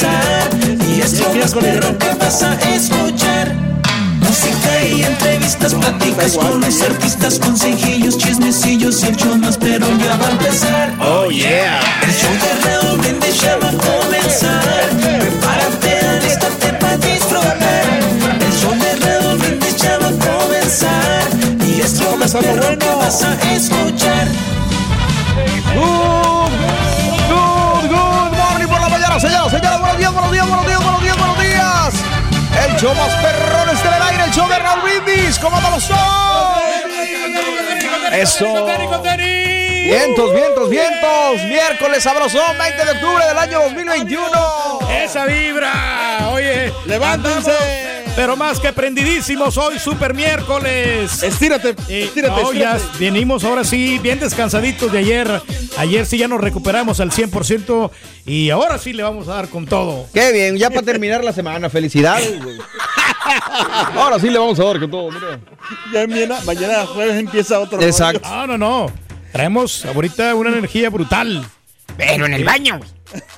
Y es lo más perro que vas a escuchar. Música y entrevistas, pláticas con los artistas, consejillos, chismecillos y el show más perro ya va a empezar. Oh, yeah. El show de Raúl Brindis ya va a comenzar. Prepárate a listarte para disfrutar. El show de Raúl Brindis ya va a comenzar. Y es lo más perro que vas a escuchar. Señoras, señores. Buenos días, buenos días, buenos días, buenos días, buenos días. El show más perrón está en el aire, el show de Raúl Brindis. ¿Cómo todos? Eso. Vientos, vientos, vientos. Miércoles sabrosón, 20 de octubre del año 2021. Esa vibra. Oye, levántense. Pero más que prendidísimos, hoy super miércoles. Estírate, Y, estírate, no, ya estírate. venimos ahora sí bien descansaditos de ayer. Ayer sí ya nos recuperamos al 100% y ahora sí le vamos a dar con todo. Qué bien, ya para terminar la semana. Felicidades, güey. Ahora sí le vamos a dar con todo, mira. Ya mañana, mañana jueves empieza otro. Exacto. No, no, no. Traemos ahorita una energía brutal. Pero en el baño.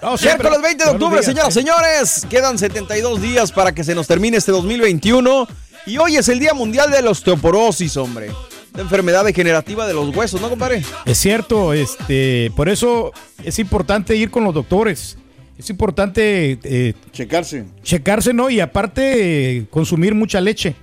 No, sí, Miércoles pero- 20 de octubre, señoras, señores. Quedan 72 días para que se nos termine este 2021. Y hoy es el Día Mundial de la Osteoporosis, hombre. La enfermedad degenerativa de los huesos, ¿no, compadre? Es cierto, este, por eso es importante ir con los doctores. Es importante eh, Checarse. checarse, ¿no? Y aparte, eh, consumir mucha leche.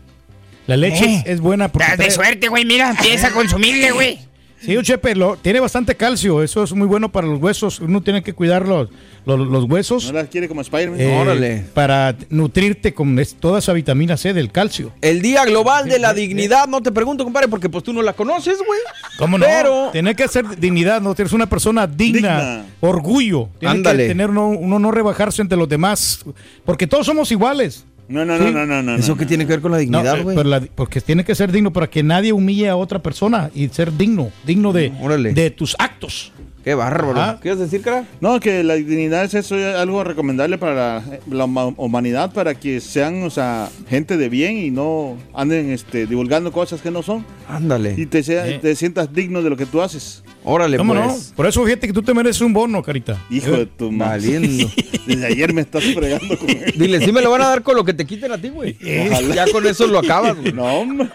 La leche Eh. es buena porque Estás de trae- suerte, güey. Mira, empieza a consumirle, güey. Sí, don Chepe, lo- tiene bastante calcio, eso es muy bueno para los huesos. Uno tiene que cuidar los, los, los huesos No las quiere como Spider-Man. eh, Órale. para nutrirte con es- toda esa vitamina C del calcio. El Día Global de la Dignidad, no te pregunto, compadre, porque pues tú no la conoces, güey. ¿Cómo no? Pero- Tiene que ser dignidad, ¿no? Eres una persona digna, Digna. orgullo. Tiene Ándale. que tener uno, uno no rebajarse entre los demás, porque todos somos iguales. No, no, Sí. no, no, no, no. ¿Eso no. qué tiene que ver con la dignidad, eh, güey? porque tiene que ser digno para que nadie humille a otra persona y ser digno, digno de, Órale. de tus actos. Qué bárbaro. Ah. ¿Quieres decir, cara? No, que la dignidad es eso, es algo recomendable para la, la huma- humanidad, para que sean, o sea, gente de bien y no anden este, divulgando cosas que no son. Y Ándale. te, sea- Eh. te sientas digno de lo que tú haces. Órale, ¿Cómo no? pues. Por eso fíjate que tú te mereces un bono, carita. Hijo de tu madre. Valiendo. Desde ayer me estás fregando con él. Dile, sí me lo van a dar con lo que te quiten a ti, güey. Ojalá. Ya con eso lo acabas, güey. No, hombre.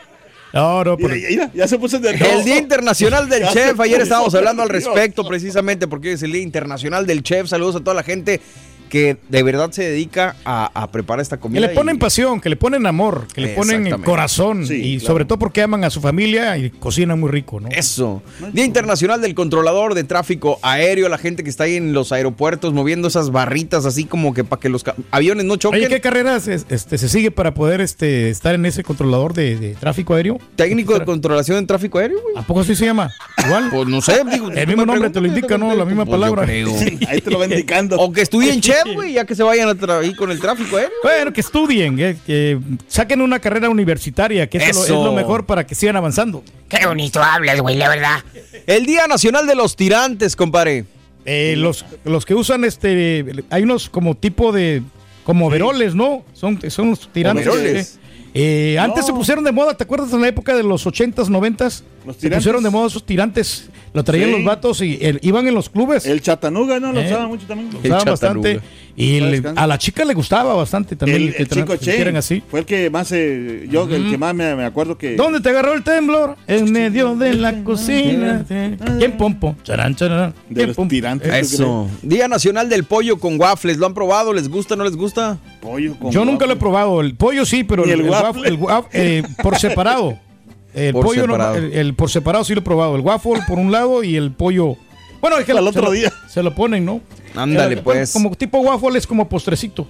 No, no, pero- mira, ya se puso de El Día Internacional del Chef, ayer estábamos hablando al respecto precisamente porque es el Día Internacional del Chef. Saludos a toda la gente que de verdad se dedica a, a preparar esta Que comida. le ponen y- pasión, que le ponen amor, que le ponen Exactamente. corazón Sí, y claro. sobre todo porque aman a su familia y cocinan muy rico, ¿no? Eso. Día Internacional del Controlador de Tráfico Aéreo, la gente que está ahí en los aeropuertos moviendo esas barritas así como que para que los aviones no choquen. Oye, ¿qué carreras es- este, se sigue para poder este, estar en ese controlador de, de tráfico aéreo? Técnico de controlación en tráfico aéreo, güey. ¿A poco así se llama? Igual. Pues no sé, digo. El mismo nombre te lo indica, ¿no? La misma Pues yo palabra. creo. Ahí te lo va indicando. O que estudien chef, güey, ya que se vayan a tra- ahí con el tráfico aéreo. Bueno, que estudien, eh, que saquen una carrera universitaria, que eso es lo- Eso. es lo mejor para que sigan avanzando. Qué bonito hablas, güey, la verdad. El Día Nacional de los Tirantes, compadre. Eh, los, los que usan este, hay unos como tipo de, como veroles, ¿no? Son, son los tirantes. Overoles. Eh. Antes se pusieron de moda, ¿te acuerdas en la época de los 80s, 90s? Los Se pusieron de moda esos tirantes, lo traían Sí. los vatos y iban en los clubes. El chatanuga, ¿no? Lo Eh. usaban mucho también. Lo usaban bastante. Y le- a la chica le gustaba bastante también. El, que el chico Che así. fue el que más, eh, yo, el que más me, me acuerdo que... ¿Dónde te agarró el temblor? En medio de la cocina. ¿Quién pompo? Charán, charán. De ¿Quién los pompo? tirantes. Eso. Día Nacional del Pollo con waffles. ¿Lo han probado? ¿Les gusta? ¿No les gusta? Pollo con Yo nunca lo he probado. El pollo sí, pero el, el el waffle. waffle- el waf- eh, por separado. El Por pollo no- separado. el por separado sí lo he probado. El waffle por un lado y el pollo. Bueno, es que Al otro lo- día. se lo ponen, ¿no? Ándale, Eh, pues. Como tipo waffle es como postrecito.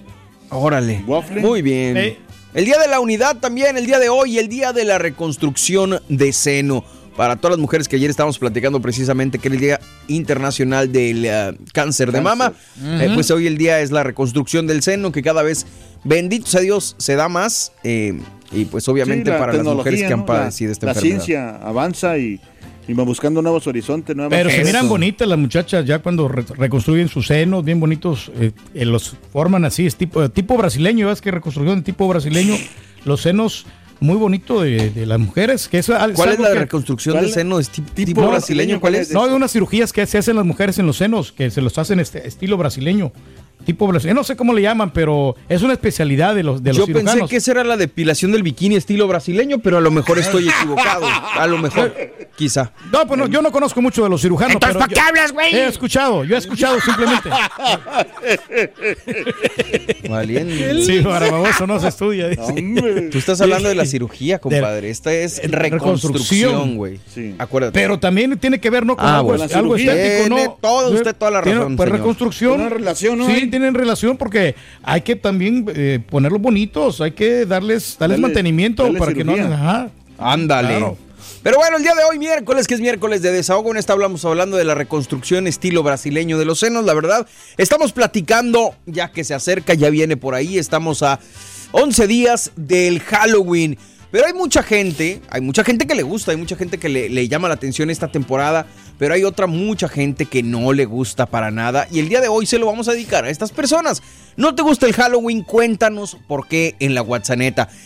Órale. Waffle. Muy bien. Eh. El Día de la Unidad también, el día de hoy, el Día de la Reconstrucción de Seno. Para todas las mujeres que ayer estábamos platicando precisamente que era el Día Internacional del eh, Cáncer de Mama, eh, pues hoy el día es la reconstrucción del seno, que cada vez, bendito sea Dios, se da más. eh, y pues obviamente Sí, la para las mujeres que han ¿no? padecido la, esta la enfermedad. ciencia avanza y, y va buscando nuevos horizontes. nuevas Pero se miran bonitas las muchachas ya cuando re- reconstruyen sus senos, bien bonitos. eh, eh, los forman así, es tipo, tipo brasileño, ¿ves que reconstrucción de tipo brasileño? Los senos muy bonito de, de las mujeres. Que eso, ¿Cuál es la que- reconstrucción ¿Cuál del seno? ¿Es tipo, tipo Tipo brasileño? ¿Cuál es? No, hay unas cirugías que se hacen las mujeres en los senos, que se los hacen este estilo brasileño. Tipo brasileño. No sé cómo le llaman, pero es una especialidad de los, de los Yo pensé que esa era la depilación del bikini estilo brasileño, pero a lo mejor estoy equivocado. A lo mejor, quizá. No, pues no, yo no conozco mucho de los cirujanos. Entonces, ¿para yo- qué hablas, güey? He escuchado, yo he escuchado simplemente. Valiente. Sí, para baboso no se estudia. dice. Tú estás hablando de la cirugía, compadre. Esta es reconstrucción, reconstrucción. güey. Sí. Acuérdate. Pero también tiene que ver, ¿no? Con Ah, algo, bueno, algo estético, Tiene ¿no? toda usted toda la Tiene, razón, Pues señor. reconstrucción. Una relación, ¿no? Sí. Tienen relación porque hay que también eh, ponerlos bonitos, hay que darles, darles Darle- mantenimiento para que no... Ajá. Ándale. Claro. Pero bueno, el día de hoy, miércoles, que es miércoles de desahogo, en esta hablamos hablando de la reconstrucción estilo brasileño de los senos, la verdad. Estamos platicando, ya que se acerca, ya viene por ahí, estamos a 11 días del Halloween. Pero hay mucha gente, hay mucha gente que le gusta, hay mucha gente que le, le llama la atención esta temporada, pero hay otra mucha gente que no le gusta para nada. Y el día de hoy se lo vamos a dedicar a estas personas. ¿No te gusta el Halloween? Cuéntanos por qué en la WhatsApp.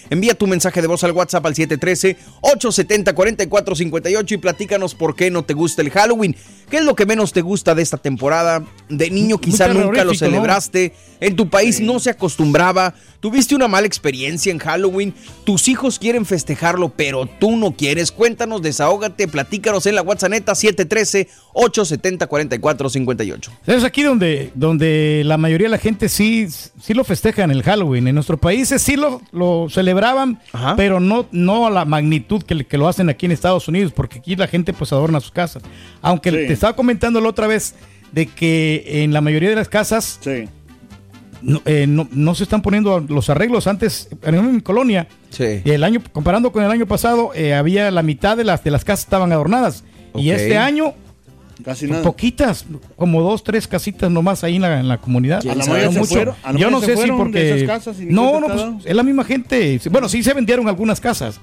Envía tu mensaje de voz al WhatsApp al 713-870-4458 y platícanos por qué no te gusta el Halloween. ¿Qué es lo que menos te gusta de esta temporada? De niño quizá nunca lo celebraste. En tu país no se acostumbraba. Tuviste una mala experiencia en Halloween. Tus hijos quieren festejarlo, pero tú no quieres. Cuéntanos, desahógate, platícanos en la WhatsApp 713-870-4458. Es aquí donde, donde la mayoría de la gente sí, sí lo festejan el Halloween. En nuestros países sí lo, lo celebraban, Ajá. pero no, no a la magnitud que, que lo hacen aquí en Estados Unidos, porque aquí la gente pues adorna sus casas. Aunque Sí. te estaba comentando la otra vez de que en la mayoría de las casas Sí. no, eh, no- no se están poniendo los arreglos. Antes, en mi colonia, Sí. el año, comparando con el año pasado, eh, había la mitad de las, de las casas estaban adornadas. Y este año Casi nada. Poquitas, como dos, tres casitas nomás ahí en la, en la comunidad. A la se mucho. fueron- a la Yo no sé si porque... esas casas y ni no, no, pues es la misma gente. Bueno, sí se vendieron algunas casas,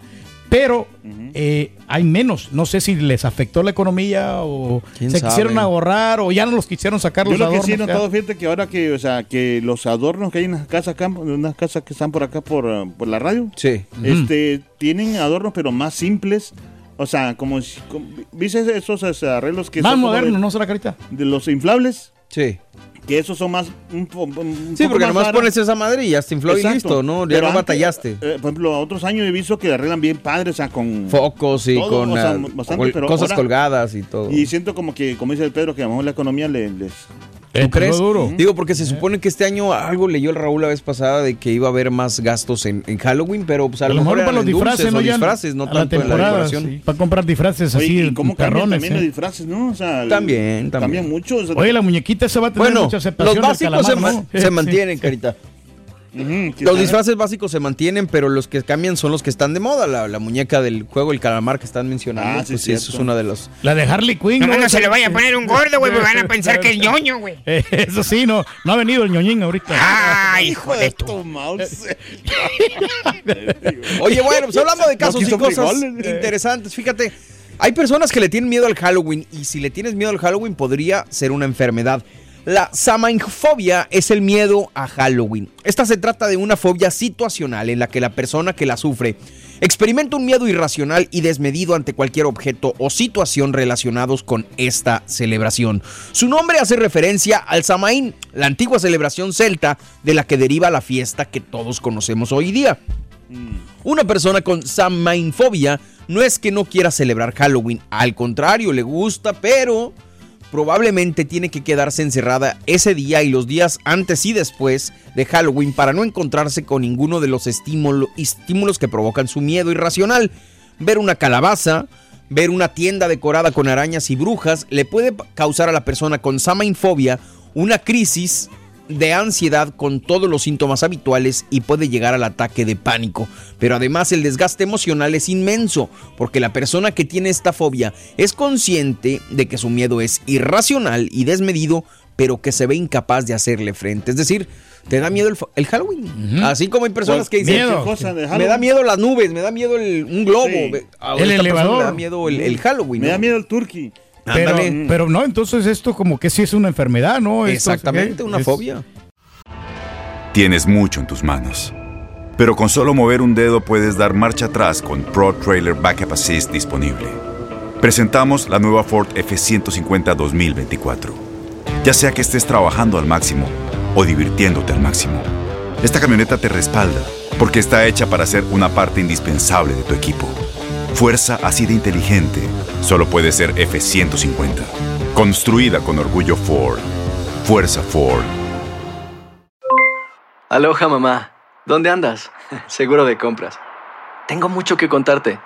pero eh, hay menos. No sé si les afectó la economía o ¿Quién se sabe? quisieron ahorrar o ya no los quisieron sacar Yo los lo que adornos. sí he notado, fíjate que ahora que, o sea, que los adornos que hay en las casas acá, en unas casas que están por acá por, uh, por la radio, Sí. este, tienen adornos pero más simples. O sea, como, si- como- ¿viste esos arreglos que Más son como moderno, de, ¿no será carita? de los inflables? Sí. Que esos son más... Un, po- un Sí, porque más nomás pones esa madre y ya se infló y listo, ¿no? Ya Pero no antes, batallaste. eh, por ejemplo, otros años he visto que arreglan bien padres, o sea, con... Focos y todo, con o sea, bastante, col- pero cosas ahora- colgadas y todo. Y siento como que, como dice el Pedro, que a lo mejor la economía le- les, ¿Tú crees? duro. Digo, porque se supone que este año algo leyó el Raúl la vez pasada de que iba a haber más gastos en, en Halloween, pero pues a, lo mejor, para eran los disfraces, ¿no? Ya disfraces, no tanto en la temporada, decoración. sí, Para comprar disfraces Oye, así, ¿y cómo cambian perrones, también ¿eh? los disfraces, no? O sea, el- También, también. Cambian mucho. o sea, Oye, la muñequita se va a tener Bueno, mucha aceptación. los básicos se, calamar, ma- ¿no? se Sí. mantienen, carita. Los disfraces básicos se mantienen, pero los que cambian son los que están de moda. La, la muñeca del juego, el calamar que están mencionando. Ah, sí, pues sí, eso es una de los. La de Harley Quinn. No, no, no Esa- se le vaya a poner un gordo, güey, porque van a pensar que es ñoño, güey. Eh, Eso sí, no, no ha venido el ñoñín ahorita. Ay, hijo de tu. Mouse. Oye, bueno, pues hablando de casos y cosas frijoles. interesantes, fíjate. Hay personas que le tienen miedo al Halloween y si le tienes miedo al Halloween podría ser una enfermedad. La samainfobia es el miedo a Halloween. Esta se trata de una fobia situacional en la que la persona que la sufre experimenta un miedo irracional y desmedido ante cualquier objeto o situación relacionados con esta celebración. Su nombre hace referencia al Samaín, la antigua celebración celta de la que deriva la fiesta que todos conocemos hoy día. Una persona con samainfobia no es que no quiera celebrar Halloween, al contrario, le gusta, pero probablemente tiene que quedarse encerrada ese día y los días antes y después de Halloween para no encontrarse con ninguno de los estímulo- estímulos que provocan su miedo irracional. Ver una calabaza, ver una tienda decorada con arañas y brujas le puede causar a la persona con samainfobia una crisis de ansiedad con todos los síntomas habituales y puede llegar al ataque de pánico. Pero además el desgaste emocional es inmenso, porque la persona que tiene esta fobia es consciente de que su miedo es irracional y desmedido, pero que se ve incapaz de hacerle frente. Es decir, te da miedo el, Halloween. Así como hay personas que dicen, Miedo. cosa de me da miedo las nubes, me da miedo el- un globo. Sí. Ve- a El elevador. Le da miedo el, el Halloween. Me ¿no? da miedo el turkey. Pero, pero no, entonces esto como que sí es una enfermedad, ¿no? Esto, Exactamente, una Es- fobia. Tienes mucho en tus manos. Pero con solo mover un dedo puedes dar marcha atrás con Pro Trailer Backup Assist disponible. Presentamos la nueva Ford F150 2024. Ya sea que estés trabajando al máximo o divirtiéndote al máximo, esta camioneta te respalda porque está hecha para ser una parte indispensable de tu equipo. Fuerza así de inteligente solo puede ser F150. Construida con orgullo Ford. Fuerza Ford. Aloha mamá, ¿dónde andas? Seguro de compras. Tengo mucho que contarte.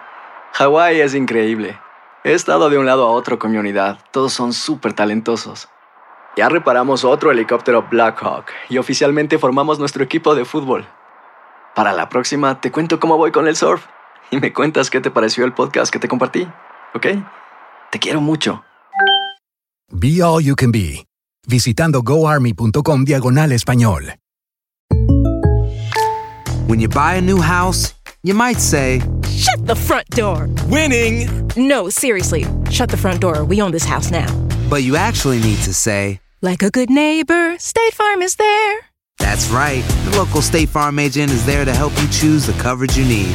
Hawái es increíble. He estado de un lado a otro con mi unidad. Todos son súper talentosos. Ya reparamos otro helicóptero Blackhawk y oficialmente formamos nuestro equipo de fútbol. Para la próxima te cuento cómo voy con el surf y me cuentas qué te pareció el podcast que te compartí, ¿ok? Te quiero mucho. Be All You Can Be, visitando goarmy.com diagonal español. When you buy a new house, you might say, Shut the front door. Winning! No, seriously. Shut the front door. We own this house now. But you actually need to say, Like a good neighbor, State Farm is there. That's right. The local State Farm agent is there to help you choose the coverage you need.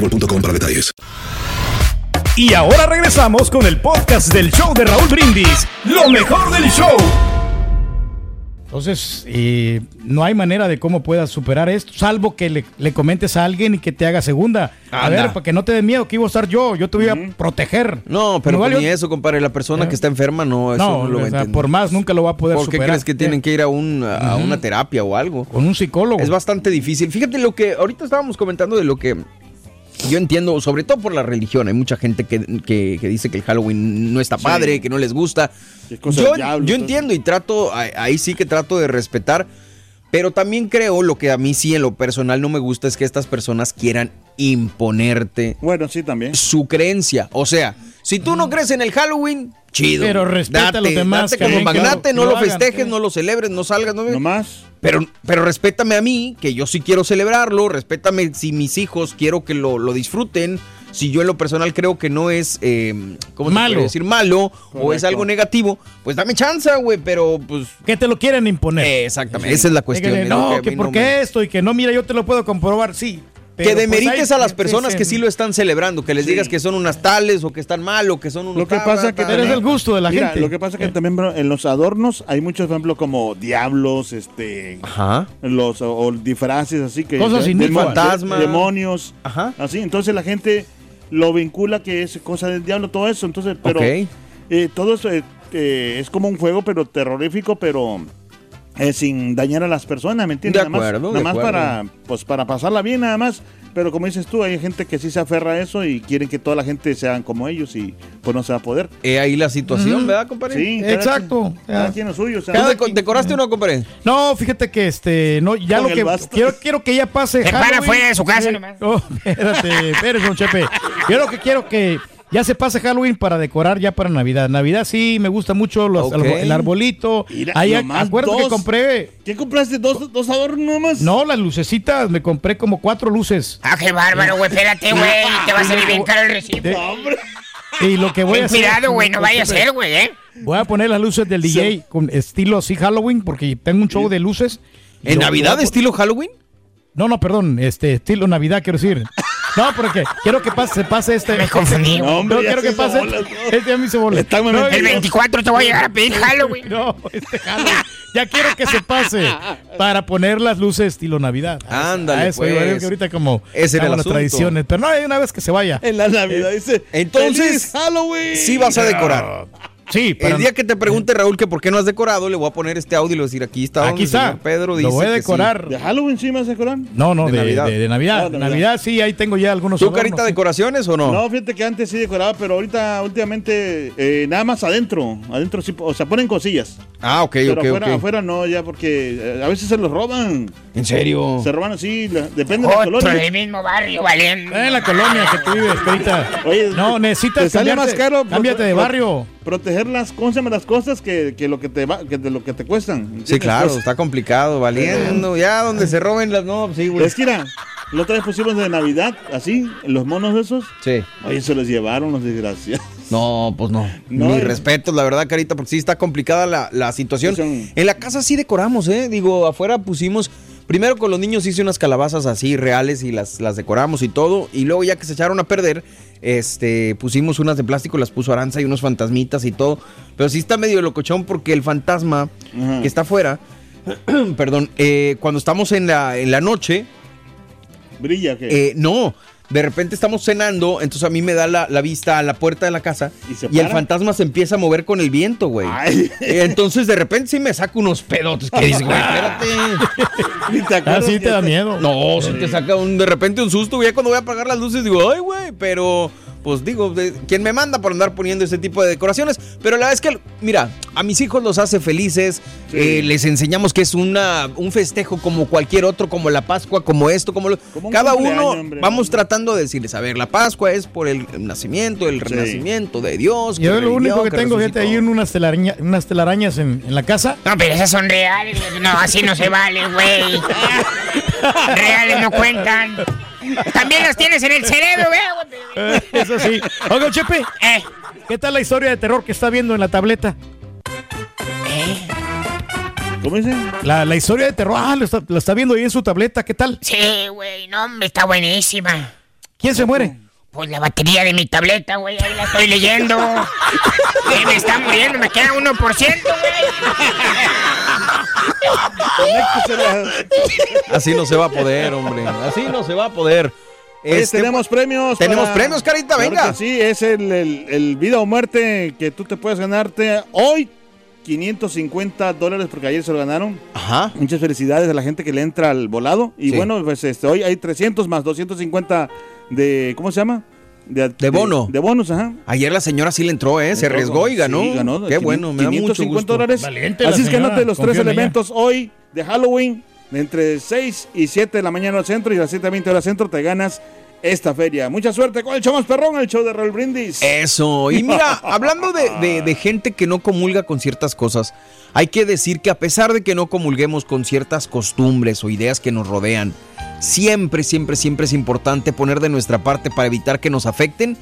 boostmobile.com para detalles. Y ahora regresamos con el podcast del show de Raúl Brindis. Lo mejor del show. Entonces, eh, no hay manera de cómo puedas superar esto, salvo que le, le comentes a alguien y que te haga segunda. A Anda. ver, para que no te dé miedo, que iba a estar yo, yo te voy a proteger. No, pero No pues ni eso, compadre. La persona que está enferma no, eso No, no, lo va o a sea, por más nunca lo va a poder ¿Por qué superar. crees que tienen que ir a, un, a una terapia o algo? Con un psicólogo. Es bastante difícil. Fíjate lo que ahorita estábamos comentando de lo que yo entiendo, sobre todo por la religión. Hay mucha gente que, que- que dice que el Halloween no está Sí. padre, que no les gusta. cosa Yo, diablo, entiendo y trato, ahí- ahí sí que trato de respetar. Pero también creo lo que a mí sí en lo personal no me gusta es que estas personas quieran imponerte Bueno, sí, también. su creencia. O sea, si tú no crees en el Halloween, chido. Pero respeta a los demás Date como magnate, no lo lo hagan, festejes, no lo celebres, no salgas. No, No más. Pero, pero respétame a mí, que yo sí quiero celebrarlo, respétame si mis hijos quiero que lo, lo disfruten, si yo en lo personal creo que no es, eh, ¿cómo se Malo. puede decir? Malo o es algo negativo, pues dame chance, güey, pero pues... Que te lo quieren imponer. Exactamente, esa es la cuestión. Que, no, que mí por no qué me- esto y que no, mira, yo te lo puedo comprobar, sí. Pero que pues demerites hay- a las personas que sí lo están celebrando, que les Sí. digas que son unas tales o que están mal o que son unos Lo que pasa que Pero es el gusto de la Mira, gente. Lo que pasa que también bro, en los adornos hay muchos ejemplos como diablos, este, los o, o disfraces así que Cosas de- inicuas. demo- Fantasma. demonios, así. Entonces la gente lo vincula que es cosa del diablo todo eso. Entonces, pero Ok. eh, todo eso eh, eh, es como un juego, pero terrorífico, pero eh, sin dañar a las personas, ¿me entiendes? De Nada más- acuerdo, de nada más acuerdo. para, pues para pasarla bien, nada más. Pero como dices tú, hay gente que sí se aferra a eso y quieren que toda la gente sean como ellos y pues no se va a poder. He ahí la situación. ¿verdad, compadre? Sí, Exacto. Cada quien lo suyo. o sea, ¿Tú deco- decoraste o no, compadre? No, fíjate que este, no, ya Con lo que quiero, quiero que ya pase. Se para fuera de su casa Eh, nomás. oh, espérate, espérate, don Chepe. Yo lo que quiero que ya se pase Halloween para decorar ya para Navidad. Navidad sí, me gusta mucho los- Ok. el arbolito. Mira, Ahí, acuérdate que compré. ¿Qué compraste? ¿Dos, dos adornos nomás? No, las lucecitas, me compré como cuatro luces. Ah, qué bárbaro, güey. Espérate, güey. Te va a salir bien caro el recibo. Y lo que voy a hacer. cuidado, güey. No vaya a ser, güey, ¿eh? Voy a poner las luces del DJ con estilo así Halloween porque tengo un show de luces. ¿En Navidad estilo Halloween? No, no, perdón, este estilo Navidad quiero decir. No, porque quiero que pase, se pase este. Me confundí. No, hombre, quiero que pase. bolas, Este ya me hizo bolas. No, El 24 te voy a llegar a pedir Halloween. No, este Halloween. Ya quiero que se pase para poner las luces estilo Navidad. Ándale, A eso, pues. que ahorita como estamos las tradiciones. Pero no, hay una vez que se vaya. En la Navidad dice. Entonces, "Feliz Halloween. sí vas a decorar. Sí, El día que te pregunte Raúl que por qué no has decorado, le voy a poner este audio y le voy a decir, aquí está. Aquí está. señor Pedro Lo dice voy a que sí. decorar. ¿De Halloween sí me vas a decorar? No, no, De de, Navidad. de- de Navidad. Ah, de Navidad. Navidad. sí, ahí tengo ya algunos ¿Tú, adornos, Carita, sí. decoraciones o no? No, fíjate que antes sí decoraba, pero ahorita últimamente eh, nada más adentro. Adentro sí, o sea, ponen cosillas. Ah, ok, pero ok, afuera, ok. afuera no, ya porque eh, a veces se los roban. ¿En serio? Se roban así, la- depende de la Otro colonia. del mismo barrio, valiendo. Eh, En la colonia que tú vives, Carita. Oye, No, necesitas te sale cambiarte- más caro. pro- cámbiate de barrio. Proteger las, ¿cómo se las cosas que, que lo que te va, que de lo que te cuestan. Sí, claro, Pues, está complicado, valiendo. Ya donde se roben las no, sí, güey. es que mira, la otra vez pusimos de Navidad, así, los monos esos. Sí. Oye, se los llevaron los desgraciados. No, pues no. No, Mis eh. respetos, la verdad, Carita, porque sí está complicada la, la situación. En la casa sí decoramos, ¿eh? Digo, afuera pusimos. Primero con los niños hice unas calabazas así reales y las, las decoramos y todo. Y luego ya que se echaron a perder, este, pusimos unas de plástico, las puso Aranza y unos fantasmitas y todo. Pero sí está medio locochón porque el fantasma que está afuera, perdón, eh, cuando estamos en la, en la noche, Brilla, que eh, no, de repente estamos cenando, entonces a mí me da la, la vista a la puerta de la casa ¿Y el fantasma se empieza a mover con el viento, güey. Ay. Entonces de repente sí me saco unos pedotes que dices, güey, espérate. Ni te Ah, sí te da miedo. No, sí te saca un, de repente un susto, güey. Ya cuando voy a apagar las luces digo, ay, güey, pero pues digo, ¿quién me manda por andar poniendo ese tipo de decoraciones? Pero la verdad es que, mira, a mis hijos los hace felices, eh, les enseñamos que es una, un festejo como cualquier otro, como la Pascua, como esto, como lo... Como un Cada uno hombre. vamos tratando de decirles, a ver, la Pascua es por el nacimiento, el renacimiento de Dios. Yo lo único que que tengo, fíjate, hay resucitó. unas, telaraña- unas telarañas en, en la casa. No, pero esas son reales, güey. No, así no se vale, güey. Reales no cuentan. También las tienes en el cerebro, güey. Eh, Eso sí. Oiga, Chepe, Eh, ¿qué tal la historia de terror que está viendo en la tableta? ¿Cómo dice? La, la historia de terror, ah, la está, la está viendo ahí en su tableta, ¿qué tal? sí, güey. No, hombre, está buenísima. ¿Quién se muere? Pues la batería de mi tableta, güey. Ahí la estoy leyendo. Eh, me está muriendo. Me queda 1%, Así no se va a poder, hombre. Así no se va a poder. Este, tenemos premios. tenemos para- premios, Carita, Claro venga. que sí, es el, el- el vida o muerte que tú te puedes ganarte hoy. 550 dólares porque ayer se lo ganaron. Ajá. Muchas felicidades a la gente que le entra al volado. Y Sí. bueno, pues este, hoy hay 300 más 250 de. ¿Cómo se llama? De, De bono. De, bonos, ajá. Ayer la señora sí le entró, ¿eh? Se arriesgó y ganó. sí, ganó. Qué 500, bueno, me da mucho 550 gusto. dólares. Valiente Así es que anote los tres confío elementos hoy de Halloween. de Entre 6 y 7 de la mañana al centro y a las 7.20 horas centro te ganas esta feria. Mucha suerte con el show más perrón, el show de Raúl Brindis. Eso. Y mira, hablando de, de- de gente que no comulga con ciertas cosas, hay que decir que a pesar de que no comulguemos con ciertas costumbres o ideas que nos rodean, siempre, siempre, siempre es importante poner de nuestra parte para evitar que nos afecten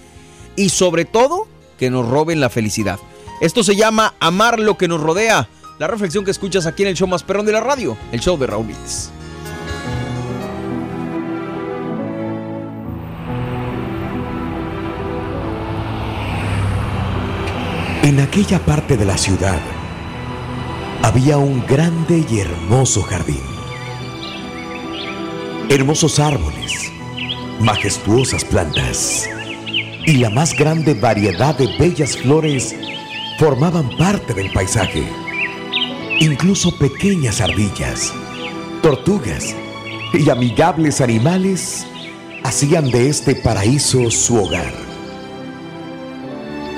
y sobre todo que nos roben la felicidad. Esto se llama amar lo que nos rodea. La reflexión que escuchas aquí en el show más perrón de la radio, el show de Raúl. En aquella parte de la ciudad había un grande y hermoso jardín. Hermosos árboles, majestuosas plantas y la más grande variedad de bellas flores formaban parte del paisaje. Incluso pequeñas ardillas, tortugas y amigables animales hacían de este paraíso su hogar.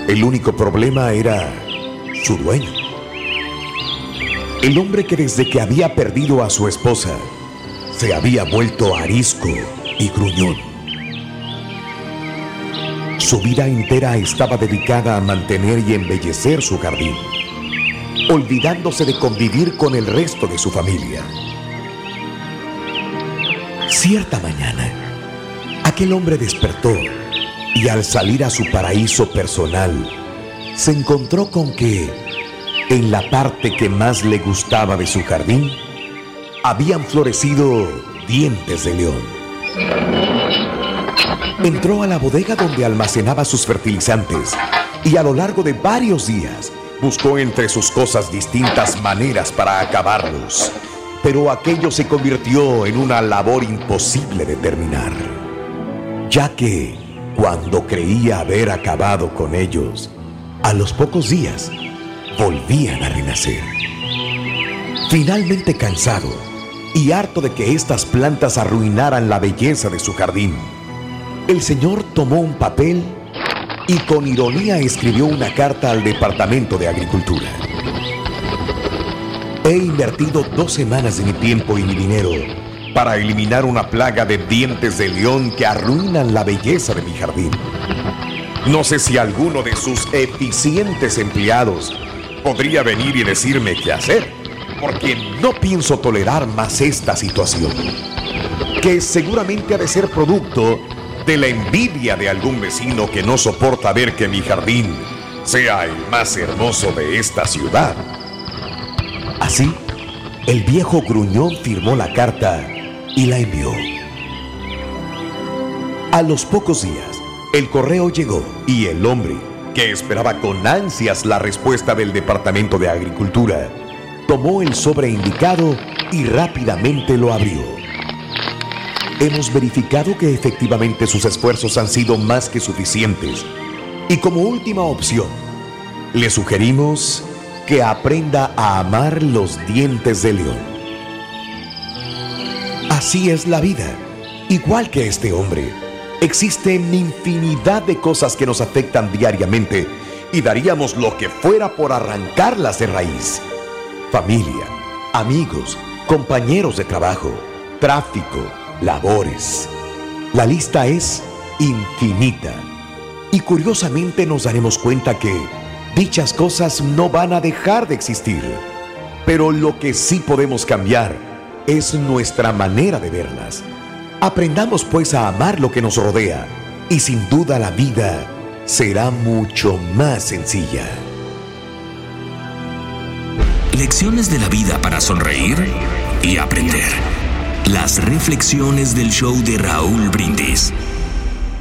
El único problema era su dueño. El hombre que desde que había perdido a su esposa se había vuelto arisco y gruñón. Su vida entera estaba dedicada a mantener y embellecer su jardín, olvidándose de convivir con el resto de su familia. Cierta mañana, aquel hombre despertó y al salir a su paraíso personal, se encontró con que en la parte que más le gustaba de su jardín, habían florecido dientes de león. Entró a la bodega donde almacenaba sus fertilizantes y a lo largo de varios días buscó entre sus cosas distintas maneras para acabarlos. Pero aquello se convirtió en una labor imposible de terminar, ya que cuando creía haber acabado con ellos, a los pocos días volvían a renacer. Finalmente cansado y harto de que estas plantas arruinaran la belleza de su jardín, el señor tomó un papel y con ironía escribió una carta al Departamento de Agricultura. He invertido dos semanas de mi tiempo y mi dinero para eliminar una plaga de dientes de león que arruinan la belleza de mi jardín. No sé si alguno de sus eficientes empleados podría venir y decirme qué hacer, porque no pienso tolerar más esta situación, que seguramente ha de ser producto de la envidia de algún vecino que no soporta ver que mi jardín sea el más hermoso de esta ciudad. Así, el viejo gruñón firmó la carta y la envió. A los pocos días, el correo llegó y el hombre, que esperaba con ansias la respuesta del Departamento de Agricultura, tomó el sobre indicado y rápidamente lo abrió. Hemos verificado que efectivamente sus esfuerzos han sido más que suficientes y como última opción, le sugerimos que aprenda a amar los dientes de león. Así es la vida. Igual que este hombre, existen infinidad de cosas que nos afectan diariamente y daríamos lo que fuera por arrancarlas de raíz. Familia, amigos, compañeros de trabajo, tráfico, labores. La lista es infinita. Y curiosamente nos daremos cuenta que dichas cosas no van a dejar de existir. Pero lo que sí podemos cambiar es nuestra manera de verlas. Aprendamos pues a amar lo que nos rodea y sin duda la vida será mucho más sencilla. Lecciones de la vida para sonreír y aprender. Las reflexiones del show de Raúl Brindis.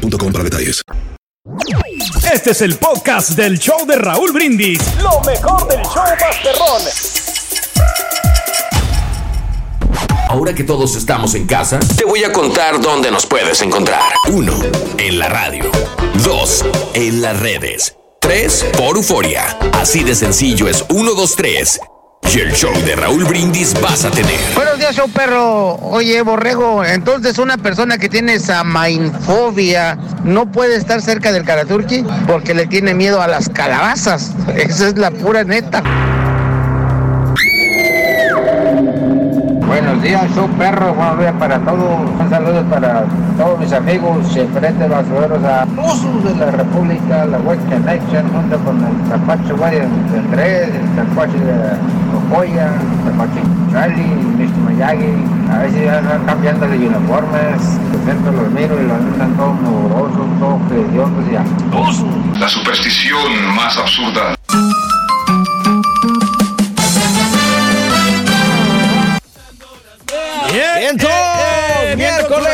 boostmobile.com para detalles. Este es el podcast del show de Raúl Brindis. Lo mejor del show Masterrón. Ahora que todos estamos en casa, te voy a contar dónde nos puedes encontrar. 1. En la radio. 2. En las redes. 3. Por Euforia. Así de sencillo es 1, 2, 3. Y el show de Raúl Brindis vas a tener. Buenos días, show perro. Oye, borrego, entonces una persona que tiene samainfobia no puede estar cerca del Karaturki porque le tiene miedo a las calabazas. Esa es la pura neta. Buenos días, show perro. Buenos días para todos. Un saludo para todos mis amigos, frente basureros a usos de la República, la West Connection, junto con el Zapacho Guay del 3, el Zapacho de Cocoya, el Zapacho Charlie, Mr. Miyagi. A si ya están cambiando de uniformes. De centro los miro y los andan todos mugrosos, todos idiotas y a La superstición más absurda. ¡Bien, eh, miércoles,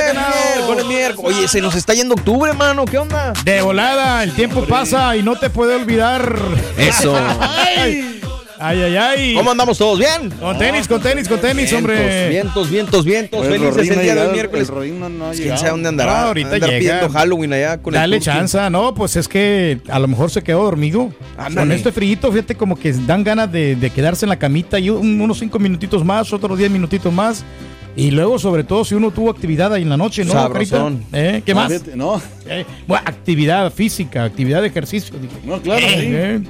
miércoles, miércoles. Oye, se nos está yendo octubre, mano. ¿Qué onda? De volada, el tiempo pasa y no te puede olvidar. Eso. ay, ay, ay, ay. ¿Cómo andamos todos? ¿Bien? Con tenis, con tenis, con tenis, hombre. Vientos, vientos, vientos. Pues el Felices el ha día del miércoles. el no- ¿Quién sabe dónde andará? No, ahorita Andar llega. pidiendo Halloween allá con Dale el chance, no, pues es que a lo mejor se quedó dormido. Ándale. Con este frío, fíjate como que dan ganas de, de quedarse en la camita y un- unos cinco minutitos más, otros diez minutitos más. Y luego, sobre todo, si uno tuvo actividad ahí en la noche, ¿no? Sabrosón. Carita? ¿Eh? ¿Qué No, más? fíjate, No, Eh, bueno, actividad física, actividad de ejercicio. dije. no, claro. Eh,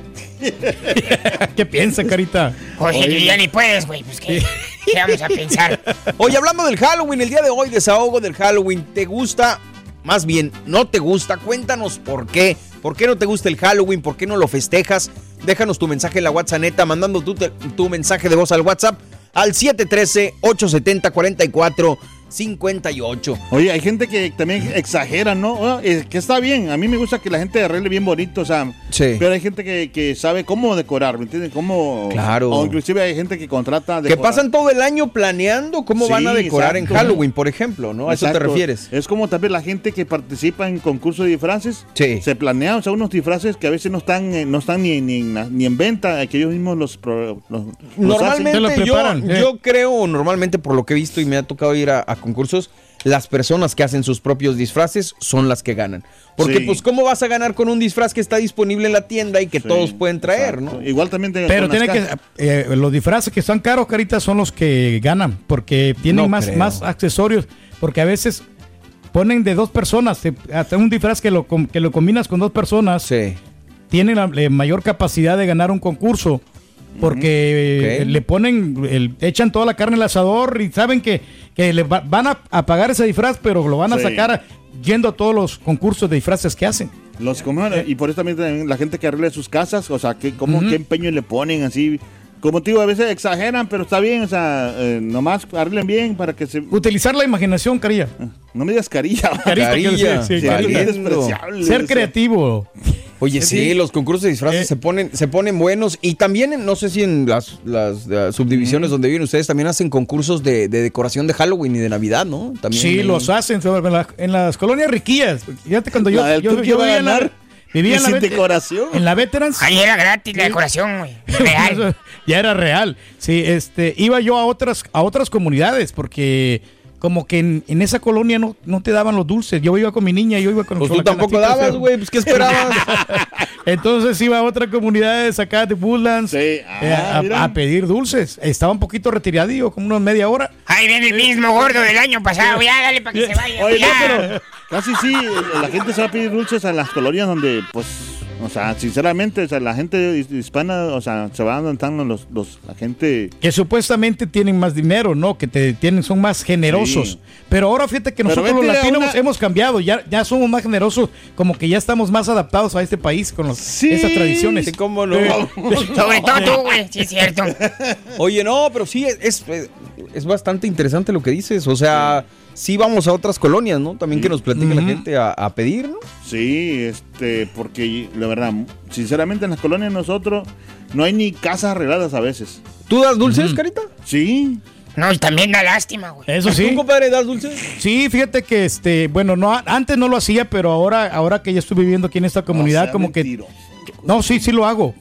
¿Qué piensa, Carita? Oye, ya ni puedes, güey. Pues, ¿qué, qué vamos a pensar? Oye, hablando del Halloween, el día de hoy, desahogo del Halloween. ¿Te gusta? Más bien, ¿no te gusta? Cuéntanos por qué. ¿Por qué no te gusta el Halloween? ¿Por qué no lo festejas? Déjanos tu mensaje en la WhatsApp neta, mandando tu, te- tu mensaje de voz al WhatsApp al 713-870-4458. Oye, hay gente que también exagera, ¿no? Ah, eh, que está bien. A mí me gusta que la gente arregle bien bonito, o sea. Sí. Pero hay gente que, que sabe cómo decorar, ¿me entiendes? Cómo. Claro. O inclusive hay gente que contrata. Que pasan todo el año planeando cómo van a Sí, decorar exacto. en Halloween, por ejemplo, ¿no? ¿A eso te refieres? Es como también la gente que participa en concursos de disfraces. Se planean, o sea, unos disfraces que a veces no están, eh, no están ni, ni, ni en venta, eh, que ellos mismos los, los- los Normalmente hacen. yo, yo creo, normalmente por lo que he visto y me ha tocado ir a, a concursos, las personas que hacen sus propios disfraces son las que ganan. Porque Sí. pues ¿cómo vas a ganar con un disfraz que está disponible en la tienda y que todos pueden traer, no? Igual también Pero tiene que, cajas. eh, los disfraces que están caros, Carita, son los que ganan, porque tienen No más, creo. más accesorios, porque a veces ponen de dos personas, hasta un disfraz que lo, que lo combinas con dos personas, tiene la eh, mayor capacidad de ganar un concurso. Porque le ponen, el- echan toda la carne al asador y saben que, que le va- van a, a pagar ese disfraz, pero lo van a Sí. sacar yendo a todos los concursos de disfraces que hacen. Los como- y por eso también la gente que arregla sus casas, o sea, que cómo, qué empeño le ponen así. Como te digo, a veces exageran, pero está bien, o sea, eh, nomás arreglen bien para que se... Utilizar la imaginación, Carilla. No me digas carilla. Carita, decir, sí, Sí, carilla. es Ser creativo. Oye, sí, los concursos de disfraces se ponen se ponen buenos y también, en- no sé si en las, las, eh, subdivisiones donde viven ustedes también hacen concursos de, de decoración de Halloween y de Navidad, ¿no? También Sí, los hacen en, la- en las colonias riquillas. Fíjate cuando yo, La del yo, yo a vivía en la, ganar. vivía Y en la decoración. En la Veterans. Ahí era gratis la decoración, güey. Real. Ya era real. Sí, este, iba yo a otras, a otras comunidades porque como que en, en esa colonia no, no te daban los dulces. Yo iba con mi niña, yo iba con Pues con tú tampoco dabas, güey, pues ¿qué esperabas? Entonces iba a otra comunidad de acá de Woodlands eh, Ah, a, pedir dulces. Estaba un poquito retiradillo, como unos media hora. Ahí viene el mismo gordo del año pasado. Ya, dale para que se vaya. Oye, no, pero casi sí, la gente se va a pedir dulces a las colonias donde, pues, o sea, sinceramente, o sea, la gente his- hispana, o sea, se van adaptando los, los, la gente... Que supuestamente tienen más dinero, ¿no? Que te tienen, son más generosos. Sí. Pero ahora fíjate que nosotros los latinos una- hemos cambiado, ya, ya somos más generosos, como que ya estamos más adaptados a este país con los, esas tradiciones. Sí, cómo no. Eh, Sobre todo tú, güey. Sí, es cierto. Oye, no, pero sí, es, es, es bastante interesante lo que dices. O sea, sí vamos a otras colonias, ¿no? También que nos platique la gente a, a pedir, ¿no? Sí, este, porque la verdad, sinceramente en las colonias nosotros no hay ni casas arregladas a veces. ¿Tú das dulces, Carita? Sí. No, y también da lástima, güey. Eso sí. ¿Tú, compadre, das dulces? Sí, fíjate que este, bueno, no antes no lo hacía, pero ahora, ahora que ya estoy viviendo aquí en esta comunidad, como que. No, sí, sí lo hago.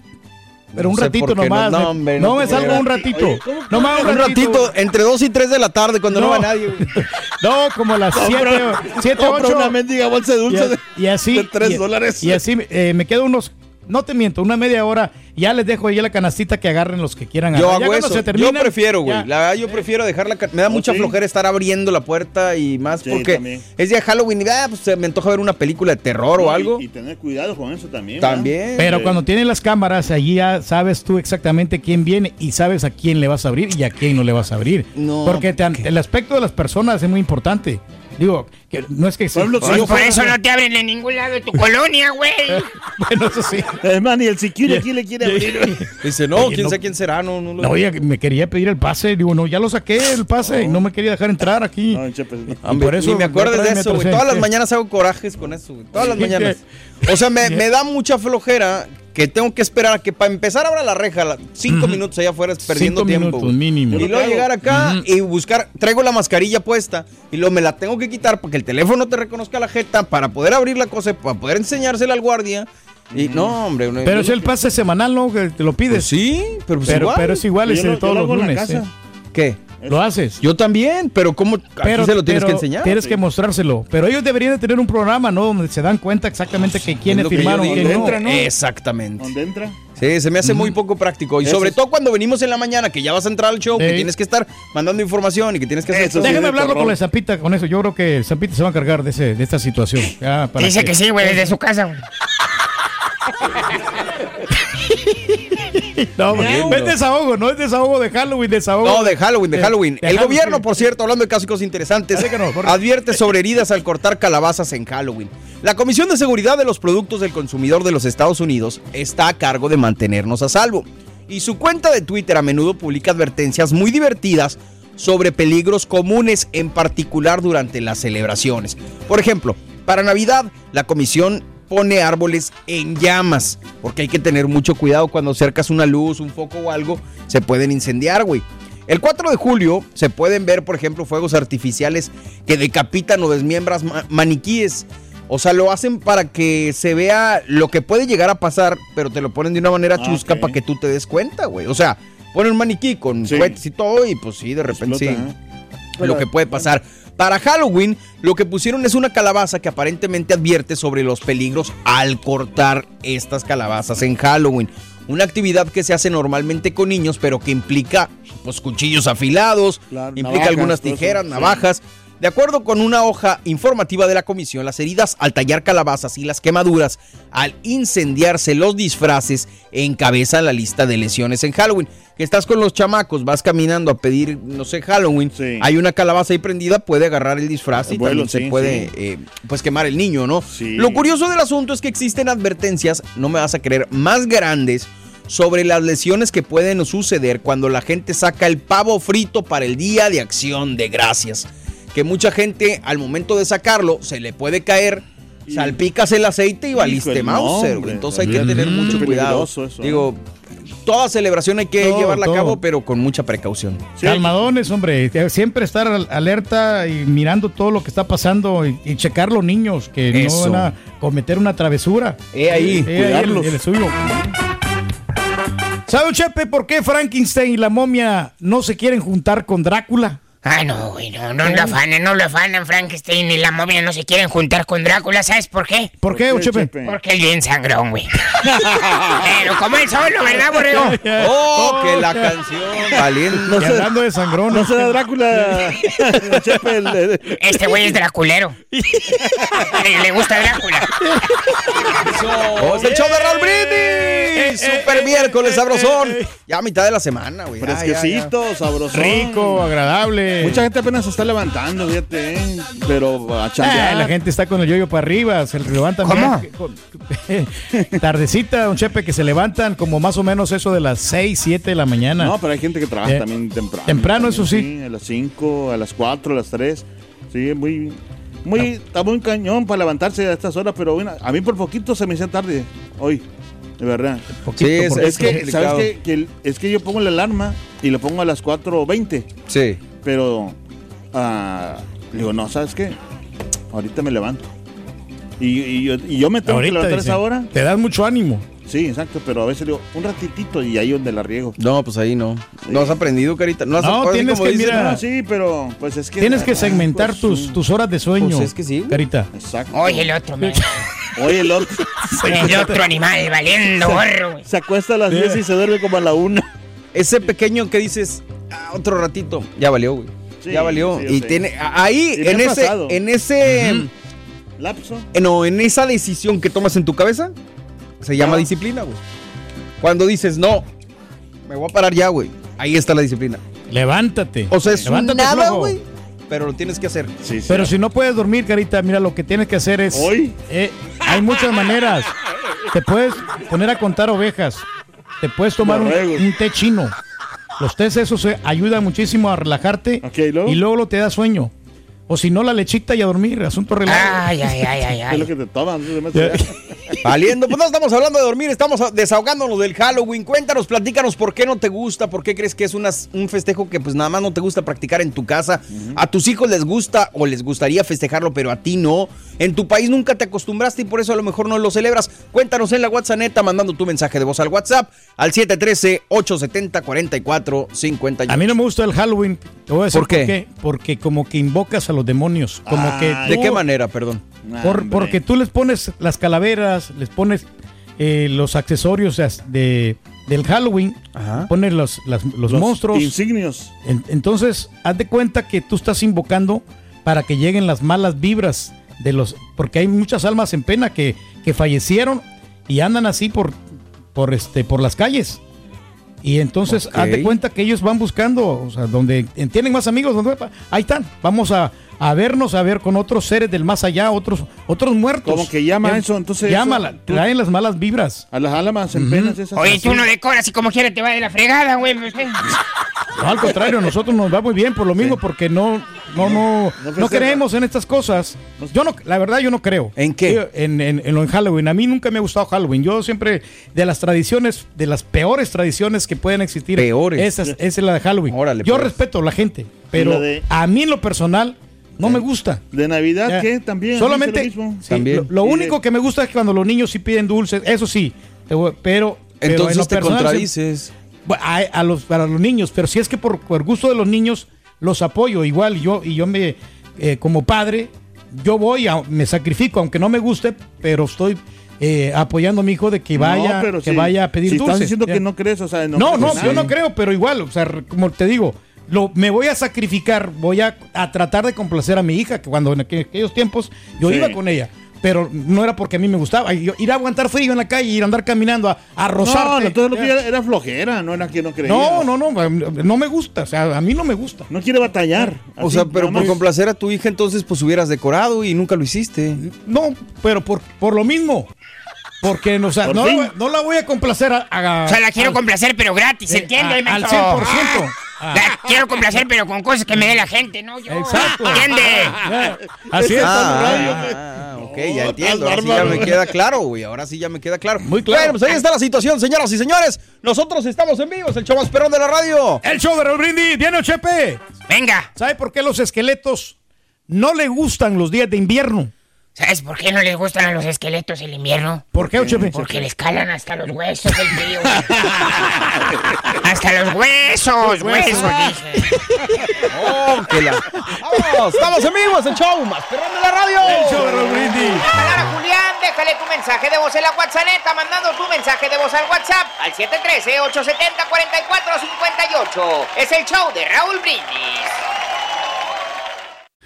Pero un ratito nomás. no, me- hombre, no, me salgo un ratito. Oye, ¿cómo no me hago Un ratito, entre 2 y 3 de la tarde, cuando no, va nadie. No, como las 7, Compra- 7, compra 8. una mendiga bolsa de dulces de- y, así. de tres y- dólares. Y así eh, me quedo unos. No te miento, una media hora. Ya les dejo ahí la canastita que agarren los que quieran Yo hago cuando eso. se terminan, yo prefiero, güey. La verdad, yo prefiero dejarla. ca- Me da mucha sí. flojera estar abriendo la puerta y más Sí, porque también. es día de Halloween y ah, pues, se me antoja ver una película de terror o algo. Y, tener cuidado con eso también. ¿verdad? También. Pero Sí. cuando tienen las cámaras, allí ya sabes tú exactamente quién viene y sabes a quién le vas a abrir y a quién no le vas a abrir. No, Porque te- el aspecto de las personas es muy importante. Digo, que no es que... Por si yo Por fuera- eso no te abren en ningún lado de tu colonia, güey. Bueno, eso sí. Es más, ni el security aquí le quiere abrir. Dice, no, Oye, quién no- sabe quién será, no, no lo- No, oye, me quería pedir el pase. Digo, no, ya lo saqué el pase y no me quería dejar entrar aquí. No, che, pues, no. Por eso ni me acuerdes de eso, güey. Todas las Sí. mañanas hago corajes con eso, güey. Todas las Sí, mañanas. sí. O sea, me, Sí. me da mucha flojera que tengo que esperar a que para empezar abra la reja, cinco minutos allá afuera perdiendo Cinco tiempo. minutos mínimo. Y luego llegar acá y buscar, traigo la mascarilla puesta y luego me la tengo que quitar para que el teléfono te reconozca la jeta, para poder abrir la cosa, para poder enseñársela al guardia. Y no, hombre. no- Pero es el pase semanal, ¿no? Que te lo pides. Pues sí, pero pues pero, igual. pero es igual, es de todos lo los lunes. casa. ¿eh? ¿Qué? Lo haces. Yo también, pero ¿cómo? Aquí se lo tienes pero que enseñar. Tienes que mostrárselo. Pero ellos deberían de tener un programa, ¿no? Donde se dan cuenta exactamente que quiénes Es lo que yo firmaron, quién no. Entra, ¿no? Exactamente. ¿Dónde entra? Sí, se me hace muy poco práctico. Y Eso sobre es- todo cuando venimos en la mañana, que ya vas a entrar al show, que tienes que estar mandando información y que tienes que hacer Eso. Déjame hablarlo terror. con la Zampita con eso. Yo creo que el Zampita se va a encargar de, ese, de esta situación. Ya, para Dice que sí, güey, desde su casa. No, no es desahogo, no es desahogo de Halloween, desahogo. No, de Halloween, de de- Halloween. de el Halloween, gobierno, por cierto, hablando de casos interesantes, advierte sobre heridas al cortar calabazas en Halloween. La Comisión de Seguridad de los Productos del Consumidor de los Estados Unidos está a cargo de mantenernos a salvo. Y su cuenta de Twitter a menudo publica advertencias muy divertidas sobre peligros comunes, en particular durante las celebraciones. Por ejemplo, para Navidad, la comisión pone árboles en llamas, porque hay que tener mucho cuidado cuando acercas una luz, un foco o algo, se pueden incendiar, güey. El 4 de julio se pueden ver, por ejemplo, fuegos artificiales que decapitan o desmiembras ma- maniquíes. O sea, lo hacen para que se vea lo que puede llegar a pasar, pero te lo ponen de una manera Ah, chusca para que tú te des cuenta, güey. O sea, ponen un maniquí con Sí. y todo y pues sí, de repente Explota, sí. Lo que puede pasar. Para Halloween, lo que pusieron es una calabaza que aparentemente advierte sobre los peligros al cortar estas calabazas en Halloween. Una actividad que se hace normalmente con niños, pero que implica pues, cuchillos afilados, Claro, implica navajas, algunas tijeras, sí. De acuerdo con una hoja informativa de la comisión, las heridas al tallar calabazas y las quemaduras al incendiarse los disfraces encabezan la lista de lesiones en Halloween. Que estás con los chamacos, vas caminando a pedir, no sé, Halloween, Sí. hay una calabaza ahí prendida, puede agarrar el disfraz y El vuelo, también se puede sí. eh, pues quemar el niño, ¿no? Lo curioso del asunto es que existen advertencias, no me vas a creer, más grandes sobre las lesiones que pueden suceder cuando la gente saca el pavo frito para el Día de Acción de Gracias. Que mucha gente al momento de sacarlo se le puede caer, salpicas el aceite y valiste Mauser, güey. hombre. Entonces hay que tener Mm, mucho cuidado. eso, ¿eh? Digo, toda celebración hay que Todo, llevarla todo. a cabo, pero con mucha precaución. Calmadones, hombre. Siempre estar al- alerta y mirando todo lo que está pasando y, y checar los niños que Eso. no van a cometer una travesura. Eh, ahí, Eh, el- cuidarlos. el suyo. ¿Sabe, Chepe, por qué Frankenstein y la momia no se quieren juntar con Drácula? Ah, no, güey, no, no lo afanan, no lo afanan. Frankenstein y la momia no se quieren juntar con Drácula, ¿sabes por qué? ¿Por qué, Chepe? Porque él bien sangrón, güey. Pero como él solo, ¿verdad, borrego? Oh, que la canción valiente. Y hablando de sangrón. No será Drácula. Chepe, el- el- Este güey es draculero. le, le gusta Drácula. ¡Oh, es el show de Raúl Brindis! Super miércoles sabrosón. Ya a mitad de la semana, güey. Ya, ya, ya. Fresquecito, sabroso. Rico, agradable. Mucha gente apenas se está levantando, fíjate, ¿eh? pero a Ah, chambear. la gente está con el yoyo para arriba, se levantan. ¿Cómo? bien, con- Tardecita, don Chepe, que se levantan como más o menos eso de las 6, 7 de la mañana. No, pero hay gente que trabaja Eh, también temprano. temprano, eso sí. A las 5, a las 4, a las 3. Sí, muy. Muy, está muy cañón para levantarse a estas horas, pero bueno, a mí por poquito se me hizo tarde hoy, de verdad. Sí, es- que. ¿sabes qué? Que es que yo pongo la alarma y lo pongo a las 4.20, Sí. Pero ah, digo, no, ¿sabes qué? Ahorita me levanto. Y, y yo, y yo me tengo Ahorita, que levantar dice. esa hora. Te das mucho ánimo. Sí, exacto, pero a veces digo, un ratitito y ahí donde la riego. No, pues ahí no. ¿No has aprendido, Carita? No, has No, sí tienes como que, mira, No, sí, pero pues es que... Tienes que segmentar pues, tus, tus horas de sueño. Pues es que sí. Carita. Exacto. Oye, el otro, man. Oye, el otro. El otro animal valiendo gorro. Se acuesta a las 10 y se duerme como a la 1. Ese pequeño que dices, "Ah, otro ratito, ya valió, güey. Sí, ya valió. sí, y sé. tiene ahí, en ese, en ese, Lapso. eh, no, en esa decisión que tomas en tu cabeza, se llama Ah. disciplina, güey. Cuando dices, no, me voy a parar ya, güey. Ahí está la disciplina. Levántate. O sea, es Levántate, nada, güey. Pero lo tienes que hacer. Sí, sí. Pero si no puedes dormir, Carita, mira, lo que tienes que hacer es... Hoy. eh, hay muchas maneras. Te puedes poner a contar ovejas. Te puedes tomar un, un té chino. Los tés esos eh, ayudan muchísimo a relajarte Ok, ¿y luego? y luego lo te da sueño. O si no, la lechita y a dormir. Asunto relajado. Ay, ay, ay, ay, Es lo ay. que te toman. Valiendo, pues no estamos hablando de dormir, estamos desahogándonos del Halloween. Cuéntanos, platícanos por qué no te gusta, por qué crees que es unas- un festejo que pues nada más no te gusta practicar en tu casa. A tus hijos les gusta o les gustaría festejarlo, pero a ti no. En tu país nunca te acostumbraste y por eso a lo mejor no lo celebras. Cuéntanos en la WhatsApp neta mandando tu mensaje de voz al WhatsApp al 713-870-4451. A mí no me gusta el Halloween. Te voy a decir ¿Por qué? Porque como que invocas a los demonios. Como que Ay, ¿De qué manera, perdón? Por- porque tú les pones las calaveras, les pones eh, los accesorios de, del Halloween, Ajá. pones los, las- los Los monstruos. Insignios. En- entonces, haz de cuenta que tú estás invocando para que lleguen las malas vibras de los. Porque hay muchas almas en pena que, que fallecieron y andan así por, por, este, por las calles. Y entonces, Ok. haz de cuenta que ellos van buscando, o sea, donde tienen más amigos, donde, ahí están. Vamos a, a vernos, a ver con otros seres del más allá, otros, otros muertos. Como que llama Eh, eso, entonces Llámala, eso, tú- traen las malas vibras. A las almas en penas esas. Oye, tú no decoras y como quiera te va de la fregada, güey. pues, ¿qué? No, al contrario, a nosotros nos va muy bien por lo mismo, porque no, no, no, No creemos en estas cosas. Yo no, la verdad, yo no creo. ¿En qué? Yo, En, en- en lo en Halloween. A mí nunca me ha gustado Halloween. Yo siempre, de las tradiciones, de las peores tradiciones que pueden existir, Peores. Esa, es- esa es la de Halloween. Órale, yo pues. respeto a la gente, pero la de- a mí en lo personal no me gusta. De Navidad, Ya. ¿qué? También. Solamente, lo mismo. sí, También. lo, lo Y de- único que me gusta es cuando los niños sí piden dulces, eso sí, pero... pero en Entonces lo te personal, contradices. a, a los, para los niños, pero si es que por, por gusto de los niños los apoyo igual yo y yo me eh, como padre yo voy a, me sacrifico aunque no me guste pero estoy eh, apoyando a mi hijo de que vaya No, pero que vaya a pedir si dulces estás diciendo Ya. que no crees, o sea, no no, en yo no creo, pero igual, o sea, como te digo, lo, me voy a sacrificar, voy a, a tratar de complacer a mi hija, que cuando en aqu- aquellos tiempos yo Sí. iba con ella, pero no era porque a mí me gustaba, yo- ir a aguantar frío en la calle, ir a andar caminando, a, a No, rozarte. entonces lo que era, era flojera, no era que no creía. No, no, no, no me gusta, o sea, a mí no me gusta. No quiere batallar. O así, sea, pero por complacer a tu hija, entonces pues hubieras decorado y nunca lo hiciste. No, pero por, por lo mismo. Porque o sea, Por no, la voy- no la voy a complacer a, a- O sea, la quiero al- complacer, pero gratis, eh, ¿entiendes? al menso? 100%. Ah. La quiero complacer, pero con cosas que me dé la gente, ¿no? Yo. Exacto. ¿Entiendes? Ya, Así es. Ah, ah, ah, ok. ya entiendo. Ahora sí ya me queda claro, güey. Ahora sí ya me queda claro. Muy claro. Bueno, pues ahí está la situación, señoras y señores. Nosotros estamos en vivo, es el show más de la radio. El show de Raúl Brindis, Diano Chepe. Venga. ¿Sabe por qué los esqueletos no le gustan los días de invierno? ¿Sabes por qué no les gustan a los esqueletos el invierno? ¿Por qué, Chepe? Porque les calan hasta los huesos el frío. hasta los huesos, huesos, dije. Oh, que la- Vamos, estamos en vivo, es el show más perrón de la radio. El show de Raúl Brindis. Hola Julián, déjale tu mensaje de voz en la WhatsApp, mandando tu mensaje de voz al WhatsApp al 713-870-4458. Es el show de Raúl Brindis.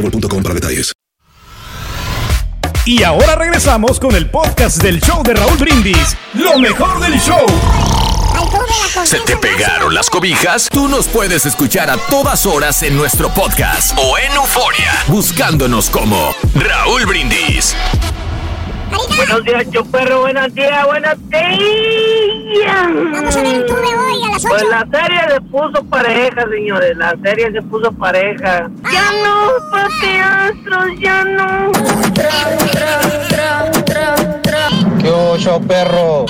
boostmobile.com para detalles. Y ahora regresamos con el podcast del show de Raúl Brindis. Lo mejor del show. ¿Se te pegaron las cobijas? Tú nos puedes escuchar a todas horas en nuestro podcast o en Euforia, buscándonos como Raúl Brindis. Buenos días, yo perro, buenos días, buenos días. Vamos a ver el club de hoy a las Pues 8. la serie se puso pareja, señores, la serie se puso pareja. Ya no, pateastros, ya no. ¿Qué hubo, show perro?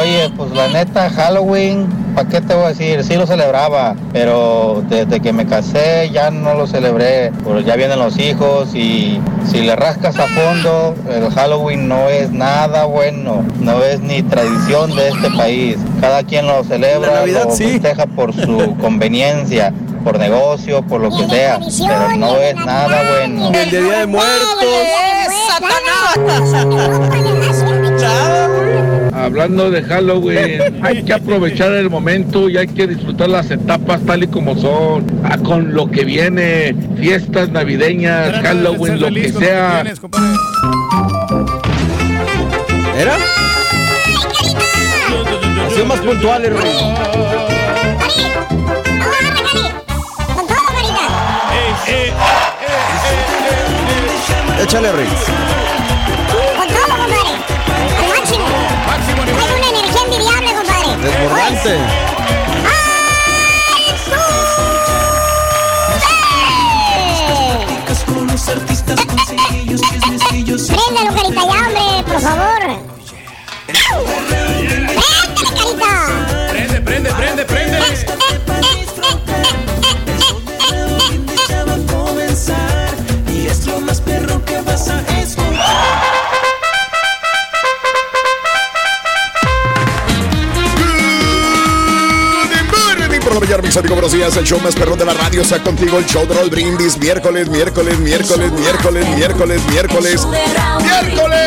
Oye, pues la neta, Halloween, ¿para qué te voy a decir? Sí lo celebraba, pero desde que me casé ya no lo celebré. Pues ya vienen los hijos y si le rascas a fondo, el Halloween no es nada bueno, no es ni tradición de este país. Cada quien lo celebra, La Navidad, lo sí. festeja por su conveniencia, por negocio, por lo que sea, pero no es nada bueno. El de Día de Muertos. Hablando de Halloween, hay que aprovechar el momento y hay que disfrutar las etapas tal y como son, ah, con lo que viene, fiestas navideñas, Halloween, lo que sea. ¿Era? Ha sido más puntual, Rey. Échale, Rey. Desbordante. Préndalo, carita, ya, hombre, por favor. Préndale, carita. Prende, prende, prende, prende. Y es lo más perro que vas a Buenos días. El show más perrón de la radio está contigo. El show de Raúl Brindis. Miércoles, miércoles, miércoles, miércoles, miércoles, miércoles. ¡Miércoles!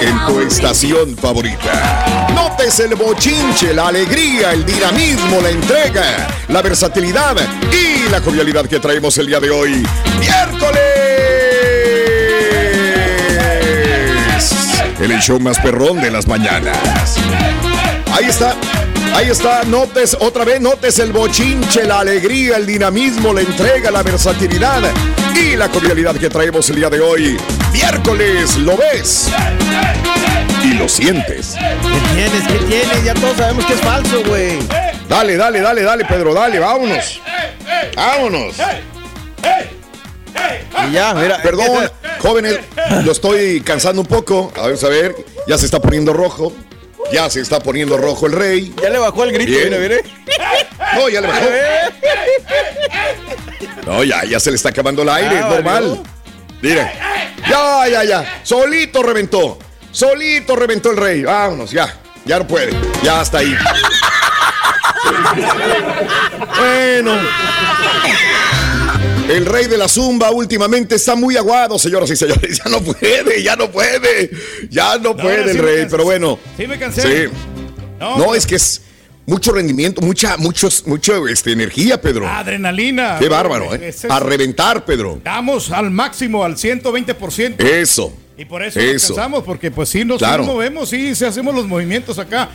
En tu estación favorita. Notes el bochinche, la alegría, el dinamismo, la entrega, la versatilidad y la jovialidad que traemos el día de hoy. ¡Miércoles! En el show más perrón de las mañanas. Ahí está. Ahí está, notes otra vez, notes el bochinche, la alegría, el dinamismo, la entrega, la versatilidad y la cordialidad que traemos el día de hoy. Miércoles, ¿lo ves? Y lo sientes. ¿Qué tienes? ¿Qué tienes? Ya todos sabemos que es falso, güey. Dale, dale, dale, dale, Pedro, dale, vámonos. Vámonos. Y ya, mira. Perdón, jóvenes, lo estoy cansando un poco. A ver, a ver, ya se está poniendo rojo. Ya se está poniendo rojo el rey. Ya le bajó el grito, mira, mire. No, ya le bajó. No, ya, ya se le está acabando el aire, Ah, normal. Mire. Ya, ya, ya. Solito reventó. Solito reventó el rey. Vámonos, ya. Ya no puede. Ya está ahí. Bueno. El rey de la zumba últimamente está muy aguado, señoras y señores. Ya no puede, ya no puede. Ya no puede sí el rey, pero bueno. Sí me cansé. Sí. No, es que es mucho rendimiento, mucha, muchos, mucho este, energía, Pedro. Adrenalina. Qué bárbaro, ¿eh? Es- A reventar, Pedro. Estamos al máximo, al 120%. Eso. Y por eso, nos Eso. cansamos, porque pues sí nos, Claro. movemos, sí, sí hacemos los movimientos acá.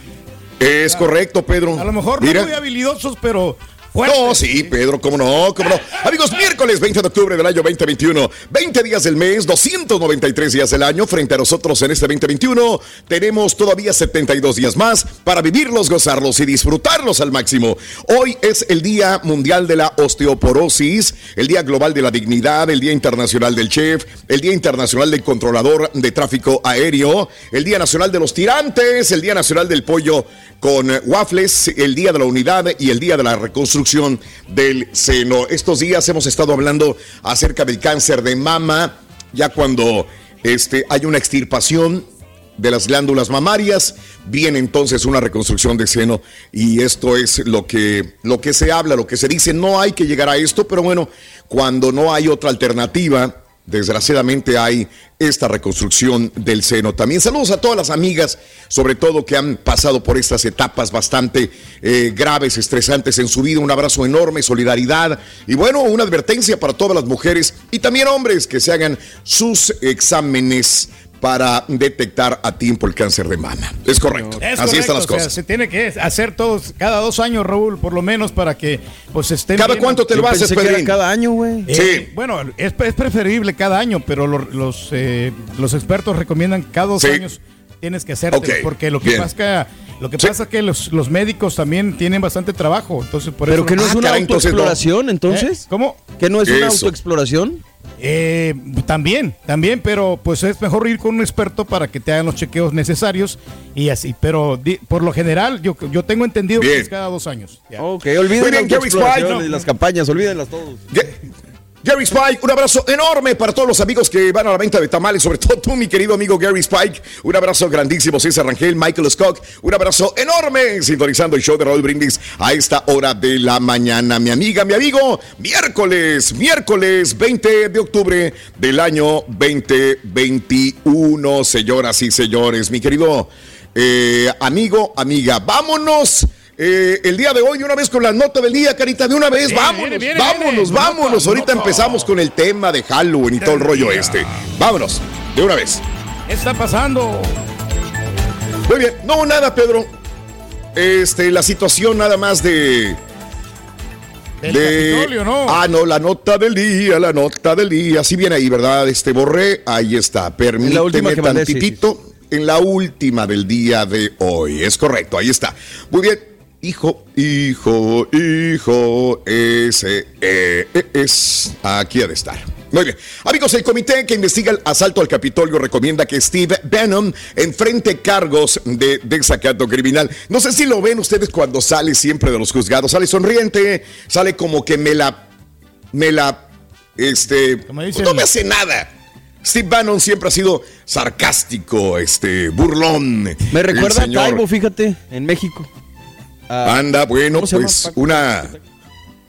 Es correcto, Pedro. A lo mejor Mira. no muy habilidosos, pero No, sí, Pedro, cómo no, cómo no. Amigos, miércoles 20 de octubre del año 2021, 20 días del mes, 293 días del año. Frente a nosotros en este 2021 tenemos todavía 72 días más para vivirlos, gozarlos y disfrutarlos al máximo. Hoy es el Día Mundial de la Osteoporosis, el Día Global de la Dignidad, el Día Internacional del Chef, el Día Internacional del Controlador de Tráfico Aéreo, el Día Nacional de los Tirantes, el Día Nacional del Pollo con waffles, el Día de la Unidad y el Día de la Reconstrucción del Seno. Estos días hemos estado hablando acerca del cáncer de mama, ya cuando este, hay una extirpación de las glándulas mamarias, viene entonces una reconstrucción de seno y esto es lo que, lo que se habla, lo que se dice, no hay que llegar a esto, pero bueno, cuando no hay otra alternativa, desgraciadamente hay esta reconstrucción del seno. También saludos a todas las amigas, sobre todo que han pasado por estas etapas bastante eh, graves, estresantes en su vida. Un abrazo enorme, solidaridad y bueno, una advertencia para todas las mujeres y también hombres que se hagan sus exámenes para detectar a tiempo el cáncer de mama. Es correcto. Es Así correcto, están las o sea, cosas. se tiene que hacer todos, cada dos años, Raúl, por lo menos, para que pues estén. ¿Cada bien- cuánto te lo haces, Pedrín? cada- año, güey. Eh, Sí. Bueno, es, es preferible cada año, pero lo- los, eh, los expertos recomiendan cada dos Sí. años tienes que hacerte, porque lo que bien. pasa es que, lo que pasa es que los, los médicos también tienen bastante trabajo, entonces por Pero eso que no es Ah, una entonces no. autoexploración, entonces. ¿Eh? ¿Cómo? ¿Que no es una autoexploración? Eh, también, también, pero pues es mejor ir con un experto para que te hagan los chequeos necesarios y así. Pero di- por lo general, yo, yo tengo entendido Bien. que es cada dos años. Ya. Ok, olviden las Spike. y las campañas, olvídenlas todos. Gary Spike, un abrazo enorme para todos los amigos que van a la venta de tamales, sobre todo tú, mi querido amigo Gary Spike. Un abrazo grandísimo, César Rangel, Michael Scott. Un abrazo enorme, sintonizando el show de Raúl Brindis a esta hora de la mañana. Mi amiga, mi amigo, miércoles, miércoles 20 de octubre del año 2021, señoras y señores. Mi querido eh, amigo, amiga, vámonos. Eh, el día de hoy, de una vez con la nota del día, Carita, de una vez, Viene, vámonos, viene, viene, vámonos, viene. vámonos. Nota, Ahorita nota. empezamos con el tema de Halloween y todo el rollo este. Vámonos, de una vez. ¿Qué está pasando? Muy bien, no, nada, Pedro. Este, la situación nada más de. Del Capitolio, ¿no? Ah, no, la nota del día, la nota del día. Sí viene ahí, ¿verdad? Este borré, ahí está. Permíteme que mandé, sí, tantitito. En la última del día de hoy. Es correcto, ahí está. Muy bien. Hijo, hijo, hijo, ese eh, eh, es. Aquí ha de estar. Muy bien. Amigos, el comité que investiga el asalto al Capitolio recomienda que Steve Bannon enfrente cargos de desacato criminal. No sé si lo ven ustedes cuando sale siempre de los juzgados. Sale sonriente, sale como que me la. Me la. Este. Dicen- no me hace nada. Steve Bannon siempre ha sido sarcástico, este, burlón. Me recuerda a. Taibo, fíjate, en México. Anda, bueno, ¿cómo se llama, pues una,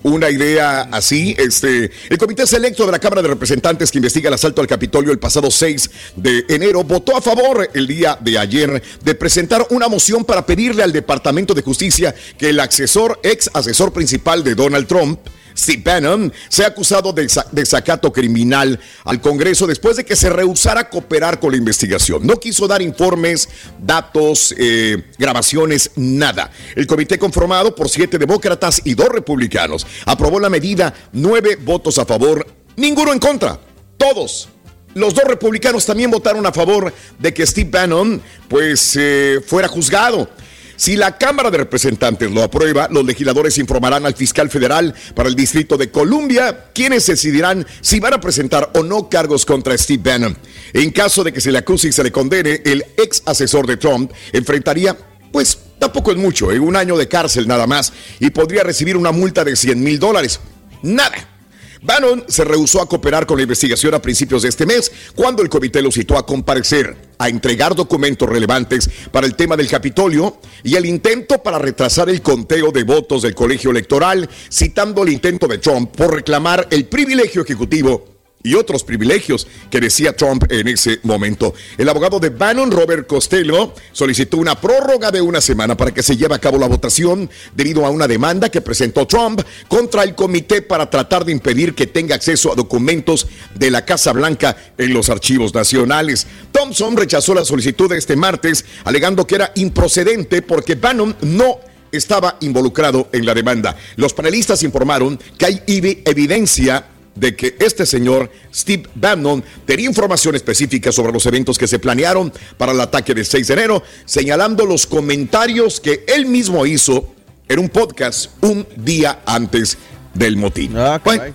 una idea así. Este, el Comité Selecto de la Cámara de Representantes que investiga el asalto al Capitolio el pasado 6 de enero votó a favor el día de ayer de presentar una moción para pedirle al Departamento de Justicia que el asesor, ex asesor principal de Donald Trump, Steve Bannon sea acusado de sa- desacato criminal al Congreso después de que se rehusara a cooperar con la investigación. No quiso dar informes, datos, eh, grabaciones, nada. El comité conformado por siete demócratas y dos republicanos aprobó la medida, nueve votos a favor, ninguno en contra, todos. Los dos republicanos también votaron a favor de que Steve Bannon pues eh, fuera juzgado. Si la Cámara de Representantes lo aprueba, los legisladores informarán al fiscal federal para el Distrito de Columbia, quienes decidirán si van a presentar o no cargos contra Steve Bannon. En caso de que se le acuse y se le condene, el ex asesor de Trump enfrentaría, pues tampoco es mucho, eh, un año de cárcel nada más y podría recibir una multa de 100 mil dólares. Nada. Bannon se rehusó a cooperar con la investigación a principios de este mes, cuando el comité lo citó a comparecer, a entregar documentos relevantes para el tema del Capitolio y el intento para retrasar el conteo de votos del colegio electoral, citando el intento de Trump por reclamar el privilegio ejecutivo y otros privilegios que decía Trump en ese momento. El abogado de Bannon, Robert Costello, solicitó una prórroga de una semana para que se lleve a cabo la votación debido a una demanda que presentó Trump contra el comité para tratar de impedir que tenga acceso a documentos de la Casa Blanca en los archivos nacionales. Thompson rechazó la solicitud de este martes, alegando que era improcedente porque Bannon no estaba involucrado en la demanda. Los panelistas informaron que hay evi- evidencia de que este señor Steve Bannon tenía información específica sobre los eventos que se planearon para el ataque del 6 de enero, señalando los comentarios que él mismo hizo en un podcast un día antes del motín. Bueno,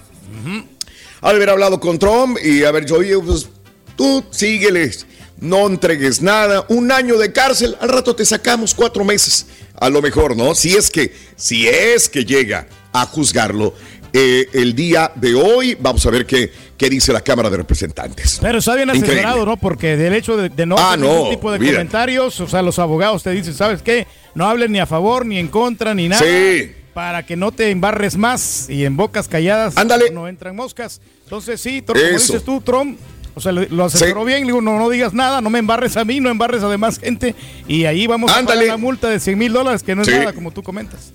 al haber hablado con Trump y haber dicho, oye, pues tú sígueles, no entregues nada, un año de cárcel, al rato te sacamos cuatro meses, a lo mejor, ¿no? Si es que, si es que llega a juzgarlo eh, el día de hoy, vamos a ver qué, qué dice la Cámara de Representantes. Pero está bien Increíble. asesorado, ¿no? Porque del hecho de, de no Ah, hacer no, ningún tipo de mira. comentarios, o sea, los abogados te dicen, ¿sabes qué? No hablen ni a favor, ni en contra, ni nada. Sí. Para que no te embarres más y en bocas calladas no entran moscas. Entonces, sí, como dices tú, Trump, o sea, lo, asesoró bien, le digo, no, no digas nada, no me embarres a mí, no embarres a demás gente. Y ahí vamos a pagar la multa de 100 mil dólares, que no es Sí. nada, como tú comentas.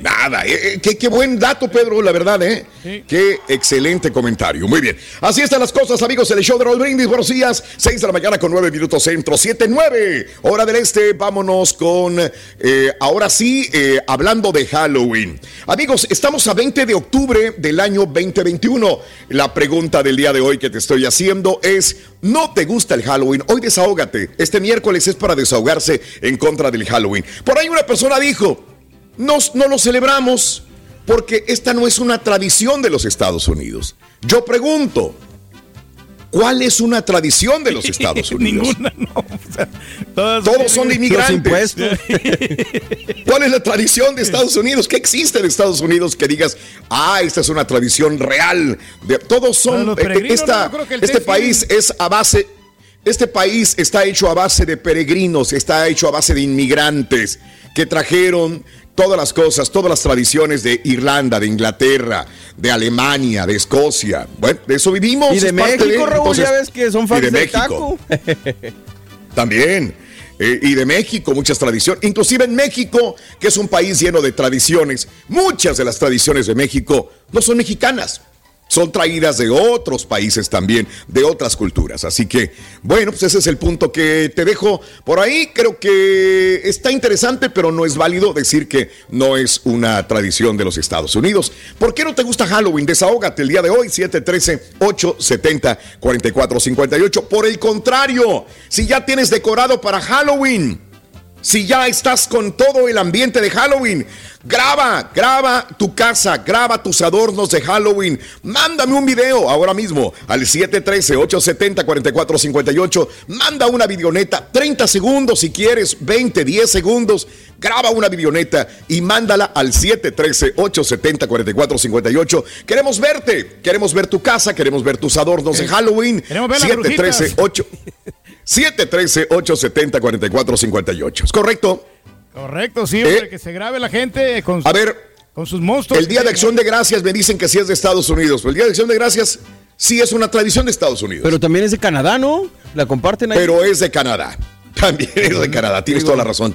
Nada, eh, eh, qué, qué buen dato, Pedro, la verdad, ¿eh? Qué excelente comentario. Muy bien. Así están las cosas, amigos, el show de Roll Brindis. Buenos días, 6 de la mañana con 9 minutos centro, 7, 9, hora del este. Vámonos con, eh, ahora sí, eh, hablando de Halloween. Amigos, estamos a 20 de octubre del año 2021. La pregunta del día de hoy que te estoy haciendo es, ¿no te gusta el Halloween? Hoy desahógate. Este miércoles es para desahogarse en contra del Halloween. Por ahí una persona dijo, no, no lo celebramos porque esta no es una tradición de los Estados Unidos. Yo pregunto, ¿cuál es una tradición de los Estados Unidos? Ninguna, no. Todos son de inmigrantes. ¿Cuál es la tradición de Estados Unidos? ¿Qué existe en Estados Unidos que digas, ah, esta es una tradición real? De, todos son, eh, peregrinos, esta- no, este país es a base, este país está hecho a base de peregrinos, está hecho a base de inmigrantes que trajeron todas las cosas, todas las tradiciones de Irlanda, de Inglaterra, de Alemania, de Escocia. Bueno, de eso vivimos. Y de México, Raúl, entonces- ya ves que son y fans de del México. taco. También. Eh, y de México, muchas tradiciones. Inclusive en México, que es un país lleno de tradiciones, muchas de las tradiciones de México no son mexicanas. Son traídas de otros países también, de otras culturas. Así que, bueno, pues ese es el punto que te dejo por ahí. Creo que está interesante, pero no es válido decir que no es una tradición de los Estados Unidos. ¿Por qué no te gusta Halloween? Desahógate el día de hoy, 713-870-4458. Por el contrario, si ya tienes decorado para Halloween, si ya estás con todo el ambiente de Halloween, graba, graba tu casa, graba tus adornos de Halloween. Mándame un video ahora mismo al 713-870-4458. Manda una videoneta, 30 segundos si quieres, 20, 10 segundos. Graba una videoneta y mándala al 713-870-4458. Queremos verte, queremos ver tu casa, queremos ver tus adornos de Halloween. 713 8 713-870-4458. ¿Es correcto? Correcto, sí, hombre, que se grabe la gente con, A ver, con sus monstruos. el Día de Acción de Gracias me dicen que sí es de Estados Unidos. El Día de Acción de Gracias sí es una tradición de Estados Unidos. Pero también es de Canadá, ¿no? La comparten ahí. Pero es de Canadá. También es de Canadá, tienes toda la razón.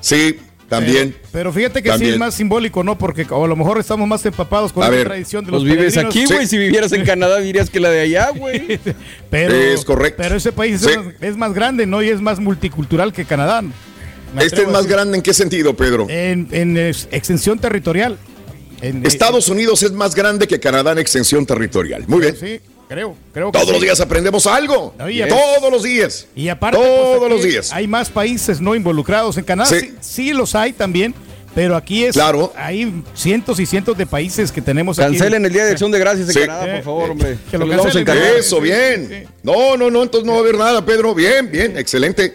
Sí, también. Pero fíjate que sí es más simbólico, ¿no? Porque a lo mejor estamos más empapados con A la ver, tradición de Pues los vives peregrinos. aquí, güey. Si vivieras en Canadá dirías que la de allá, güey. Pero, Es correcto. Pero ese país Sí. es, más, es más grande, ¿no? Y es más multicultural que Canadá. Me ¿Este es más grande en qué sentido, Pedro? En, en, ex- extensión territorial. En- Estados Unidos es más grande que Canadá en extensión territorial. Muy bien. Sí, creo, creo que Todos sí. los días aprendemos algo. Todos los días. Y aparte, Todos pues, los días. Hay más países no involucrados. En Canadá Sí. sí, sí los hay también, pero aquí es. Claro. Hay cientos y cientos de países que tenemos aquí. Cancelen el Día de Acción de Gracias en Sí. Canadá, por favor, hombre. Que lo. Eso, bien. No, no, no, entonces no va a haber nada, Pedro. Bien, bien, excelente.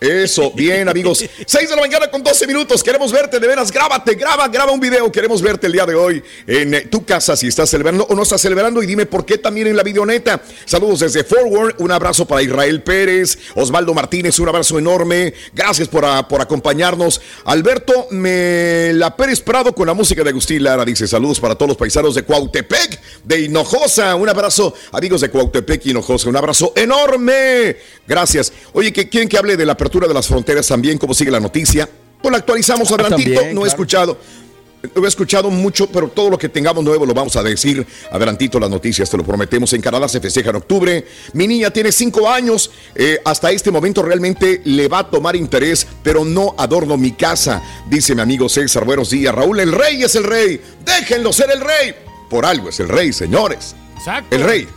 Eso, bien, amigos. 6 de la mañana con 12 minutos. Queremos verte, de veras. Grábate, graba, graba un video. Queremos verte el día de hoy en tu casa si estás celebrando o no estás celebrando. Y dime por qué también en la videoneta. Saludos desde Forward. Un abrazo para Israel Pérez, Osvaldo Martínez. Un abrazo enorme. Gracias por, a- por acompañarnos. Alberto me la Pérez Prado con la música de Agustín Lara. Dice saludos para todos los paisanos de Cuautepec, de Hinojosa. Un abrazo, amigos de Cuautepec y Hinojosa. Un abrazo enorme. Gracias. Oye, quieren que hable de la apertura de las fronteras también, cómo sigue la noticia. Pues la actualizamos adelantito. también, no he claro. escuchado. No he escuchado mucho, pero todo lo que tengamos nuevo lo vamos a decir. Adelantito las noticias, te lo prometemos. En Canadá se festeja en octubre. Mi niña tiene cinco años. Eh, hasta este momento realmente le va a tomar interés, pero no adorno mi casa, dice mi amigo César. Buenos días, Raúl. El rey es el rey. Déjenlo ser el rey. Por algo es el rey, señores. Exacto. El rey.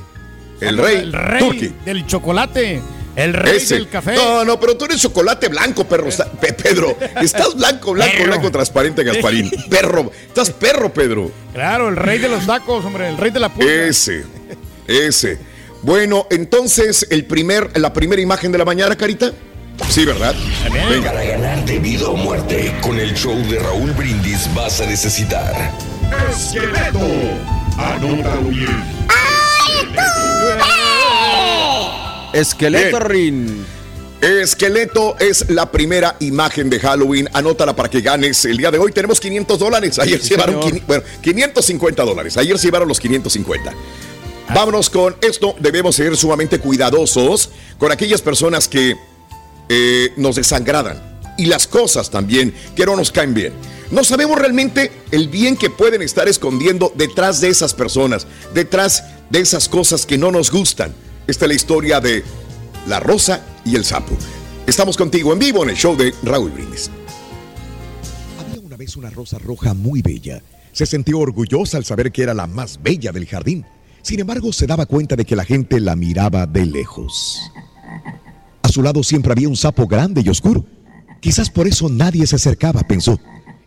El rey. El rey del chocolate. El rey Ese. del café. No, no, pero tú eres chocolate blanco, perro. Pedro, estás blanco, blanco, Perro. blanco, transparente, Gasparín. Perro, estás perro, Pedro. Claro, el rey de los tacos, hombre. El rey de la puta. Ese, ese. Bueno, entonces, el primer, la primera imagen de la mañana, Carita. Sí, ¿verdad? Venga. Para ganar de vida o muerte, con el show de Raúl Brindis vas a necesitar. Esqueleto. Anótalo bien. Esqueleto. Rin. Esqueleto es la primera imagen de Halloween. Anótala para que ganes. El día de hoy tenemos 500 dólares. Ayer se llevaron bueno, 550 dólares. Ayer se llevaron los 550. Vámonos con esto. Debemos ser sumamente cuidadosos con aquellas personas que eh, nos desangradan y las cosas también que no nos caen bien. No sabemos realmente el bien que pueden estar escondiendo detrás de esas personas, detrás de esas cosas que no nos gustan. Esta es la historia de la rosa y el sapo. Estamos contigo en vivo en el show de Raúl Brindis. Había una vez una rosa roja muy bella. Se sintió orgullosa al saber que era la más bella del jardín. Sin embargo, se daba cuenta de que la gente la miraba de lejos. A su lado siempre había un sapo grande y oscuro. Quizás por eso nadie se acercaba, pensó.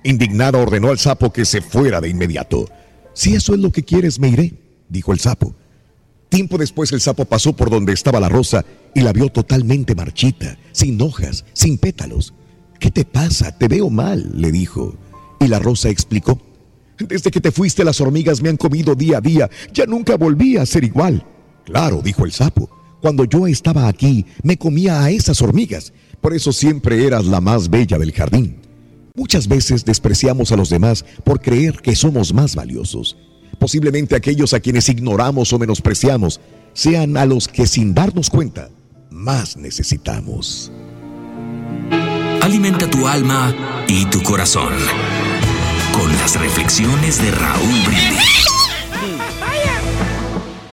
Indignada ordenó al sapo que se fuera de inmediato. Si eso es lo que quieres, me iré, dijo el sapo. Tiempo después el sapo pasó por donde estaba la rosa y la vio totalmente marchita, sin hojas, sin pétalos. ¿Qué te pasa? Te veo mal, le dijo. Y la rosa explicó. Desde que te fuiste las hormigas me han comido día a día, ya nunca volví a ser igual. Claro, dijo el sapo. Cuando yo estaba aquí, me comía a esas hormigas. Por eso siempre eras la más bella del jardín. Muchas veces despreciamos a los demás por creer que somos más valiosos. Posiblemente aquellos a quienes ignoramos o menospreciamos sean a los que sin darnos cuenta más necesitamos. Alimenta tu alma y tu corazón con las reflexiones de Raúl Brindis.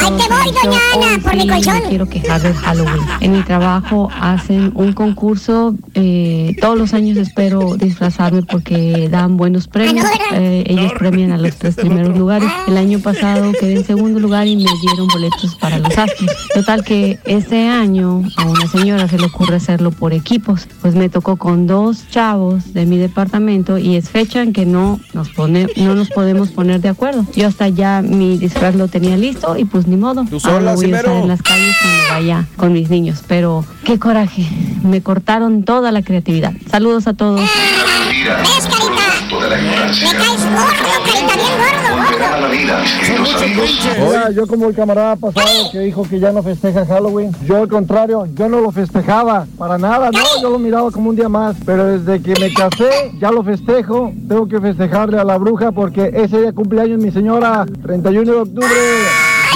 Ahí te voy, doña Ana, por mi colchón. Quiero quejar del Halloween. En mi trabajo hacen un concurso. eh, todos los años espero disfrazarme porque dan buenos premios. Eh, ellos premian a los tres primeros lugares. El año pasado quedé en segundo lugar y me dieron boletos para los Astros. Total que este año a una señora se le ocurre hacerlo por equipos. Pues me tocó con dos chavos de mi departamento y es fecha en que no nos pone, no nos podemos poner de acuerdo. Yo hasta ya mi disfraz lo tenía listo y pues ni modo. Tú Ahora sola, voy a estar en las calles cuando vaya con mis niños. Pero qué coraje. Me cortaron toda la creatividad. Saludos a todos. ¿Ves, carita? Me caes gordo, carita, bien gordo, gordo. Oiga, yo como el camarada pasado que dijo que ya no festeja Halloween, yo al contrario, yo no lo festejaba para nada, no, yo lo miraba como un día más, pero desde que me casé ya lo festejo, tengo que festejarle a la bruja porque ese día cumpleaños mi señora, 31 de octubre.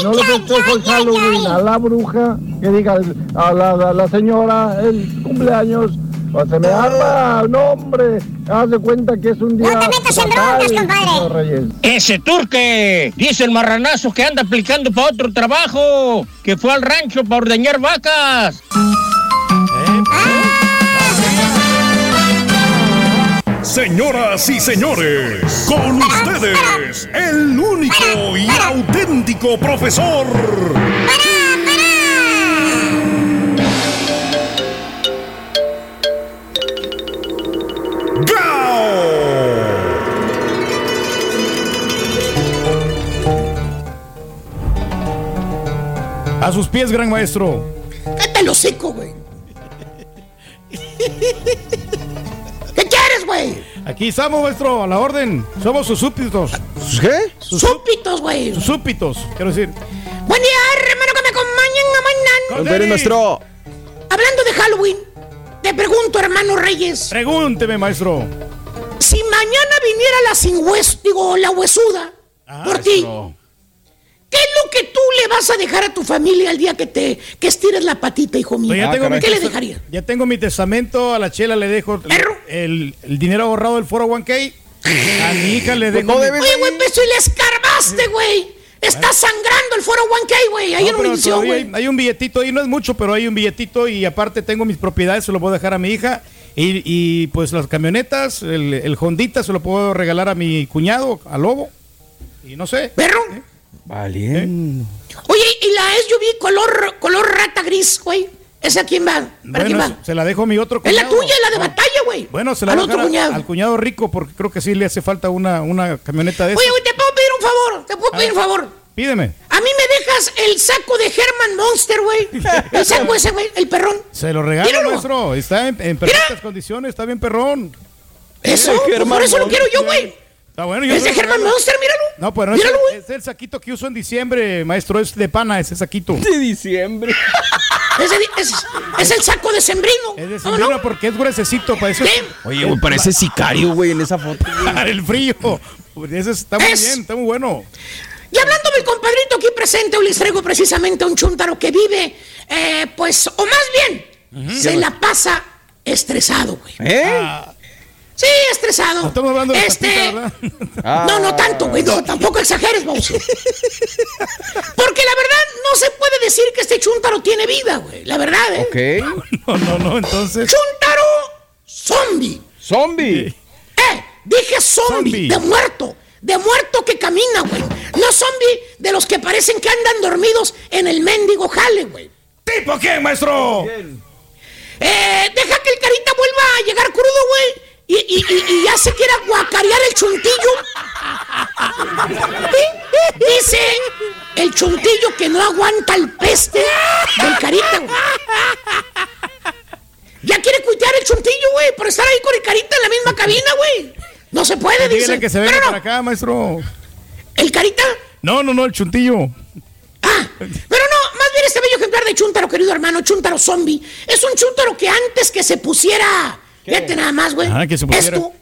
No le festejo el Halloween a la bruja, que diga a la, a la señora el cumpleaños. Pues se me arma, no hombre, haz de cuenta que es un día... fatal, señor Reyes. Ese turque, dice el marranazo que anda aplicando para otro trabajo, que fue al rancho para ordeñar vacas. Señoras y señores, con ustedes, el único y auténtico profesor. A sus pies, gran maestro. Cállate el hocico, güey. Aquí estamos, maestro, a la orden. Somos sus súbditos. ¿Qué? Súbditos, güey. Sus súbditos, quiero decir. Buen día, hermano, que me acompañen a mañana. ¿Dónde eres, maestro? Hablando de Halloween, te pregunto, hermano Reyes. Pregúnteme, maestro. Si mañana viniera la sin hueso, digo, la huesuda, por ti, ¿qué es lo que tú le vas a dejar a tu familia el día que te que estires la patita, hijo mío? Pues ya tengo mi ¿Qué le dejaría? Ya tengo mi testamento, a la chela le dejo el, el dinero ahorrado del 401k. A mi hija le dejo. mi- Oye, güey, pues si le escarbaste, güey. Está sangrando el foro 1K, güey. Ahí No, en Univision, güey. hay, hay un billetito ahí, no es mucho, pero hay un billetito y aparte tengo mis propiedades, se lo puedo dejar a mi hija. Y, y, pues las camionetas, el, el Hondita se lo puedo regalar a mi cuñado, a Lobo. Y no sé. ¿Perro? Valiente. Oye, y la SUV color, color rata gris, güey. ¿Esa quién va? ¿Para quién va? se la dejo a mi otro Es la cuñado. tuya, la de batalla, güey. Bueno, se la Al dejo cuñado. al cuñado rico porque creo que sí le hace falta una, una camioneta de Oye, güey, te puedo pedir un favor. Te puedo pedir un favor. Pídeme. A mí me dejas el saco de Herman Monster, güey. El saco ese, güey, el perrón. Se lo regalo, Míralo. maestro. Está en, en perfectas condiciones, está bien perrón. Eso, por eso lo quiero yo, güey. Está bueno, yo Es de se lo Herman regalo. Monster, míralo. No, pero no Míralo, es, es el saquito que uso en diciembre, maestro. Es de pana ese saquito. De diciembre. Ese di- Es, es el saco de sembrino. Es de ¿No, sembrino no? porque es gruesecito para eso. Oye, güey, parece sicario, güey, en esa foto. Para el frío. Ese está muy Es- bien, está muy bueno. Y hablando del compadrito aquí presente, hoy les traigo precisamente a un chuntaro que vive, eh, pues, o más bien, se la pasa estresado, güey. ¿Eh? Ah. Sí, estresado. Estamos hablando de este... ¿verdad? No, Ah. no tanto, güey. No, tampoco exageres, Bowser. Porque la verdad no se puede decir que este chuntaro tiene vida, güey. La verdad, ¿eh? Ok. No, no, no, entonces. Chuntaro zombie. Zombie. Eh, dije zombie, Zombie. de muerto. De muerto que camina, güey. No zombie de los que parecen que andan dormidos en el mendigo jale, güey. ¿Tipo quién, maestro? Eh, deja que el carita vuelva a llegar crudo, güey. Y, y- y- y ya se quiera guacarear el chuntillo. Dice el chuntillo que no aguanta el peste del carita, güey. Ya quiere cuitear el chuntillo, güey, por estar ahí con el carita en la misma cabina, güey. No se puede, dice. Dígale que se venga Pero para no, acá, maestro. el carita No, no, no, el chuntillo. Pero no, más bien este bello ejemplar de Chuntaro, querido hermano, Chuntaro zombie, es un Chuntaro que antes que se pusiera, fíjate nada más, güey, Ah, que se pusiera. esto,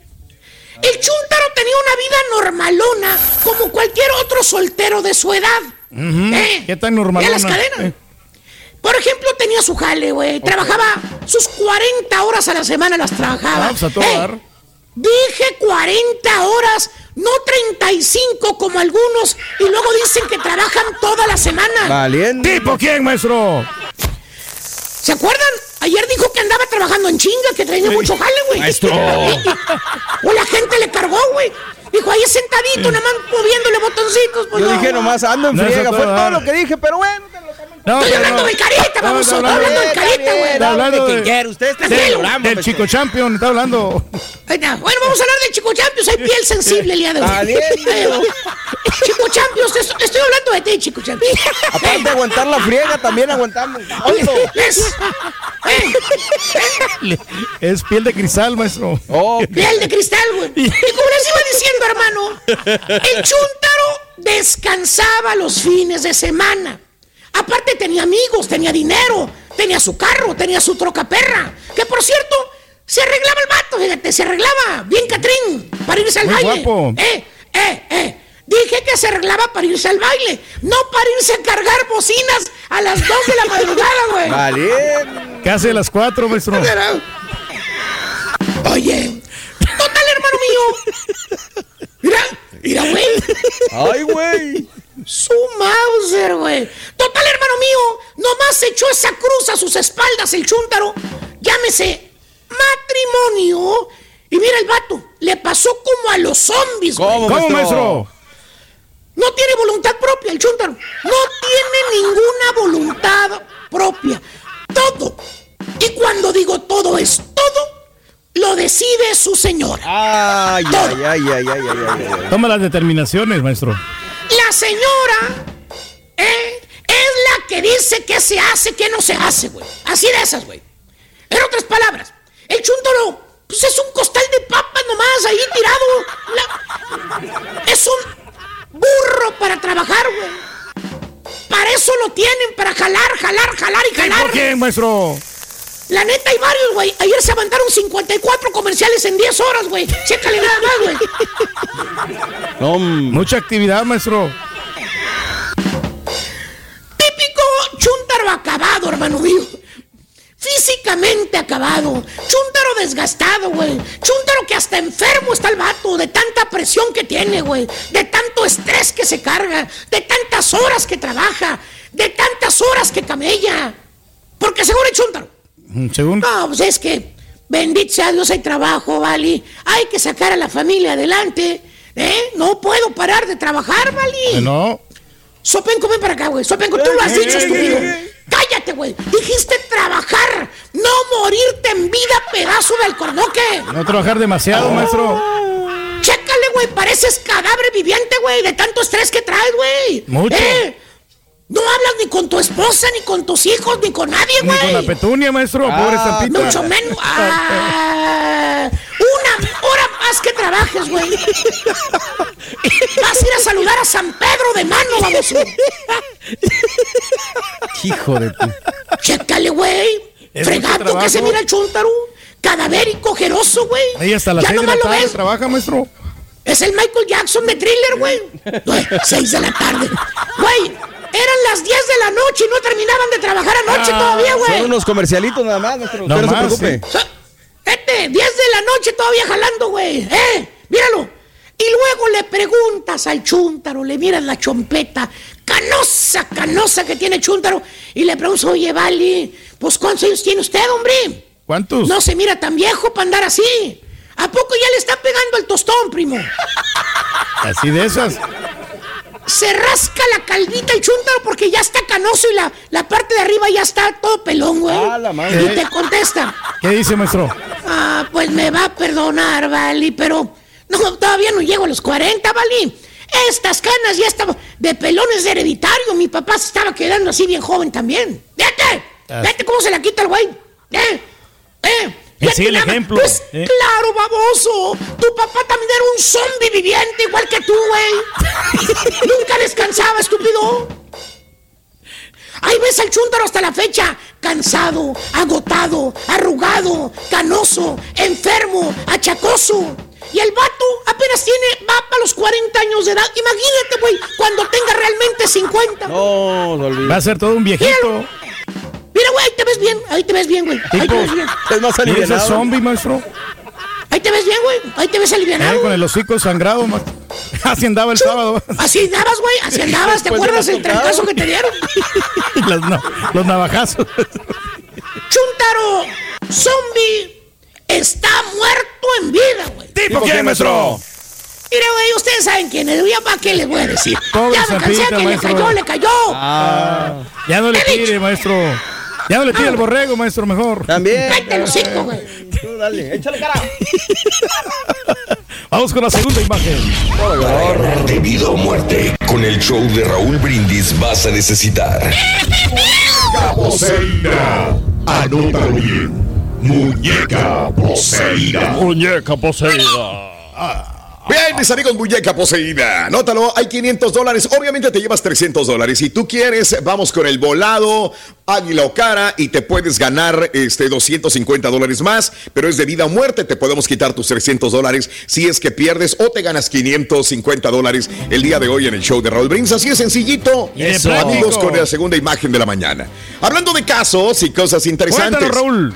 el Chuntaro tenía una vida normalona, como cualquier otro soltero de su edad. Ujú. Eh, ¿Qué tan Vea normal? las cadenas. Por ejemplo, tenía su jale, güey, trabajaba sus 40 horas a la semana, las trabajaba. Ah, pues a todo Eh. Dije 40 horas, no 35 como algunos, y luego dicen que trabajan toda la semana. Valiente. ¿Tipo quién, maestro? ¿Se acuerdan? Ayer dijo que andaba trabajando en chinga, que traía mucho jale, güey. Maestro. O la gente le cargó, güey. Dijo, ahí sentadito, nada más moviéndole botoncitos. Pues Yo no. dije nomás, ando en No, friega. Fue todo lo que dije, pero bueno. te lo. No, Estoy pero hablando no. del carita, vamos. está Estoy hablando- del Está carita, güey. Está hablando de de- quien quiera. Usted está en el Tranquilo. programa. Del maestro. chico champion, está hablando. Bueno, vamos a hablar del Chico Champions. Hay piel sensible el día de hoy. Valiente. Eh, Chico Champions, estoy estoy hablando de ti, Chico Champions. Aparte de aguantar la friega, también aguantamos. Es- Es piel de cristal, maestro. Oh, Piel de cristal, güey. Y como les iba diciendo, hermano, el Chuntaro descansaba los fines de semana. Aparte tenía amigos, tenía dinero, tenía su carro, tenía su troca perra. Que por cierto, se arreglaba el vato, fíjate, se arreglaba bien Catrín para irse al Muy baile. guapo. Eh, eh, eh. Dije que se arreglaba para irse al baile, no para irse a cargar bocinas a las 2 de la madrugada, güey. valiente. Casi a las cuatro, maestro. Oye, total, hermano mío. Mira, mira, güey. Ay, güey. Su Mauser, güey. Total, hermano mío, nomás echó esa cruz a sus espaldas el chúntaro. Llámese matrimonio. Y mira el vato, le pasó como a los zombies, güey. ¿Cómo, ¿Cómo, maestro? maestro? No tiene voluntad propia el chúntaro. No tiene ninguna voluntad propia. Todo. Y cuando digo todo es todo, lo decide su señora. Ay, ay, ay, ay, ay, ay, ay, ay. Toma las determinaciones, maestro. La señora ¿eh? es la que dice qué se hace, qué no se hace, güey. Así de esas, güey. En otras palabras, el chúntaro pues es un costal de papas nomás ahí tirado. La- Es un burro para trabajar, güey. Para eso lo tienen, para jalar, jalar, jalar y jalar. ¿Por qué, maestro? La neta hay varios, güey. Ayer se avanzaron 54 comerciales en 10 horas, güey. Chécale nada más, güey. No, Mucha actividad, maestro. Típico chúntaro acabado, hermano mío. Físicamente acabado. Chúntaro desgastado, güey. Chúntaro que hasta enfermo está el vato de tanta presión que tiene, güey. De tanto estrés que se carga. De tantas horas que trabaja. De tantas horas que camella. Porque seguro el chúntaro. Según. No, pues es que, bendito sea Dios, hay trabajo, ¿vale? Hay que sacar a la familia adelante. ¿Eh? No puedo parar de trabajar, ¿vale? Eh, No. Sopenco, ven para acá, güey. Sopenco, tú lo has dicho, estúpido. Cállate, güey. Dijiste trabajar, no morirte en vida, pedazo del cornoque. No trabajar demasiado, maestro. Chécale, güey. Pareces cadáver viviente, güey, de tanto estrés que traes, güey. Mucho. ¿Eh? No hablas ni con tu esposa, ni con tus hijos, ni con nadie, Ni con la güey. petunia, maestro. Ah, Pobre estampita. Mucho menos. Ah, una hora más que trabajes, güey. Vas a ir a saludar a San Pedro de mano, vamos. hijo de tu. Chécale, güey. Trabajo. que se mira el chúntaro. Cadavérico, ojeroso, güey. Ahí hasta las Ya seis de la tarde ves. trabaja, maestro. Es el Michael Jackson de thriller, güey. Güey, Seis de la tarde. Güey, eran las 10 de la noche y no terminaban de trabajar anoche Ah, todavía, Son güey. unos comercialitos nada más, maestro. No se preocupe. Este, 10 de la noche todavía jalando, güey. ¿Eh? Míralo. Y luego le preguntas al chúntaro, le miras la chompeta, canosa, canosa que tiene chúntaro, y le preguntas, oye, Vali, pues ¿cuántos años tiene usted, hombre? ¿Cuántos? No se mira tan viejo para andar así. ¿A poco ya le está pegando el tostón, primo? Así de esas. Se rasca la calvita el chúntaro porque ya está canoso y la, la parte de arriba ya está todo pelón, güey. madre. y te contesta, ¿Qué dice, maestro? ah, pues me va a perdonar, Vali, pero no, todavía no llego a los 40, Vali. Estas canas ya estaban de pelones de hereditario. Mi papá se estaba quedando así bien joven también. ¡Vete! Ah. ¡Vete cómo se la quita el güey! ¡Eh! ¡Eh! Sigue el ejemplo, Pues, ¿eh? claro, baboso. Tu papá también era un zombie viviente igual que tú, güey. Nunca descansaba, estúpido. Ahí ves al chúntaro hasta la fecha, cansado, agotado, arrugado, canoso, enfermo, achacoso. Y el vato apenas tiene, va para los 40 años de edad. Imagínate, güey, cuando tenga realmente 50. No, se olvida. Va a ser todo un viejito. Mira, güey, ahí te ves bien, ahí te ves bien, güey. Ahí te ves bien. Es más ¿Y ese zombie, maestro? Ahí te ves bien, güey. Ahí te ves alivianado. Eh, con el hocico sangrado, maestro. Así andaba el sábado. Así andabas, güey, así andabas. ¿Te acuerdas el trancazo que te dieron? Los navajazos. Chuntaro, zombie, está muerto en vida, güey. ¿Tipo quién, maestro? Mira, güey, ustedes saben quién es. Ya para qué les voy a decir. Pobre ya me cansé que maestro. le cayó, le cayó. Ah, ya no le tire, maestro. Ya no le tire el borrego, maestro, mejor. También. Hocico, güey. Tú dale, échale cara. Vamos con la segunda imagen. De vida o muerte, con el show de Raúl Brindis vas a necesitar. Poseída. Anótalo bien. Muñeca poseída. Muñeca poseída. Bien, mis amigos, muñeca poseída. Anótalo, hay 500 dólares. Obviamente te llevas 300 dólares. Si tú quieres, vamos con el volado, águila o cara, y te puedes ganar este 250 dólares más. Pero es de vida o muerte. Te podemos quitar tus 300 dólares si es que pierdes o te ganas 550 dólares el día de hoy en el show de Raúl Brins. Así es sencillito. Eso, amigos, con la segunda imagen de la mañana. Hablando de casos y cosas interesantes. Cuéntanos, Raúl.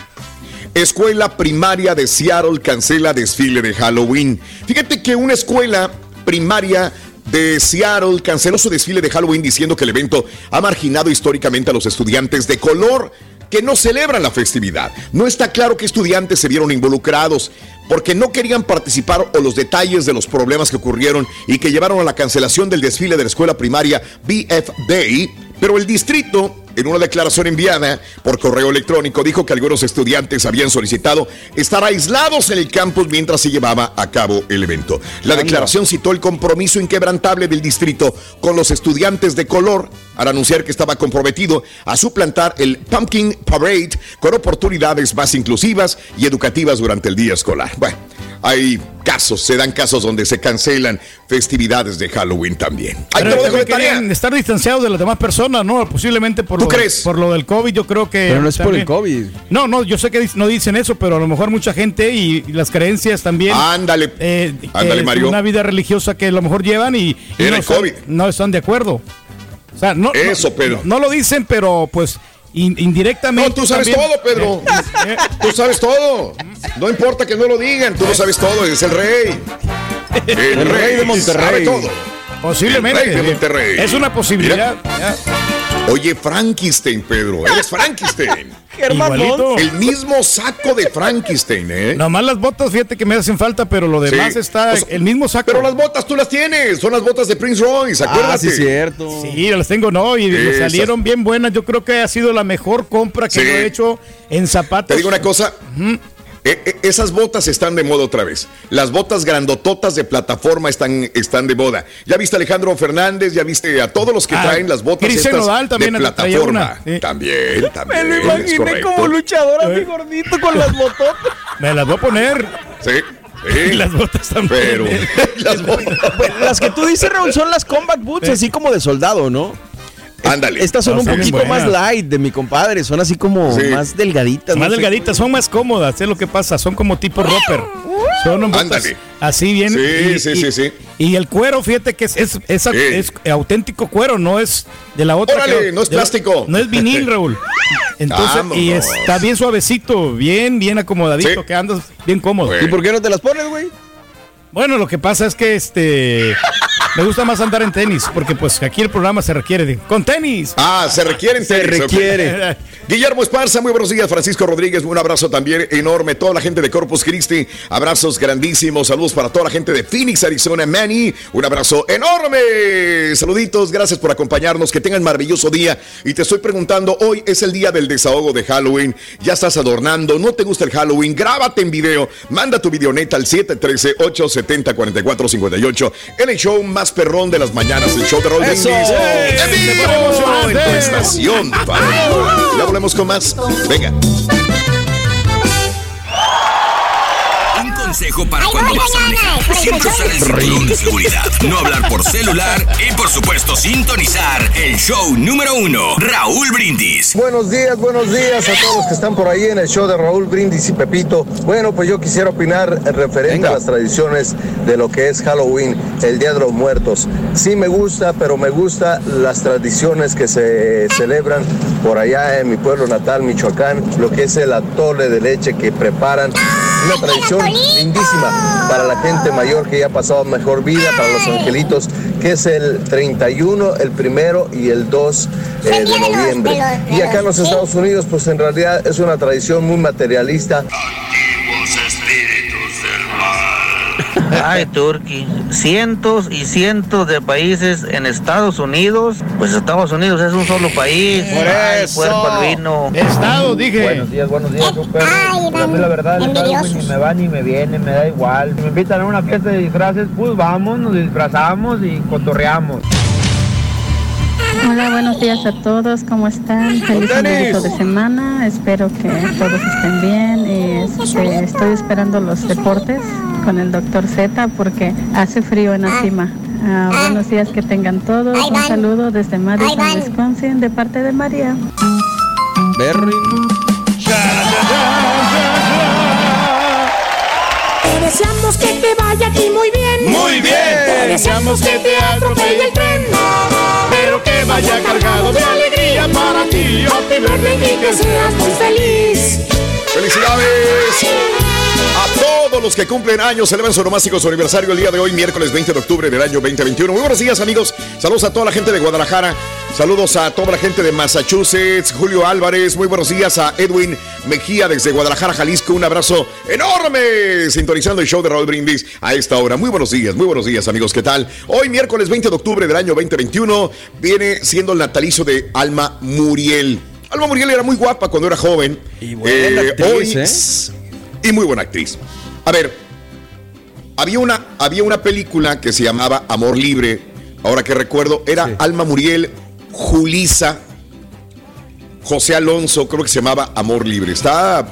Escuela primaria de Seattle cancela desfile de Halloween. Fíjate que una escuela primaria de Seattle canceló su desfile de Halloween diciendo que el evento ha marginado históricamente a los estudiantes de color que no celebran la festividad. No está claro qué estudiantes se vieron involucrados porque no querían participar o los detalles de los problemas que ocurrieron y que llevaron a la cancelación del desfile de la escuela primaria BF Day, pero el distrito en una declaración enviada por correo electrónico dijo que algunos estudiantes habían solicitado estar aislados en el campus mientras se llevaba a cabo el evento. La declaración citó el compromiso inquebrantable del distrito con los estudiantes de color al anunciar que estaba comprometido a suplantar el Pumpkin Parade con oportunidades más inclusivas y educativas durante el día escolar. Bueno, hay casos, se dan casos donde se cancelan festividades de Halloween también. Ahí Pero te lo dejo de tarea. estar distanciados de las demás personas, ¿no? Posiblemente por, ¿Tú lo, crees? por lo del COVID, yo creo que. Pero no es por el COVID. No, no, yo sé que no dicen eso, pero a lo mejor mucha gente y, y las creencias también. Ándale, eh, ándale, es Mario. Una vida religiosa que a lo mejor llevan y, y Era no, el están, COVID. no están de acuerdo. O sea, no. Eso, no, Pedro. No, lo dicen, pero pues indirectamente. No, tú sabes también- todo, Pedro. Eh, Tú sabes todo. No importa que no lo digan, tú lo sabes todo, es el rey. El, El rey de Monterrey. Sabe todo. Posiblemente. El rey de Monterrey. Es una posibilidad. Oye, Frankenstein, Pedro, eres Frankenstein. Germán Igualito. El mismo saco de Frankenstein, ¿eh? Nomás las botas, fíjate que me hacen falta, pero lo demás Sí. está O sea, el mismo saco. Pero las botas tú las tienes, son las botas de Prince Royce, acuérdate. Ah, sí, cierto. Sí, las tengo, no, y Esas. salieron bien buenas. Yo creo que ha sido la mejor compra que Sí. yo he hecho en zapatos. Te digo una cosa. e- e- esas botas están de moda otra vez. Las botas grandototas de plataforma están, están de moda. Ya viste a Alejandro Fernández, ya viste a todos los que Ah, traen las botas Cristian estas Nodal también de plataforma. una, sí. También, Me también. lo es imaginé como luchador así Eh. gordito con las bototas. Me las voy a poner. Sí, sí. Y las botas también. Pero las botas. Las que tú dices, Raúl, son las combat boots, así como de soldado, ¿no? Ándale. Estas son No, un poquito más light de mi compadre, son así como Sí. más delgaditas. Más no sé. delgaditas, son más cómodas, es lo que pasa, son como tipo roper. Son Ándale. así bien. Sí, y, sí, y- sí, sí. Y el cuero, fíjate que es, es, es- Sí. es auténtico cuero, no es de la otra. Órale, que- no es la- plástico. no es vinil, Raúl. Entonces, y está bien suavecito, bien, bien acomodadito, que andas bien cómodo. ¿Y por qué no te las pones, güey? Bueno, lo que pasa es que este me gusta más andar en tenis, porque pues aquí el programa se requiere de con tenis. Ah, se requiere en Se tenis, ok. requiere. Guillermo Esparza, muy buenos días. Francisco Rodríguez, un abrazo también enorme. Toda la gente de Corpus Christi, abrazos grandísimos. Saludos para toda la gente de Phoenix, Arizona. Manny, un abrazo enorme. Saluditos, gracias por acompañarnos. Que tengan maravilloso día. Y te estoy preguntando, hoy es el día del desahogo de Halloween. Ya estás adornando, no te gusta el Halloween, grábate en video. Manda tu videoneta al 713-870-4458 en el show más perrón de las mañanas, el show de Roll Eso. Brindis. En vivo. Ya volvemos con más. Venga. Consejo para cuando vas a manejar. Siempre usar el cinturón de seguridad. No hablar por celular y, por supuesto, sintonizar el show número uno, Raúl Brindis. Buenos días, buenos días a todos los que están por ahí en el show de Raúl Brindis y Pepito. Bueno, pues yo quisiera opinar referente a las tradiciones de lo que es Halloween, el Día de los Muertos. Sí me gusta, pero me gusta las tradiciones que se celebran por allá en mi pueblo natal, Michoacán, lo que es el atole de leche que preparan. Una tradición lindísima para la gente mayor que ya ha pasado mejor vida, para los angelitos, que es el 31, el primero y el 2 eh, de noviembre. Y acá en los Estados Unidos, pues en realidad es una tradición muy materialista. Ay, Turkey, cientos y cientos de países en Estados Unidos. Pues Estados Unidos es un solo país. Por Ay, eso. cuerpo albino. Estado, dije. Buenos días, buenos días, super. Pues a mí la verdad, ni me va ni me viene, me da igual. Si me invitan a una fiesta de disfraces, pues vamos, nos disfrazamos y cotorreamos. Hola, buenos días a todos, ¿cómo están? Feliz inicio de semana, espero que todos estén bien. y, este, estoy esperando los deportes con el doctor Z porque hace frío en la cima. Ah, buenos días que tengan todos, un saludo desde Madison, Wisconsin, de parte de María. Berry. Te deseamos que te vaya aquí muy bien. Muy bien. Te deseamos que te atropelle el tren. Vaya cargado de alegría para ti. Happy birthday y que seas muy feliz. ¡Felicidades! Todos los que cumplen años, celebran su nomástico su aniversario el día de hoy, miércoles 20 de octubre del año 2021. Muy buenos días, amigos. Saludos a toda la gente de Guadalajara. Saludos a toda la gente de Massachusetts. Julio Álvarez. Muy buenos días a Edwin Mejía desde Guadalajara, Jalisco. Un abrazo enorme. Sintonizando el show de Raúl Brindis a esta hora. Muy buenos días, muy buenos días, amigos. ¿Qué tal? Hoy, miércoles 20 de octubre del año 2021, viene siendo el natalicio de Alma Muriel. Alma Muriel era muy guapa cuando era joven. Y buena actriz, ¿eh? y muy buena actriz. A ver, había una, había una película que se llamaba Amor Libre. Ahora que recuerdo, era Alma Muriel, Julisa, José Alonso, creo que se llamaba Amor Libre. Está,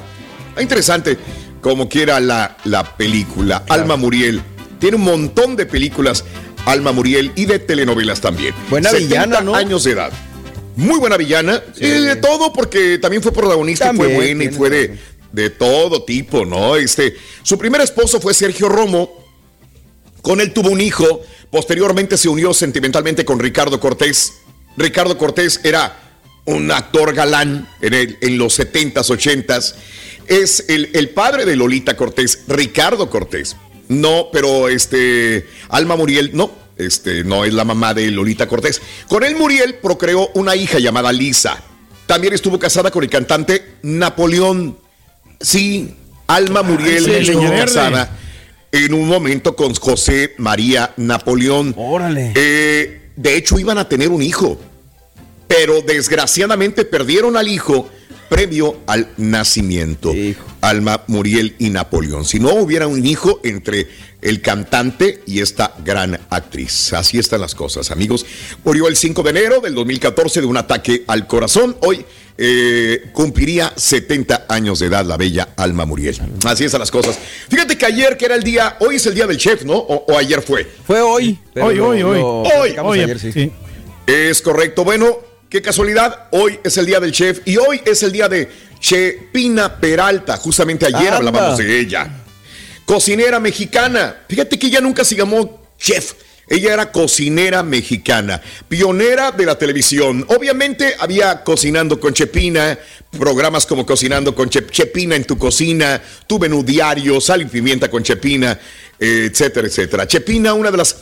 interesante como quiera la, la película. Alma Muriel. Tiene un montón de películas, Alma Muriel, y de telenovelas también. Buena 70 villana, ¿no? años de edad. Muy buena villana. Y de todo, porque también fue protagonista, y fue buena y fue de, de todo tipo, ¿no? Este, su primer esposo fue Sergio Romo. Con él tuvo un hijo. Posteriormente se unió sentimentalmente con Ricardo Cortés. Ricardo Cortés era un actor galán en, el- en los 70s, 80s. Es el, el padre de Lolita Cortés, Ricardo Cortés. No, pero este, Alma Muriel, no, este, no es la mamá de Lolita Cortés. Con él Muriel procreó una hija llamada Lisa. También estuvo casada con el cantante Napoleón. Sí, Alma Muriel sí, Leña Verde. casada en un momento con José María Napoleón. Órale. Eh, de hecho, iban a tener un hijo, pero desgraciadamente perdieron al hijo previo al nacimiento. Alma Muriel y Napoleón. Si no hubiera un hijo entre el cantante y esta gran actriz. Así están las cosas, amigos. Murió el 5 de enero del 2014 de un ataque al corazón. Hoy eh, cumpliría 70 años de edad la bella Alma Muriel. Así están las cosas. Fíjate que ayer, que era el día, hoy es el día del chef, ¿no? O, o ayer fue. Fue hoy. pero Hoy, lo- hoy, hoy. lo Hoy, ayer, sí. sí. Es correcto. Bueno, qué casualidad. Hoy es el día del chef y hoy es el día de Chepina Peralta. Justamente ayer Anda. hablábamos de ella. Cocinera mexicana. Fíjate que ella nunca se llamó chef. Ella era cocinera mexicana, pionera de la televisión. Obviamente había Cocinando con Chepina, programas como Cocinando con Chep- Chepina en tu cocina, tu menú diario, sal y pimienta con Chepina, etcétera, etcétera. Chepina, una de las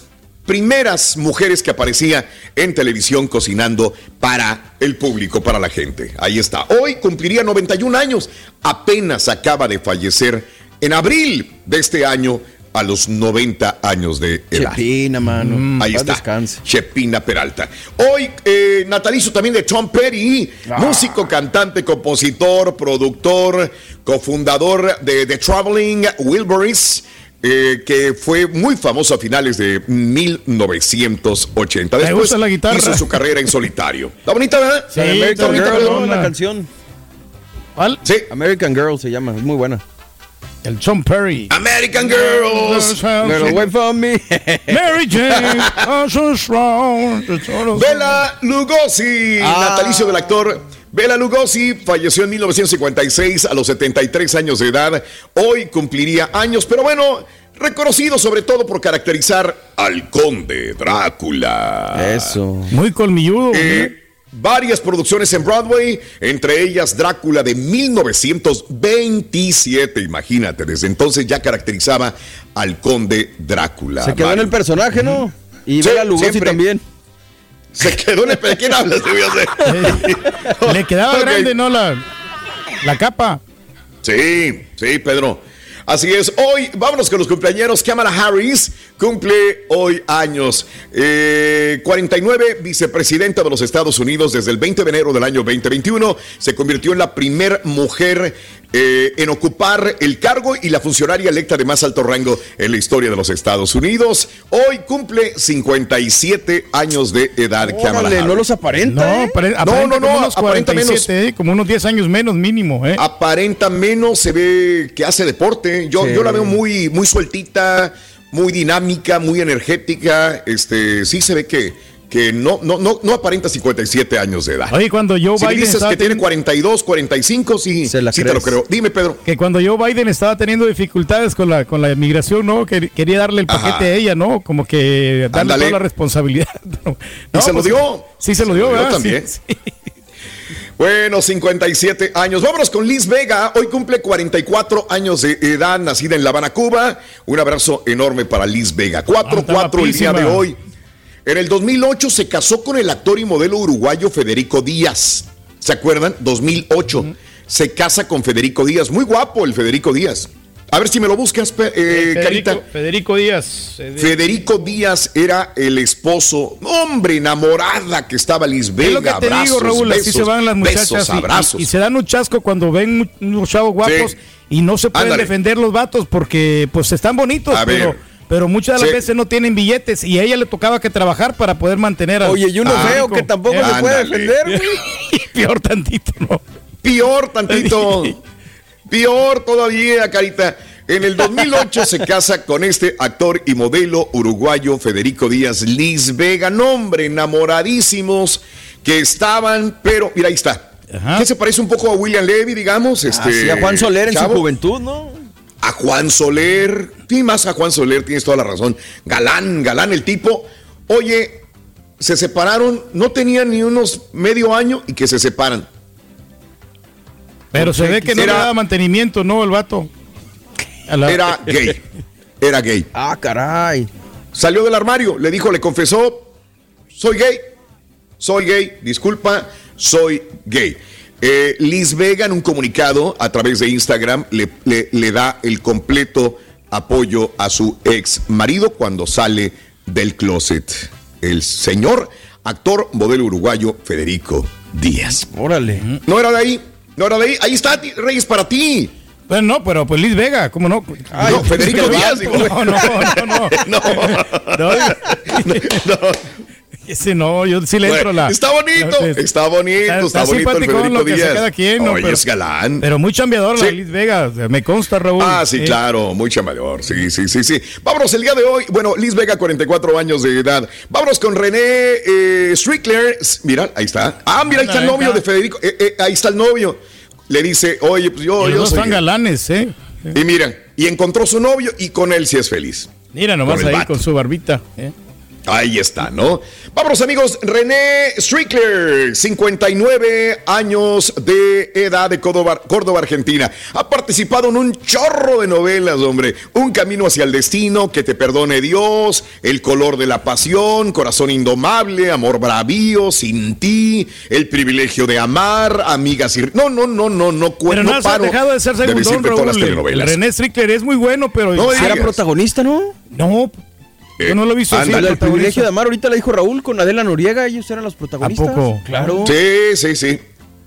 primeras mujeres que aparecía en televisión cocinando para el público, para la gente. Ahí está. Hoy cumpliría 91 años. Apenas acaba de fallecer en abril de este año a los 90 años de edad. Chepina, mano. Mm, Ahí está. descanse. Chepina Peralta. Hoy, eh, natalicio también de Tom Petty, Ah. músico, cantante, compositor, productor, cofundador de The Traveling Wilburys. eh, que fue muy famoso a finales de 1980. Me Después gusta la guitarra. hizo su carrera en solitario. ¿Está bonita, verdad? Sí, American está bonita, Girl, la canción. ¿Cuál? Sí. American Girl se llama, es muy buena. El Tom Perry. American Girls. Little wait for me. Mary Jane, I'm so strong. Bela Lugosi, Ah. natalicio del actor. Bela Lugosi falleció en 1956 a los 73 años de edad. Hoy cumpliría años, pero bueno, reconocido sobre todo por caracterizar al conde Drácula. Eso. Muy colmilludo. Eh, varias producciones en Broadway, entre ellas Drácula de 1927. Imagínate, desde entonces ya caracterizaba al conde Drácula. Se quedó en el personaje, ¿no? Y Sí, Bela Lugosi siempre. también. Se quedó en el. ¿De quién hablas? Ser? Le quedaba grande, ¿no? La, la capa. Sí, sí, Pedro. Así es. Hoy, vámonos con los cumpleaños. Kamala Harris cumple hoy años. Eh, 49, vicepresidenta de los Estados Unidos desde el 20 de enero del año 2021. Se convirtió en la primer mujer eh, en ocupar el cargo y la funcionaria electa de más alto rango en la historia de los Estados Unidos. Hoy cumple 57 años de edad Kamala Órale, Harris. no los aparenta. No, ¿eh? apare- No, aparenta no, no, como unos aparenta 47, ¿eh? como unos 10 años menos mínimo, ¿eh? aparenta menos, se ve que hace deporte. Yo, Sí. yo la veo muy, muy sueltita, muy dinámica, muy energética. Este, sí se ve que, que no, no, no, no aparenta 57 años de edad. Oye, cuando Joe si Biden dices estaba que tiene teni- 42, 45, sí, Se la sí te lo creo. Dime, Pedro. que cuando Joe Biden estaba teniendo dificultades con la con la inmigración, ¿no? Que quería darle el Ajá. paquete a ella, ¿no? Como que darle Ándale. toda la responsabilidad. No, ¿Y no, se lo dio? Sí, se lo dio, ¿verdad? también. Sí, sí. Bueno, 57 años. Vámonos con Liz Vega. Hoy cumple 44 años de edad, nacida en La Habana, Cuba. Un abrazo enorme para Liz Vega. 4-4 el día de hoy. En el 2008 se casó con el actor y modelo uruguayo Federico Díaz. ¿Se acuerdan? 2008. Se casa con Federico Díaz. Muy guapo el Federico Díaz. A ver si me lo buscas, pe- eh, Federico, Carita. Federico Díaz. eh, de- Federico Díaz era el esposo, hombre, enamorada que estaba es lo que te abrazos, digo, Raúl, así besos, se van las muchachas besos, y- y- abrazos. Y, se dan un chasco cuando ven unos chavos guapos Sí. y no se pueden Ándale. defender los vatos porque pues están bonitos, A pero, ver. pero muchas de las Sí. veces no tienen billetes y a ella le tocaba que trabajar para poder mantener a Oye, y uno feo que tampoco se puede defender, güey. Peor tantito, ¿no? Peor tantito. Peor todavía, Carita. En el 2008 se casa con este actor y modelo uruguayo Federico Díaz Liz Vega. Nombre, enamoradísimos que estaban, pero mira, ahí está. Ajá. ¿Qué se parece un poco a William Levy, digamos? Este, Así a Juan Soler en chavo? su juventud, ¿no? A Juan Soler. Sí, más a Juan Soler, tienes toda la razón. Galán, galán el tipo. Oye, se separaron, no tenían ni unos medio año y que se separan. Pero se ve que no Era- le da mantenimiento, ¿no? El vato. La- Era gay. Era gay. Ah, caray. Salió del armario, le dijo, le confesó, soy gay, soy gay, disculpa, soy gay. Eh, Liz Vega en un comunicado a través de Instagram le, le- le da el completo apoyo a su ex marido cuando sale del closet. El señor actor modelo uruguayo Federico Díaz. Órale. No era de ahí, no de ahí. Ahí está, Reyes, para ti. Bueno, no, pero pues Liz Vega, ¿cómo no? no, Federico Díaz, digo. No, no, no, no. No. No, Ese no, yo sí le entro la. está bonito, la- está bonito, está bonito el Federico lo que sea Díaz. cada quien, ¿no? Oye, pero, es galán. pero muy chambeador la. Liz Vega, me consta, Raúl. Ah, sí, Eh, claro, muy chamador. Sí, sí, sí, sí. Vámonos el día de hoy. Bueno, Liz Vega, 44 años de edad. Vámonos con René eh, Strickler. Mira, ahí está. Ah, mira, ahí está el novio de Federico. Eh, eh, ahí está el novio. Le dice, oye, pues yo, y los yo dos soy. están galanes, ¿eh? Y mira, y encontró su novio y con él sí es feliz. Mira nomás ahí vato. con su barbita. ¿eh? Ahí está, ¿no? Vámonos amigos, René Strickler, 59 años de edad de Córdoba, Córdoba, Argentina. Ha participado en un chorro de novelas, hombre. Un camino hacia el destino, que te perdone Dios, El color de la pasión, Corazón indomable, Amor bravío, Sin ti, El privilegio de amar, Amigas y... No, no, no, no, no, pero no, no paro dejado de ser segundón, Raúl. René Strickler es muy bueno, pero... No, era protagonista, ¿no? No, yo no lo he visto así. El privilegio de amar, ahorita la dijo Raúl con Adela Noriega, ellos eran los protagonistas. ¿A poco? Claro. Sí, sí, sí.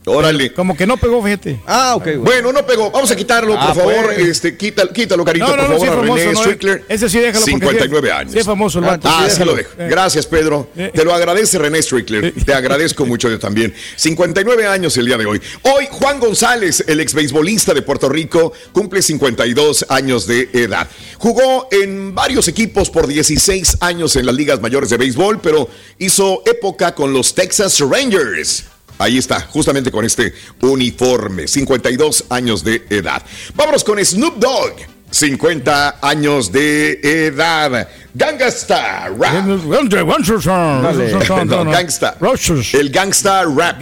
Órale. Como que no pegó, fíjate. Ah, ok. Bueno, no pegó. Vamos a quitarlo, por favor. Este, quítalo, quítalo, carito, por favor, a René Strickler. Ese sí déjalo 59 años. Sí es famoso el vato. Ah, sí, lo dejo. Gracias, Pedro. Te lo agradece René Strickler. Te agradezco mucho yo también. 59 años el día de hoy. Hoy, Juan González, el ex beisbolista de Puerto Rico, cumple 52 años de edad. Jugó en varios equipos por 16 años en las ligas mayores de béisbol, pero hizo época con los Texas Rangers. Ahí está, justamente con este uniforme, 52 años de edad. Vámonos con Snoop Dogg. 50 años de edad. Gangsta Rap. No, gangsta. El Gangsta Rap.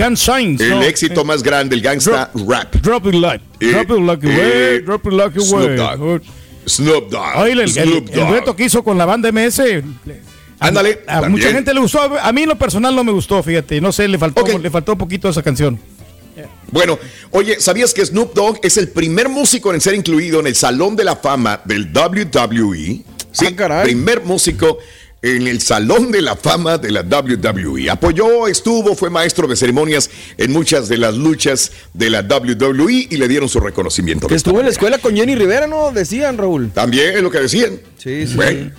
El éxito más grande, el Gangsta Rap. Drop it like. Drop it like away. Drop it like away. Snoop Dogg. Snoop Dogg. Oye, el, el, el dueto que hizo con la banda MS Ándale. A, mucha gente le gustó. A mí en lo personal no me gustó, fíjate. No sé, le faltó, le faltó un poquito esa canción. Bueno, oye, ¿sabías que Snoop Dogg es el primer músico en ser incluido en el Salón de la Fama del WWE? Sí, ah, primer músico en el Salón de la Fama de la WWE. Apoyó, estuvo, fue maestro de ceremonias en muchas de las luchas de la WWE y le dieron su reconocimiento. Que estuvo en la escuela con Jenny Rivera, ¿no? Decían, Raúl. También es lo que decían. Sí, sí. Bueno.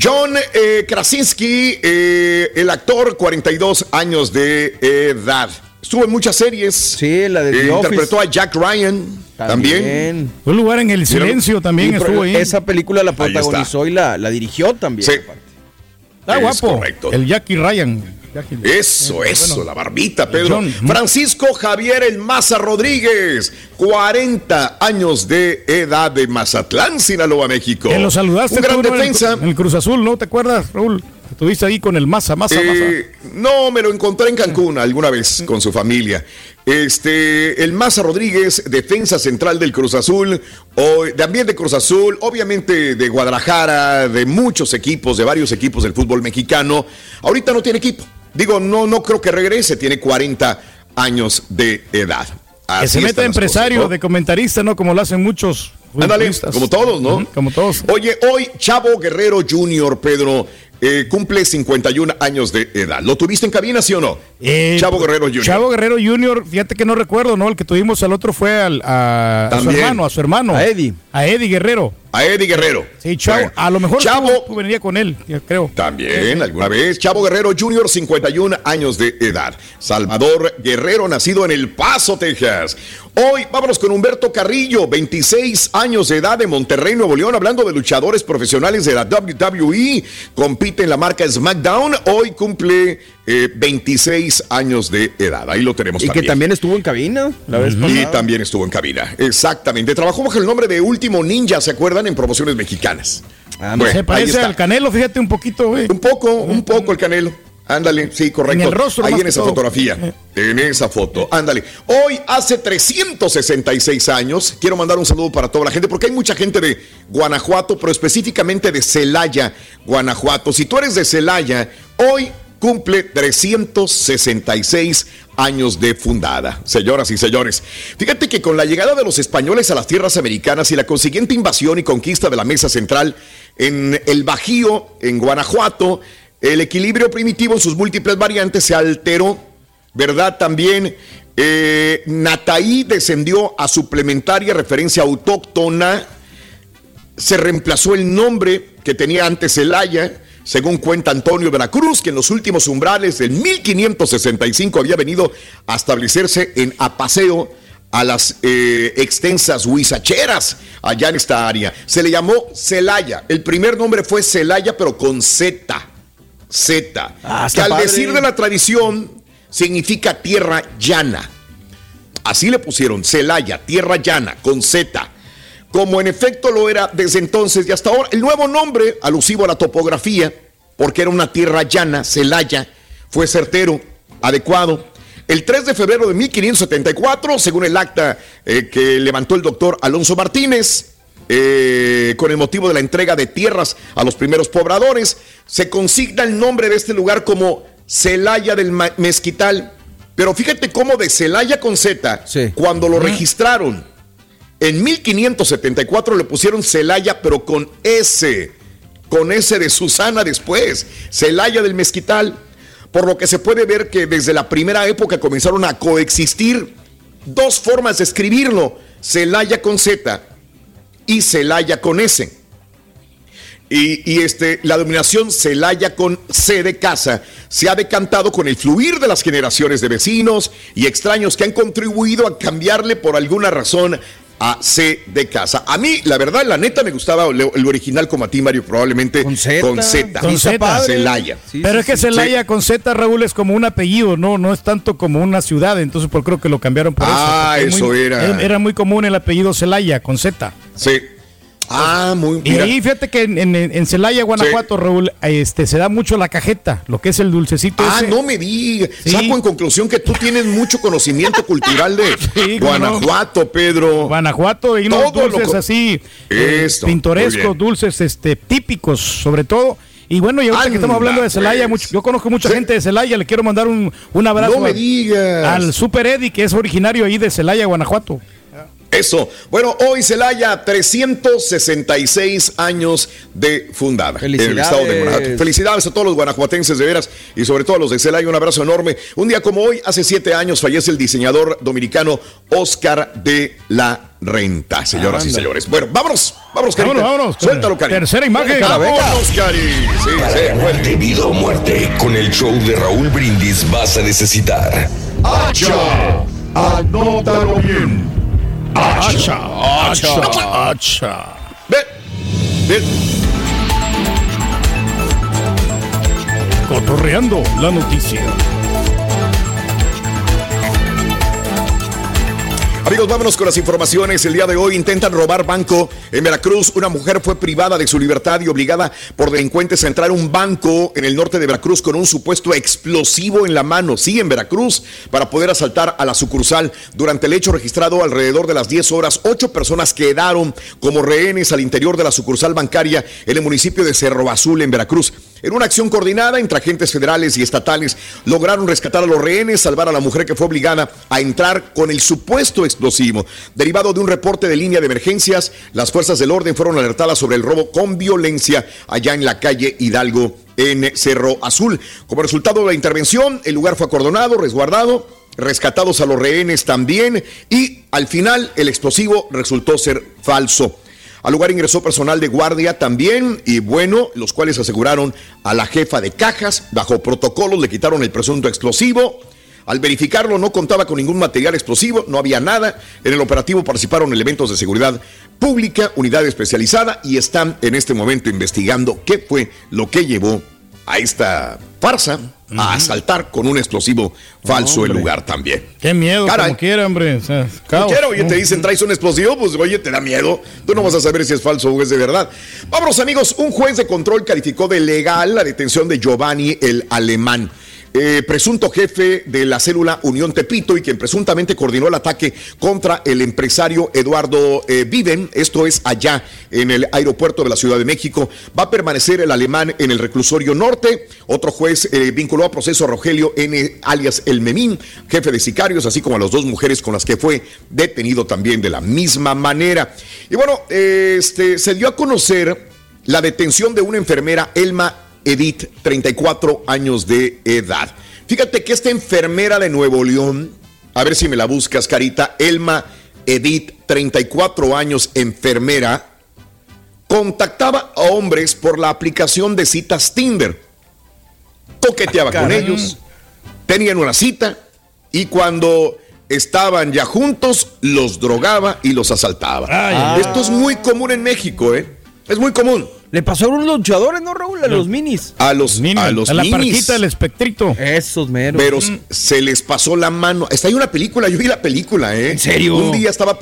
John eh, Krasinski, eh, el actor, 42 años de edad. Estuvo en muchas series. Sí, la de eh, Interpretó a Jack Ryan también. Un lugar en el silencio también estuvo ahí. Esa película la protagonizó y la, la, dirigió también. Sí. Está guapo. Correcto. El Jackie Ryan. Eso, eso, la barbita, Pedro. Francisco Javier El Maza Rodríguez, 40 años de edad de Mazatlán, Sinaloa, México. Que lo saludaste. Un gran defensa. En el, Cruz Azul, ¿no? ¿Te acuerdas, Raúl? Estuviste ahí con el Maza, Maza, eh, No, me lo encontré en Cancún alguna vez con su familia. Este, el Maza Rodríguez, defensa central del Cruz Azul, o, también de Cruz Azul, obviamente de Guadalajara, de muchos equipos, de varios equipos del fútbol mexicano. Ahorita no tiene equipo. Digo, no, no creo que regrese, tiene 40 años de edad. que se meta empresario, de comentarista, ¿no? Como lo hacen muchos. Ándale, como todos, ¿no? como todos. Oye, hoy Chavo Guerrero Jr., Pedro, eh, cumple 51 años de edad. ¿Lo tuviste en cabina, sí o no? Eh, Chavo Guerrero Jr. Chavo Guerrero Jr., fíjate que no recuerdo, ¿no? El que tuvimos al otro fue al, a, a, su hermano, a su hermano. A Eddie. A Eddie Guerrero. A Eddie Guerrero. Sí, Chavo. a lo mejor Chavo venía con él, creo. También, alguna vez. Chavo Guerrero Jr., 51 años de edad. Salvador Guerrero, nacido en El Paso, Texas. Hoy vámonos con Humberto Carrillo, 26 años de edad de Monterrey, Nuevo León, hablando de luchadores profesionales de la WWE. Compite en la marca SmackDown. Hoy cumple 26 eh, años de edad. Ahí lo tenemos. Y que también estuvo en cabina la vez Y también estuvo en cabina. Exactamente. Trabajó bajo el nombre de Último Ninja, ¿se acuerdan? En promociones mexicanas. Ah, se parece al Canelo, fíjate un poquito, güey. Un poco, un poco el Canelo. Ándale, sí, correcto. En el rostro Ahí en esa fotografía. Eh. En esa foto. Ándale. Hoy, hace 366 años, quiero mandar un saludo para toda la gente, porque hay mucha gente de Guanajuato, pero específicamente de Celaya, Guanajuato. Si tú eres de Celaya, hoy cumple 366 años de fundada. Señoras y señores, fíjate que con la llegada de los españoles a las tierras americanas y la consiguiente invasión y conquista de la mesa central en el Bajío, en Guanajuato, el equilibrio primitivo en sus múltiples variantes se alteró, ¿verdad? También eh, Nataí descendió a suplementaria referencia autóctona, se reemplazó el nombre que tenía antes Celaya según cuenta Antonio Veracruz, que en los últimos umbrales del 1565 había venido a establecerse en Apaseo a las eh, extensas huizacheras allá en esta área. Se le llamó Celaya. El primer nombre fue Celaya, pero con Z. Z. Ah, que al decir de la tradición significa tierra llana. Así le pusieron Celaya, tierra llana, con Z como en efecto lo era desde entonces y hasta ahora. El nuevo nombre, alusivo a la topografía, porque era una tierra llana, Celaya, fue certero, adecuado. El 3 de febrero de 1574, según el acta eh, que levantó el doctor Alonso Martínez, eh, con el motivo de la entrega de tierras a los primeros pobladores, se consigna el nombre de este lugar como Celaya del Mezquital. Pero fíjate cómo de Celaya con Z, cuando lo registraron, en 1574 le pusieron Celaya, pero con S, con S de Susana después, Celaya del Mezquital. Por lo que se puede ver que desde la primera época comenzaron a coexistir dos formas de escribirlo, Celaya con Z y Celaya con S. Y, y, este, la denominación Celaya con C de casa se ha decantado con el fluir de las generaciones de vecinos y extraños que han contribuido a cambiarle por alguna razón a C de casa. A mí, la verdad, la neta me gustaba el, original como a ti, Mario, probablemente con Z. Con Z. Con Z. Celaya. Pero es que Celaya con Z, Raúl, es como un apellido, no, no es tanto como una ciudad, entonces por creo que lo cambiaron por Ah, eso. es eso muy- era. Era muy común el apellido Celaya con Z. Sí. Ah, muy Y mira. ahí fíjate que en, en- en Celaya, Guanajuato, Raúl, este, se da mucho la cajeta, lo que es el dulcecito. Ah, ese. no me digas. Saco en conclusión que tú tienes mucho conocimiento cultural de Sí, cómo no. Guanajuato, Pedro. Guanajuato y unos Todo dulces así eh, Esto, pintorescos, bien. dulces este típicos sobre todo. Y bueno, y ahorita que estamos hablando de Celaya, pues. mucho- yo conozco mucha gente de Celaya, le quiero mandar un, un abrazo No me al- digas. al Super Eddie, que es originario ahí de Celaya, Guanajuato. Eso. Bueno, hoy Celaya, 366 años de fundada. En el Felicidades. estado de Guanajuato. Felicidades a todos los guanajuatenses de veras y sobre todo a los de Celaya. Un abrazo enorme. Un día como hoy, hace siete años, fallece el diseñador dominicano Oscar de la Renta, señoras y señores. Bueno, vámonos. Vámonos, Carita. Vámonos, vámonos. Suéltalo, Cari. Tercera imagen. Vámonos, Cari. Sí, Para sí, vida o muerte, con el show de Raúl Brindis vas a necesitar. ¡Hacha! Anótalo bien. Hacha, hacha, hacha. Ven, ven. Cotorreando la noticia. Amigos, vámonos con las informaciones. El día de hoy intentan robar banco en Veracruz. Una mujer fue privada de su libertad y obligada por delincuentes a entrar a un banco en el norte de Veracruz con un supuesto explosivo en la mano. Sí, en Veracruz, para poder asaltar a la sucursal. Durante el hecho registrado alrededor de las 10 horas, ocho personas quedaron como rehenes al interior de la sucursal bancaria en el municipio de Cerro Azul, en Veracruz. En una acción coordinada entre agentes federales y estatales, lograron rescatar a los rehenes, salvar a la mujer que fue obligada a entrar con el supuesto explosivo. Derivado de un reporte de línea de emergencias, las fuerzas del orden fueron alertadas sobre el robo con violencia allá en la calle Hidalgo, en Cerro Azul. Como resultado de la intervención, el lugar fue acordonado, resguardado, rescatados a los rehenes también y al final el explosivo resultó ser falso. Al lugar ingresó personal de guardia también y bueno, los cuales aseguraron a la jefa de cajas, bajo protocolos le quitaron el presunto explosivo. Al verificarlo no contaba con ningún material explosivo, no había nada. En el operativo participaron elementos de seguridad pública, unidad especializada y están en este momento investigando qué fue lo que llevó a esta farsa a asaltar con un explosivo falso el lugar también. Qué miedo, Caray. como quiera, hombre. o sea, quiero, oye, te dicen traes un explosivo, pues oye, te da miedo. Tú no vas a saber si es falso o es de verdad. Vámonos, amigos. Un juez de control calificó de legal la detención de Giovanni el Alemán. Eh, presunto jefe de la célula Unión Tepito y quien presuntamente coordinó el ataque contra el empresario Eduardo eh, Viven, esto es allá en el aeropuerto de la Ciudad de México. Va a permanecer el alemán en el reclusorio norte. Otro juez eh, vinculó a proceso a Rogelio N. alias El Memín, jefe de sicarios, así como a las dos mujeres con las que fue detenido también de la misma manera. Y bueno, eh, este, se dio a conocer la detención de una enfermera, Elma Edith, 34 años de edad. Fíjate que esta enfermera de Nuevo León, a ver si me la buscas, Carita, Elma Edith, 34 años, enfermera, contactaba a hombres por la aplicación de citas Tinder. Toqueteaba con ellos, tenían una cita y cuando estaban ya juntos, los drogaba y los asaltaba. Ay. Esto es muy común en México, ¿eh? Es muy común. Le pasó a unos luchadores, ¿no, Raúl? A los minis. A los, a los a la minis. parquita del espectrito. Esos meros. Pero se les pasó la mano. Está ahí una película, yo vi la película, ¿eh? ¿En serio? Un día estaba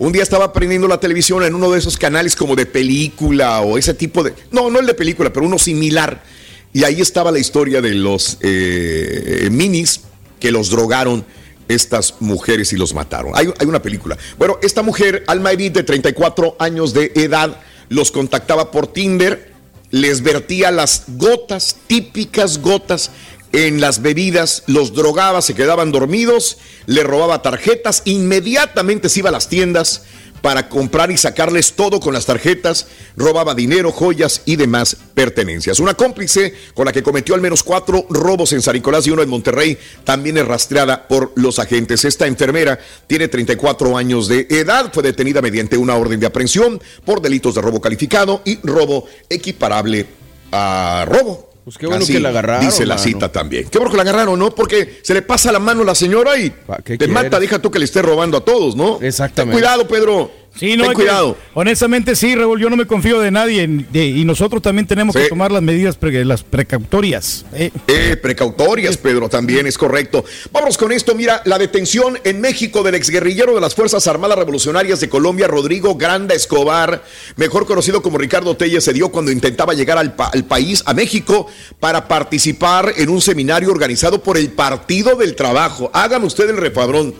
un día estaba prendiendo la televisión en uno de esos canales como de película o ese tipo de. No, no el de película, pero uno similar. Y ahí estaba la historia de los eh, minis que los drogaron estas mujeres y los mataron. Hay, hay, una película. Bueno, esta mujer, Alma Edith, de 34 años de edad, los contactaba por Tinder, les vertía las gotas, típicas gotas en las bebidas, los drogaba, se quedaban dormidos, le robaba tarjetas, inmediatamente se iba a las tiendas para comprar y sacarles todo con las tarjetas, robaba dinero, joyas y demás pertenencias. Una cómplice con la que cometió al menos cuatro robos en San Nicolás y uno en Monterrey, también es rastreada por los agentes. Esta enfermera tiene 34 años de edad, fue detenida mediante una orden de aprehensión por delitos de robo calificado y robo equiparable a robo. Pues qué bueno que la agarraron. Dice la cita también. Qué bueno que la agarraron, ¿no? Porque se le pasa la mano a la señora y te mata, deja tú que le esté robando a todos, ¿no? Exactamente. cuidado, Pedro. Sí, no, Ten cuidado. honestamente sí, Raúl, yo no me confío de nadie y nosotros también tenemos que tomar las medidas, las precautorias. Eh. eh. precautorias, Pedro, también es correcto. Vamos con esto, mira, la detención en México del exguerrillero de las Fuerzas Armadas Revolucionarias de Colombia, Rodrigo Granda Escobar, mejor conocido como Ricardo Telle, se dio cuando intentaba llegar al, al país, a México, para participar en un seminario organizado por el Partido del Trabajo. Hagan usted el refadrón.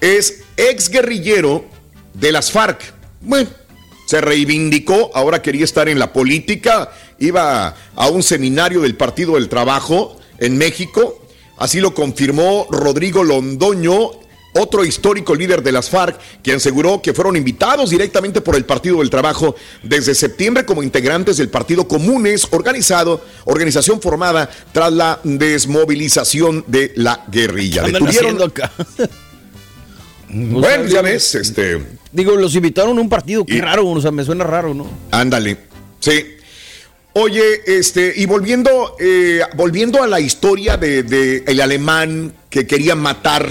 Es exguerrillero de las FARC. Bueno, se reivindicó, ahora quería estar en la política, iba a un seminario del Partido del Trabajo en México, así lo confirmó Rodrigo Londoño, otro histórico líder de las FARC, que aseguró que fueron invitados directamente por el Partido del Trabajo desde septiembre como integrantes del Partido Comunes, organizado, organización formada tras la desmovilización de la guerrilla. Detuvieron acá? bueno, ya ves, este. Digo, los invitaron a un partido, qué raro, o sea, me suena raro, ¿no? Ándale, sí. Oye, este, y volviendo, eh, volviendo a la historia de, el alemán que quería matar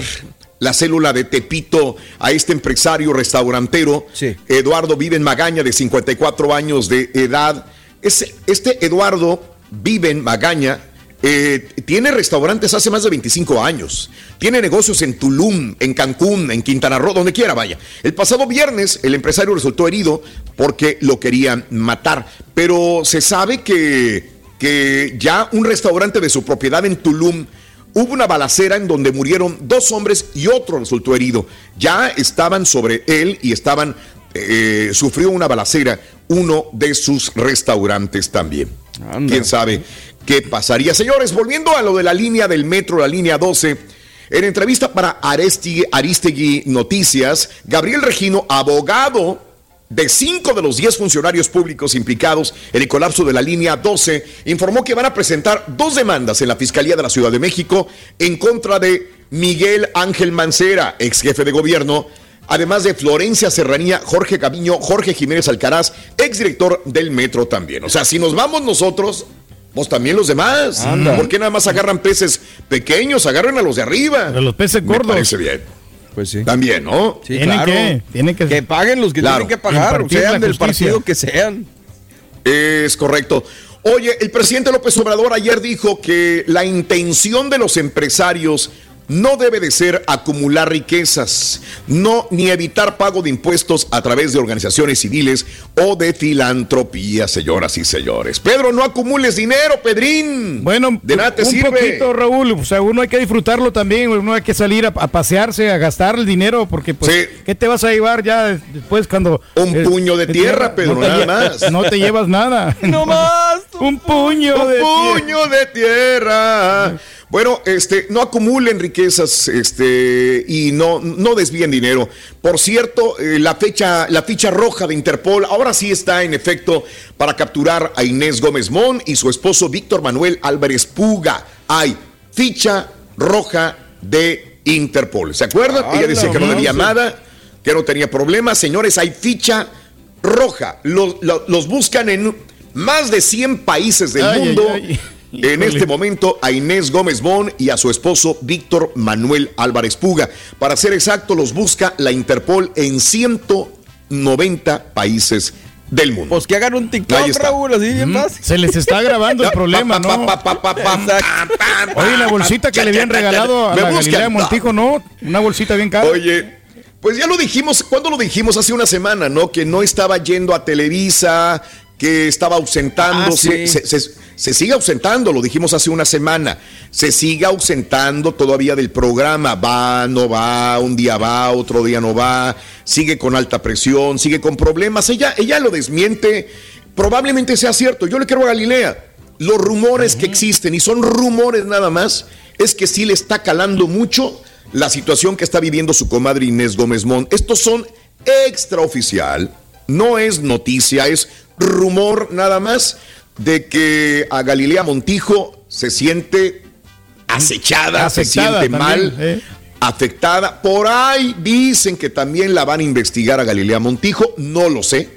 la célula de Tepito a este empresario restaurantero, Eduardo Viven Magaña, de 54 años de edad. este Eduardo Viven Magaña eh, tiene restaurantes hace más de 25 años. Tiene negocios en Tulum, en Cancún, en Quintana Roo, donde quiera vaya. El pasado viernes el empresario resultó herido porque lo querían matar. Pero se sabe que, que ya un restaurante de su propiedad en Tulum hubo una balacera en donde murieron dos hombres y otro resultó herido. Ya estaban sobre él y estaban, eh, sufrió una balacera uno de sus restaurantes también. ¿Quién sabe? Qué pasaría. Señores, volviendo a lo de la línea del metro, la línea 12. En entrevista para Aristegui, Aristegui Noticias, Gabriel Regino, abogado de cinco de los diez funcionarios públicos implicados en el colapso de la línea 12, informó que van a presentar dos demandas en la Fiscalía de la Ciudad de México en contra de Miguel Ángel Mancera, ex jefe de gobierno, además de Florencia Serranía, Jorge Caviño, Jorge Jiménez Alcaraz, exdirector del Metro también. O sea, si nos vamos nosotros, pues también los demás. ¿Por qué nada más agarran peces pequeños? Agarran a los de arriba. A los peces gordos. Me parece bien. Pues sí. También, ¿no? Sí, ¿Tienen Que, tienen que, que paguen los que tienen que pagar, sean del partido que sean. Es correcto. Oye, el presidente López Obrador ayer dijo que la intención de los empresarios no debe de ser acumular riquezas, no ni evitar pago de impuestos a través de organizaciones civiles o de filantropía, señoras y señores. Pedro, no acumules dinero, Pedrín. Bueno, de nada te un poquito, Raúl. O sea, uno hay que disfrutarlo también, uno hay que salir a, pasearse, a gastar el dinero, porque pues, ¿qué te vas a llevar ya después cuando... Un eh, puño de tierra, Pedro, nada más. No te llevas nada. No más. un puño un puño de tierra. Bueno, este, no acumulen riquezas, este, y no, no desvíen dinero. Por cierto, eh, la fecha, la ficha roja de Interpol ahora sí está en efecto para capturar a Inés Gómez Mon y su esposo Víctor Manuel Álvarez Puga. Hay ficha roja de Interpol. ¿Se acuerdan? Ella decía que no debía nada, que no tenía problemas. Señores, hay ficha roja. Los, los, buscan en más de 100 países del mundo en este momento a Inés Gómez Bon y a su esposo Víctor Manuel Álvarez Puga. Para ser exacto, los busca la Interpol en 190 países del mundo. Pues que hagan un TikTok, Raúl, así bien Se les está grabando el problema, ¿no? Oye, la bolsita que le habían regalado a la Galilea de Montijo, ¿no? Una bolsita bien cara. Oye, pues ya lo dijimos, ¿cuándo lo dijimos? Hace una semana, ¿no? Que no estaba yendo a Televisa, que estaba ausentándose, Ah, sí. se, se- se sigue ausentando, lo dijimos hace una semana, se sigue ausentando todavía del programa, va, no va, un día va, otro día no va, sigue con alta presión, sigue con problemas, ella, ella lo desmiente, probablemente sea cierto, yo le quiero a Galilea, los rumores que existen, y son rumores nada más, es que sí le está calando mucho la situación que está viviendo su comadre Inés Gómez Mont. Estos son extraoficial, no es noticia, es rumor nada más de que a Galilea Montijo se siente acechada, se Afectada siente también, mal, eh. afectada. Por ahí dicen que también la van a investigar a Galilea Montijo, no lo sé,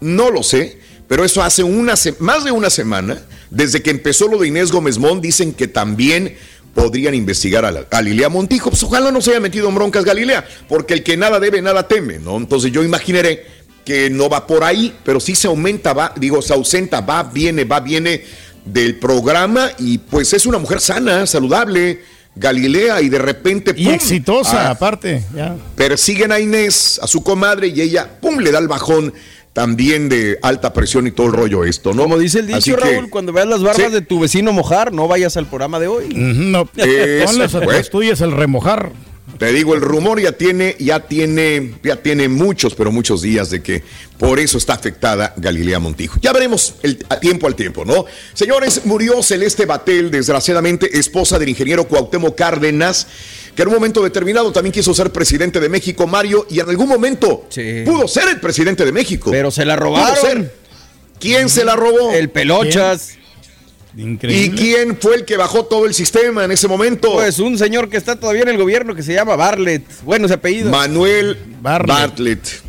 no lo sé, pero eso hace una se- más de una semana, desde que empezó lo de Inés Gómez Mont, dicen que también podrían investigar a, la- a Galilea Montijo. Pues ojalá no se haya metido en broncas Galilea, porque el que nada debe, nada teme, ¿no? Entonces yo imaginaré que no va por ahí, pero sí se aumenta, va, digo, se ausenta, va, viene, va, viene del programa y pues es una mujer sana, saludable, Galilea, y de repente... Y ¡pum! exitosa, Ah, aparte. Ya. persiguen a Inés, a su comadre, y ella, pum, le da el bajón también de alta presión y todo el rollo esto, ¿no? Como dice el Así dicho, que- Raúl, cuando veas las barbas Sí. de tu vecino mojar, no vayas al programa de hoy. No, Eso, ponlas a pues. tuyas remojar. Te digo, el rumor ya tiene, ya tiene, ya tiene muchos, pero muchos días de que por eso está afectada Galilea Montijo. Ya veremos el a tiempo al tiempo, ¿no? Señores, murió Celeste Batel, desgraciadamente, esposa del ingeniero Cuauhtémoc Cárdenas, que en un momento determinado también quiso ser presidente de México, Mario, y en algún momento pudo ser el presidente de México. Pero se la Pudo robaron. ser. ¿Quién se la robó? El Pelochas. ¿Y quién fue el que bajó todo el sistema en ese momento? Pues un señor que está todavía en el gobierno que se llama Bartlett. Bueno, ese apellido. Manuel Bartlett.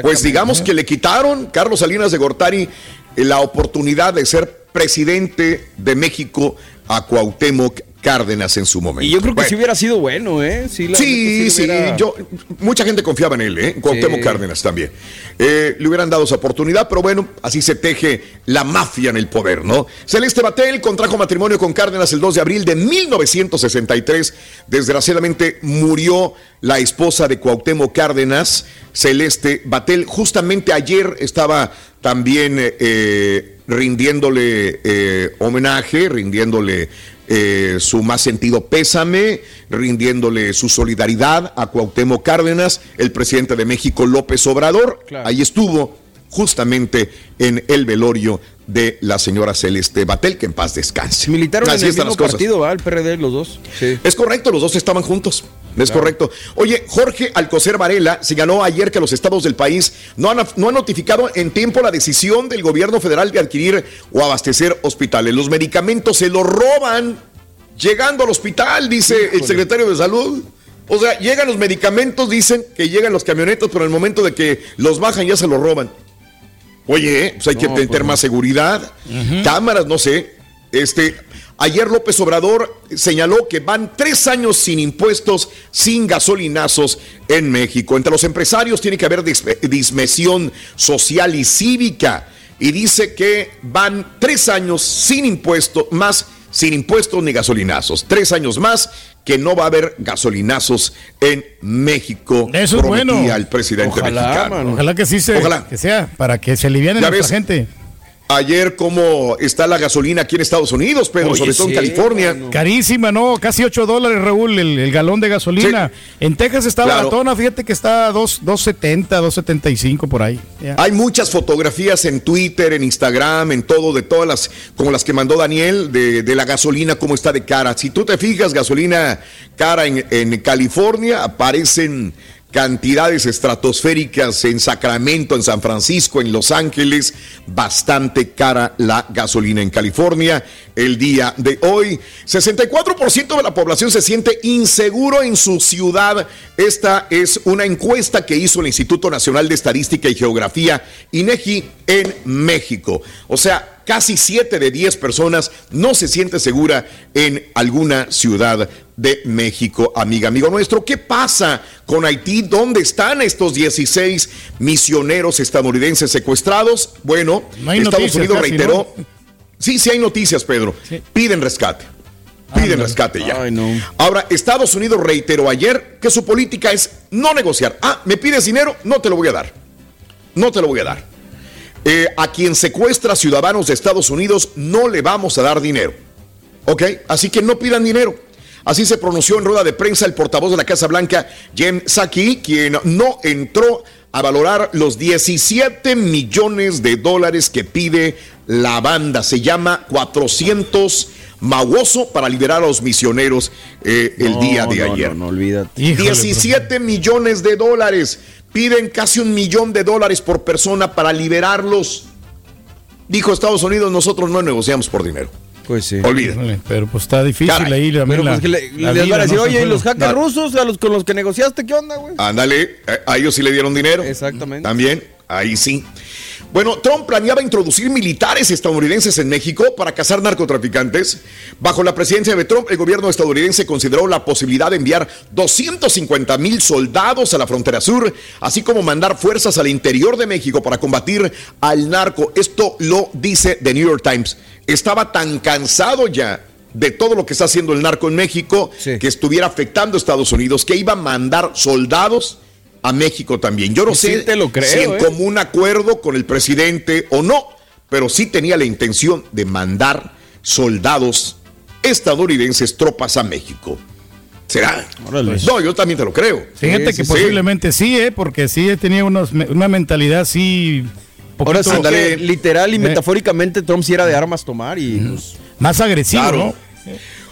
Pues digamos que le quitaron Carlos Salinas de Gortari eh, la oportunidad de ser presidente de México a Cuauhtémoc Cárdenas en su momento. Y yo creo que Bueno, si hubiera sido bueno, ¿eh? Sí, la Sí, sí, hubiera- yo, mucha gente confiaba en él, ¿eh? Cuauhtémoc Sí. Cárdenas también. Eh, le hubieran dado esa oportunidad, pero bueno, así se teje la mafia en el poder, ¿no? Celeste Batel contrajo matrimonio con Cárdenas el 2 de abril de 1963. Desgraciadamente murió la esposa de Cuauhtémoc Cárdenas, Celeste Batel. Justamente ayer estaba también eh, eh, rindiéndole eh, homenaje, rindiéndole eh, su más sentido pésame, rindiéndole su solidaridad a Cuauhtémoc Cárdenas, el presidente de México López Obrador. Claro. Ahí estuvo justamente en el velorio de la señora Celeste Batel, que en paz descanse. Militaron Así en el mismo partido, ¿va? El PRD, los dos. Sí. Es correcto, los dos estaban juntos. Es correcto. Oye, Jorge Alcocer Varela señaló ayer que los estados del país no han, no han notificado en tiempo la decisión del gobierno federal de adquirir o abastecer hospitales. Los medicamentos se los roban llegando al hospital, dice el secretario de Salud. O sea, llegan los medicamentos, dicen que llegan los camionetos, pero en el momento de que los bajan ya se los roban. Oye, pues hay que tener pues más seguridad, cámaras, no sé. Este, ayer López Obrador señaló que van tres años sin impuestos, sin gasolinazos en México. Entre los empresarios tiene que haber dis- dismesión social y cívica. Y dice que van tres años sin impuestos, más sin impuestos ni gasolinazos. Tres años más que no va a haber gasolinazos en México. Eso es prometía bueno. el presidente Ojalá, mexicano. mano. Ojalá que sí se, Ojalá. que sea, para que se aliviane ves. gente. Ayer cómo está la gasolina aquí en Estados Unidos, Pedro, Oye, sobre todo sí, en California. mano. Carísima, ¿no? Casi 8 dólares, Raúl, el, el galón de gasolina. En Texas está Claro. baratona, fíjate que está a dos- 2.70, 2.75 por ahí. Hay muchas fotografías en Twitter, en Instagram, en todo, de todas las, como las que mandó Daniel, de, de la gasolina, cómo está de cara. Si tú te fijas, gasolina cara en, en California, aparecen cantidades estratosféricas en Sacramento, en San Francisco, en Los Ángeles, bastante cara la gasolina en California el día de hoy. 64% de la población se siente inseguro en su ciudad. Esta es una encuesta que hizo el Instituto Nacional de Estadística y Geografía, INEGI, en México. O sea, casi 7 de 10 personas no se siente segura en alguna ciudad de México, amiga, amigo nuestro. ¿Qué pasa con Haití? ¿Dónde están estos 16 misioneros estadounidenses secuestrados? Bueno, No Estados noticias Unidos casi, reiteró. Sí, sí hay noticias, Pedro. Piden rescate. Piden rescate ya. Ahora, Estados Unidos reiteró ayer que su política es no negociar. Ah, me pides dinero, no te lo voy a dar. No te lo voy a dar. Eh, a quien secuestra ciudadanos de Estados Unidos no le vamos a dar dinero. ¿Ok? Así que no pidan dinero. Así se pronunció en rueda de prensa el portavoz de la Casa Blanca, Jem Psaki, quien no entró a valorar los 17 millones de dólares que pide la banda. Se llama 400 Mawoso para liberar a los misioneros eh, el No, día de no, ayer. no, no, olvídate. 17 millones de dólares. Piden casi un millón de dólares por persona para liberarlos. Dijo Estados Unidos, nosotros no negociamos por dinero. Pues sí. Olvida. Híjole, Pero pues está difícil Caray. ahí. Pero la- pues que le- la les vida, van a decir, ¿no? oye, ¿y los hackers No. rusos a los con los que negociaste qué onda, güey? Ándale, a ellos sí le dieron dinero. Exactamente. También, ahí sí. Bueno, Trump planeaba introducir militares estadounidenses en México para cazar narcotraficantes. Bajo la presidencia de Trump, el gobierno estadounidense consideró la posibilidad de enviar 250 mil soldados a la frontera sur, así como mandar fuerzas al interior de México para combatir al narco. Esto lo dice The New York Times. Estaba tan cansado ya de todo lo que está haciendo el narco en México que estuviera afectando a Estados Unidos, que iba a mandar soldados a México también. Yo no sí sé te lo creo, si en ¿eh? común acuerdo con el presidente o no, pero sí tenía la intención de mandar soldados estadounidenses, tropas a México. ¿Será? No, yo también te lo creo. Fíjate Sí, que sí, posiblemente sí, ¿eh? porque sí tenía unos, una mentalidad así. Ahora sí que literal y Eh. metafóricamente Trump sí era de armas tomar y pues, Más agresivo, Claro. ¿no?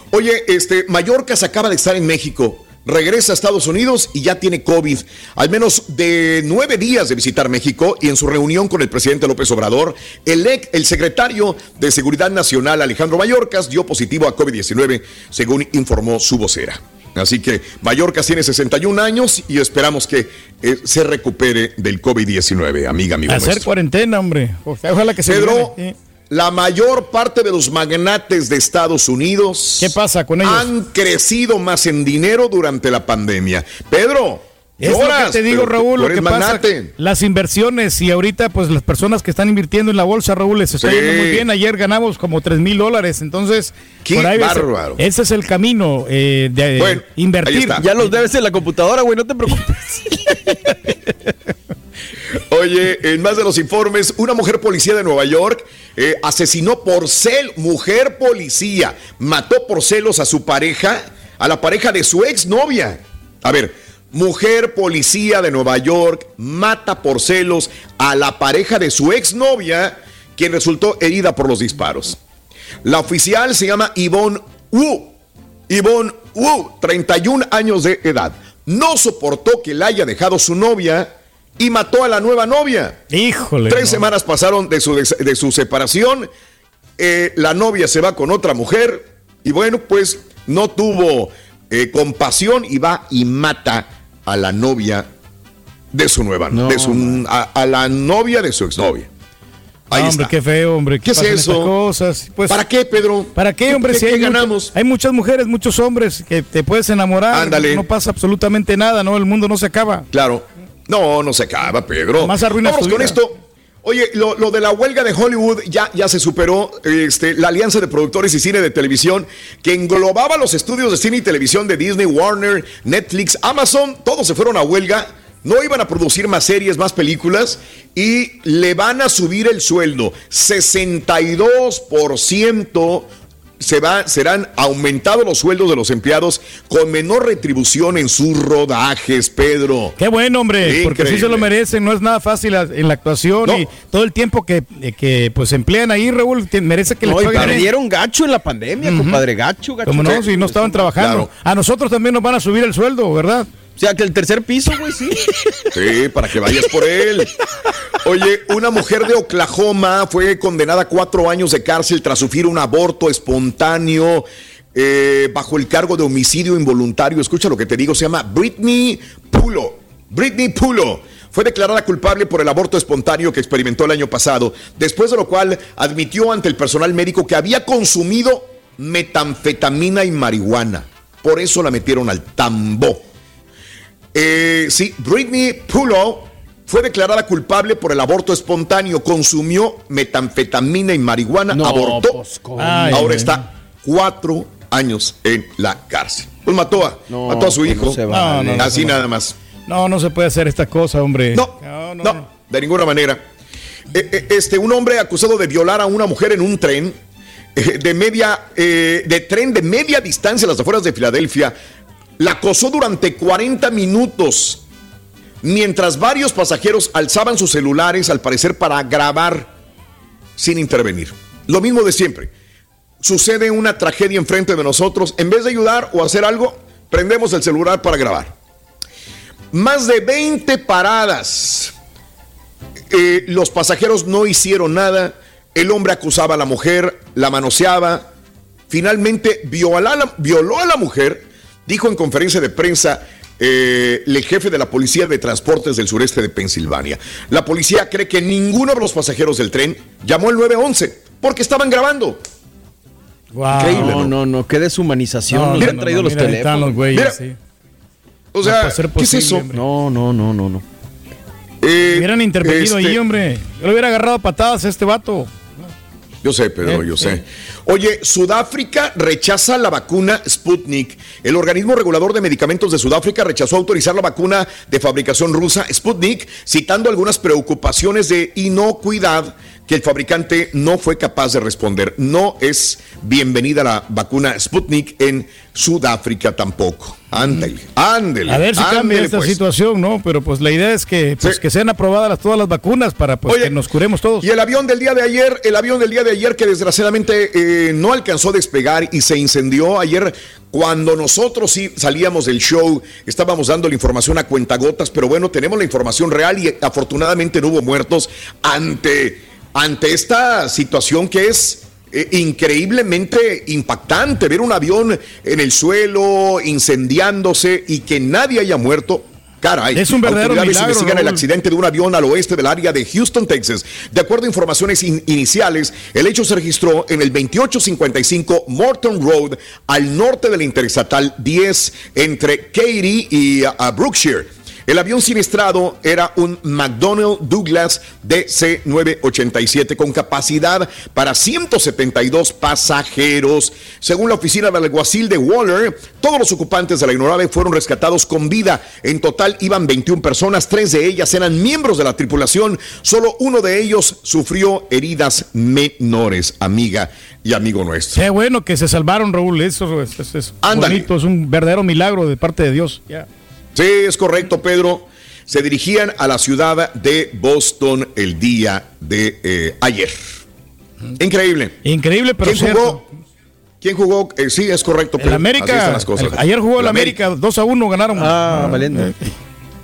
Oye, este, Mallorca se acaba de estar en México. Regresa a Estados Unidos y ya tiene COVID. Al menos de nueve días de visitar México y en su reunión con el presidente López Obrador, el, ex- el secretario de Seguridad Nacional Alejandro Mayorkas dio positivo a COVID-19, según informó su vocera. Así que Mallorcas tiene 61 años y esperamos que eh, se recupere del COVID-19, amiga, amigo. Hacer nuestro. cuarentena, hombre. Ojalá que se Pedro, libere. La mayor parte de los magnates de Estados Unidos ¿Qué pasa con ellos? han crecido más en dinero durante la pandemia. Pedro, Es lo que te digo, pero Raúl, lo que pasa, las inversiones y ahorita pues las personas que están invirtiendo en la bolsa, Raúl, les está Sí. yendo muy bien. Ayer ganamos como 3 mil dólares, entonces Qué por ahí ese- bárbaro. ese, es el camino eh, de Bueno, invertir. ya los debes en la computadora, güey, no te preocupes. Oye, en más de los informes, una mujer policía de Nueva York eh, asesinó por cel, mujer policía, mató por celos a su pareja, a la pareja de su exnovia. A ver, mujer policía de Nueva York mata por celos a la pareja de su exnovia, quien resultó herida por los disparos. La oficial se llama Yvonne Wu. Yvonne Wu, 31 años de edad. No soportó que la haya dejado su novia y mató a la nueva novia. Híjole. Tres no. semanas pasaron de su, de su separación. Eh, la novia se va con otra mujer y bueno, pues no tuvo eh, compasión y va y mata a la novia de su nueva, No, de su, a, a la novia de su exnovia. Ahí Ah, hombre, está. qué feo, hombre. ¿Qué es eso? Cosas. Pues, ¿Para qué, Pedro? ¿Para qué, hombre? ¿Qué- Si hay, ganamos? hay muchas mujeres, muchos hombres que te puedes enamorar. Ándale. No pasa absolutamente nada, ¿no? El mundo no se acaba. Claro. No, no se acaba, Pedro. Más arruinas Vamos con esto. Oye, lo, lo de la huelga de Hollywood ya, ya se superó. Este, la Alianza de Productores y Cine de Televisión, que englobaba los estudios de cine y televisión de Disney, Warner, Netflix, Amazon, todos se fueron a huelga. No iban a producir más series, más películas y le van a subir el sueldo. 62% se va, serán aumentados los sueldos de los empleados con menor retribución en sus rodajes, Pedro. Qué bueno, hombre, porque sí se lo merecen. No es nada fácil en la actuación No. y todo el tiempo que, eh, que pues emplean ahí, Raúl, merece que No, les y paguen. perdieron gacho en la pandemia, compadre, gacho, gacho. Como no, si no estaban trabajando. Claro. A nosotros también nos van a subir el sueldo, ¿verdad? O sea, que el tercer piso, güey, sí. Sí, para que vayas por él. Oye, una mujer de Oklahoma fue condenada a cuatro años de cárcel tras sufrir un aborto espontáneo eh, bajo el cargo de homicidio involuntario. Escucha lo que te digo, se llama Britney Pulo. Britney Pulo. Fue declarada culpable por el aborto espontáneo que experimentó el año pasado, después de lo cual admitió ante el personal médico que había consumido metanfetamina y marihuana. Por eso la metieron al tambo. Eh, sí, Britney Pulo fue declarada culpable por el aborto espontáneo. Consumió metanfetamina y marihuana, No, abortó. pues, Ahora está cuatro años en la cárcel. Pues mató a, No, mató a su pues, hijo. no se. No, no, no, Así no. nada más. No, no se puede hacer esta cosa, hombre. No, no, de ninguna manera. Eh, eh, este, un hombre acusado de violar a una mujer en un tren eh, de media, de tren de media distancia a las afueras de Filadelfia, la acosó durante 40 minutos mientras varios pasajeros alzaban sus celulares, al parecer para grabar sin intervenir. Lo mismo de siempre. Sucede una tragedia enfrente de nosotros, en vez de ayudar o hacer algo, prendemos el celular para grabar. Más de 20 paradas. Eh, los pasajeros no hicieron nada. El hombre acusaba a la mujer, la manoseaba. Finalmente a la, violó a la mujer. Dijo en conferencia de prensa eh, el jefe de la Policía de Transportes del sureste de Pensilvania. La policía cree que ninguno de los pasajeros del tren llamó el 911 porque estaban grabando. Increíble. No, no, no, qué deshumanización. No, han traído los teléfonos. O sea, ¿qué es eso? No, no, no, no, no. Eh, hubieran intervenido ahí, este- hombre. Yo le hubiera agarrado patadas a este vato. Yo sé, Pedro, yo sé. Oye, Sudáfrica rechaza la vacuna Sputnik. El organismo regulador de medicamentos de Sudáfrica rechazó autorizar la vacuna de fabricación rusa Sputnik, citando algunas preocupaciones de inocuidad que el fabricante no fue capaz de responder. No es bienvenida la vacuna Sputnik en Sudáfrica tampoco. Ándale, ándale. A ver si cambia esta pues. situación, ¿no? Pero pues la idea es que, pues, que sean aprobadas todas las vacunas para pues, que nos curemos todos. Y el avión del día de ayer, el avión del día de ayer que desgraciadamente eh, no alcanzó a despegar y se incendió ayer cuando nosotros sí salíamos del show, estábamos dando la información a cuentagotas, pero bueno, tenemos la información real y afortunadamente no hubo muertos ante, ante esta situación que es eh, increíblemente impactante ver un avión en el suelo incendiándose y que nadie haya muerto. Caray, es un verdadero autoridades milagro, investigan el Raúl. accidente de un avión al oeste del área de Houston, Texas. De acuerdo a informaciones in- iniciales, el hecho se registró en el 2855 Morton Road, al norte de la Interestatal 10, entre Katy y uh, Brookshire. El avión siniestrado era un McDonnell Douglas DC-987 con capacidad para 172 pasajeros. Según la oficina del alguacil de Waller, todos los ocupantes de la aeronave fueron rescatados con vida. En total iban 21 personas, tres de ellas eran miembros de la tripulación. Solo uno de ellos sufrió heridas menores, amiga y amigo nuestro. Qué bueno que se salvaron, Raúl. Eso es, bonito, es un verdadero milagro de parte de Dios. Sí, es correcto, Pedro. Se dirigían a la ciudad de Boston el día de eh, ayer. Increíble. Increíble, pero ¿Quién cierto. jugó? ¿Quién jugó? Eh, sí, es correcto. El Pedro. Así están América, las cosas. el- ayer jugó el América, 2 a 1 ganaron. Ah, valiendo.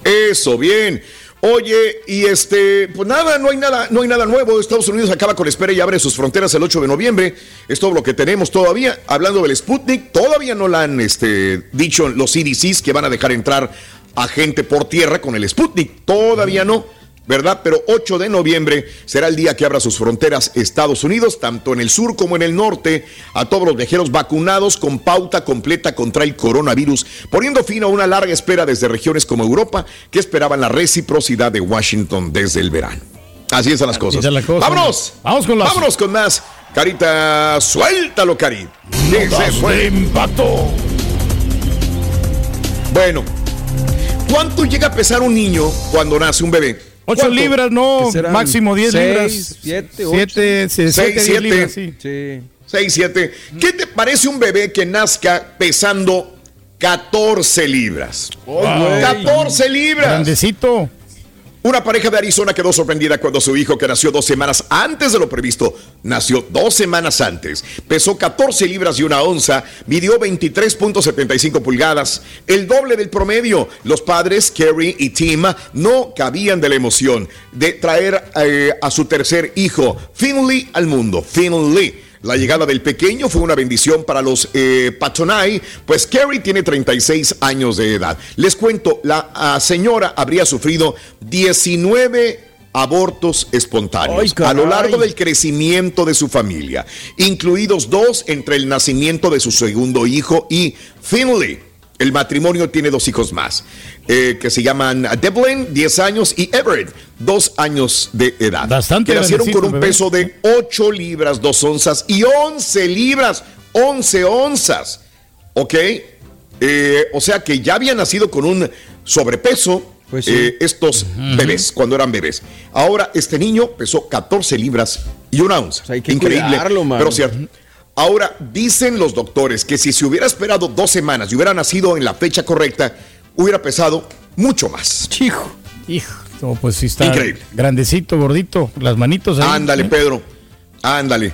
Eso, bien. Oye, y este, pues nada, no hay nada, no hay nada nuevo. Estados Unidos acaba con espera y abre sus fronteras el 8 de noviembre. Es todo lo que tenemos todavía. Hablando del Sputnik, todavía no la han este, dicho los CDCs que van a dejar entrar a gente por tierra con el Sputnik. Todavía no. ¿Verdad? Pero 8 de noviembre será el día que abra sus fronteras Estados Unidos, tanto en el sur como en el norte, a todos los viajeros vacunados con pauta completa contra el coronavirus, poniendo fin a una larga espera desde regiones como Europa que esperaban la reciprocidad de Washington desde el verano. Así están las cosas. cosas. ¡Vámonos! Vamos con las- ¡Vámonos con más! Carita, suéltalo, Cari. ¿Qué se fue? impacto. Bueno, ¿cuánto llega a pesar un niño cuando nace un bebé? 8 ¿Cuánto? libras, no, máximo 10 Seis, libras. siete, ocho. 7, 7, Seis, siete. libras, sí. Sí. 6, 7. ¿Qué te parece un bebé que nazca pesando 14 libras? Wow. 14 libras. Grandecito. Una pareja de Arizona quedó sorprendida cuando su hijo, que nació dos semanas antes de lo previsto, nació dos semanas antes, pesó 14 libras y una onza, midió 23.75 pulgadas, el doble del promedio. Los padres, Kerry y Tim, no cabían de la emoción de traer eh, a su tercer hijo, Finley, al mundo. Finley. La llegada del pequeño fue una bendición para los eh, Patonai, pues Kerry tiene 36 años de edad. Les cuento, la ah, señora habría sufrido 19 abortos espontáneos a lo largo del crecimiento de su familia, incluidos dos entre el nacimiento de su segundo hijo y Finley. El matrimonio tiene dos hijos más, eh, que se llaman Devlin, 10 años, y Everett, 2 años de edad. Bastante Que nacieron con un bebé. peso de 8 libras, 2 onzas y 11 libras, 11 onzas. ¿Ok? Eh, o sea que ya había nacido con un sobrepeso Pues sí. eh, estos bebés, cuando eran bebés. Ahora, este niño pesó 14 libras y una onza. hay que Increíble, cuidarlo, pero cierto. Ahora, dicen los doctores que si se hubiera esperado dos semanas y hubiera nacido en la fecha correcta, hubiera pesado mucho más. Hijo. Hijo. No, pues sí está Increíble. grandecito, gordito, las manitos ahí. Ándale, ¿eh? Pedro. Ándale.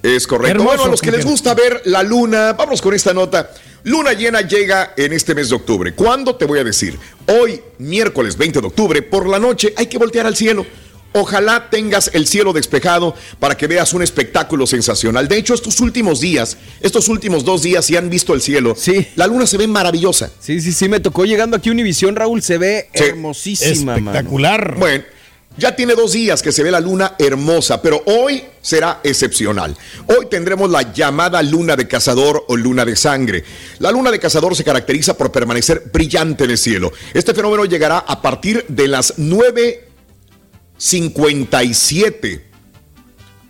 Es correcto. Hermoso, bueno, a los que les gusta ver la luna, vamos con esta nota. Luna llena llega en este mes de octubre. ¿Cuándo? Te voy a decir. Hoy, miércoles 20 de octubre, por la noche, hay que voltear al cielo. Ojalá tengas el cielo despejado para que veas un espectáculo sensacional. De hecho, estos últimos días, estos últimos dos días, si han visto el cielo, Sí. la luna se ve maravillosa. Sí, sí, sí, me tocó llegando aquí a Univisión, Raúl, se ve Sí. hermosísima, mano. Espectacular. Bueno, ya tiene dos días que se ve la luna hermosa, pero hoy será excepcional. Hoy tendremos la llamada luna de cazador o luna de sangre. La luna de cazador se caracteriza por permanecer brillante en el cielo. Este fenómeno llegará a partir de las 9.57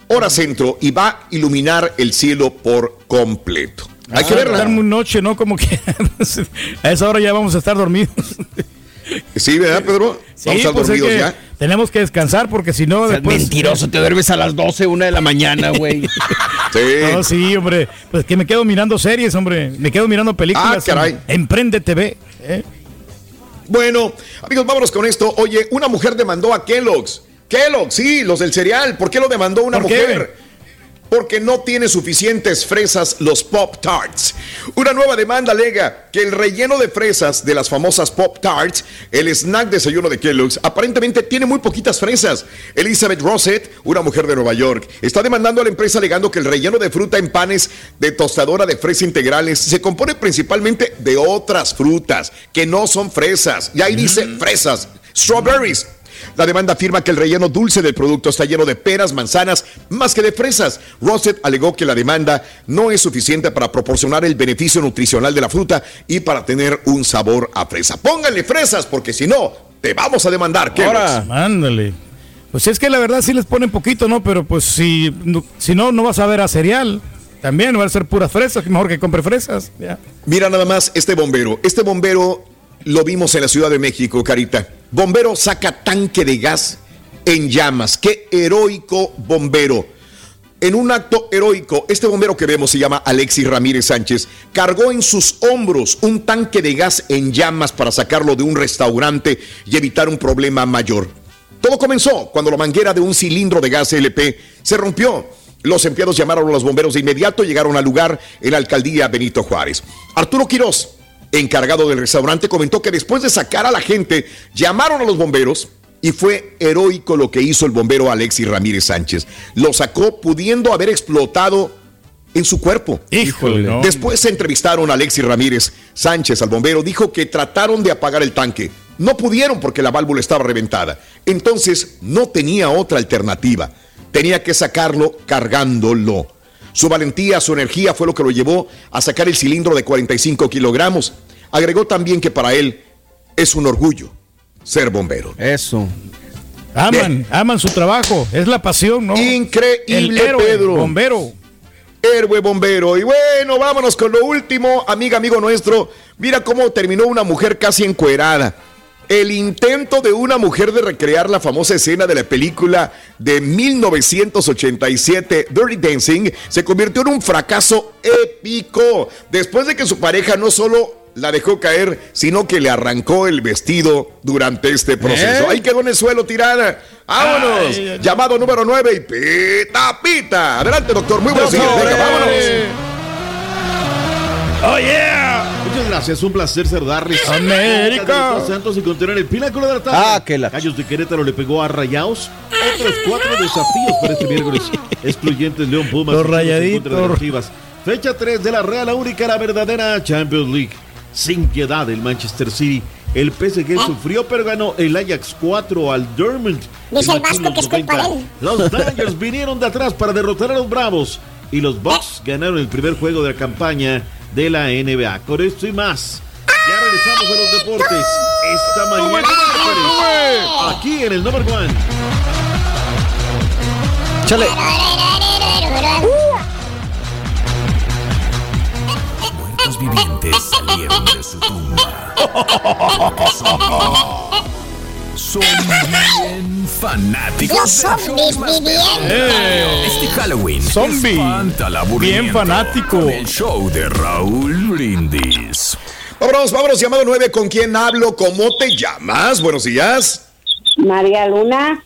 hora centro y va a iluminar el cielo por completo. Hay que Ah, verla. estar muy noche, ¿no? Como que a esa hora ya vamos a estar dormidos. Sí, ¿verdad, Pedro? Sí, Vamos a estar pues es dormidos que ya. Tenemos que descansar porque si no, O sea, después. mentiroso, te duermes a las 12, una de la mañana, güey. Sí. No, sí, hombre. Pues que me quedo mirando series, hombre. Me quedo mirando películas. Ah, caray. en Emprende TV. ¿eh? Bueno, amigos, vámonos con esto. Oye, una mujer demandó a Kellogg's. Kellogg's, sí, los del cereal. ¿Por qué lo demandó una ¿Por qué? Porque no tiene suficientes fresas los Pop Tarts. Una nueva demanda alega que el relleno de fresas de las famosas Pop Tarts, el snack desayuno de Kellogg's, aparentemente tiene muy poquitas fresas. Elizabeth Rossett, una mujer de Nueva York, está demandando a la empresa alegando que el relleno de fruta en panes de tostadora de fresa integrales se compone principalmente de otras frutas que no son fresas. Y ahí dice fresas, strawberries. La demanda afirma que el relleno dulce del producto está lleno de peras, manzanas, más que de fresas. Rossett alegó que la demanda no es suficiente para proporcionar el beneficio nutricional de la fruta y para tener un sabor a fresa. Pónganle fresas porque si no, te vamos a demandar. Kellogg's. Ándale. Pues es que la verdad sí les ponen poquito, ¿no? Pero pues si no, si no, no vas a ver a cereal. También va a ser puras fresas. Mejor que compre fresas. Ya. Mira nada más este bombero. Este bombero lo vimos en la Ciudad de México, Carita. Bombero saca tanque de gas en llamas. Qué heroico bombero. En un acto heroico, este bombero que vemos se llama Alexis Ramírez Sánchez, cargó en sus hombros un tanque de gas en llamas para sacarlo de un restaurante y evitar un problema mayor. Todo comenzó cuando la manguera de un cilindro de gas LP se rompió. Los empleados llamaron a los bomberos de inmediato, llegaron al lugar en la alcaldía Benito Juárez. Arturo Quirós, encargado del restaurante, comentó que después de sacar a la gente, llamaron a los bomberos y fue heroico lo que hizo el bombero Alexis Ramírez Sánchez. Lo sacó pudiendo haber explotado en su cuerpo. Híjole, no. Después se entrevistaron a Alexis Ramírez Sánchez, al bombero, dijo que trataron de apagar el tanque. No pudieron porque la válvula estaba reventada. Entonces no tenía otra alternativa. Tenía que sacarlo cargándolo. Su valentía, su energía fue lo que lo llevó a sacar el cilindro de 45 kilogramos. Agregó también que para él es un orgullo ser bombero. Eso. Aman, aman su trabajo. Es la pasión, ¿no? Increíble, héroe, Pedro. bombero. Héroe bombero. Y bueno, vámonos con lo último, amiga, amigo nuestro. Mira cómo terminó una mujer casi encuerada. El intento de una mujer de recrear la famosa escena de la película de 1987, Dirty Dancing, se convirtió en un fracaso épico. Después de que su pareja no solo la dejó caer, sino que le arrancó el vestido durante este proceso. ¿Eh? Ahí quedó en el suelo tirada. ¡Vámonos! Ay, ay, ay. Llamado número 9 y pita, pita. Adelante, doctor. Muy buenos días. Venga, vámonos. ¡Oh, yeah! Muchas gracias, un placer saludarles. América. Santos encontraron el pináculo de la tabla. Ah, que la- Gallos de Querétaro le pegó a Rayados. Otros cuatro desafíos para este miércoles. Excluyentes León Pumas. Los y Rayaditos. Fecha 3 de la Real, la única, la verdadera Champions League. Sin piedad el Manchester City. El PSG sufrió, pero ganó el Ajax 4 al Dortmund. Dice el Machín Vasco que los es culpa 90. de él. Los Dodgers vinieron de atrás para derrotar a los Bravos. Y los Bucks ganaron el primer juego de la campaña de la NBA. Con esto y más. Ya regresamos a los deportes. Esta mañana aquí en el number one. Chale. Los vivientes salieron de su tumba. Son bien fanáticos. Los zombies viviendo. Este Halloween. Zombie. Bien fanático. Con el show de Raúl Brindis. Vámonos, vámonos, llamado 9. ¿Con quién hablo? ¿Cómo te llamas? Buenos días. María Luna.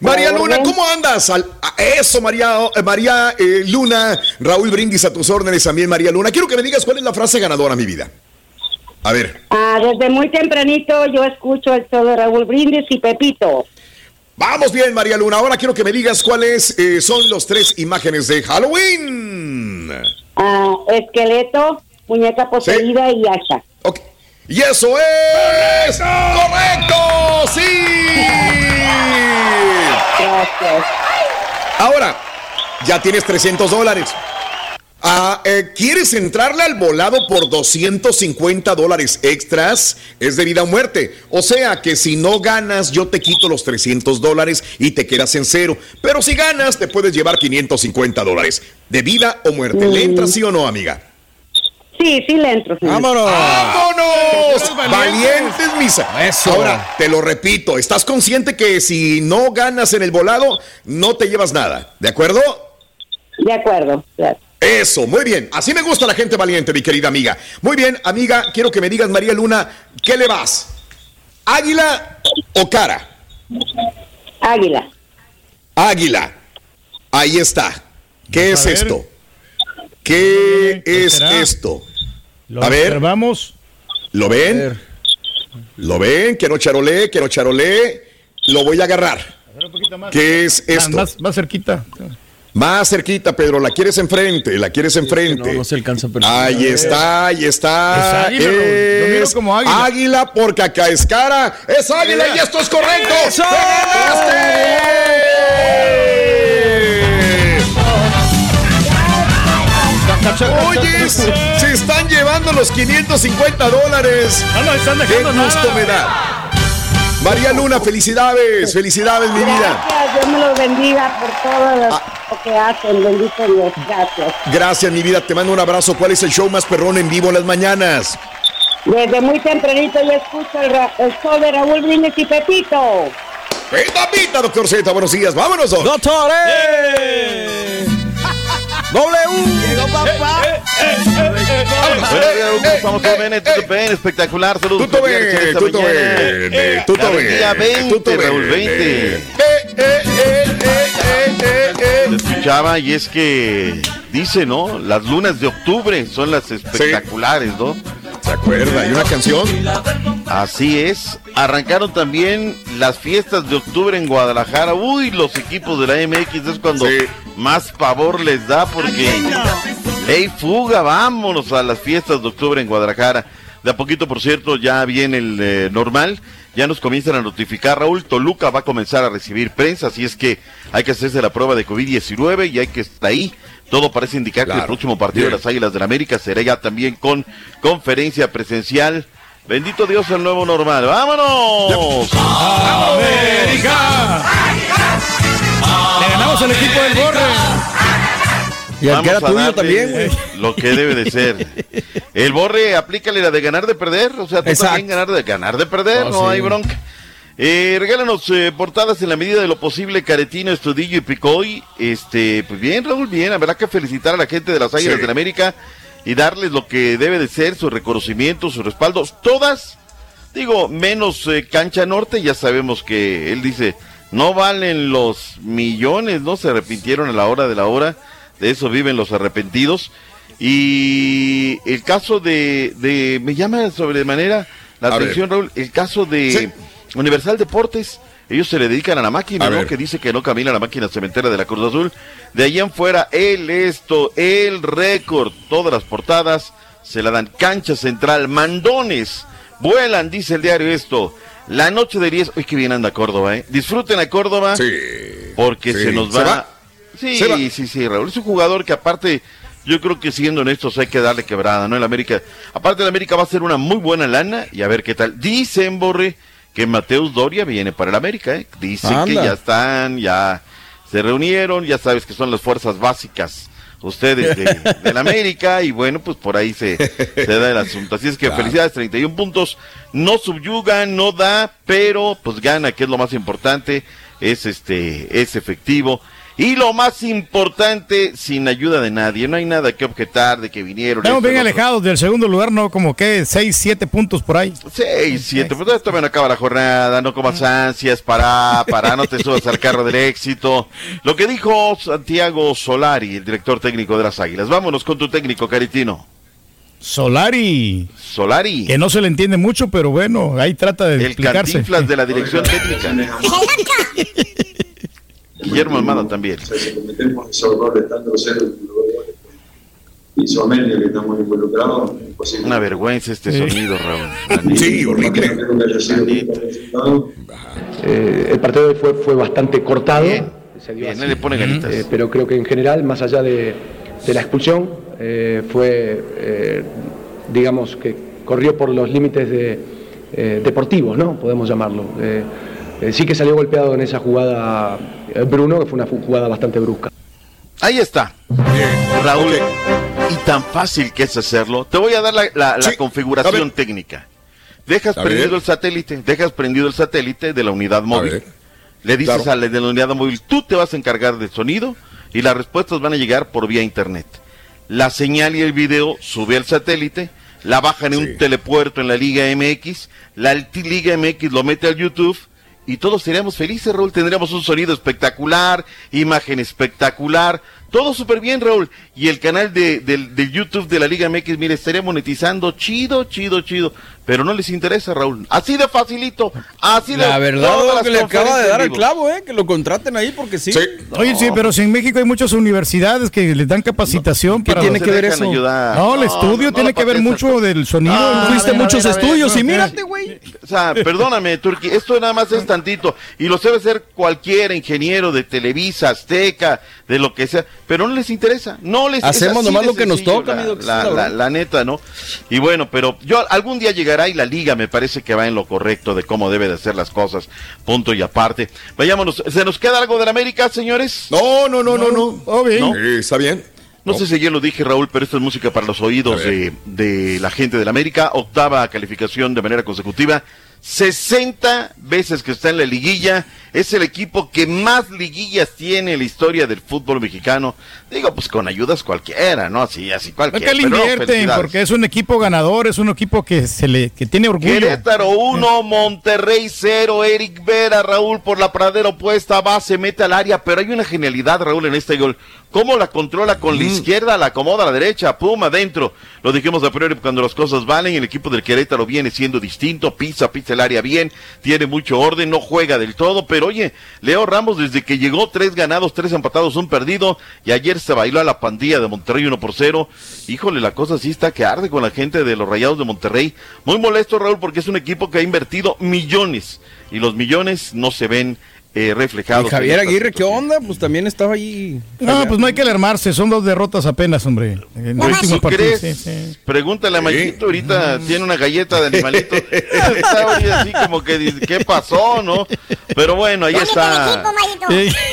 María Luna. ¿cómo andas? Al- a- eso, María, eh, María eh, Luna, Raúl Brindis a tus órdenes también, María Luna. Quiero que me digas cuál es la frase ganadora, mi vida. A ver, Ah, desde muy tempranito yo escucho el show de Raúl Brindis y Pepito. vamos bien, María Luna. Ahora quiero que me digas cuáles eh, son los tres imágenes de Halloween. Ah, esqueleto, muñeca poseída y Asha. Y eso es correcto, sí. Gracias. Ahora, ya tienes 300 dólares. Ah, eh, ¿Quieres entrarle al volado por 250 dólares extras? Es de vida o muerte. O sea que si no ganas, yo te quito los 300 dólares y te quedas en cero. Pero si ganas, te puedes llevar 550 dólares. De vida o muerte. ¿Le entras sí o no, amiga? Sí, sí le entro. señor. ¡Vámonos! Valientes, misa. Eso. Ahora, te lo repito, ¿estás consciente que si no ganas en el volado, no te llevas nada? ¿De acuerdo? De acuerdo. Eso, muy bien. Así me gusta la gente valiente, mi querida amiga. Muy bien, amiga, quiero que me digas, María Luna, ¿qué le vas? ¿Águila o cara? Águila. Águila. Ahí está. ¿Qué es ver. esto? ¿Qué es será? esto? Lo A ver. observamos. ¿Lo ven? ¿Lo ven? Que no charolé, que no charolé. Lo voy a agarrar. ¿Qué es esto? Más, más cerquita. Más cerquita, Pedro. La quieres enfrente, la quieres enfrente. No, no se alcanza a percibir. Ahí está, ahí está. Es águila. Yo miro Es como águila. águila porque acá es cara. Es águila y esto es correcto. ¡Eso! Oye, se están llevando los 550 dólares. No nos están Qué gusto nada. me da. María Luna, felicidades, felicidades, mi vida. Gracias, Dios me los bendiga por todo lo, Ah. lo que hacen. Bendito Dios. Gracias. Gracias, mi vida. Te mando un abrazo. ¿Cuál es el show más perrón en vivo en las mañanas? Desde muy tempranito yo escucho el, show de Raúl Brindis y Pepito. Pita, pita, doctor Z. Buenos días. Vámonos, doc. ¡Doctores! ¡W! Llegó papá. Estamos todo bien, todo bien, espectacular. Saludos. Tuto esta tuto bien, tuto bien, día 20, tuto Raúl, bien. 20. Eh, eh, eh, eh, eh, eh, eh. Te escuchaba y es que dice, ¿no? Las lunas de octubre son las espectaculares, ¿no? ¿Se acuerda? ¿Hay una canción? Así es. Arrancaron también las fiestas de octubre en Guadalajara. Uy, los equipos de la MX es cuando Sí. más pavor les da porque... ¡Ey, fuga! Vámonos a las fiestas de octubre en Guadalajara. De a poquito, por cierto, ya viene el eh, normal. Ya nos comienzan a notificar, Raúl. Toluca va a comenzar a recibir prensa, así es que hay que hacerse la prueba de COVID-19 y hay que estar ahí. Todo parece indicar que el próximo partido Bien. de las Águilas del América será ya también con conferencia presencial. Bendito Dios, el nuevo normal. ¡Vámonos! ¡América! Le ganamos al equipo del Borre. Y al que era tuyo también, güey. Lo que debe de ser. El Borre, aplícale la de ganar de perder. O sea, tú Exacto. también ganar de ganar de perder, Oh, no sí. hay bronca. Eh, regálanos eh, portadas en la medida de lo posible, Caretino, Estudillo y Picoy. Este, pues bien, Raúl, bien. Habrá que felicitar a la gente de las Águilas Sí. del América y darles lo que debe de ser, su reconocimiento, sus respaldos. Todas, digo, menos eh, Cancha Norte, ya sabemos que él dice, no valen los millones, ¿no? Se arrepintieron a la hora de la hora. De eso viven los arrepentidos. Y el caso de, de me llama sobremanera la A ver. atención, Raúl, el caso de Sí. Universal Deportes. Ellos se le dedican a la máquina, A ¿no? Que dice que no camina la máquina cementera de la Cruz Azul. De allá en fuera, el esto, el récord, todas las portadas se la dan. Cancha central, mandones, vuelan, dice el diario esto. La noche de 10, uy, qué bien anda Córdoba, ¿eh? Disfruten a Córdoba. Sí. Porque Sí. se nos ¿Se va. va? Sí, Se va. sí, sí, Raúl. Es un jugador que aparte, yo creo que siendo honestos hay que darle quebrada, ¿no? El América, aparte el América va a ser una muy buena lana y a ver qué tal. Dicen, Borre, que Mateus Doria viene para el América, ¿eh? Dicen que ya están, ya se reunieron, ya sabes que son las fuerzas básicas ustedes de, del América y bueno, pues por ahí se, se da el asunto. Así es que felicidades, 31 puntos, no subyuga, no da, pero pues gana, que es lo más importante, es este, es efectivo. Y lo más importante, sin ayuda de nadie, no hay nada que objetar de que vinieron. Estamos bien alejados del segundo lugar, ¿no? Como que 6, 7 puntos por ahí. Seis, siete, pues todavía no acaba la jornada, no comas ansias, para, para, no te subas al carro del éxito. Lo que dijo Santiago Solari, el director técnico de las Águilas. Vámonos con tu técnico, Caritino. Solari. Solari. Que no se le entiende mucho, pero bueno, ahí trata de El explicarse. de la dirección técnica. Guillermo Almada también. si cometemos esos errores tan groseros y Somalia que estamos involucrados, es. Una vergüenza este sonido, Raúl. Sí, horrible. Eh, el partido de hoy fue, fue bastante cortado. se dio bien, le pone ganitas. Eh, pero creo que en general, más allá de, de la expulsión, eh, fue, eh, digamos, que corrió por los límites de, eh, deportivos, ¿no? Podemos llamarlo. Eh, eh, sí que salió golpeado en esa jugada Bruno, que fue una jugada bastante brusca. Ahí está. Raúl, y tan fácil que es hacerlo. Te voy a dar la, la- la configuración técnica. Dejas A prendido ver. el satélite, dejas prendido el satélite de la unidad móvil. Le dices Claro. al de la unidad móvil, tú te vas a encargar del sonido y las respuestas van a llegar por vía internet. La señal y el video sube al satélite, la bajan en un telepuerto en la Liga MX, la Alti- Liga MX lo mete al YouTube y todos seríamos felices, Raúl. Tendríamos un sonido espectacular, imagen espectacular, todo súper bien, Raúl. Y el canal de, del, del YouTube de la Liga MX, mire, estaría monetizando chido, chido, chido. Pero no les interesa, Raúl. Así de facilito, así de La verdad, las que le acaba de dar vivo. clavo, ¿eh? Que lo contraten ahí porque sí. Oye, sí, pero si en México hay muchas universidades que les dan capacitación ¿qué para... tiene que ver eso? No, el No, estudio no, no tiene lo que ver mucho del sonido. Ah, Fuiste a ver, muchos a ver, estudios y no, mírate, güey. O sea, perdóname, Turki, esto nada más es tantito. Y lo debe ser cualquier ingeniero de Televisa, Azteca, de lo que sea. Pero no les interesa. No les es Hacemos nomás lo que nos toca, la, amigo, la, la neta, ¿no? Y bueno, pero yo algún día llegará y la liga me parece que va en lo correcto de cómo debe de hacer las cosas. Punto y aparte. Vayámonos. ¿Se nos queda algo de la América, señores? No, no, no, no, no. ¿No? Eh, está bien. No sé si ya lo dije, Raúl, pero esto es música para los oídos de, de la gente de la América. Octava calificación de manera consecutiva. 60 veces que está en la liguilla. Es el equipo que más liguillas tiene en la historia del fútbol mexicano. Digo, pues con ayudas cualquiera, ¿no? Así, así cualquiera. que le no, invierten porque es un equipo ganador, es un equipo que se le que tiene orgullo. Querétaro 1, Monterrey 0, Eric Vera, Raúl por la pradera opuesta, va, se mete al área, pero hay una genialidad, Raúl, en este gol. ¿Cómo la controla con la izquierda, la acomoda a la derecha, pum, adentro? Lo dijimos a priori cuando las cosas valen, el equipo del Querétaro viene siendo distinto, pisa, pisa el área bien, tiene mucho orden, no juega del todo, pero oye, Leo Ramos desde que llegó, tres ganados, tres empatados, un perdido, y ayer se bailó a la pandilla de Monterrey 1 por 0. Híjole, la cosa sí está que arde con la gente de los Rayados de Monterrey. Muy molesto, Raúl, porque es un equipo que ha invertido millones, y los millones no se ven eh, reflejados. Y Javier Aguirre, ¿qué onda? Pues también estaba ahí. No, pues no hay que alarmarse, son dos derrotas apenas, hombre. En el último ¿Tú partido, crees? sí, sí. Pregúntale a Mayito, ahorita tiene una galleta de animalito. está así como que dice, ¿qué pasó, no? Pero bueno, ahí está.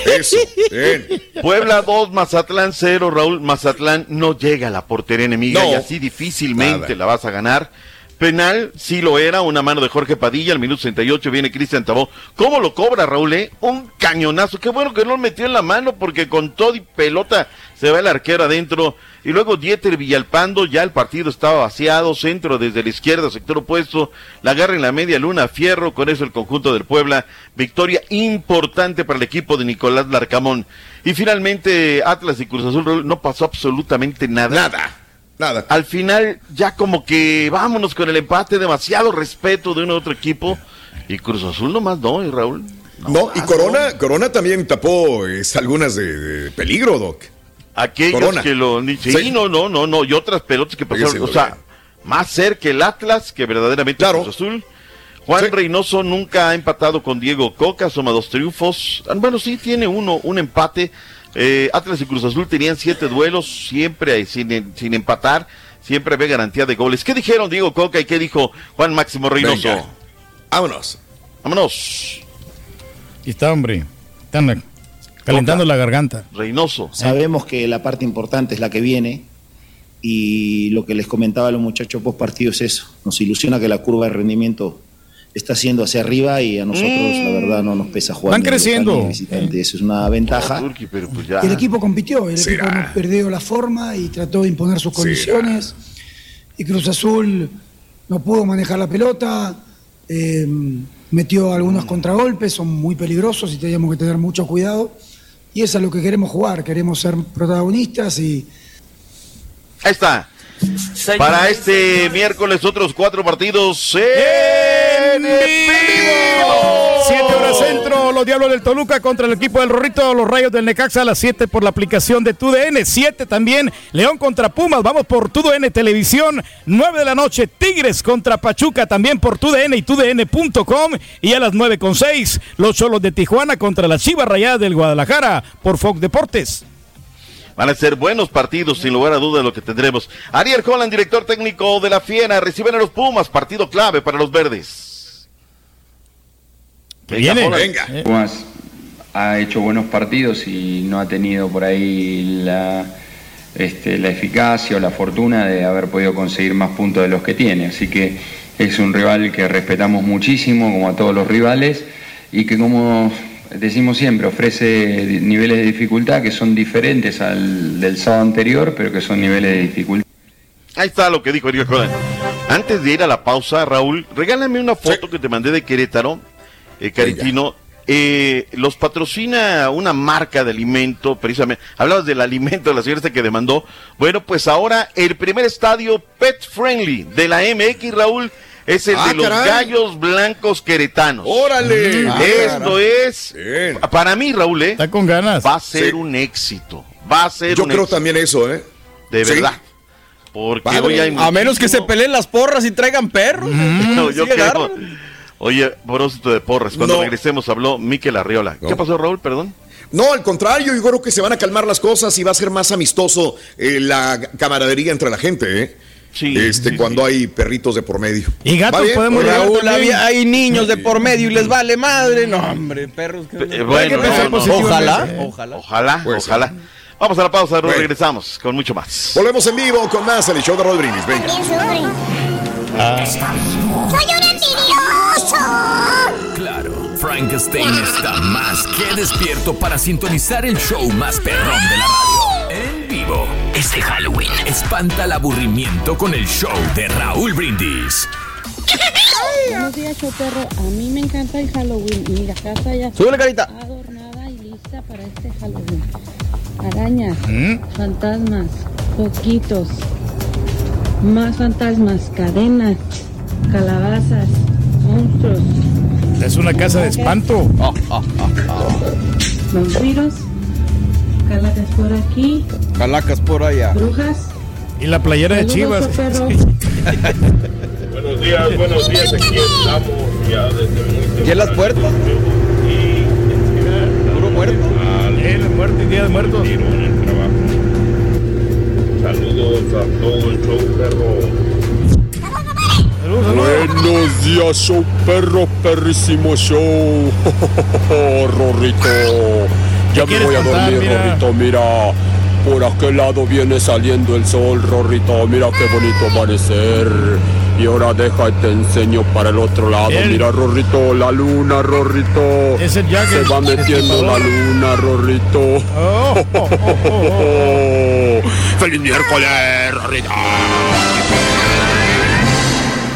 Eso, bien. Puebla 2, Mazatlán 0, Raúl. Mazatlán no llega a la portería enemiga No. y así difícilmente Nada. la vas a ganar. Penal, sí lo era, una mano de Jorge Padilla, al minuto 68 viene Cristian Tabó. ¿Cómo lo cobra Raúl? eh? Un cañonazo. Qué bueno que no lo metió en la mano porque con todo y pelota se va el arquero adentro. Y luego Dieter Villalpando, ya el partido estaba vaciado, centro desde la izquierda, sector opuesto, la agarra en la media luna, Fierro, con eso el conjunto del Puebla. Victoria importante para el equipo de Nicolás Larcamón. Y finalmente Atlas y Cruz Azul no pasó absolutamente. Nada. Nada. Al final, ya como que vámonos con el empate, demasiado respeto de uno a otro equipo. Y Cruz Azul nomás no, y Raúl. No, y Corona, Corona también tapó es, algunas de, de peligro, Doc. Aquellos Corona. que lo... ni- Sí, Sí. no, no, no, no. Y otras pelotas que pasaron. O sea, más cerca el Atlas que verdaderamente Cruz Azul. Juan Reynoso nunca ha empatado con Diego Coca, suma dos triunfos. Ah, Bueno, sí, tiene uno, un empate. Eh, Atlas y Cruz Azul tenían siete duelos, siempre sin, sin empatar, siempre había garantía de goles. ¿Qué dijeron Diego Coca y qué dijo Juan Máximo Reynoso? Venga. Vámonos. Vámonos. Aquí está, hombre. Están Calentando la garganta. Reynoso. Sabemos que la parte importante es la que viene y lo que les comentaba a los muchachos post partido es eso. Nos ilusiona que la curva de rendimiento está siendo hacia arriba y a nosotros la verdad no nos pesa jugar. Van creciendo. Eso es una ventaja. pero pues ya. El equipo compitió, el Será. equipo no perdió la forma y trató de imponer sus condiciones. Y Cruz Azul no pudo manejar la pelota, eh, metió algunos contragolpes, son muy peligrosos y teníamos que tener mucho cuidado. Y eso es lo que queremos jugar, queremos ser protagonistas y Ahí está. Para este miércoles otros cuatro partidos en vivo. 7 horas centro, los Diablos del Toluca contra el equipo del Rorrito, los Rayos del Necaxa a las 7 por la aplicación de TUDN. 7 también, León contra Pumas, vamos por TUDN Televisión. 9 de la noche, Tigres contra Pachuca también por TUDN y TUDN.com. Y a las 9 con 6, los Cholos de Tijuana contra las Chivas Rayadas del Guadalajara por Fox Deportes. Van a ser buenos partidos, sin lugar a dudas, lo que tendremos. Ariel Holland, director técnico de la Fiera, reciben a los Pumas, partido clave para los verdes. Venga, Holland. Pumas ha hecho buenos partidos y no ha tenido por ahí la, este, la eficacia o la fortuna de haber podido conseguir más puntos de los que tiene. Así que es un rival que respetamos muchísimo, como a todos los rivales, y que como decimos siempre, ofrece niveles de dificultad que son diferentes al del sábado anterior, pero que son niveles de dificultad. Ahí está lo que dijo Ariel. Antes de ir a la pausa, Raúl, regálame una foto que te mandé de Querétaro, eh, Caritino. Eh, los patrocina una marca de alimento, precisamente. Hablabas del alimento de la señora que demandó. Bueno, pues ahora el primer estadio pet friendly de la MX, Raúl, es el Ah, de los caray. gallos blancos queretanos. ¡Órale! Mm, Ah, Esto caray. es, para mí, Raúl, ¿eh? Está con ganas. Va a ser Sí. un éxito. Va a ser Yo un creo éxito. también eso, ¿eh? De Sí. verdad. Porque Padre. hoy hay A menos que se peleen las porras y traigan perros. No, yo creo. Oye, propósito de porras, cuando No. regresemos habló Miquel Arriola. ¿Qué pasó, Raúl? Perdón. No, al contrario, yo creo que se van a calmar las cosas y va a ser más amistoso eh, la camaradería entre la gente, ¿eh? Sí. Este, cuando hay perritos de por medio. Y gatos podemos Raúl, había- hay niños de por medio y les vale madre. No, hombre, perros. que- Eh, bueno, pensar no, no. positivo. Ojalá, Eh. ojalá. Ojalá, Pues, ojalá. Vamos a la pausa, Raúl, Bueno. regresamos con mucho más. Volvemos en vivo con más el show de Rodríguez. Venga. Soy. Ah. Claro, Frankenstein está más que despierto para sintonizar el show más perrón de la radio. En vivo, este Halloween, espanta el aburrimiento con el show de Raúl Brindis. Buenos días, Choperro. A mí me encanta el Halloween y la casa ya está Súbele, carita. adornada y lista para este Halloween. Arañas, ¿Mm? fantasmas, poquitos, más fantasmas, cadenas, calabazas, monstruos, Es una casa de espanto. vampiros, calacas por aquí, Calacas por allá. brujas. Y la playera de Saludos, Chivas. Choperro. Buenos días, buenos días. Aquí estamos ya desde muy ¿Y en las puertas? ¿Puro muerto? Eh, la muerte, día de muertos. en el trabajo. Saludos a todo el show, perro. Buenos días, show perro, perrísimo show. Rorrito, ya me voy a contar? dormir, Mira. Rorrito, mira. Por aquel lado viene saliendo el sol, Rorrito, mira qué bonito amanecer. Y ahora deja y te enseño para el otro lado. El- Mira, Rorrito, la luna, Rorrito. Es el Jack, Se va metiendo la luna, Rorrito. Oh, oh, oh. ¡Feliz miércoles, Rorrito!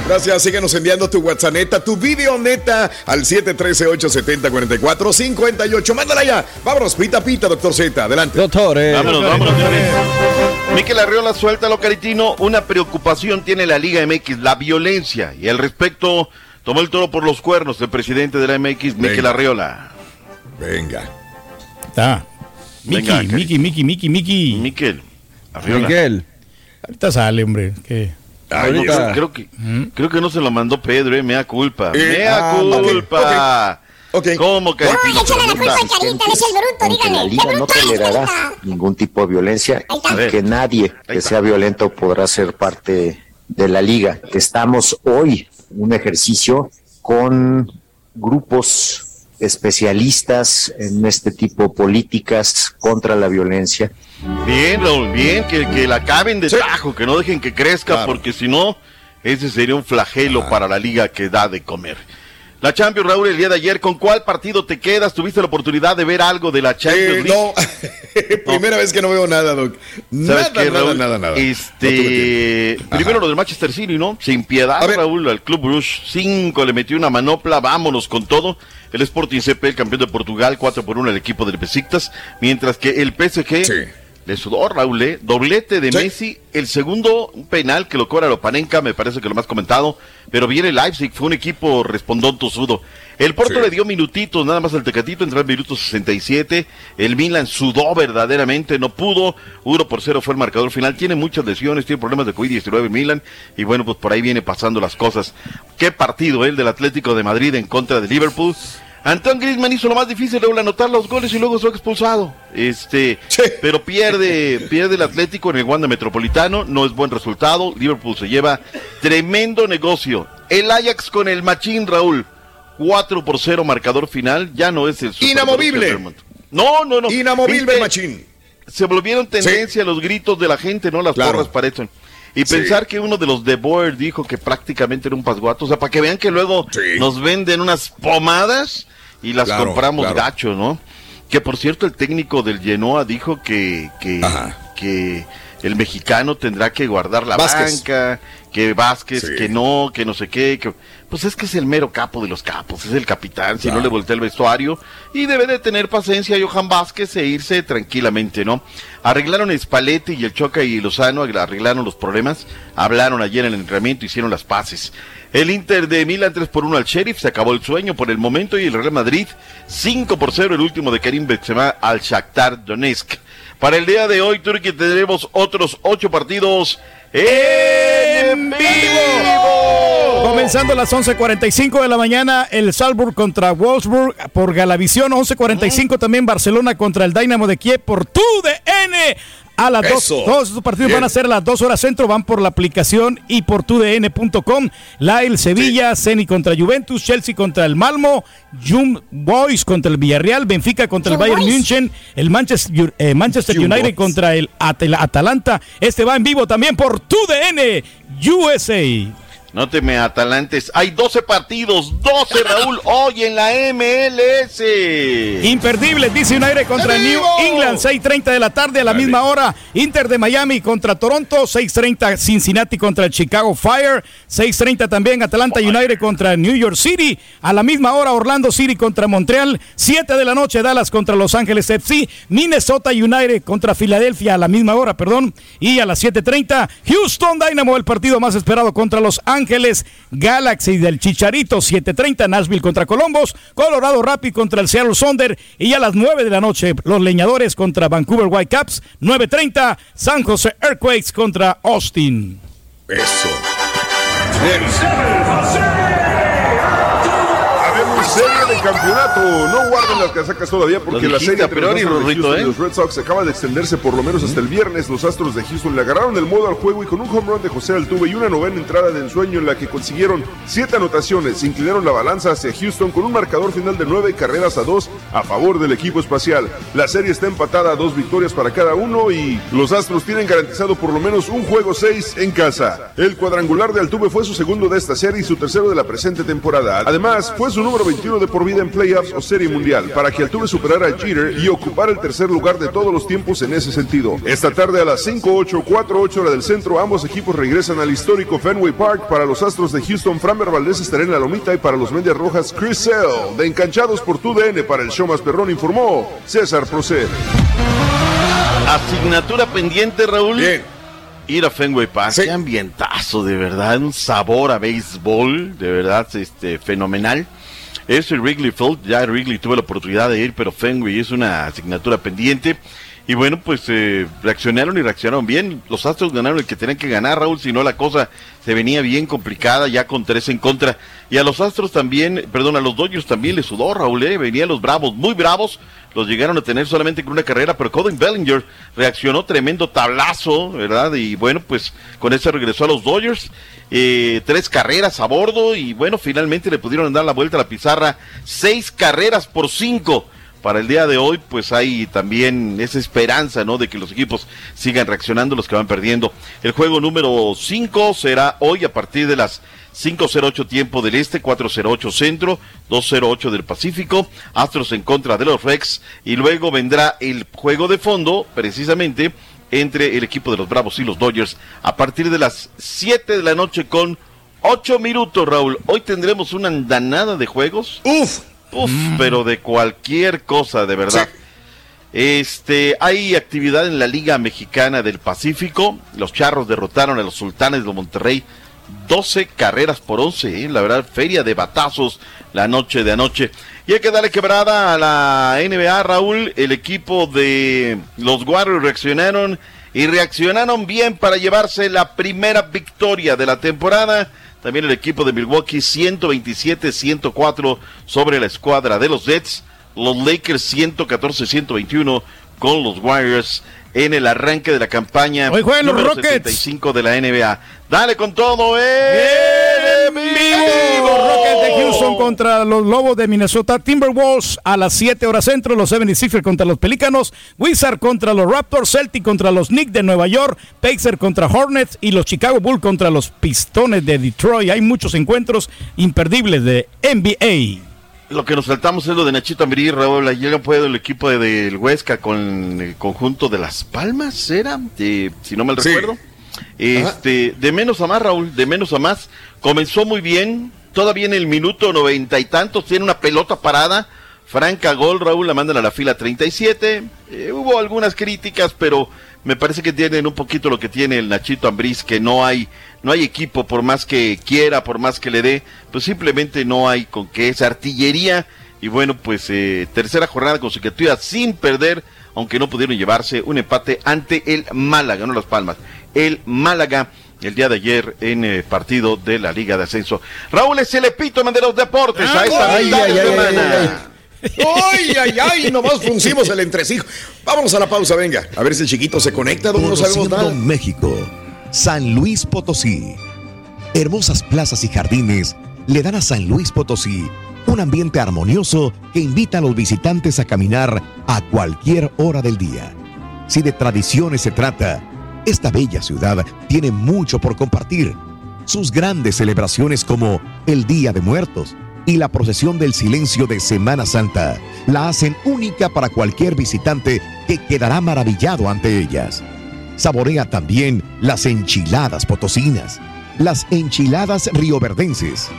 Gracias, síguenos enviando tu WhatsApp neta, tu video neta al 713-870-4458. Mándala ya. Vámonos, pita, pita, doctor Z. Adelante. Doctores. Vámonos, vámonos. Miquel Arriola, suéltalo, Caritino. Una preocupación tiene la Liga MX, la violencia. Y al respecto, tomó el toro por los cuernos el presidente de la MX, Miquel. Arriola. Venga. Está. Miki. Miki, Miki, Miki, Miki. Miquel Arriola. Miguel. Ahorita sale, hombre. ¿Qué? Ay, no, Ahorita. creo, que, creo que no se lo mandó Pedro, eh, mea culpa. Eh, mea ah, culpa. Ok. ¿Cómo, No, Caritino? échale la culpa Pregunta. al Carita, él es el bruto, en que la liga ¡Qué no tolerará ningún tipo de violencia y que nadie que sea violento podrá ser parte de la liga. Que estamos hoy en un ejercicio con grupos especialistas en este tipo de políticas contra la violencia. Bien, Raúl, bien, que, que la acaben de tajo, que no dejen que crezca, Claro. porque si no, ese sería un flagelo para la liga que da de comer. La Champions, Raúl, el día de ayer, ¿con cuál partido te quedas? ¿Tuviste la oportunidad de ver algo de la Champions Eh, League? no, primera vez que no veo nada, Doc. Nada, ¿Sabes qué, nada, nada, nada. Este, primero lo del Manchester City, ¿no? Sin piedad, Raúl, al Club Bruges 5 le metió una manopla, vámonos con todo. El Sporting CP, el campeón de Portugal, 4 por 1 el equipo del Besiktas, mientras que el PSG le sudó, Raúl, ¿eh? doblete de Messi, el segundo un penal que lo cobra Lopanenka, me parece que lo más comentado, pero viene Leipzig, fue un equipo respondón tosudo. El Porto Sí. le dio minutitos, nada más al Tecatito, entró en minuto 67. El Milan sudó verdaderamente, no pudo. 1 por 0 fue el marcador final. Tiene muchas lesiones, tiene problemas de COVID-19 el Milan. Y bueno, pues por ahí viene pasando las cosas. Qué partido, ¿eh? el del Atlético de Madrid en contra de Liverpool. Antoine Griezmann hizo lo más difícil, Raúl, anotar los goles y luego fue expulsado. Este, pero pierde, pierde el Atlético en el Wanda Metropolitano, no es buen resultado. Liverpool se lleva tremendo negocio. El Ajax con el Machín, Raúl. 4 por 0 marcador final, ya no es el Inamovible. No, no, no. Inamovible, ¿Viste? Machín. Se volvieron tendencia los gritos de la gente, ¿no? Las Claro. porras parecen. Y Sí. pensar que uno de los de Boer dijo que prácticamente era un pasguato, o sea, para que vean que luego nos venden unas pomadas y las Claro, compramos claro. gacho, ¿no? Que por cierto el técnico del Genoa dijo que, que, que el mexicano tendrá que guardar la Vázquez. banca, que Vázquez, Sí. que no, que no sé qué, que pues es que es el mero capo de los capos, es el capitán, si no le voltea el vestuario y debe de tener paciencia Johan Vázquez e irse tranquilamente, ¿no? Arreglaron Spalletti y el Choca y Lozano, arreglaron los problemas, hablaron ayer en el entrenamiento, hicieron las paces. El Inter de Milan 3 por 1 al Sheriff, se acabó el sueño por el momento y el Real Madrid 5 por 0, el último de Karim Benzema al Shakhtar Donetsk. Para el día de hoy, Turquía, tendremos otros ocho partidos en vivo. Comenzando a las 11.45 de la mañana, el Salzburg contra Wolfsburg por Galavisión. 11.45 también Barcelona contra el Dynamo de Kiev por TUDN. A las dos, todos estos partidos Bien. van a ser a las dos horas centro, van por la aplicación y por tudn.com. La el Sevilla, Ceni contra Juventus, Chelsea contra el Malmo, Jum Boys contra el Villarreal, Benfica contra el Bayern Boys. München, el Manchester, eh, Manchester Young United Boys. contra el Atalanta. Este va en vivo también por TUDN USA. No te me atalantes. Hay 12 partidos, 12 Raúl, hoy en la MLS. Imperdible, DC United contra ¡En New! England, 6.30 de la tarde a la misma hora. Inter de Miami contra Toronto, 6.30 Cincinnati contra el Chicago Fire, 6.30 también Atlanta United contra New York City, a la misma hora Orlando City contra Montreal, 7 de la noche Dallas contra Los Ángeles FC, Minnesota United contra Filadelfia a la misma hora, perdón, y a las 7.30 Houston Dynamo, el partido más esperado contra Los Ángeles Galaxy del Chicharito, 7.30 Nashville contra Columbus, Colorado Rapid contra el Seattle Sonder y a las 9 de la noche los Leñadores contra Vancouver Whitecaps, 9.30 San José Earthquakes contra Austin. Eso. Campeonato. No guarden las casacas todavía porque la serie entre los Astros de Houston ¿eh? y los Red Sox acaba de extenderse por lo menos hasta el viernes. Los Astros de Houston le agarraron el modo al juego y con un home run de José Altuve y una novena entrada de ensueño en la que consiguieron siete anotaciones, inclinaron la balanza hacia Houston con un marcador final de nueve carreras a dos a favor del equipo espacial. La serie está empatada a dos victorias para cada uno y los Astros tienen garantizado por lo menos un juego seis en casa. El cuadrangular de Altuve fue su segundo de esta serie y su tercero de la presente temporada. Además, fue su número 21 de por vida en playoffs o serie mundial para que Altuve superara a Jeter y ocupara el tercer lugar de todos los tiempos en ese sentido. Esta tarde a las 5-8, 4-8 hora del centro, ambos equipos regresan al histórico Fenway Park. Para los Astros de Houston, Framber Valdez estará en la lomita y para los Medias Rojas, Chris Sale, de Encanchados por tu DN para el show más perrón, informó César Proced. Asignatura pendiente, Raúl. Bien. Ir a Fenway Park. Qué ambientazo, de verdad. Un sabor a béisbol, de verdad, este, fenomenal. Es el Wrigley Field. Ya Wrigley tuve la oportunidad de ir, pero Fenway es una asignatura pendiente. Y bueno, pues eh, reaccionaron y reaccionaron bien. Los Astros ganaron el que tenían que ganar, Raúl, si no la cosa se venía bien complicada, ya con tres en contra. Y a los Astros también, perdón, a los Dodgers también les sudó, Raúl, eh, venían los Bravos, muy bravos, los llegaron a tener solamente con una carrera, pero Colin Bellinger reaccionó tremendo tablazo, ¿verdad? Y bueno, pues con eso regresó a los Dodgers. Eh, tres carreras a bordo y bueno, finalmente le pudieron dar la vuelta a la pizarra. Seis carreras por cinco para el día de hoy, pues hay también esa esperanza, ¿no? De que los equipos sigan reaccionando los que van perdiendo. El juego número 5 será hoy a partir de las 5.08 tiempo del este, 4.08 centro, 2.08 del Pacífico, Astros en contra de los Rex y luego vendrá el juego de fondo, precisamente, entre el equipo de los Bravos y los Dodgers a partir de las 7 de la noche con 8 minutos, Raúl. Hoy tendremos una andanada de juegos. Uf, Uf, pero de cualquier cosa, de verdad. Este, hay actividad en la Liga Mexicana del Pacífico. Los Charros derrotaron a los Sultanes de Monterrey 12 carreras por 11, ¿eh? la verdad, feria de batazos la noche de anoche. Y hay que darle quebrada a la NBA, Raúl. El equipo de los Warriors reaccionaron y reaccionaron bien para llevarse la primera victoria de la temporada. También el equipo de Milwaukee 127-104 sobre la escuadra de los Nets. Los Lakers 114-121 con los Warriors en el arranque de la campaña Hoy juegan los Rockets. 65 de la NBA. Dale con todo, eh. Vivo, De Houston contra los Lobos de Minnesota, Timberwolves a las 7 horas centro, los 76ers contra los Pelícanos, Wizard contra los Raptors, Celtic contra los Knicks de Nueva York, Pacers contra Hornets y los Chicago Bulls contra los Pistones de Detroit. Hay muchos encuentros imperdibles de NBA. Lo que nos saltamos es lo de Nachito Ambirí, Raúl. Ayer no puedo el equipo de- del Huesca con el conjunto de Las Palmas, ¿era? De- si no mal Sí. recuerdo. Este, de menos a más, Raúl, de menos a más. Comenzó muy bien, todavía en el minuto noventa y tantos, tiene una pelota parada. Franca gol, Raúl, la mandan a la fila 37. Eh, hubo algunas críticas, pero me parece que tienen un poquito lo que tiene el Nachito Ambriz, que no hay, no hay equipo por más que quiera, por más que le dé, pues simplemente no hay con qué es artillería. Y bueno, pues eh, tercera jornada consecutiva sin perder, aunque no pudieron llevarse un empate ante el Málaga, no Las Palmas, el Málaga el día de ayer en eh, partido de la Liga de Ascenso. Raúl es el epítome de los deportes a esta Ay, ay, de ay, semana. ¡Ay, ay, ay! Nomás fruncimos el entresijo. Vámonos a la pausa, venga. A ver si el chiquito se conecta, no sabemos nada. México, San Luis Potosí. Hermosas plazas y jardines le dan a San Luis Potosí un ambiente armonioso que invita a los visitantes a caminar a cualquier hora del día. Si de tradiciones se trata, esta bella ciudad tiene mucho por compartir. Sus grandes celebraciones como el Día de Muertos y la procesión del silencio de Semana Santa la hacen única para cualquier visitante que quedará maravillado ante ellas. Saborea también las enchiladas potosinas, las enchiladas rioverdenses,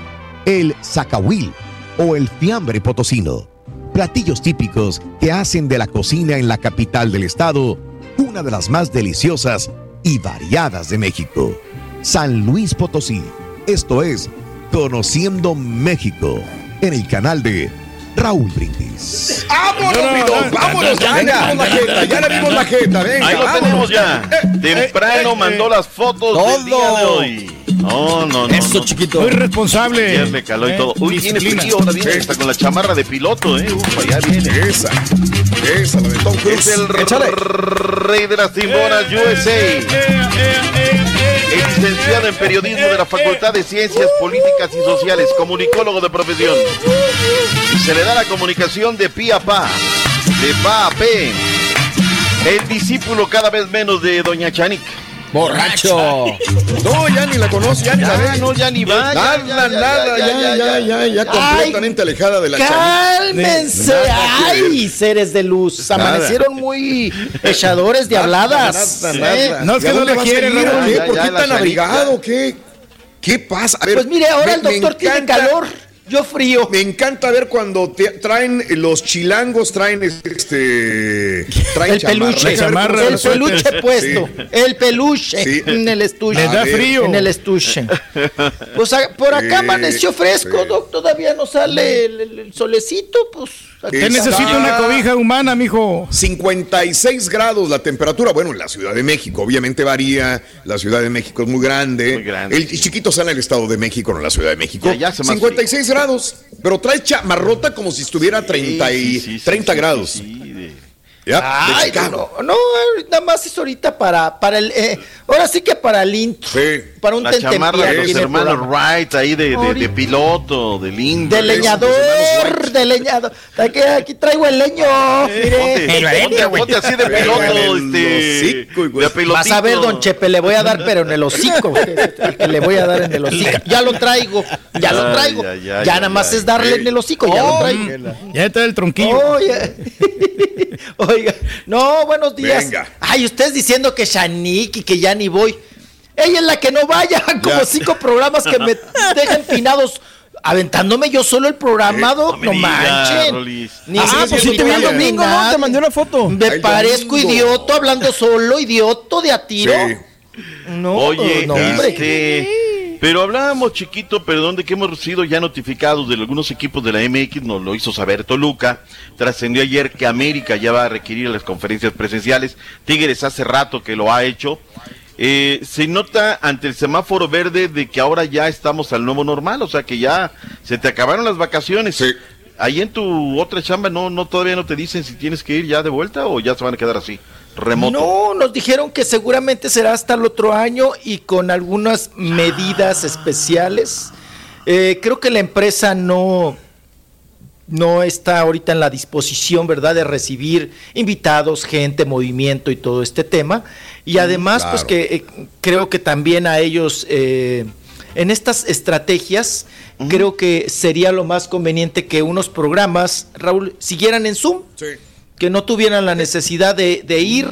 el zacahuil o el fiambre potosino. Platillos típicos que hacen de la cocina en la capital del estado una de las más deliciosas y variadas de México. San Luis Potosí. Esto es Conociendo México en el canal de Raúl Brindis. ¡Vámonos, Pito! ¡Vámonos! Ya le vimos la jeta, ya le vimos la jeta, venga. Ahí lo vámonos. tenemos ya. Temprano eh, eh. mandó las fotos del día de hoy. No, no, no. Eso, no. chiquito. Muy responsable. Ayer le caló y Eh, todo. Uy, tiene frío, ahora viene hasta con la chamarra de piloto, eh. Uf, allá viene. Esa, esa, la de Tom Cruise. Es el rey de las timbonas USA. Es licenciado en periodismo de la Facultad de Ciencias Políticas y Sociales, comunicólogo de profesión. Y se le da la comunicación de pi a pa, de pa a pe. El discípulo cada vez menos de Doña Chanik. ¡Borracho! No, ya ni la conoce, ya ni la ve. no, ya ni va. Nada, ya, ya, nada, ya, ya, ya, ya, ya, completamente alejada de la Cálmense, Nada que ay, seres de luz. Nada. Amanecieron muy echadores de habladas. Nada, ¿eh? nada. No, es que ¿Y a no dónde la vas a quiere, ir? Raúl. ¿Qué? Ya, ¿Por qué tan abrigado? ¿Qué? ¿Qué pasa? A ver, Pues mire, ahora me- el doctor tiene calor. Yo frío. Me encanta ver cuando te- traen los chilangos, traen este. Traen El peluche, chamarra. el peluche puesto, Sí. el peluche Sí. en el estuche. Les da frío. En el estuche. Pues por acá amaneció fresco. Doc, todavía no sale el solecito, pues. Está. necesita una cobija humana, mijo. 56 grados la temperatura. Bueno, en la Ciudad de México, obviamente varía. La Ciudad de México es muy grande. Muy grande, El chiquito está en el Estado de México, no en la Ciudad de México. Ya, ya hace más 56 grados. Pero trae chamarrota como si estuviera 30, y, sí, sí, sí, 30 sí, grados. De Ay, no, no, nada más es ahorita para, para el, eh, ahora sí que para el intro, Sí. para un La chamarra de los hermanos. Wright ahí de, de, de piloto, de lindo. De leñador, de leñador. Aquí, aquí traigo el leño. mire. Ponte, ponte así de piloto, este. De. Vas a ver, don Chepe, le voy a dar, pero en el hocico. el que le voy a dar en el hocico. Ya lo traigo, ya lo traigo. ay, Ya nada más es darle en el hocico, ya lo traigo. Ya está el tronquillo. Oye. Oiga, no, buenos días. Venga. Ay, ustedes diciendo que Shanique y que ya ni voy. Ella es la que no vaya, como Ya. cinco programas que me dejan finados. Aventándome yo solo el programa, Doc, me no, diga, manchen. Ni Ah, si pues sí te vi el domingo, ¿no? Te mandé una foto. Me El parezco domingo. idioto hablando solo, idioto de a tiro. Sí. No, Oye, no, hombre. este, pero hablábamos, chiquito, perdón, de que hemos sido ya notificados de algunos equipos de la MX, nos lo hizo saber Toluca. Trascendió ayer que América ya va a requerir las conferencias presenciales. Tigres hace rato que lo ha hecho. Eh, se nota ante el semáforo verde de que ahora ya estamos al nuevo normal, o sea que ya se te acabaron las vacaciones. Sí. Ahí en tu otra chamba no, no todavía no te dicen si tienes que ir ya de vuelta o ya se van a quedar así, remoto. No, nos dijeron que seguramente será hasta el otro año y con algunas medidas especiales. Eh, creo que la empresa no, no está ahorita en la disposición, ¿verdad?, de recibir invitados, gente, movimiento y todo este tema. Y además, pues claro. que eh, creo que también a ellos, eh, en estas estrategias, creo que sería lo más conveniente que unos programas, Raúl, siguieran en Zoom Sí. Que no tuvieran la necesidad de, de ir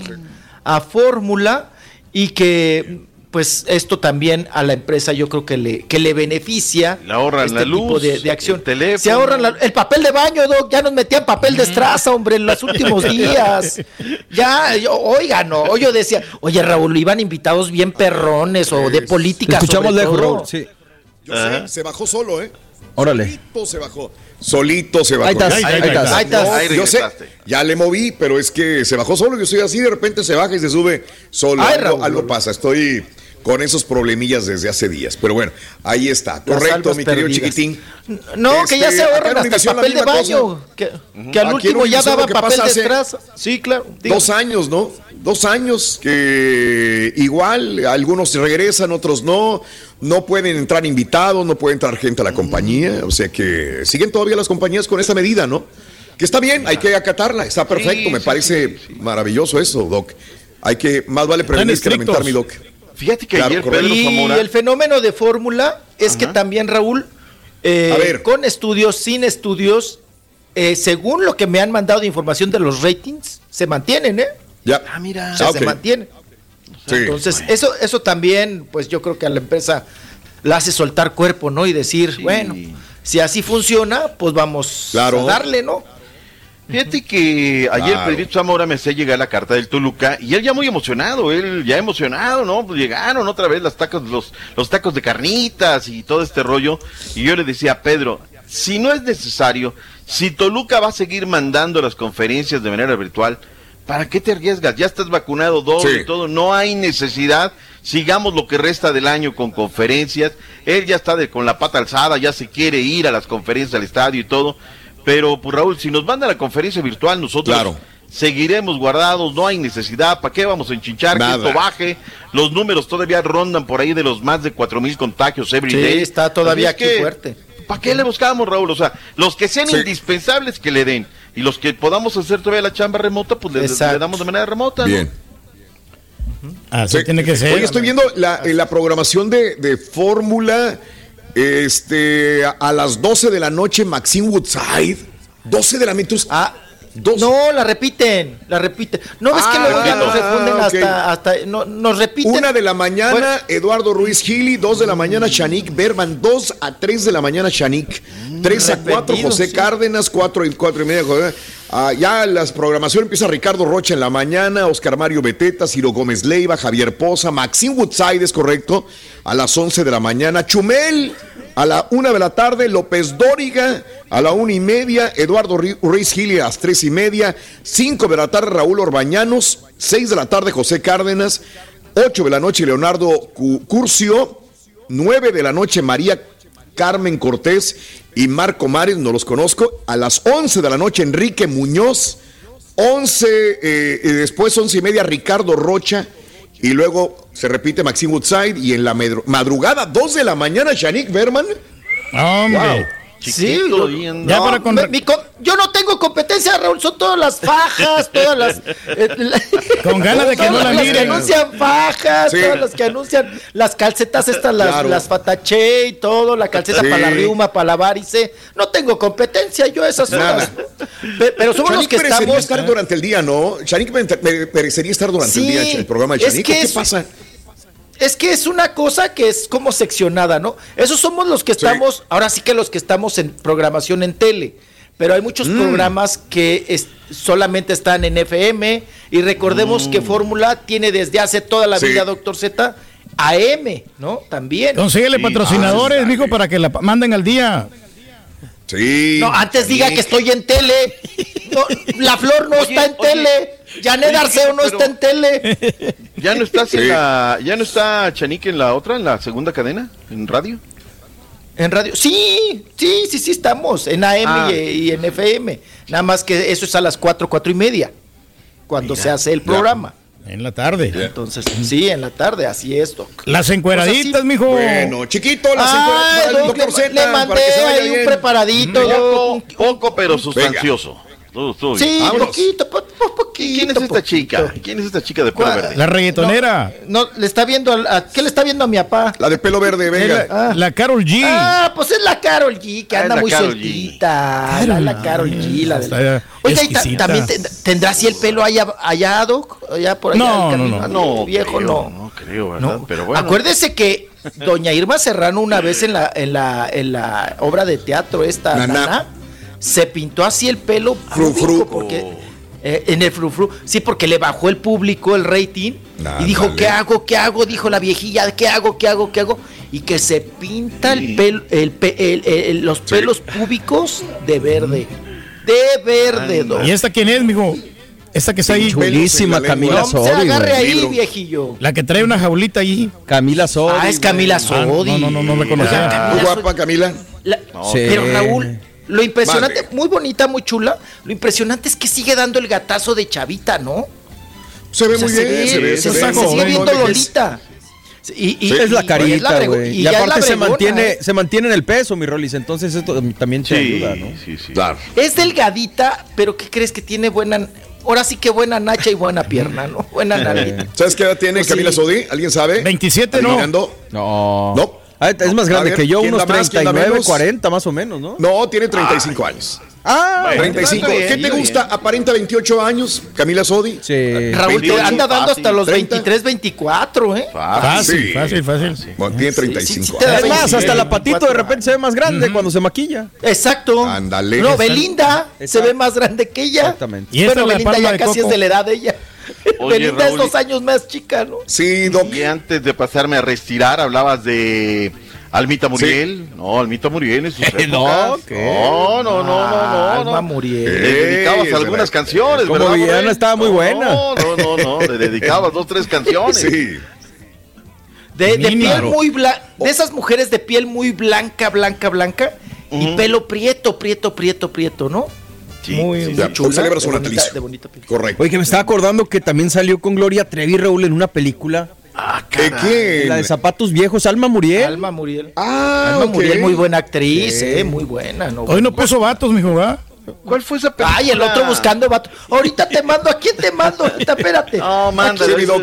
a fórmula y que pues esto también a la empresa yo creo que le, que le beneficia Le ahorran este la tipo luz, de, de acción. el teléfono. Se ahorran la- el papel de baño, Doc, ya nos metían papel de estraza, hombre, en los últimos días. Ya, yo, oiga, no, yo decía, oye Raúl, iban invitados bien perrones o de política. Escuchamos sobre lejos, todo. Raúl. Sí. Yo sé, se bajó solo, ¿eh? Órale. Solito se bajó. Solito se bajó. Ahí estás, ahí ahí estás. estás. Ahí estás. No, Ahí yo sé, ya le moví, pero es que se bajó solo. Yo estoy así, de repente se baja y se sube solo. Ay, algo, pasa. Estoy con esos problemillas desde hace días. Pero bueno, ahí está. Correcto, mi querido perdidas. chiquitín. No, que ya Este, se ahorran hasta el papel de baño. cosa. Que, que al último ya daba papel pasa de hace estraza. Sí, claro. digo. Dos años, ¿no? Dos años que igual, algunos regresan, otros no. No pueden entrar invitados, no puede entrar gente a la compañía. O sea que siguen todavía las compañías con esta medida, ¿no? Que está bien, hay que acatarla, está perfecto, Sí, me sí, parece sí, sí. maravilloso eso, Doc. Hay que, más vale prevenir que lamentar, mi Doc. Fíjate que Claro, ayer correcto. Pedro Y Zamora. el fenómeno de fórmula es que también, Raúl, eh, A ver. con estudios, sin estudios, eh, según lo que me han mandado de información de los ratings, se mantienen, ¿eh? Ya. Ah, mira. O sea, Ah, se. Sí. Entonces, eso, eso también, pues yo creo que a la empresa la hace soltar cuerpo, ¿no? Y decir, Sí. bueno, si así funciona, pues vamos Claro. a darle, ¿no? Fíjate que ayer Claro. Pedrito Zamora me hacía llegar la carta del Toluca y él ya muy emocionado, él ya emocionado, ¿no? Pues llegaron otra vez las tacos, los, los tacos de carnitas y todo este rollo. Y yo le decía, Pedro, si no es necesario, si Toluca va a seguir mandando las conferencias de manera virtual, ¿para qué te arriesgas? Ya estás vacunado doble Sí. y todo, no hay necesidad. Sigamos lo que resta del año con conferencias. Él ya está de, con la pata alzada, ya se quiere ir a las conferencias al estadio y todo. Pero, pues Raúl, si nos manda la conferencia virtual, nosotros Claro. seguiremos guardados, no hay necesidad. ¿Para qué vamos a enchinchar Nada. que esto baje? Los números todavía rondan por ahí de los más de cuatro mil contagios every Sí, day. está todavía Así aquí que, fuerte. ¿Para qué le buscamos, Raúl? O sea, los que sean Sí. indispensables que le den. Y los que podamos hacer todavía la chamba remota, pues le, damos de manera remota. ¿no? Bien. Así Sí. tiene que ser. Oye, estoy viendo la, eh, la programación de, de Fórmula este, a, a las 12 de la noche, Maxine Woodside. 12 de la noche. Ah, No, la repiten, la repiten. ¿No ves que Ah, luego ya nos responden ok. hasta, hasta no, nos repiten? Una de la mañana, Eduardo Ruiz Gili. Dos de la mañana, Shanik Berman. Dos a tres de la mañana, Shanik. Tres a cuatro, José sí. Cárdenas. Cuatro y cuatro y media. José. Ah, ya las programación empieza Ricardo Rocha en la mañana, Oscar Mario Beteta, Ciro Gómez Leiva, Javier Poza, Maxim Woodside, es correcto, a las 11 de la mañana. Chumel, a la una de la tarde, López Dóriga, a la una y media, Eduardo Ruiz Gili a las tres y media, cinco de la tarde, Raúl Orbañanos, seis de la tarde, José Cárdenas, ocho de la noche, Leonardo Cu- Curcio, nueve de la noche, María Carmen Cortés y Marco Mares, no los conozco. A las 11 de la noche, Enrique Muñoz. 11, eh, después 11 y media, Ricardo Rocha. Y luego se repite Maxim Woodside. Y en la madrugada, 2 de la mañana, Shanik Berman. Hombre. Sí, Chiquito, yo, bien, Ya no, para con- mi co- yo no tengo competencia, Raúl, son todas las fajas, todas las... eh, la- Con ganas de que no todas la las que miren. anuncian fajas, Sí. todas las que anuncian las calcetas estas, las, Claro. las fatache y todo, la calceta Sí. para la riuma, para la varice. No tengo competencia, yo esas horas. Pe- Pero somos los que merecería estamos... estar durante el día, ¿no? Mere- merecería estar durante Sí, el día, el programa de es que ¿Qué es- pasa? Es que es una cosa que es como seccionada, ¿no? Esos somos los que estamos, ahora sí que los que estamos en programación en tele, pero hay muchos Mm. programas que es- solamente están en FM y recordemos que Fórmula tiene desde hace toda la Mm. Sí. vida, doctor Z, AM, ¿no? También. Consíguele patrocinadores, mijo, para que la manden al día. Sí. No, antes diga que estoy en tele. No, la Flor no está en oye. tele. Janet Arceo no pero- está en tele. ¿Ya no estás Sí. en la, ya no está Chanik en la otra, en la segunda cadena, en radio? En radio. Sí, sí, sí, sí estamos. En AM Ah. y, y en FM. Nada más que eso es a las 4, 4 y media. Cuando se hace el programa. En la tarde. Entonces, sí, en la tarde, así es, Doc. Las encueraditas, mijo. Bueno, chiquito, las Doc, doctor le, mandé ahí un bien. preparadito. Doc, Poco, un- poco, pero sustancioso. Todo bien. Sí, Vámonos. poquito, po- po- poquito. ¿Quién es esta poquito. chica? ¿Quién es esta chica de pelo ¿Cuál? verde? La reggaetonera. No, le está viendo al- a, ¿qué le está viendo a mi papá? La de pelo verde, venga. La, la Carol G. Ah, pues es la Carol G, que Ah, anda muy Karol sueltita. La, la Carol G, la de Oiga, y también te- tendrá así el pelo allá, allá, Doc, allá por allá. No, no, no. Ah, no, viejo, creo, no. No creo, ¿verdad? No. Pero bueno. Acuérdese que doña Irma Serrano una vez en la, en la, en la obra de teatro esta, Naná. Se pintó así el pelo Fru, público fru. porque eh, en el frufru, sí, porque le bajó el público el rating y dijo. ¿qué hago? ¿Qué hago? Dijo la viejilla, ¿qué hago? ¿Qué hago? ¿Qué hago? Y que se pinta el pelo, el, pe- el- el- los pelos públicos de verde. De verde. ¿Y esta quién es, mijo? Esta que está ahí. Chulísima. Camila No se Sodi, agarre güey. ahí, viejillo. La que trae una jaulita allí. Camila Sodi. Ah, es Camila Sodi. no, no, no, no la conocía. Muy guapa, Camila. La- Sí. Pero Raúl, lo impresionante, muy bonita, muy chula, lo impresionante es que sigue dando el gatazo de chavita, ¿no? Se ve O sea, muy bien, se ve, se, se se sigue viendo Lolita. Y, y- es la carita, güey. Y, Y, aparte se mantiene, ¿eh? se mantiene en el peso, mi Rolis. Entonces esto también te Sí, ayuda, ¿no? sí, sí. Claro. Es delgadita, pero ¿qué crees que tiene buena? Ahora sí que buena nacha y buena pierna, ¿no? Buena nalguita. ¿Sabes qué edad tiene Pues sí. Camila Sodi? ¿Alguien sabe? 27 no. No. No. Ah, es más grande ver, que yo, ¿quién unos da más, quién da 39, menos? 40 más o menos, ¿no? No, tiene 35 años. Ah, Bueno, 35. está bien, ¿Qué te gusta? ¿Aparenta 28 años? Camila Sodi. sí. Raúl te 28, anda dando hasta los 30. 23, 24, ¿eh? Fácil, Sí. fácil, fácil. Bueno, tiene Sí, sí, 35 sí te da Es años. más, hasta la patito de 24 repente se ve más grande cuando se maquilla. Exacto. Ándale. No, Belinda se ve más grande que ella. Exactamente. Y la Belinda ya casi coco. es de la edad de ella. Oye, Belinda es dos años más chica, ¿no? Sí, Doc. Y antes de pasarme a retirar, hablabas de Almita Muriel. No, Almita Muriel en sus épocas. No, no, no, no, no, no, Alma no. Muriel. Le dedicabas algunas canciones, Como ¿verdad? Muriel? estaba muy No, buena. No, no, no, no, le dedicabas dos, tres canciones. Sí. De, piel muy blanca, de esas mujeres de piel muy blanca, blanca, blanca, y pelo prieto, prieto, prieto, prieto, ¿no? Sí, muy, sí, muy chula, celebra de su natalicio. Correcto. Oye, que me estaba acordando que también salió con Gloria Trevi Raúl en una película. Ah, ¿Qué, caray. quién? La de zapatos viejos, Alma Muriel. Alma Muriel. Ah, Alma. Muriel, muy buena actriz, Sí. eh, muy buena. ¿no? Hoy no puso vatos, mijo, ¿va? ¿Cuál fue esa película? Ay, el otro buscando vato. Ahorita te mando, ¿a quién te mando? Ahorita, espérate. No, mándale. La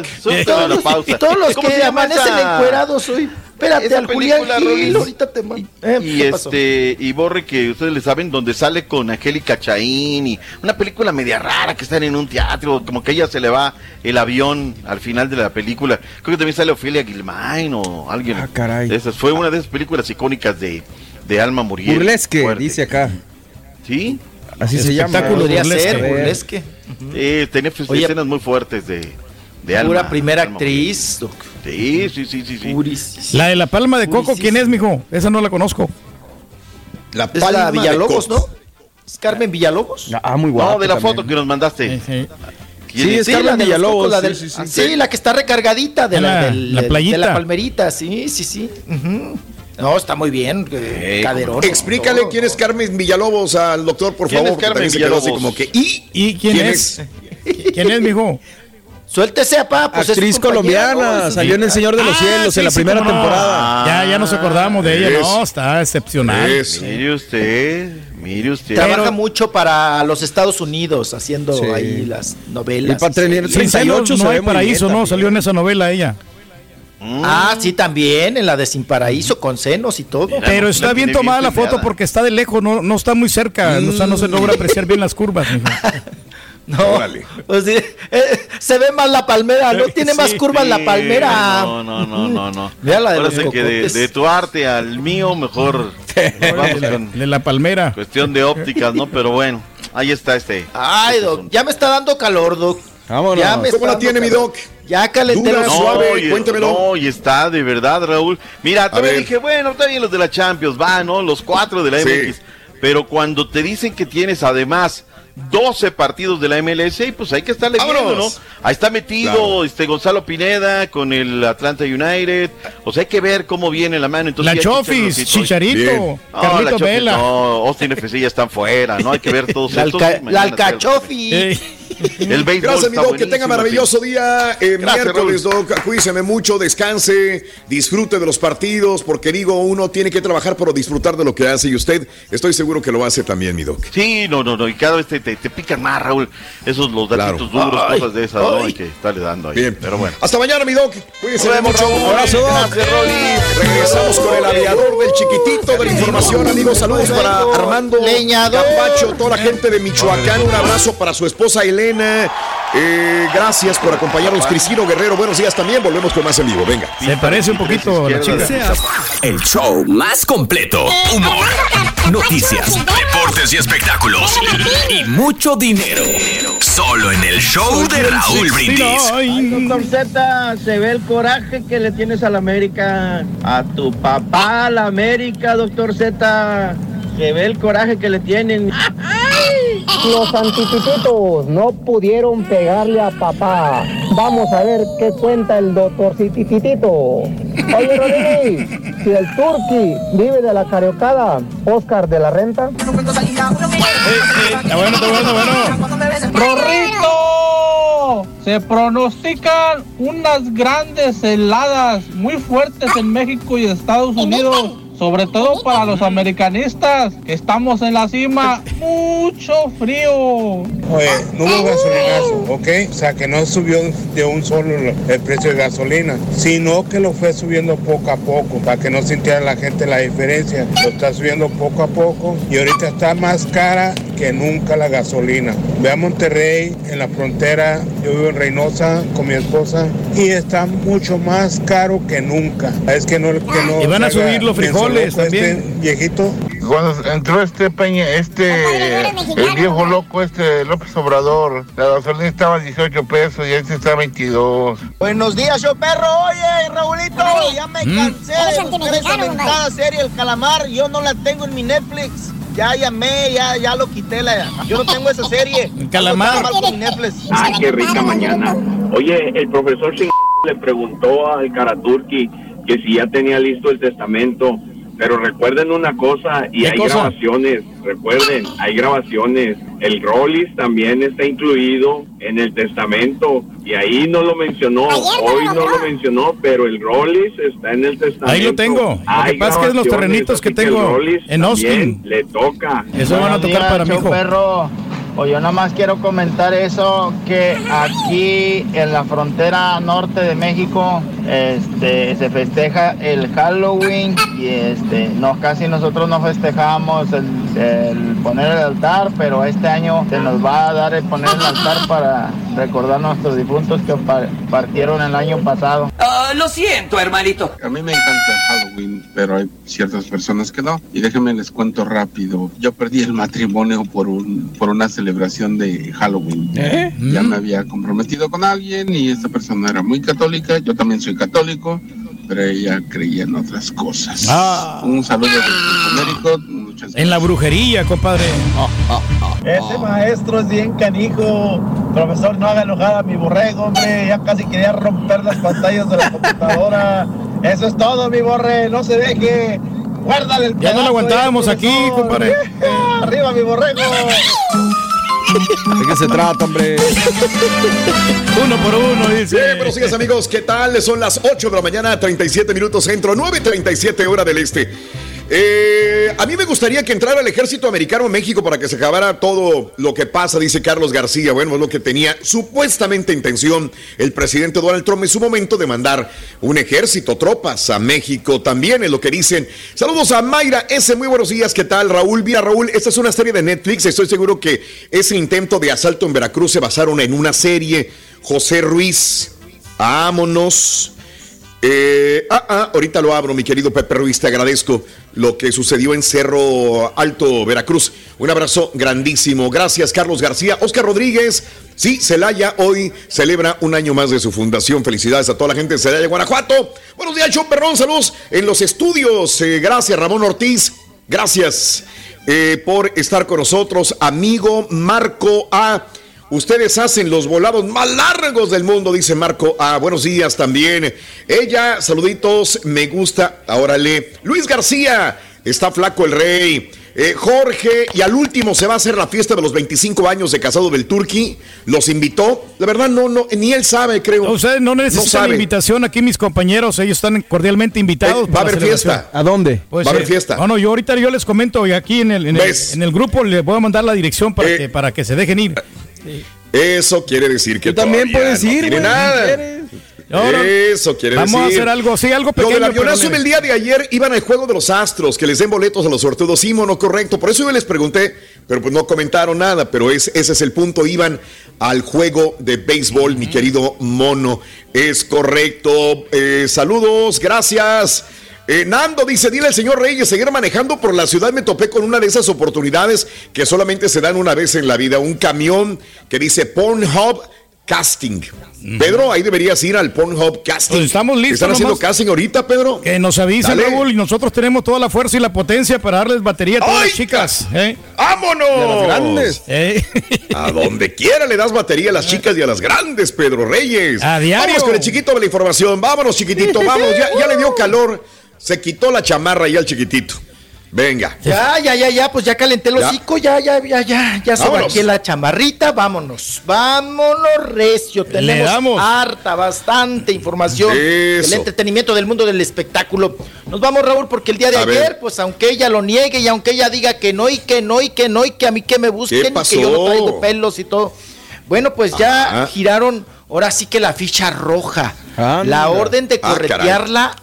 Todos, pausa. todos los ¿Cómo que amanecen encuerados hoy. Espérate, al Julián Gil, ahorita te mando. Eh, y este y Borre que ustedes le saben donde sale con Angélica Chaín y una película media rara que están en un teatro como que a ella se le va el avión al final de la película creo que también sale Ofelia Gilmain o alguien Ah, caray. de esas fue una de esas películas icónicas de, de Alma Muriel Burlesque, Fuerte. dice acá. sí Así se llama. Espectáculo Podría Burlesque. ser, burlesque. Eh, tenía pues, Oye, escenas muy fuertes de, de Alma Pura primera Alma actriz. doc. Sí sí sí sí. La de la palma de coco, ¿quién es, mijo? Esa no la conozco. La Es palma la de Villalobos, coco. ¿no? ¿Es Carmen Villalobos? Ah, muy guapa. no de la también. foto que nos mandaste Sí, ¿Quién Sí, es? es Carmen la de los Villalobos, cocos, la sí, del- sí, sí. ah, sí, la que está recargadita de la, La- del- la de- playita. de la palmerita, sí, sí, sí. No, está muy bien, eh, caderón. Explícale todo, quién ¿no? es Carmen Villalobos al doctor, por ¿Quién favor. es Carmen así Villalobos? como que, ¿y? ¿Y quién, ¿Quién es? ¿Quién es, mijo? Suéltese, papá. Pues es Actriz colombiana, ¿no? salió en El Señor de los Ah, Cielos sí, en la sí, primera no. temporada. Ya, ya nos acordamos de ella. Es. No, está excepcional. Mire usted, mire usted. Trabaja Pero- mucho para los Estados Unidos haciendo Sí. ahí las El novelas. Sí. Sin 38 celos, se no hay paraíso, ¿no? Salió en esa novela ella. Ah, sí, también, en la de Sin Paraíso, con senos y todo. Pero no está bien tomada bien la foto porque está de lejos, no, no está muy cerca. O sea, no se logra apreciar bien las curvas. No, Órale. pues sí, eh, se ve más la palmera, no tiene más Sí, curvas la palmera. No, no, no, no, no. Mira la de los que de, tu arte al mío, mejor vamos De la, con de la palmera. cuestión de ópticas, ¿no? Pero bueno, ahí está este. Ay, este doc, asunto. ya me está dando calor, doc. Vámonos. Ya me ¿Cómo la tiene, mi doc? Ya calenté No, suave, oye, cuéntamelo. no, y está de verdad, Raúl. Mira, ver. dije, bueno, bien los de la Champions, va, ¿no? Los cuatro de la Sí. MX. Pero cuando te dicen que tienes además 12 partidos de la MLS, pues hay que estarle viendo, ¿no? Ahí está metido Claro. este Gonzalo Pineda con el Atlanta United. O sea, hay que ver cómo viene la mano. Entonces, La Chofis. Chicharito, Chofis Vela. No, Austin FC ya están fuera, ¿no? Hay que ver todos La, estos. la sea- alcachofi. Ey. El béisbol Gracias, mi Doc. Que tenga maravilloso día. Eh, Gracias, miércoles, Doc. Cuídese mucho, descanse, disfrute de los partidos, porque digo, uno tiene que trabajar para disfrutar de lo que hace y usted estoy seguro que lo hace también, mi Doc. Sí, no, no, no, y cada vez te, te, te pican más, Raúl. Esos los datitos Claro. duros, Ay, cosas de esas, ¿no? ay. Hay que estarle dando ahí. Bien, Pero bueno. Hasta mañana, mi Doc. Cuídese vemos, mucho. Raúl. Abrazo, Doc. Gracias, Rolly. Regresamos con el aviador del chiquitito de la información, amigos. Saludos para Armando Leñador. Capacho, toda la gente de Michoacán. Un abrazo para su esposa Elena. Eh, gracias por acompañarnos, Cristina Guerrero. Buenos días también. Volvemos con más en vivo. Venga. Se parece un poquito a la chica. El show más completo. Humor, noticias, deportes y espectáculos. Y mucho dinero. Solo en el show de Raúl Brindis. Doctor Z, se ve el coraje que le tienes a la América. A tu papá, a la América, doctor Z. Se ve el coraje que le tienen. Los antitititos no pudieron pegarle a papá. Vamos a ver qué cuenta el doctor Tititito. Oye, Rodríguez, si el Turqui vive de la cariocada, Oscar de la renta. Está bueno, está bueno, está bueno. ¡Rorrito! Se pronostican unas grandes heladas muy fuertes en México y Estados Unidos. Sobre todo para los americanistas. Estamos en la cima. Mucho frío. Oye, no hubo gasolinazo, ¿ok? O sea, que no subió de un solo el precio de gasolina, sino que lo fue subiendo poco a poco, para que no sintiera la gente la diferencia. Lo está subiendo poco a poco y ahorita está más cara que nunca la gasolina. Ve a Monterrey, en la frontera, yo vivo en Reynosa con mi esposa, y está mucho más caro que nunca. Es que no... Que no Y van a subir los menso frijoles loco este también. viejito. Cuando entró este Peña, este, el viejo loco, este López Obrador, la gasolina estaba a 18 pesos y este está a 22. Buenos días, yo perro. Oye, Raulito, ya me Mm. cansé de buscar esa mentada serie El Calamar. Yo no la tengo en mi Netflix. Ya llamé, ya, ya lo quité. La, yo no tengo esa serie. El Calamar. Ay, qué rica mañana. Oye, el profesor le preguntó al Karaturki que si ya tenía listo el testamento. Pero recuerden una cosa, y ¿Qué hay cosa? grabaciones, recuerden, hay grabaciones. El Rollis también está incluido en el testamento, y ahí no lo mencionó, hoy no lo mencionó, pero el Rollis está en el testamento. Ahí lo tengo. Lo que Hay pasa es que es los terrenitos que tengo Rollis en Austin. Le toca. Eso van a tocar para mi hijo. perro. O yo nada más quiero comentar eso, que aquí en la frontera norte de México este, se festeja el Halloween y este, no, casi nosotros no festejamos el, el poner el altar, pero este año se nos va a dar el poner el altar para recordar a nuestros difuntos que par- partieron el año pasado. Ah, lo siento, hermanito. A mí me encanta el Halloween, pero hay ciertas personas que no. Y déjenme les cuento rápido. Yo perdí el matrimonio por un por una celebración de Halloween. ¿Eh? Ya Mm. me había comprometido con alguien y esta persona era muy católica. Yo también soy católico, pero ella creía en otras cosas. Ah. Un saludo de. Muchas En la brujería, compadre. Ese maestro es bien canijo. Profesor, no haga enojar a mi borrego, hombre. Ya casi quería romper las pantallas de la computadora. Eso es todo, mi borre. No se deje. Guárdale el Ya no lo aguantábamos aquí, compadre. Arriba, mi borrego. ¿De qué se trata, hombre? Uno por uno, dice. Bien, buenos días amigos, ¿qué tal? Son las 8 de la mañana, 37 minutos centro, 9.37 hora del este. Eh, a mí me gustaría que entrara el ejército americano en México para que se acabara todo lo que pasa, dice Carlos García. Bueno, es lo que tenía supuestamente intención el presidente Donald Trump en su momento de mandar un ejército, tropas a México también, es lo que dicen. Saludos a Mayra S. Muy buenos días, ¿qué tal, Raúl? Mira, Raúl, esta es una serie de Netflix. Estoy seguro que ese intento de asalto en Veracruz se basaron en una serie. José Ruiz, vámonos. Eh, ah, ah, ahorita lo abro, mi querido Pepe Ruiz, te agradezco lo que sucedió en Cerro Alto, Veracruz. Un abrazo grandísimo. Gracias, Carlos García. Oscar Rodríguez, sí, Celaya hoy celebra un año más de su fundación. Felicidades a toda la gente de Celaya, Guanajuato. Buenos días, John Perrón, saludos en los estudios. Eh, gracias, Ramón Ortiz. Gracias eh, por estar con nosotros, amigo Marco A. Ustedes hacen los volados más largos del mundo, dice Marco. Ah, buenos días también. Ella, saluditos, me gusta. Ahora lee. Luis García, está flaco el rey. Eh, Jorge, y al último se va a hacer la fiesta de los 25 años de casado del Turqui. Los invitó. La verdad, no, no, ni él sabe, creo. Ustedes no necesitan sabe. invitación aquí, mis compañeros. Ellos están cordialmente invitados. Eh, va a para la haber fiesta. ¿A dónde? Pues, Va a haber eh, fiesta. Bueno, yo ahorita yo les comento y aquí en el, en el, en el grupo les voy a mandar la dirección para, Eh, que, para que se dejen ir. Eso quiere decir que Tú también puedes no ir, tiene nada. Eso quiere vamos decir. a hacer algo, sí, algo Lo pequeño. del avionazo del día de ayer iban al juego de los astros, que les den boletos a los sorteos. Sí, mono, correcto. Por eso yo les pregunté, pero pues no comentaron nada. Pero es, ese es el punto. Iban al juego de béisbol, mi querido mono. Es correcto. Eh, saludos, gracias. Eh, Nando dice, dile al señor Reyes, seguir manejando por la ciudad me topé con una de esas oportunidades que solamente se dan una vez en la vida. Un camión que dice Pornhub Casting. Pedro, ahí deberías ir al Pornhub Casting. Pues estamos listos, ¿Están haciendo nomás. casting ahorita, Pedro? Que nos avisen. Raúl, y nosotros tenemos toda la fuerza y la potencia para darles batería a todas ¡Ay, las chicas. ¿eh? ¡Vámonos! De las grandes. Eh. A donde quiera le das batería a las chicas y a las grandes, Pedro Reyes. A diario. Vámonos con el chiquito de la información. Vámonos, chiquitito, vamos. Ya, ya le dio calor. Se quitó la chamarra ya al chiquitito. Venga. Ya, ya, ya, ya, pues ya calenté el Ya. hocico, ya, ya, ya, ya, ya Vámonos. sobaqué la chamarrita, vámonos, vámonos recio, tenemos harta, bastante información del entretenimiento del mundo del espectáculo. Nos vamos, Raúl, porque el día de A ayer, ver. pues aunque ella lo niegue y aunque ella diga que no y que no y que no y que a mí que me busquen y que yo no traigo pelos y todo. Bueno, pues ya Ajá. giraron, ahora sí que la ficha roja, Anda. la orden de Ah, corretearla,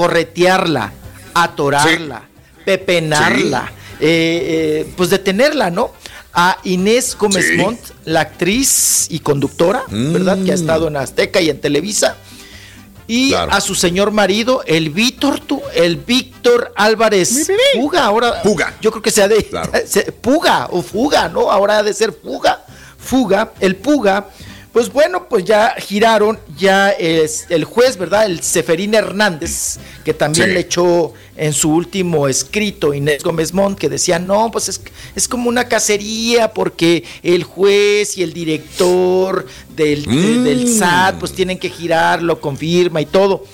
corretearla, atorarla, pepenarla, eh, eh, pues detenerla, ¿no? A Inés Gómez Sí. Montt, la actriz y conductora, ¿verdad? Que ha estado en Azteca y en Televisa. Y Claro. a su señor marido, el Víctor, tú, el Víctor Álvarez Puga, ahora. Puga. Yo creo que sea de. Claro. Puga o Fuga, ¿no? Ahora ha de ser Fuga. Fuga, el Puga. Pues bueno, pues ya giraron, ya es el juez, ¿verdad? El Seferín Hernández, que también Sí. le echó en su último escrito Inés Gómez Montt, que decía, no, pues es, es como una cacería porque el juez y el director del, de- Mm. del SAT pues tienen que girarlo, confirma y todo.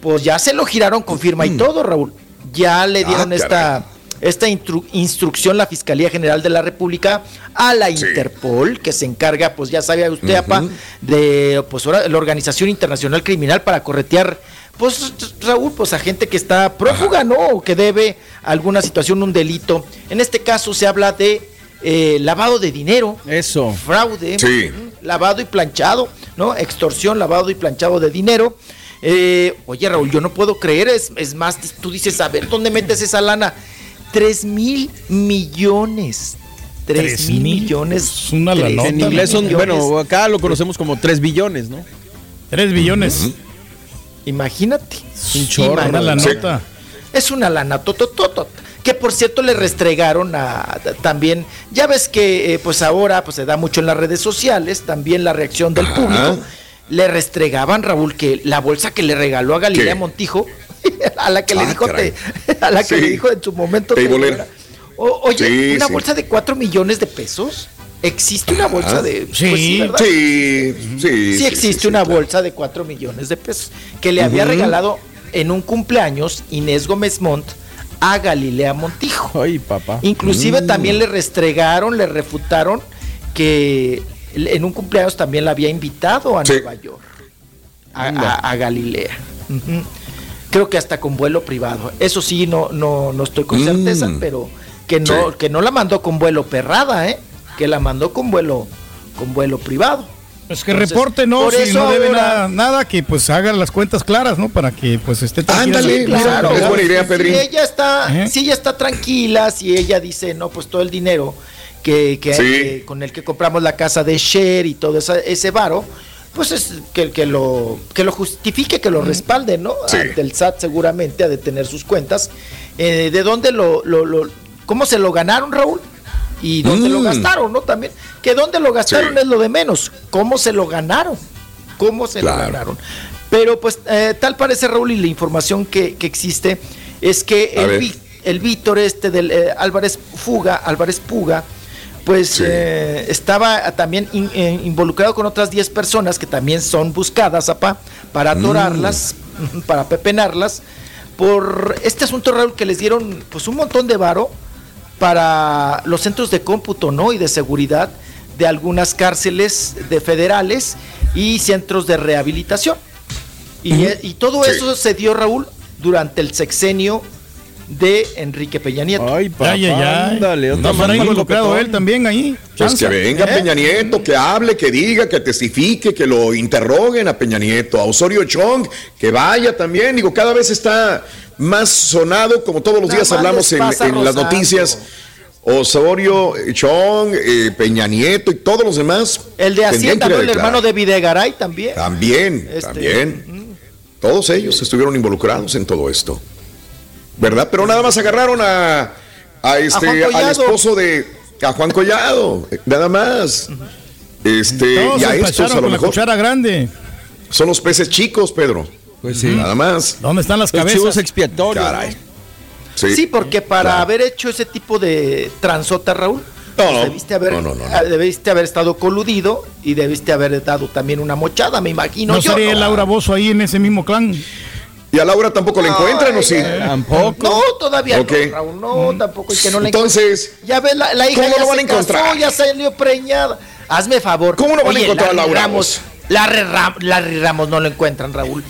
Pues ya se lo giraron, confirma y todo, Raúl. Ya le Mm. Ah, dieron esta, esta instru- instrucción la Fiscalía General de la República a la Sí. Interpol, que se encarga, pues ya sabe usted, apa, de pues ahora la Organización Internacional Criminal para corretear, pues Raúl, pues a gente que está prófuga, ¿no? O que debe alguna situación, un delito. En este caso se habla de eh, lavado de dinero, Eso. fraude, Sí. lavado y planchado, ¿no? Extorsión, lavado y planchado de dinero. Eh, oye, Raúl, yo no puedo creer, es, es más, tú dices, a ver, ¿dónde metes esa lana? Tres mil millones. Tres Tres mil mil, millones. es una lanota. En inglés son, millones. bueno, acá lo conocemos como 3 billones, ¿no? 3 billones. Imagínate. Un chorro. Una la nota. Es una lana totototota. Que por cierto le restregaron a también, ya ves que eh, pues ahora pues se da mucho en las redes sociales, también la reacción del público. Le restregaban, Raúl, que la bolsa que le regaló a Galilea ¿Qué? Montijo, a la que le Ah, dijo, te- a la que Sí. le dijo en su momento. Teibolera. te- O- oye, Sí, una sí. bolsa de 4 millones de pesos. ¿Existe una bolsa de Sí, pues. Sí, sí. sí existe una bolsa de 4 millones de pesos que le había regalado en un cumpleaños Inés Gómez Montt a Galilea Montijo. Ay, papá. Inclusive Mm. también le restregaron, le refutaron que en un cumpleaños también la había invitado a Sí. Nueva York, a, a- a Galilea. Creo que hasta con vuelo privado. Eso sí, no, no, no estoy con Mm. certeza, pero que no, Sí. que no la mandó con vuelo perrada, ¿eh? Que la mandó con vuelo, con vuelo privado. Pues que Entonces, reporte, ¿no? por Si eso no debe ahora- nada, nada, que pues haga las cuentas claras, ¿no? Para que pues esté tranquila. Ándale, Sí, mira, es buena idea, Si Pedrín. ella está, ¿Eh? si ella está tranquila, si ella dice, no, pues todo el dinero que, que- Sí. que- con el que compramos la casa de Cher y todo esa- ese varo, pues es que, que lo que lo justifique, que lo respalde, ¿no? Sí. Ante el SAT seguramente ha de tener sus cuentas. Eh, ¿De dónde lo, lo, lo- cómo se lo ganaron, Raúl? Y dónde lo Mm. gastaron, ¿no? También. Que dónde lo gastaron Sí. es lo de menos. ¿Cómo se lo ganaron? ¿Cómo se Claro. lo ganaron? Pero pues eh, tal parece, Raúl, y la información que, que existe es que A el Víctor este del eh, Álvarez Fuga, Álvarez Puga, pues Sí. eh, estaba también in- eh, involucrado con otras 10 personas que también son buscadas, apa, para Mm. atorarlas, para pepenarlas, por este asunto, Raúl, que les dieron pues un montón de varo para los centros de cómputo, ¿no? Y de seguridad de algunas cárceles de federales y centros de rehabilitación. Y, eh, y todo Sí. eso se dio, Raúl, durante el sexenio de Enrique Peña Nieto. Ay, papá, Ay, ay, ay. ándale, No estará involucrado él también ahí. Pues que venga ¿Eh? Peña Nieto, que hable, que diga, que testifique, que lo interroguen a Peña Nieto, a Osorio Chong, que vaya también. Digo, cada vez está más sonado, como todos los Nada días hablamos en, las noticias. Osorio Chong, eh, Peña Nieto y todos los demás. El de Hacienda, ¿no? el hermano de Videgaray también. También, Este, también. Todos ellos estuvieron involucrados en todo esto. ¿Verdad? Pero nada más agarraron a, a este, al esposo de a Juan Collado, nada más. Este, Todos y a estos a lo con la mejor cuchara grande. son los peces chicos, Pedro. Pues sí. Nada más. ¿Dónde están las Los cabezas? expiatorios. Caray. Sí, Sí, porque para claro. haber hecho ese tipo de transota, Raúl, No, pues no. debiste, haber, No, no, no, no. debiste haber estado coludido y debiste haber dado también una mochada, me imagino. ¿No yo, ¿no? Laura Bozo ahí en ese mismo clan? Y a Laura tampoco la encuentran, ¿o sí? Tampoco. No, todavía Ok. no, Raúl, no, tampoco, y que no la Entonces, Ya ves, la, la hija ¿cómo ya lo van se a encontrar? casó, ya salió preñada. Hazme favor. ¿Cómo no van a encontrar a Laura Ramos, Larry, Ram- Larry Ramos no lo encuentran, Raúl.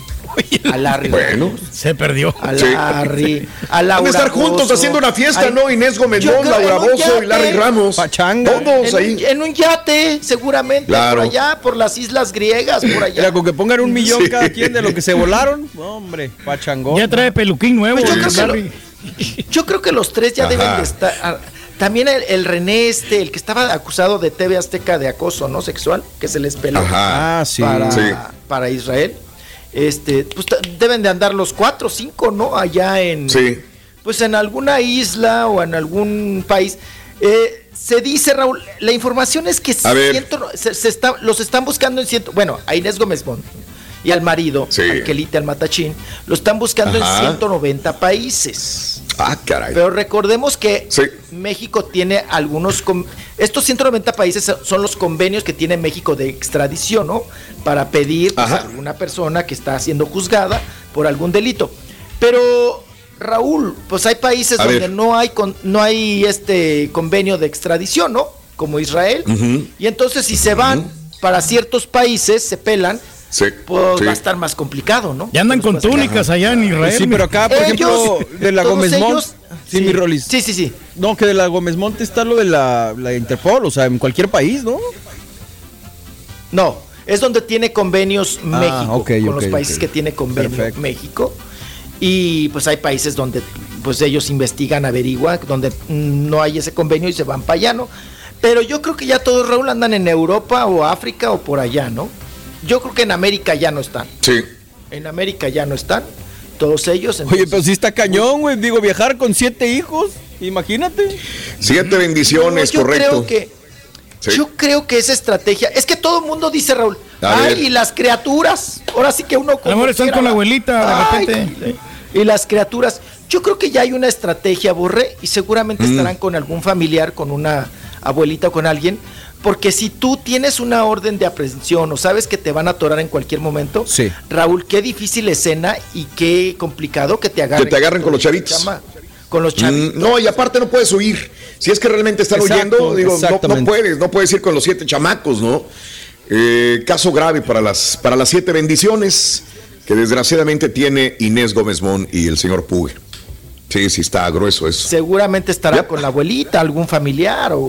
A Larry bueno, Se perdió. A Sí. Larry, a Laura Van a estar juntos Bozo. haciendo una fiesta, Ay, ¿no? Inés Gómez Laura Bozo y Larry. Ramos. Pachanga. Todos en, ahí. Un, en un yate, seguramente, Claro. por allá, por las islas griegas, por allá. Mira, con que pongan un millón Sí. cada quien de lo que se volaron. Hombre, pachangón. Ya trae peluquín nuevo. Pues yo, creo que Larry. lo- yo creo que los tres ya Ajá. deben de estar. ah, También el, el René, este, el que estaba acusado de TV Azteca de acoso, ¿no? Sexual, que se les peló Ajá. Sí. para, Sí. para Israel. Este, pues deben de andar los cuatro o cinco, ¿no? Allá en. Sí. Pues en alguna isla o en algún país. Eh, se dice, Raúl, la información es que ciento- se, se está, los están buscando en ciento. Bueno, a Inés Gómez Bond y al marido, Sí. al Kelite, al Matachín, lo están buscando Ajá. en 190 países. Ah, caray. Pero recordemos que Sí. México tiene algunos... Estos 190 países son los convenios que tiene México de extradición, ¿no? Para pedir pues, a alguna persona que está siendo juzgada por algún delito. Pero, Raúl, pues hay países A donde ver. no hay, con- no hay este convenio de extradición, ¿no? Como Israel. Y entonces si se van para ciertos países, se pelan, Sí. pues sí. va a estar más complicado, ¿no? Ya andan con túnicas allá en Israel. Sí, pero acá, por Ellos, ejemplo, de la Gómez Mont. ellos- Sí, mi Rolis. Sí, sí, sí. No, que de la Gómez Monte está lo de la, la Interpol, o sea, en cualquier país, ¿no? No, Es donde tiene convenios Ah, México, ok, con los países que tiene convenio Perfecto. México. Y pues hay países donde pues ellos investigan, averiguan, donde mm, no hay ese convenio y se van para allá, ¿no? Pero yo creo que ya todos, Raúl, andan en Europa o África o por allá, ¿no? Yo creo que en América ya no están. Sí. En América ya no están. Todos ellos. Oye, pero sí está cañón, güey. Digo, viajar con siete hijos. Imagínate. Siete bendiciones, yo correcto. creo que Sí. yo creo que esa estrategia es que todo el mundo dice Raúl ay y las criaturas ahora sí que uno A lo mejor están con la abuelita, Ay, de repente. y las criaturas yo creo que ya hay una estrategia borre y seguramente Mm. estarán con algún familiar con una abuelita o con alguien porque si tú tienes una orden de aprehensión o sabes que te van a atorar en cualquier momento, Sí. Raúl, qué difícil escena y qué complicado que te agarren. Que te agarren con los chavitos. chama- con los chavitos. Mm, no, y aparte no puedes huir. Si es que realmente están Exacto, huyendo, digo, no, puedes, no puedes ir con los siete chamacos, ¿no? Eh, caso grave para las, para las siete bendiciones que desgraciadamente tiene Inés Gómez Mon y el señor Pugue. Sí, sí, está grueso eso. seguramente estará con la abuelita, algún familiar o,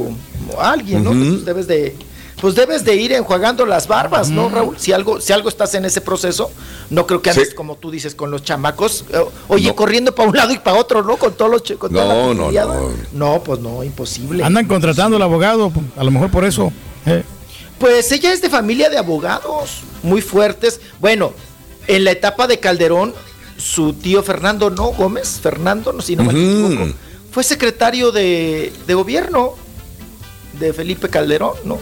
o alguien, ¿no? Pues debes de pues debes de ir enjuagando las barbas, ¿no, Raúl? Si algo si algo estás en ese proceso, no creo que andes Sí. como tú dices con los chamacos, eh, oye, No. corriendo para un lado y para otro, ¿no? Con todos los con toda la No, no, familiada. no. No, pues no, imposible. Andan contratando al abogado, a lo mejor por eso. eh. Pues ella es de familia de abogados muy fuertes. Bueno, en la etapa de Calderón, su tío Fernando, ¿no? Gómez, Fernando, no si no me Ujú. equivoco, fue secretario de, de gobierno de Felipe Calderón, ¿no?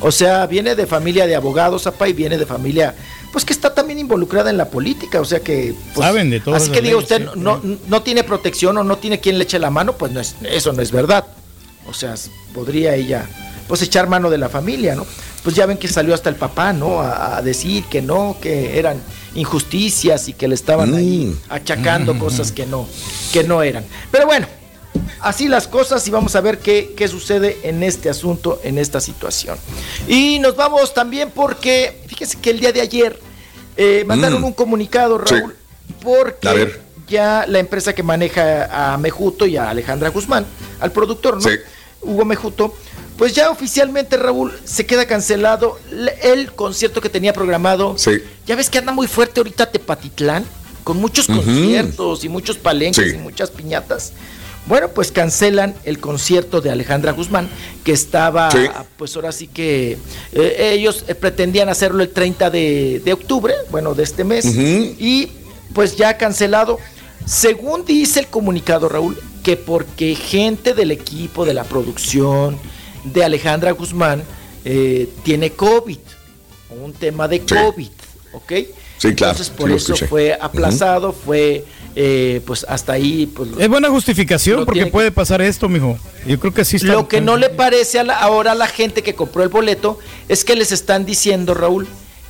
O sea, viene de familia de abogados, apa, y viene de familia, pues que está también involucrada en la política, o sea que... pues, Saben de todas Así que diga usted, sí. no, no tiene protección o no tiene quien le eche la mano, pues no es, eso no es verdad. O sea, podría ella pues echar mano de la familia, ¿no? Pues ya ven que salió hasta el papá, ¿no? A, a decir que no, que eran injusticias y que le estaban ahí achacando cosas que no, que no eran. Pero bueno, así las cosas y vamos a ver qué, qué sucede en este asunto, en esta situación. Y nos vamos también porque, fíjese que el día de ayer eh, mandaron Mm. un comunicado, Sí. Raúl, porque A ver. ya la empresa que maneja a Mejuto y a Alejandra Guzmán, al productor, ¿no? Sí. Hugo Mejuto, pues ya oficialmente, Raúl, se queda cancelado el concierto que tenía programado. Sí. Ya ves que anda muy fuerte ahorita Tepatitlán, con muchos conciertos y muchos palenques Sí. y muchas piñatas. Bueno, pues cancelan el concierto de Alejandra Guzmán, que estaba, Sí. pues ahora sí que eh, ellos eh, pretendían hacerlo el 30 de, de octubre, bueno, de este mes, y pues ya cancelado. Según dice el comunicado, Raúl, que porque gente del equipo, de la producción, de Alejandra Guzmán, eh, tiene COVID, un tema de Sí. COVID, ¿ok? Sí, claro, Entonces por eso escuché. fue aplazado, fue eh, pues hasta ahí, pues Es buena justificación porque que- puede pasar esto, mijo. Yo creo que sí está. Lo que no le parece a la- ahora a la gente que compró el boleto es que les están diciendo, Raúl,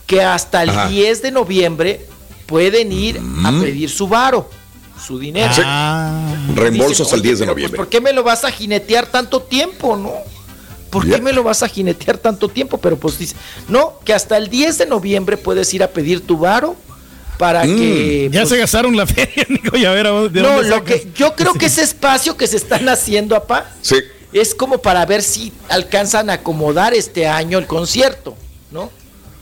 que hasta el Ajá. 10 de noviembre pueden ir a pedir su varo, su dinero. Ah, Reembolso Dicen, hasta el "Oye, 10 de pues, noviembre. ¿Por qué me lo vas a jinetear tanto tiempo, no? ¿Por qué me lo vas a jinetear tanto tiempo? Pero pues dice, no, que hasta el 10 de noviembre puedes ir a pedir tu varo para Mm. que... ya pues, se gastaron la feria, Nico, ya ver a dónde- de no, dónde lo que yo creo que ese espacio que se están haciendo, apá, Sí. es como para ver si alcanzan a acomodar este año el concierto, ¿no?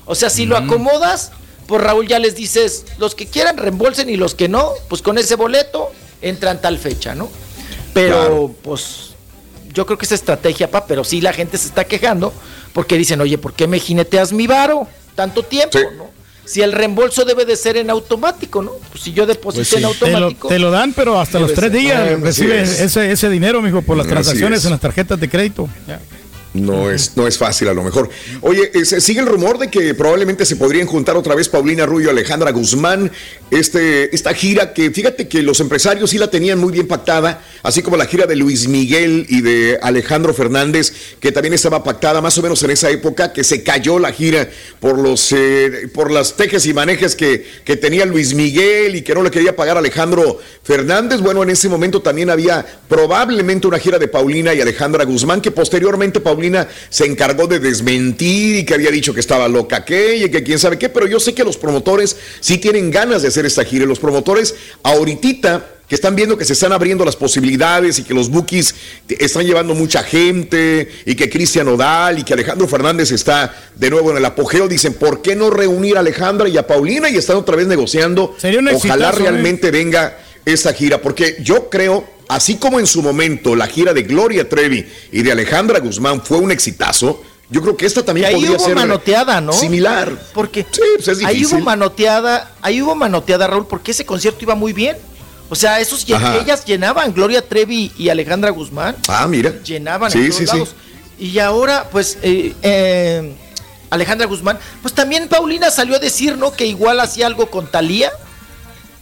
O sea, si lo acomodas, pues Raúl ya les dices, los que quieran reembolsen y los que no, pues con ese boleto entran tal fecha, ¿no? Pero Claro. pues yo creo que es estrategia, pa, pero sí la gente se está quejando porque dicen, oye, ¿por qué me jineteas mi varo tanto tiempo, Sí. no? Si el reembolso debe de ser en automático, ¿no? Pues si yo deposité Pues sí. en Te lo, automático. te lo dan, pero hasta los tres ser. días recibes es. ese, ese dinero, mijo, por las transacciones es. en las tarjetas de crédito. Ya. No es, no es fácil a lo mejor. Oye, se sigue el rumor de que probablemente se podrían juntar otra vez Paulina Rubio y Alejandra Guzmán. Este, esta gira que fíjate que los empresarios sí la tenían muy bien pactada, así como la gira de Luis Miguel y de Alejandro Fernández, que también estaba pactada más o menos en esa época, que se cayó la gira por los eh, por las tejes y manejes que, que tenía Luis Miguel y que no le quería pagar Alejandro Fernández. Bueno, en ese momento también había probablemente una gira de Paulina y Alejandra Guzmán, que posteriormente Paulina se encargó de desmentir y que había dicho que estaba loca aquella y que quién sabe qué, pero yo sé que los promotores sí tienen ganas de hacer esta gira. y Los promotores ahorita que están viendo que se están abriendo las posibilidades y que los bookies están llevando mucha gente y que Cristian Odal y que Alejandro Fernández está de nuevo en el apogeo, dicen, ¿por qué no reunir a Alejandra y a Paulina y están otra vez negociando? Sería un Ojalá ¿eh? realmente venga esta gira, porque yo creo, así como en su momento la gira de Gloria Trevi y de Alejandra Guzmán fue un exitazo, yo creo que esta también Y ahí podría hubo ser manoteada, ¿no? similar. Porque pues es ahí hubo manoteada, ahí hubo manoteada, Raúl, porque ese concierto iba muy bien. O sea, esos Ajá. ellas llenaban, Gloria Trevi y Alejandra Guzmán, Ah, mira. llenaban Sí, en todos sí, sí. lados. Y ahora, pues, eh, eh, Alejandra Guzmán, pues también Paulina salió a decir, ¿no? Que igual hacía algo con Talía,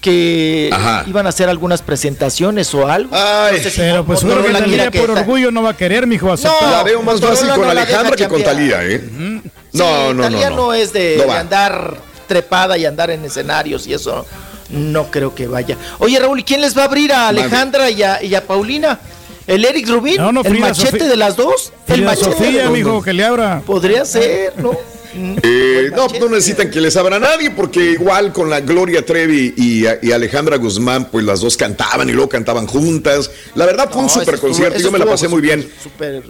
que Ajá. iban a hacer algunas presentaciones o algo. No sé si Pero pues que Talía que por orgullo no va a querer, mijo, aceptar. la veo más fácil con no Alejandra que con. Talía, ¿eh? No, Sí, no, no, Talía no. no es de, No andar trepada y andar en escenarios y eso no creo que vaya. Oye, Raúl, ¿y quién les va a abrir a. Alejandra y a, y a Paulina? ¿El Eric Rubin? No, no, ¿El machete Sofía- de las dos? ¿El machete de Sofía, mijo, dos? que le abra. Podría ser, ¿no? Eh, no, no necesitan que les abra nadie porque igual con la Gloria Trevi y, y Alejandra Guzmán, pues las dos cantaban y luego cantaban juntas. La verdad fue un No, super concierto, yo me la pasé muy bien.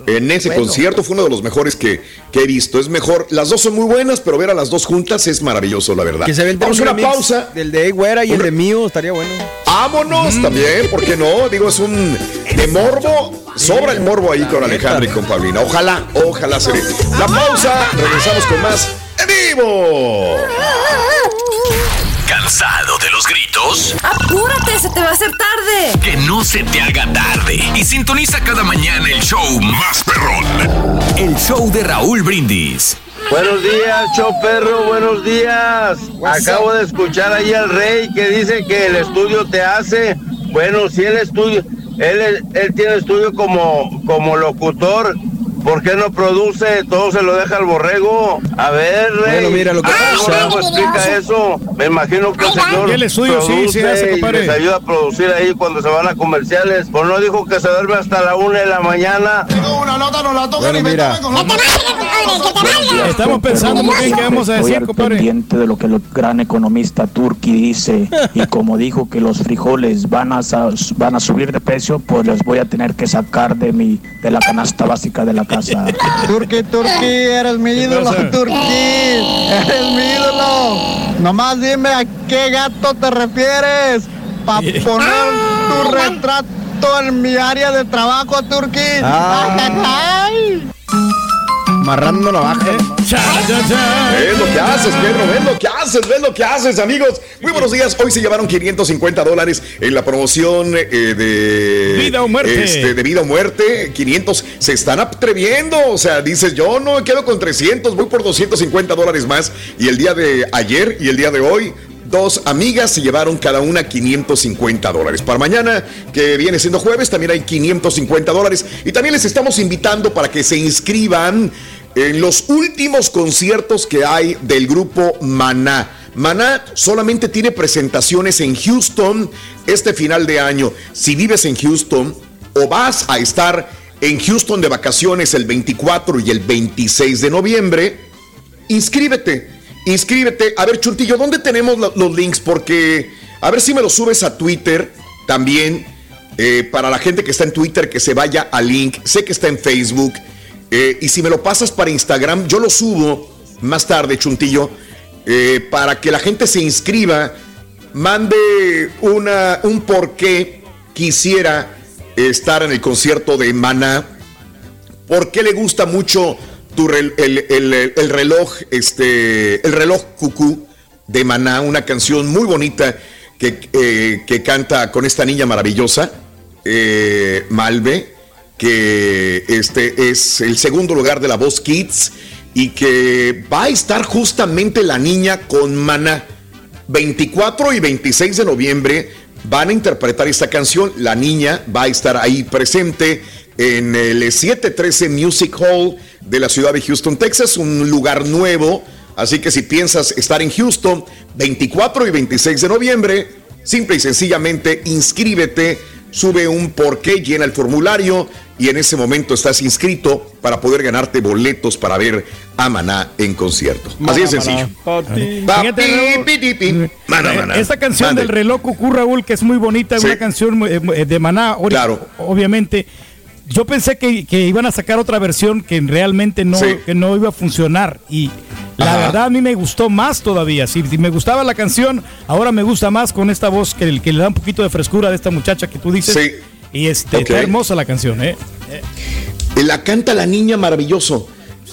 En ese bueno. concierto fue uno de los mejores que, que he visto. Es mejor, las dos son muy buenas, pero ver a las dos juntas es maravilloso, la verdad. Que se Vamos a un una pausa. Del de Güera y el de mío, estaría bueno. Vámonos también, ¿por qué no? Digo, es un de morbo. Sobra el morbo ahí con Alejandra y con Paulina. Ojalá, ojalá se dé. La pausa, regresamos con más en vivo. ¿Cansado de los gritos? ¡Apúrate! ¡Se te va a hacer tarde! Que no se te haga tarde y sintoniza cada mañana el show más perrón. El show de Raúl Brindis. Buenos días, show perro, buenos días. Acabo de escuchar ahí al rey que dice que el estudio te hace. Bueno, si el estudio, él, él tiene estudio como, como locutor. ¿Por qué no produce? Todo se lo deja al borrego. A ver, rey. Bueno, mira, lo que Ah, pasa- borrego explica eso. Me imagino que el señor Y el estudio sí, produce sí hace, y les ayuda a producir ahí cuando se van a comerciales. Pues no dijo que se duerme hasta la una de la mañana. Una nota, no la toca Bueno, ni me mira. Estamos pensando muy bien qué vamos a Estoy decir, al compadre. pendiente de lo que el gran economista Turki dice y como dijo que los frijoles van a van a subir de precio, pues les voy a tener que sacar de mi de la canasta básica de la casa. Turqui, Turqui, eres mi ídolo? Turqui, eres mi ídolo. Nomás dime a qué gato te refieres para poner tu retrato en mi área de trabajo, Turqui. Ah. Ay. Marrando navaja. Ves lo que haces, Pedro, ves lo que haces, ves lo que haces, amigos. Muy buenos días. Hoy se llevaron 550 dólares en la promoción eh, de Vida o muerte. este, de vida o muerte. 500 se están atreviendo. O sea, dices, yo no me quedo con 300, voy por 250 dólares más. Y el día de ayer y el día de hoy. Dos amigas se llevaron cada una 550 dólares. Para mañana, que viene siendo jueves, también hay 550 dólares. Y también les estamos invitando para que se inscriban en los últimos conciertos que hay del grupo Maná. Maná solamente tiene presentaciones en Houston este final de año. Si vives en Houston o vas a estar en Houston de vacaciones el 24 y el 26 de noviembre, inscríbete. Inscríbete. A ver, Chuntillo, ¿dónde tenemos lo- los links? Porque a ver si me los subes a Twitter también. eh, para la gente que está en Twitter, que se vaya al link. Sé que está en Facebook. eh, y si me lo pasas para Instagram, yo lo subo más tarde, Chuntillo. eh, para que la gente se inscriba. Mande una, un por qué quisiera estar en el concierto de Maná. ¿Por qué le gusta mucho tu el, el- el reloj, este, el reloj cucú de Maná? Una canción muy bonita que, eh, que canta con esta niña maravillosa, eh, Malve, que este es el segundo lugar de la voz Kids y que va a estar justamente la niña con Maná. 24 y 26 de noviembre van a interpretar esta canción. La niña va a estar ahí presente en el 713 Music Hall de la ciudad de Houston, Texas, un lugar nuevo. Así que si piensas estar en Houston, 24 y 26 de noviembre, simple y sencillamente inscríbete, sube un por qué, llena el formulario y en ese momento estás inscrito para poder ganarte boletos para ver a Maná en concierto. Así de sencillo. Fíjate, Raúl, Maná, maná. Esta canción Mande. del reloj cucú, Raúl, que es muy bonita, es Sí. una canción eh, eh, de Maná, Claro. obviamente. Yo pensé que, que iban a sacar otra versión que realmente no, Sí. que no iba a funcionar. Y la Ajá. verdad a mí me gustó más todavía. Si, si me gustaba la canción, ahora me gusta más con esta voz que, que le da un poquito de frescura de esta muchacha que tú dices. Sí. Y este, está hermosa la canción, ¿eh? La canta la niña maravilloso.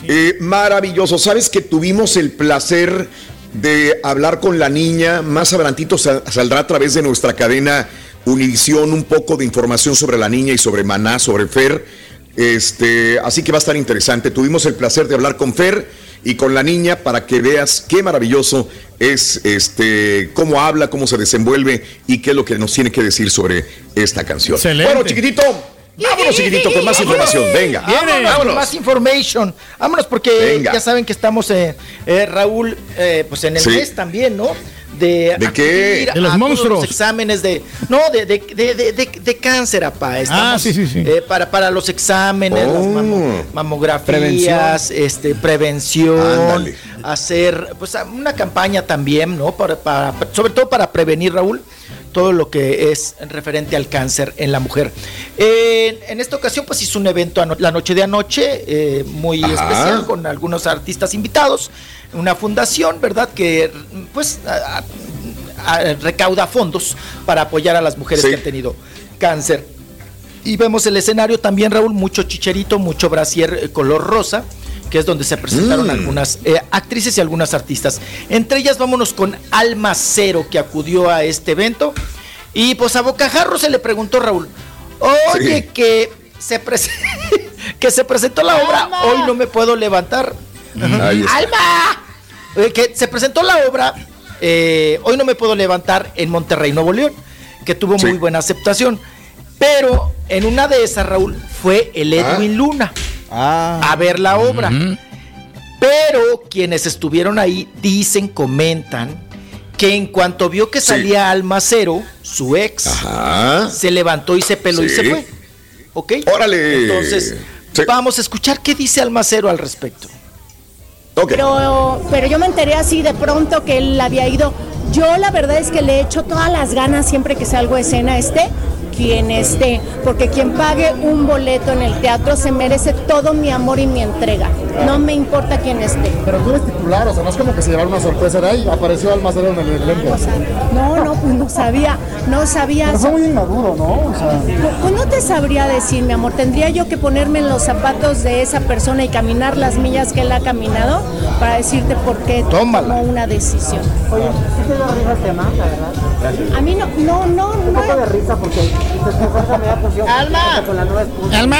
Eh, maravilloso. Sabes que tuvimos el placer de hablar con la niña. Más adelantito sal- saldrá a través de nuestra cadena Univisión un poco de información sobre la niña y sobre Maná, sobre Fer. Este, así que va a estar interesante. Tuvimos el placer de hablar con Fer y con la niña para que veas qué maravilloso es este cómo habla, cómo se desenvuelve y qué es lo que nos tiene que decir sobre esta canción. Excelente. Bueno, chiquitito, vámonos chiquitito con más información. Venga, Vámonos, vámonos. Más information. Vámonos porque Venga. ya saben que estamos, eh, eh, Raúl, eh, pues en el Sí. mes también, ¿no? De, ¿De qué? De los monstruos. los exámenes de. No, de, de, de, de, de- de cáncer, apá. Estamos, sí, sí, sí. eh, para, para los exámenes, las Oh. mamo- mamografías, este, prevención, Ándale. hacer pues una campaña también, ¿no? Para, para, sobre todo para prevenir, Raúl, todo lo que es referente al cáncer en la mujer. En, en esta ocasión, pues hizo un evento la noche de anoche, eh, muy Ajá. especial, con algunos artistas invitados, una fundación, ¿verdad? Que pues a- a- a- recauda fondos para apoyar a las mujeres Sí. que han tenido cáncer. Y vemos el escenario también, Raúl, mucho chicherito, mucho brasier eh, color rosa, que es donde se presentaron Mm. algunas eh, actrices y algunas artistas. Entre ellas vámonos con Alma Cero, que acudió a este evento. Y pues a Bocajarro se le preguntó, Raúl, oye, Sí. que, se que se presentó la obra, hoy no me puedo levantar. Está. ¡Alma! Eh, que se presentó la obra, eh, hoy no me puedo levantar en Monterrey, Nuevo León, que tuvo Sí. muy buena aceptación. Pero en una de esas, Raúl, fue el Ah. Edwin Luna Ah. a ver la obra. Pero quienes estuvieron ahí dicen, comentan, que en cuanto vio que Sí. salía Almacero, su ex, Ajá. se levantó y se peló y Sí. se fue. ¿Ok? Órale. Entonces, Sí. vamos a escuchar qué dice Almacero al respecto. Pero, pero yo me enteré así de pronto que él había ido. Yo la verdad es que le echo todas las ganas siempre que salgo a escena esté quien esté, porque quien pague un boleto en el teatro se merece todo mi amor y mi entrega. No me importa quién esté. Pero tú eres titular, o sea, no es como que se llevaron una sorpresa de ahí, apareció Almacero en el elenco. No, no, pues no sabía, no sabía. Pero fue muy inmaduro, ¿no? O sea, Pues no te sabría decir, mi amor. Tendría yo que ponerme en los zapatos de esa persona y caminar las millas que él ha caminado para decirte por qué Tómala. tomó una decisión. oye, ¿sí te dio risa el tema, la verdad? A mí no, no, no, Un no. poco de risa porque me da. ¡Alma! Con la nueva esposa. ¡Alma!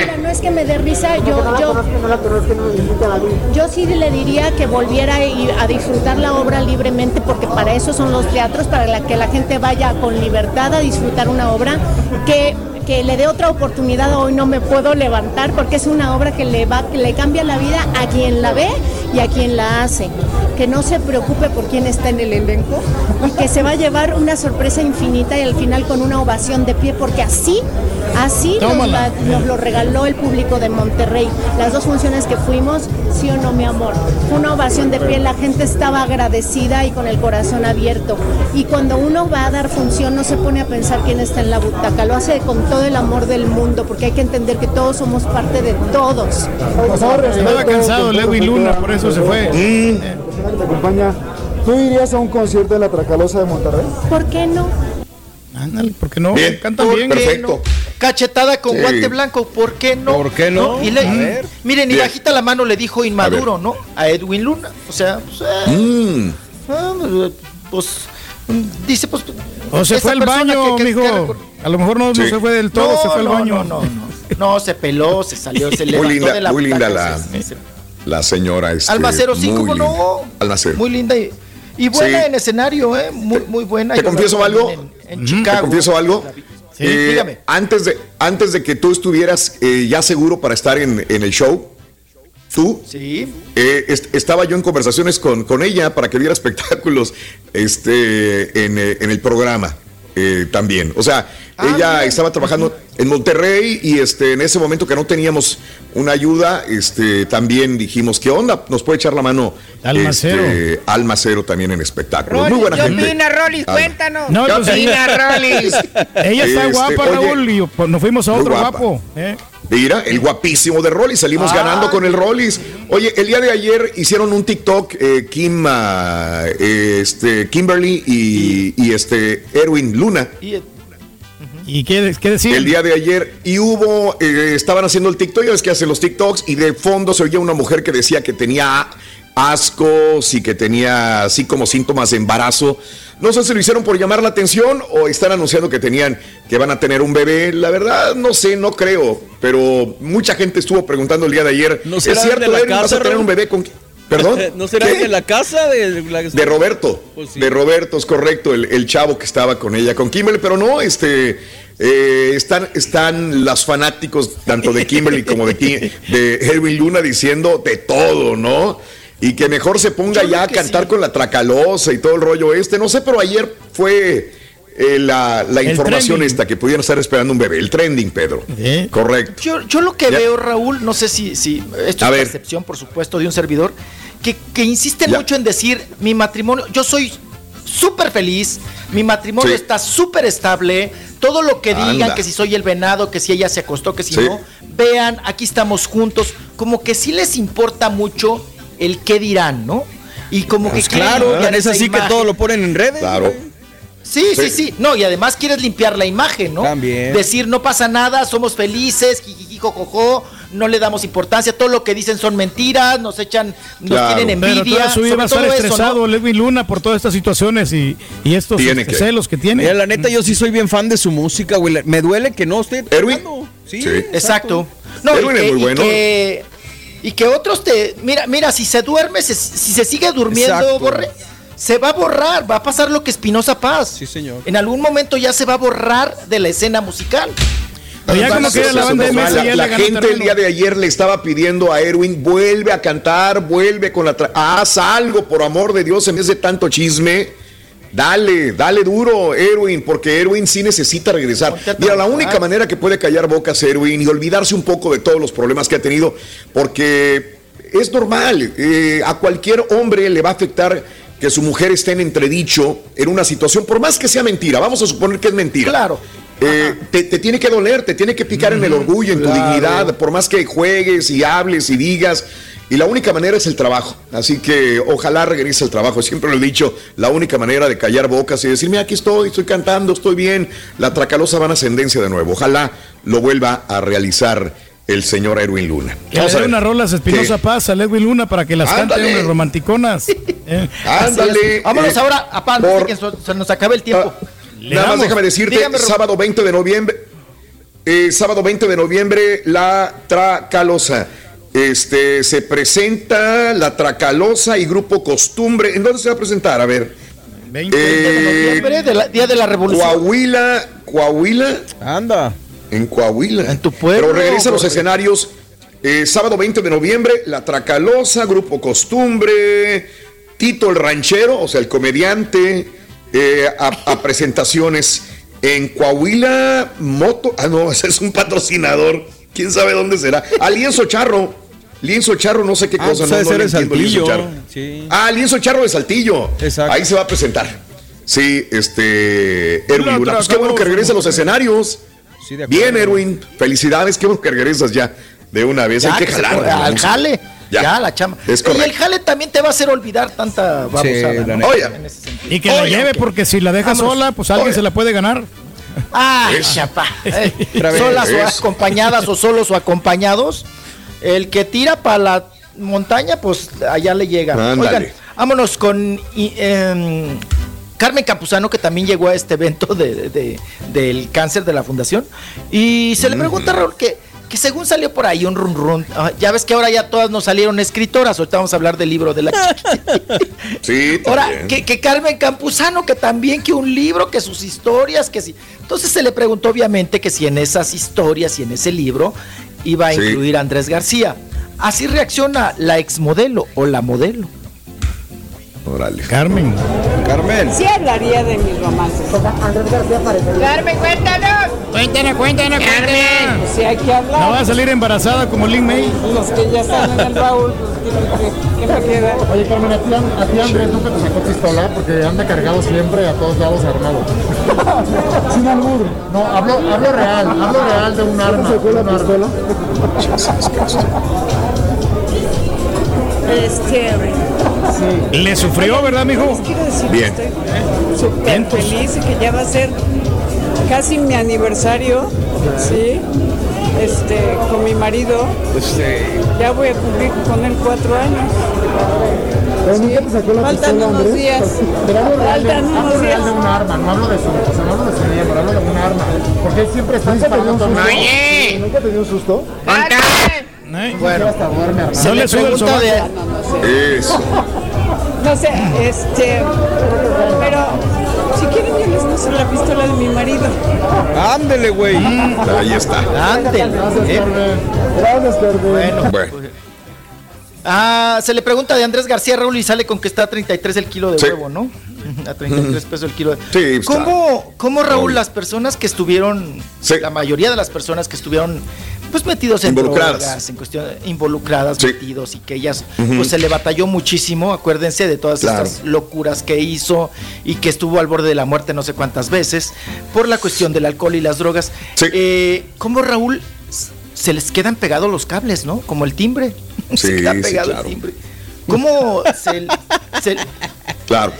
Mira, no es que me dé risa, Porque yo, la yo, conozco, no la conozco, no nunca la vi. yo sí le diría que volviera a, ir a disfrutar la obra libremente, porque para eso son los teatros, para la que la gente vaya con libertad a disfrutar una obra, que, que le dé otra oportunidad. Hoy no me puedo levantar, porque es una obra que le, va, que le cambia la vida a quien la ve y a quien la hace. Que no se preocupe por quién está en el elenco y que se va a llevar una sorpresa infinita y al final con una ovación de pie, porque así, así nos, Tómala. la- nos lo regaló el público de Monterrey. Las dos funciones que fuimos, sí o no, mi amor. Fue una ovación de pie, la gente estaba agradecida y con el corazón abierto. Y cuando uno va a dar función, no se pone a pensar quién está en la butaca, lo hace con todo el amor del mundo, porque hay que entender que todos somos parte de todos. Estaba cansado Lewin Luna, por eso se fue. persona que te acompaña, ¿tú irías a un concierto de la Tracalosa de Monterrey? ¿Por qué no? Ándale, ¿por qué no? Bien, Cantan ¿Por bien. perfecto. no? Cachetada con Sí. guante blanco, ¿por qué no? ¿Por qué no? Y le- A ver. miren, y Bien. bajita la mano le dijo inmaduro, ¿no? A Edwin Luna. O sea, pues, eh, Mm. ah, pues, mm, dice, pues. O se fue al baño, que- que- mijo. que recor- A lo mejor no, no Sí. se fue del todo, no, se fue al no, baño. No, no, no. No, se peló, se salió, se Muy levantó linda, de la muy linda la, se- se- la señora. Este, Almacero, sí, muy cómo linda. no. Almacero. Muy linda y, y buena Sí. en escenario, ¿eh? Muy, muy buena. ¿Te confieso algo? En, en ¿Te Chicago. confieso algo? Sí, Eh, dígame. Antes de, antes de que tú estuvieras eh, ya seguro para estar en, en el show, tú, Sí. eh, est- estaba yo en conversaciones con, con ella para que diera espectáculos este, en, eh, en el programa. Eh, también. O sea, ella estaba trabajando en Monterrey y este, en ese momento que no teníamos una ayuda, este, también dijimos, ¿qué onda? Nos puede echar la mano Almacero. este, Almacero también en espectáculos. Muy buena Yo gente. opina, Rolis, Ah. cuéntanos. No, ¿Qué pues, opina, ella- Rolis? Ella está Este, guapa, oye, Raúl, y pues, nos fuimos a otro guapo. ¿eh? Mira, el guapísimo de Rollis, salimos Ah. ganando con el Rollis. Oye, el día de ayer hicieron un TikTok, eh, Kim, ah, eh, este, Kimberly y, y este Erwin Luna. ¿Y qué, qué decían? El día de ayer y hubo, eh, estaban haciendo el TikTok, ya ves que hacen los TikToks y de fondo se oía una mujer que decía que tenía ascos y que tenía así como síntomas de embarazo. No sé si lo hicieron por llamar la atención o están anunciando que tenían, que van a tener un bebé. La verdad, no sé, no creo. Pero mucha gente estuvo preguntando el día de ayer. ¿No ¿Es cierto, de la vas a tener un bebé con... ¿Perdón? ¿No será ¿Qué? de la casa de la De Roberto. Pues sí. De Roberto, es correcto, el, el chavo que estaba con ella, con Kimberly, pero no, este. eh, están, están los fanáticos tanto de Kimberly como de, Kim- de Edwin Luna diciendo de todo, ¿no? Y que mejor se ponga ya a cantar con la tracalosa y todo el rollo este. No sé, pero ayer fue eh, la, la información trending. esta que pudieran estar esperando un bebé. El trending, Pedro. Correcto. Yo, yo lo que Ya. veo, Raúl, no sé si, si esto A es ver. percepción, por supuesto, de un servidor, que, que insiste Ya. mucho en decir, mi matrimonio, yo soy súper feliz, mi matrimonio Sí. está súper estable, todo lo que digan, Anda. que si soy el venado, que si ella se acostó, que si Sí. no, vean, aquí estamos juntos, como que sí les importa mucho el qué dirán, ¿no? Y como Pues que quieren claro, es así que todo lo ponen en redes. Claro. Sí, sí, sí, No, y además quieres limpiar la imagen, ¿no? También. Decir, no pasa nada, somos felices, jijijijojojo, no le damos importancia, todo lo que dicen son mentiras, nos echan, nos tienen Pero envidia. toda su vida va a estar todo eso, estresado, ¿no? Edwin Luna, por todas estas situaciones y, y estos Tiene este, que. celos que tiene. Mira, la neta, yo sí soy bien fan de su música, güey. Me duele que no esté. Erwin. Sí, Sí. Exacto. No, Erwin y es muy y bueno. que- y que otros te. Mira, mira, si se duerme, se- si se sigue durmiendo, Exacto. borre, se va a borrar, va a pasar lo que Espinosa Paz. Sí, señor. En algún momento ya se va a borrar de la escena musical. Pero ya como Entonces, que la banda la, ya gente el día de ayer le estaba pidiendo a Erwin, vuelve a cantar, vuelve con la... Haz algo, por amor de Dios, en vez de tanto chisme. Dale, dale duro, Erwin, porque Erwin sí necesita regresar. Mira, la única manera que puede callar bocas Erwin y olvidarse un poco de todos los problemas que ha tenido, porque es normal, eh, a cualquier hombre le va a afectar que su mujer esté en entredicho en una situación, por más que sea mentira, vamos a suponer que es mentira. Claro. Eh, te, te tiene que doler, te tiene que picar en el orgullo, en tu dignidad, por más que juegues y hables y digas. Y la única manera es el trabajo. Así que ojalá regrese al trabajo. Siempre lo he dicho, la única manera de callar bocas y decir, mira, aquí estoy, estoy cantando, estoy bien. La tracalosa va en ascendencia de nuevo. Ojalá lo vuelva a realizar el señor Erwin Luna. Que le Vamos a unas rolas Espinosa ¿Qué? Paz a Edwin Luna para que las cante Ándale. unas romanticonas. Eh. Ándale. Vámonos eh, ahora a Pan, por- que so- se nos acabe el tiempo. Le Nada más déjame decirte, Dígame, sábado 20 de noviembre, eh, sábado 20 de noviembre, la Tracalosa. Este, se presenta la Tracalosa y Grupo Costumbre. ¿En dónde se va a presentar? A ver. 20 Eh, Noviembre, de la- Día de la Revolución. Coahuila, Coahuila, Anda. en Coahuila. En tu pueblo, Pero regresa a los escenarios. eh, sábado 20 de noviembre, La Tracalosa, Grupo Costumbre, Tito el Ranchero, o sea, el comediante, eh, a, a presentaciones en Coahuila, Moto. Ah, no, ese es un patrocinador. ¿Quién sabe dónde será? Ah, Lienzo Charro. Lienzo Charro, no sé qué Ah, cosa. pues no, no de entiendo, Lienzo. Charro. Sí. Ah, Lienzo Charro de Saltillo. Exacto. Ahí se va a presentar. Sí, este. Erwin La Luna. Pues qué bueno que regrese a los escenarios. Sí, de acuerdo. Bien, Erwin. Felicidades. Qué bueno que regresas ya de una vez. Ya, Hay que que jalar. la al jale. Ya. Ya, la chamba. Es y el jale también te va a hacer olvidar tanta babosada. la ¿no? Oye. Y que la Oye, lleve ok. porque si la deja Vámonos. sola, pues alguien Oye. se la puede ganar. Ah, chapa. Eh, solas o acompañadas o solos o acompañados. El que tira para la montaña, pues allá le llega. Ándale. Oigan, vámonos con y, em, Carmen Campuzano, que también llegó a este evento de, de- del cáncer de la fundación. Y se le pregunta a Raúl que, que según salió por ahí un run run, ah, ya ves que ahora ya todas nos salieron escritoras, ahorita vamos a hablar del libro de la chiquita. Sí, Ahora, también. que, que Carmen Campuzano, que también que un libro, que sus historias, que sí. Entonces se le preguntó obviamente que si en esas historias y en ese libro iba a Sí. incluir a Andrés García. Así reacciona la exmodelo o la modelo. Carmen. Carmen. Sí hablaría de mis romances. Carmen, cuéntanos. Cuéntanos, cuéntanos, cuéntanos. Si hay que hablar. No va a salir embarazada como Lin May. Los que ya están en el baúl, pues, ¿qué, qué me queda? Oye, Carmen, a ti, a ti Andrés nunca te sacó pistola porque anda cargado siempre a todos lados armado. Sin albur. No, hablo, hablo real, hablo real de un arma. ¿Sacó la pistola? Este, Le sufrió, ¿verdad, mijo? quiero decir Bien. que estoy súper feliz y que ya va a ser casi mi aniversario, ¿sí? Este, con mi marido. Ya voy a cumplir con él cuatro años. La Faltan pistola, unos días. Faltan hablo unos días. de un arma, no hablo de su, o sea, no hablo de su miembro, hablo de un arma. Porque él siempre está disparando. mundo. Oye. ¿Nunca te dio un susto? Bueno, duerme, hermano. se le pregunta de... Eso. No sé, este, pero si quieren yo les muestro la pistola de mi marido. Ándele, güey. Ahí está. Ándele. ¿eh? Gracias, Carmen. Bueno. Bueno. Ah, se le pregunta de Andrés García Raúl y sale con que está a 33 el kilo de Sí. huevo, ¿no? A 33 pesos el kilo de Sí. ¿Cómo, cómo, Raúl, las personas que estuvieron, Sí. la mayoría de las personas que estuvieron pues metidos en Involucradas. drogas, en cuestión involucradas, Sí. metidos y que ellas pues se le batalló muchísimo, acuérdense de todas Claro. estas locuras que hizo y que estuvo al borde de la muerte no sé cuántas veces por la cuestión del alcohol y las drogas. Eh, ¿Cómo Raúl se les quedan pegados los cables, ¿no? Como el timbre. se Sí, queda sí, pegado claro. el timbre. ¿Cómo se, se- Claro.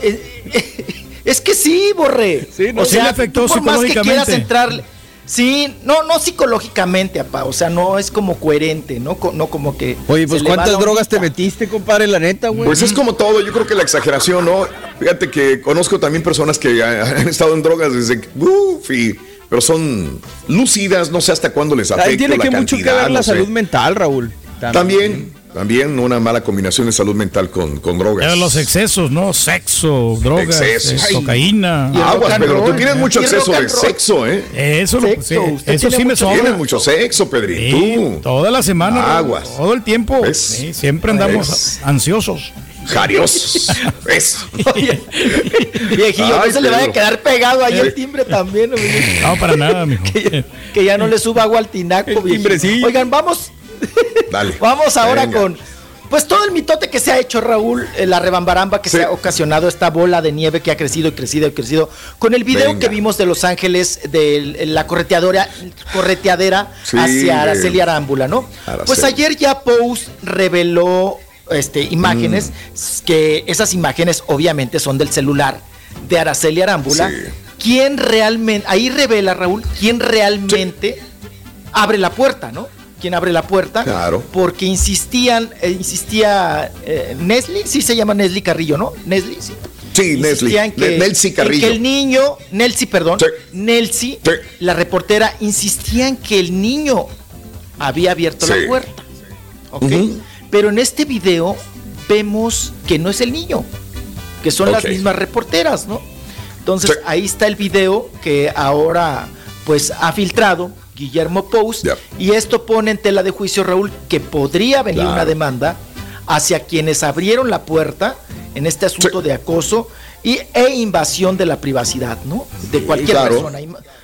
es que sí, Borre. no, sí le afectó tú por más que quieras psicológicamente. Sí, no, no psicológicamente, apá, o sea, no es como coherente, ¿no? No como que. Oye, pues ¿cuántas drogas te metiste, compadre? La neta, güey. Pues es como todo, yo creo que la exageración, ¿no? Fíjate que conozco también personas que han estado en drogas desde, que- uf, y- pero son lúcidas, no sé hasta cuándo les afecta Ahí tiene la que mucho que ver la no sé. salud mental, Raúl. También, también una mala combinación de salud mental con, con drogas. Ya los excesos, ¿no? Sexo, drogas, Excesos. eh, cocaína. Aguas, Pedro, tú tienes mucho Y exceso de sexo, ¿eh? Eso, lo- Sexo, sí, usted eso sí me mucho- sobra. Tienes mucho sexo, Pedrito. Sí, toda la semana. Aguas. Todo el tiempo. ¿Ves? Sí, siempre andamos ¿Ves? ansiosos. Jariosos. Eso. Viejillo, Ay, no se le vaya a quedar pegado ahí el timbre también. oye. No, para nada, mijo. que, que ya no le suba agua al tinaco, viejillo. Oigan, vamos, Dale. vamos ahora Venga. con. Pues todo el mitote que se ha hecho, Raúl, eh, la rebambaramba que se ha ocasionado, esta bola de nieve que ha crecido y crecido y crecido, con el video Venga. que vimos de Los Ángeles, de la correteadora, correteadera Sí, hacia Araceli Arámbula, ¿no? Araceli. Pues ayer ya Pose reveló este, imágenes, Mm. que esas imágenes obviamente son del celular de Araceli Arámbula. Sí. ¿Quién realmente, ahí revela Raúl, quién realmente abre la puerta, ¿no? ¿Quién abre la puerta? Claro. Porque insistían, eh, insistía eh, Nesli, sí se llama Nesli Carrillo, ¿no? Nesli, sí. Sí, Nesli. Que, Ne- Nelsi en Carrillo. que el niño, Nelsi, perdón, Nelsi, la reportera, insistían que el niño había abierto Sí. la puerta. ¿ok? Pero en este video vemos que no es el niño, que son las mismas reporteras, ¿no? Entonces ahí está el video que ahora pues ha filtrado Guillermo Post y esto pone en tela de juicio Raúl que podría venir Claro. una demanda hacia quienes abrieron la puerta en este asunto de acoso y, e invasión de la privacidad, ¿no? De cualquier claro. persona.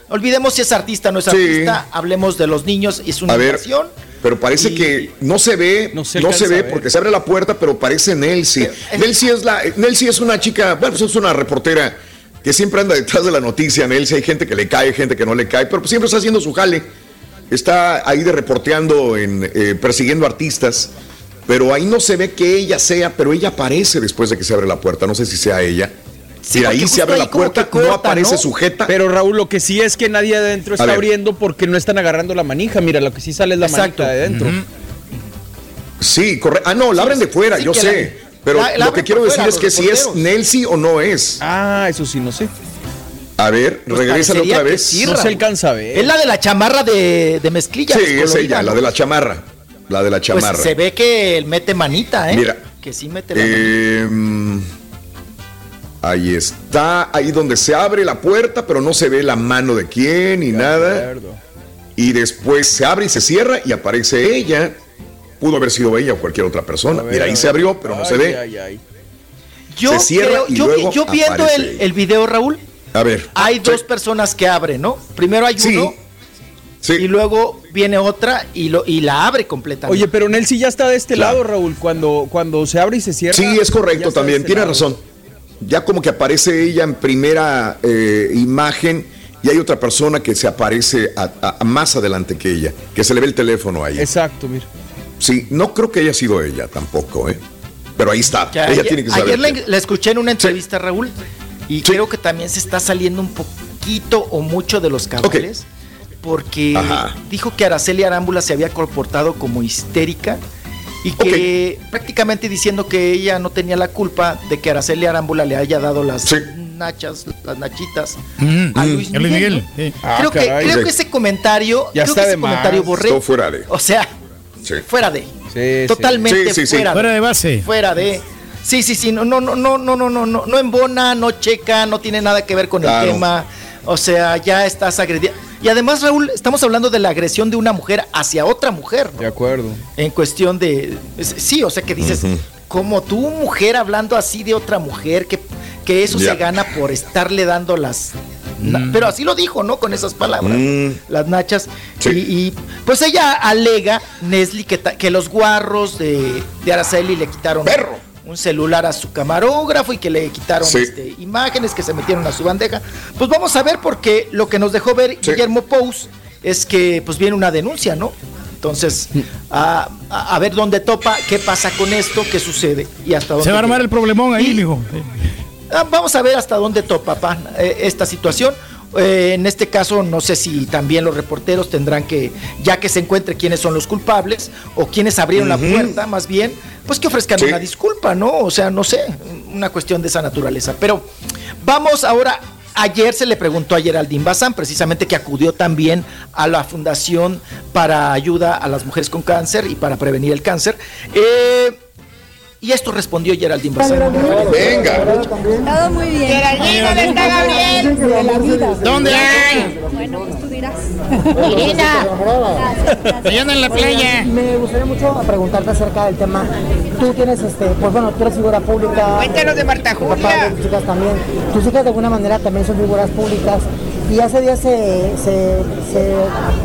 Olvidemos si es artista o no es Sí. artista, hablemos de los niños, es una A ver, invasión. pero parece Y- que no se ve, no se, ve porque se abre la puerta, pero parece Nelsie. Nelsie es la, Nelsie es una chica, bueno, pues es una reportera que siempre anda detrás de la noticia. Nelsie hay gente que le cae, gente que no le cae, pero pues siempre está haciendo su jale. Está ahí de reporteando, en, eh, persiguiendo artistas, pero ahí no se ve que ella sea, pero ella aparece después de que se abre la puerta. No sé si sea ella. y porque ahí se abre ahí la puerta, corta, no aparece ¿no? sujeta. Pero Raúl, lo que sí es que nadie adentro está abriendo porque no están agarrando la manija. Mira, lo que sí sale es la Exacto. manija de adentro. Sí, correcto. Ah, no, la abren de fuera, sí yo sé. Pero la- la lo que quiero decir fuera, es que si es. Nelsie o no es. Ah, eso sí, no sé. A ver, Pues regrésalo parecería otra que vez. sí, Raúl. Es la de la chamarra de, de mezclilla. Sí, es ella, la ¿no? de la chamarra. La de la Pues chamarra. se ve que él mete manita, ¿eh? Mira. Que sí mete la manita. Eh, mm, ahí está, ahí donde se abre la puerta, pero no se ve la mano de quién ni nada. Y después se abre y se cierra y aparece ella. Pudo haber sido ella o cualquier otra persona. Mira, ahí se abrió, pero no se ve. Yo, se cierra creo- y yo, luego yo viendo el, el video, Raúl, A ver. hay dos personas que abren, ¿no? Primero hay Sí. uno y luego viene otra y, lo, y la abre completamente. Oye, pero Nelsi ya está de este lado, Raúl. Cuando, cuando se abre y se cierra. Sí, es correcto también, este tiene lado. razón. Ya como que aparece ella en primera eh, imagen y hay otra persona que se aparece a- a- a más adelante que ella, que se le ve el teléfono a ella. Exacto, mira. Sí, no creo que haya sido ella tampoco, ¿eh? Pero ahí está, ella ayer tiene que saber. ayer la, escuché en una entrevista, Raúl, y creo que también se está saliendo un poquito o mucho de los cabales, porque Ajá. dijo que Araceli Arámbula se había comportado como histérica y que prácticamente diciendo que ella no tenía la culpa de que Araceli Arámbula le haya dado las nachas, las nachitas Mm, a mm, Luis Miguel. Sí. creo, Ah, que, caray. creo Sí. que ese comentario, Ya creo está que de ese comentario más. borré. Todo fuera de. O sea, Sí. fuera de. Sí, Totalmente Sí, sí, sí. fuera, Fuera de base. Fuera de. Sí, sí, sí, no, no, no, no, no, no, no, no, embona, no checa, no tiene nada que ver con Claro. el tema. O sea, ya estás agrediendo. Y además, Raúl, estamos hablando de la agresión de una mujer hacia otra mujer, ¿no? De acuerdo. En cuestión de. Sí, o sea, que dices, como tú, mujer, hablando así de otra mujer, que, que eso se gana por estarle dando las. Mm. Pero así lo dijo, ¿no? Con esas palabras. Mm. Las nachas. Y, y, pues ella alega, Nesli, que, los guarros de, de Araceli le quitaron un celular a su camarógrafo y que le quitaron Sí. este, imágenes que se metieron a su bandeja. Pues vamos a ver porque lo que nos dejó ver Guillermo Pous es que pues viene una denuncia, ¿no? Entonces, a, ver dónde topa, qué pasa con esto, qué sucede y hasta dónde. Se va a armar llega. el problemón ahí, mijo. Ah, Vamos a ver hasta dónde topa pa, eh, esta situación. Eh, en este caso, no sé si también los reporteros tendrán que, ya que se encuentre quiénes son los culpables o quienes abrieron la puerta, más bien, pues que ofrezcan Sí. una disculpa, ¿no? O sea, no sé, una cuestión de esa naturaleza. Pero vamos ahora. Ayer se le preguntó a Geraldine Bazán, precisamente que acudió también a la Fundación para Ayuda a las Mujeres con Cáncer y para prevenir el cáncer. Eh, y esto respondió Geraldine Bazán. Venga. Todo muy bien. Geraldine, ¿dónde está Gabriel? ¿Dónde hay? Bueno, pues tú dirás. Irina. Allá anda en la playa. Me gustaría mucho preguntarte acerca del tema. Tú tienes, este, pues bueno, tú eres figura pública. Cuéntanos de Marta tu papá, Julia. tus hijas también. Tus hijas de alguna manera también son figuras públicas. Y hace días se, se, se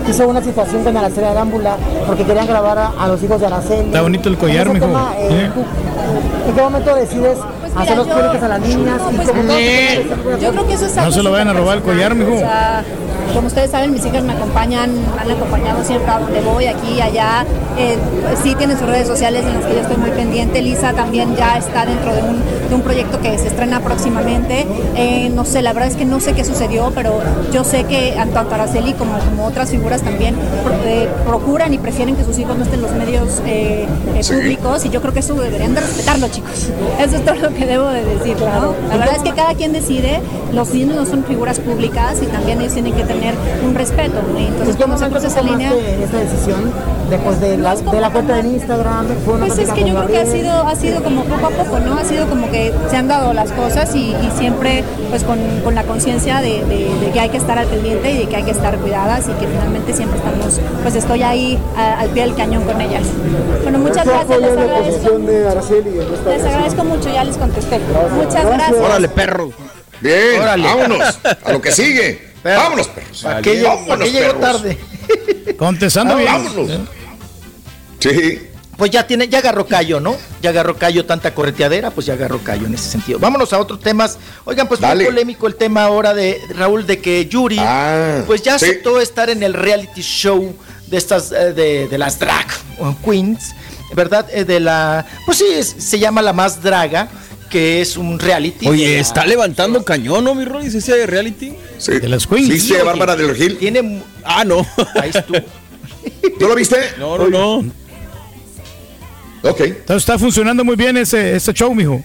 hizo una situación con Araceli Arámbula porque querían grabar a, a los hijos de Araceli. Está bonito el collar, ese mijo. tema, eh, ¿Eh? tú, ¿En qué momento decides hacerlos yo- públicos a las niñas? No, y pues, eh, Yo creo que eso es No se lo vayan a robar el collar, mijo. O sea, como ustedes saben, mis hijas me acompañan, me han acompañado siempre a donde voy, aquí, allá. Eh, sí tienen sus redes sociales en las que yo estoy muy pendiente. Lisa también ya está dentro de un, de un proyecto que se estrena próximamente. Eh, no sé, la verdad es que no sé qué sucedió, pero yo sé que tanto Araceli como, como otras figuras también pro- eh, procuran y prefieren que sus hijos no estén en los medios eh, eh, públicos y yo creo que eso deberían de respetarlo, chicos. Eso es todo lo que debo de decir, ¿no? La verdad es que cada quien decide, los niños no son figuras públicas y también ellos tienen que tener un respeto. Y Entonces, ¿En qué cuando se momento cruza esa línea... esta decisión después de la, de la cuenta en Instagram? ¿Fue una Pues es que yo creo que ha sido, ha sido como poco a poco, ¿no? Ha sido como que se han dado las cosas y, y siempre pues con, con la conciencia de, de- de que hay que estar al pendiente y de que hay que estar cuidadas y que finalmente siempre estamos, pues estoy ahí a- al pie del cañón con ellas. Bueno, muchas ¿Qué gracias, les agradezco. de Araceli Les agradezco mucho, ya les contesté. Muchas gracias. Órale, perro. Bien, Órale. vámonos a lo que sigue. Vámonos, perros. ¿Para qué, llegó- tarde? Contestando Ah, bien. vámonos. Sí. Pues ya tiene, ya agarró callo, ¿no? Ya agarró callo tanta correteadera, pues ya agarró callo en ese sentido. Vámonos a otros temas. Oigan, pues Dale. muy polémico el tema ahora de Raúl de que Yuri, Ah, pues ya sí. aceptó estar en el reality show de estas, eh, de, de las drag queens, ¿verdad? Eh, de la, pues sí, se llama La Más Draga, que es un reality. de Oye, la- está levantando cañón, ¿no, mi Rolis? Ese reality. Sí. De las queens. ¿Viste a Bárbara del Regil? Tiene, mu- Ah, no. ahí estuvo. ¿Tú lo viste? No, no, no. Ok. Entonces está funcionando muy bien ese, ese show, mijo.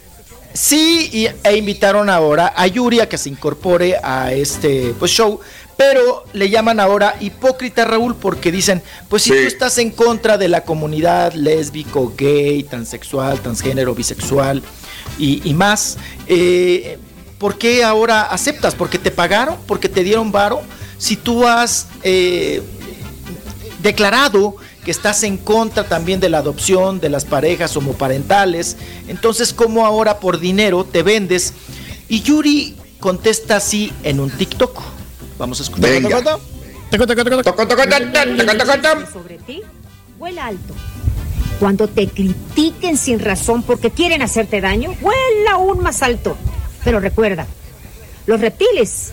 Sí, y- e invitaron ahora a Yuri a que se incorpore a este pues, show, pero le llaman ahora hipócrita Raúl porque dicen, pues si Sí. tú estás en contra de la comunidad lésbico, gay, transexual, transgénero, bisexual y, y más, eh, ¿por qué ahora aceptas? ¿Porque te pagaron? ¿Porque te dieron varo? Si tú has eh, declarado que estás en contra también de la adopción de las parejas homoparentales. Entonces, ¿cómo ahora por dinero te vendes? Y Yuri contesta así en un TikTok. Vamos a escuchar. Venga. sobre ti, vuela alto. Cuando te critiquen sin razón porque quieren hacerte daño, vuela aún más alto. Pero recuerda, los reptiles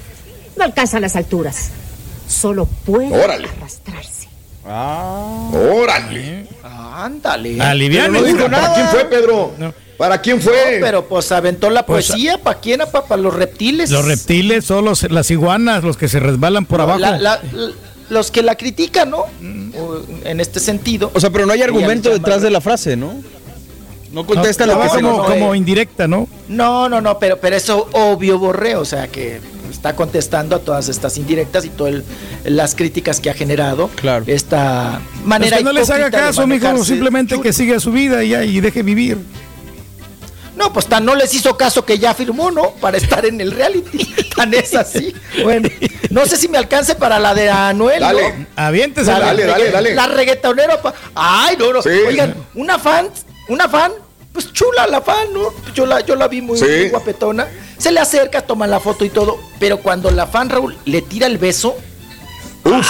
no alcanzan las alturas, solo pueden Órale. arrastrarse. Órale. Ándale. Aliviane, Pero no dijo. ¿Para quién fue, Pedro? ¿Para quién fue? No, pero pues aventó la Pues, poesía. ¿Para quién? ¿Para los reptiles? Los reptiles son los, las iguanas, los que se resbalan por No, abajo. la- la- la- los que la critican, ¿no? O, en este sentido. O sea, pero no hay argumento detrás de la frase, ¿no? No contesta lo No, que se como, nos- como indirecta, ¿no? No, no, no, pero, pero eso obvio borré, o sea que está contestando a todas estas indirectas y todas las críticas que ha generado Claro. esta manera Pues que no les haga caso, mijo, simplemente que siga su vida y deje vivir. No, pues tan no les hizo caso que ya firmó, ¿no? Para estar en el reality. Tan es así. Bueno, no sé si me alcance para la de Anuel. ¿no? Dale. Aviéntese. La Dale, dale, dale. La reggaetonera. pa- Ay, no, no. Sí. Oigan, una fan, una fan, pues chula la fan, ¿no? Yo la, yo la vi muy, Sí. muy guapetona. Se le acerca, toma la foto y todo. Pero cuando la fan, Raúl, le tira el beso,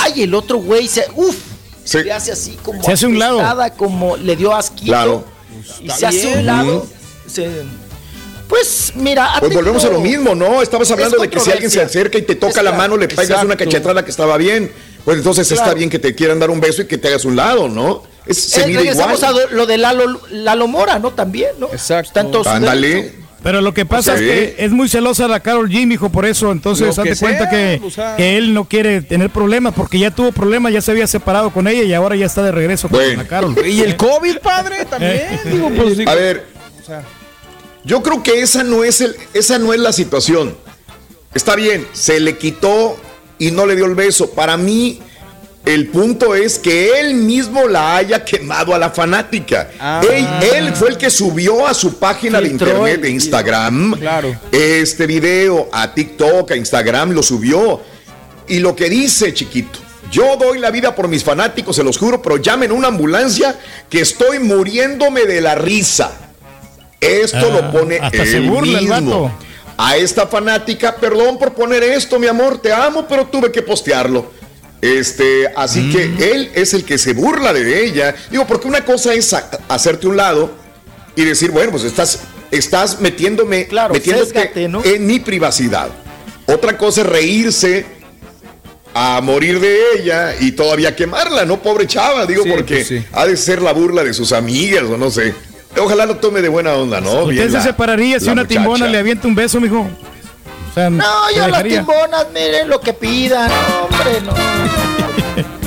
ay, el otro güey se. Uf. Sí. Le hace así como. Se hace un lado. Como le dio asquito. Claro. Y se hace un lado. Se- pues mira. Pues volvemos a lo mismo, ¿no? Estabas hablando Es de que si alguien se acerca y te toca Es la mano, le pegas una cachetada que estaba bien. Pues entonces está bien que te quieran dar un beso y que te hagas un lado, ¿no? Es, se Eh, mide igual. regresamos a lo- de Lalo, Lalo Mora, ¿no? También, ¿no? Exacto. Ándale. Pero lo que pasa es que es muy celosa la Carol G, mijo, por eso. Entonces, Lo que date cuenta sea, que, o sea. que él no quiere tener problemas porque ya tuvo problemas, ya se había separado con ella y ahora ya está de regreso con Bueno. la Carol. Y el COVID, padre, también. Digo, pues, digo, A ver, o sea, yo creo que esa no es el, esa no es la situación. Está bien, se le quitó y no le dio el beso. Para mí, el punto es que él mismo la haya quemado a la fanática. Ah. Él, él fue el que subió a su página de internet de. Instagram Claro. este video a TikTok, a Instagram, lo subió. Y lo que dice, chiquito. Yo doy la vida por mis fanáticos, se los juro, pero llamen una ambulancia que estoy muriéndome de la risa. Esto Ah, lo pone hasta él se burla el mismo. vato. A esta fanática, perdón por poner esto, mi amor, te amo, pero tuve que postearlo. Este, así Mm. que él es el que se burla de ella. Digo, porque una cosa es hacerte un lado y decir, bueno, pues estás, estás metiéndome, Claro, metiéndote sésgate, ¿no? en mi privacidad. Otra cosa es reírse a morir de ella y todavía quemarla, ¿no? Pobre chava, digo, Sí, porque pues sí. ha de ser la burla de sus amigas o no sé. Ojalá lo tome de buena onda, ¿no? ¿Usted Bien se la- separaría si una muchacha. timbona le avienta un beso, mijo? O sea, No, ¿te yo las timbonas, miren lo que pidan, hombre, no.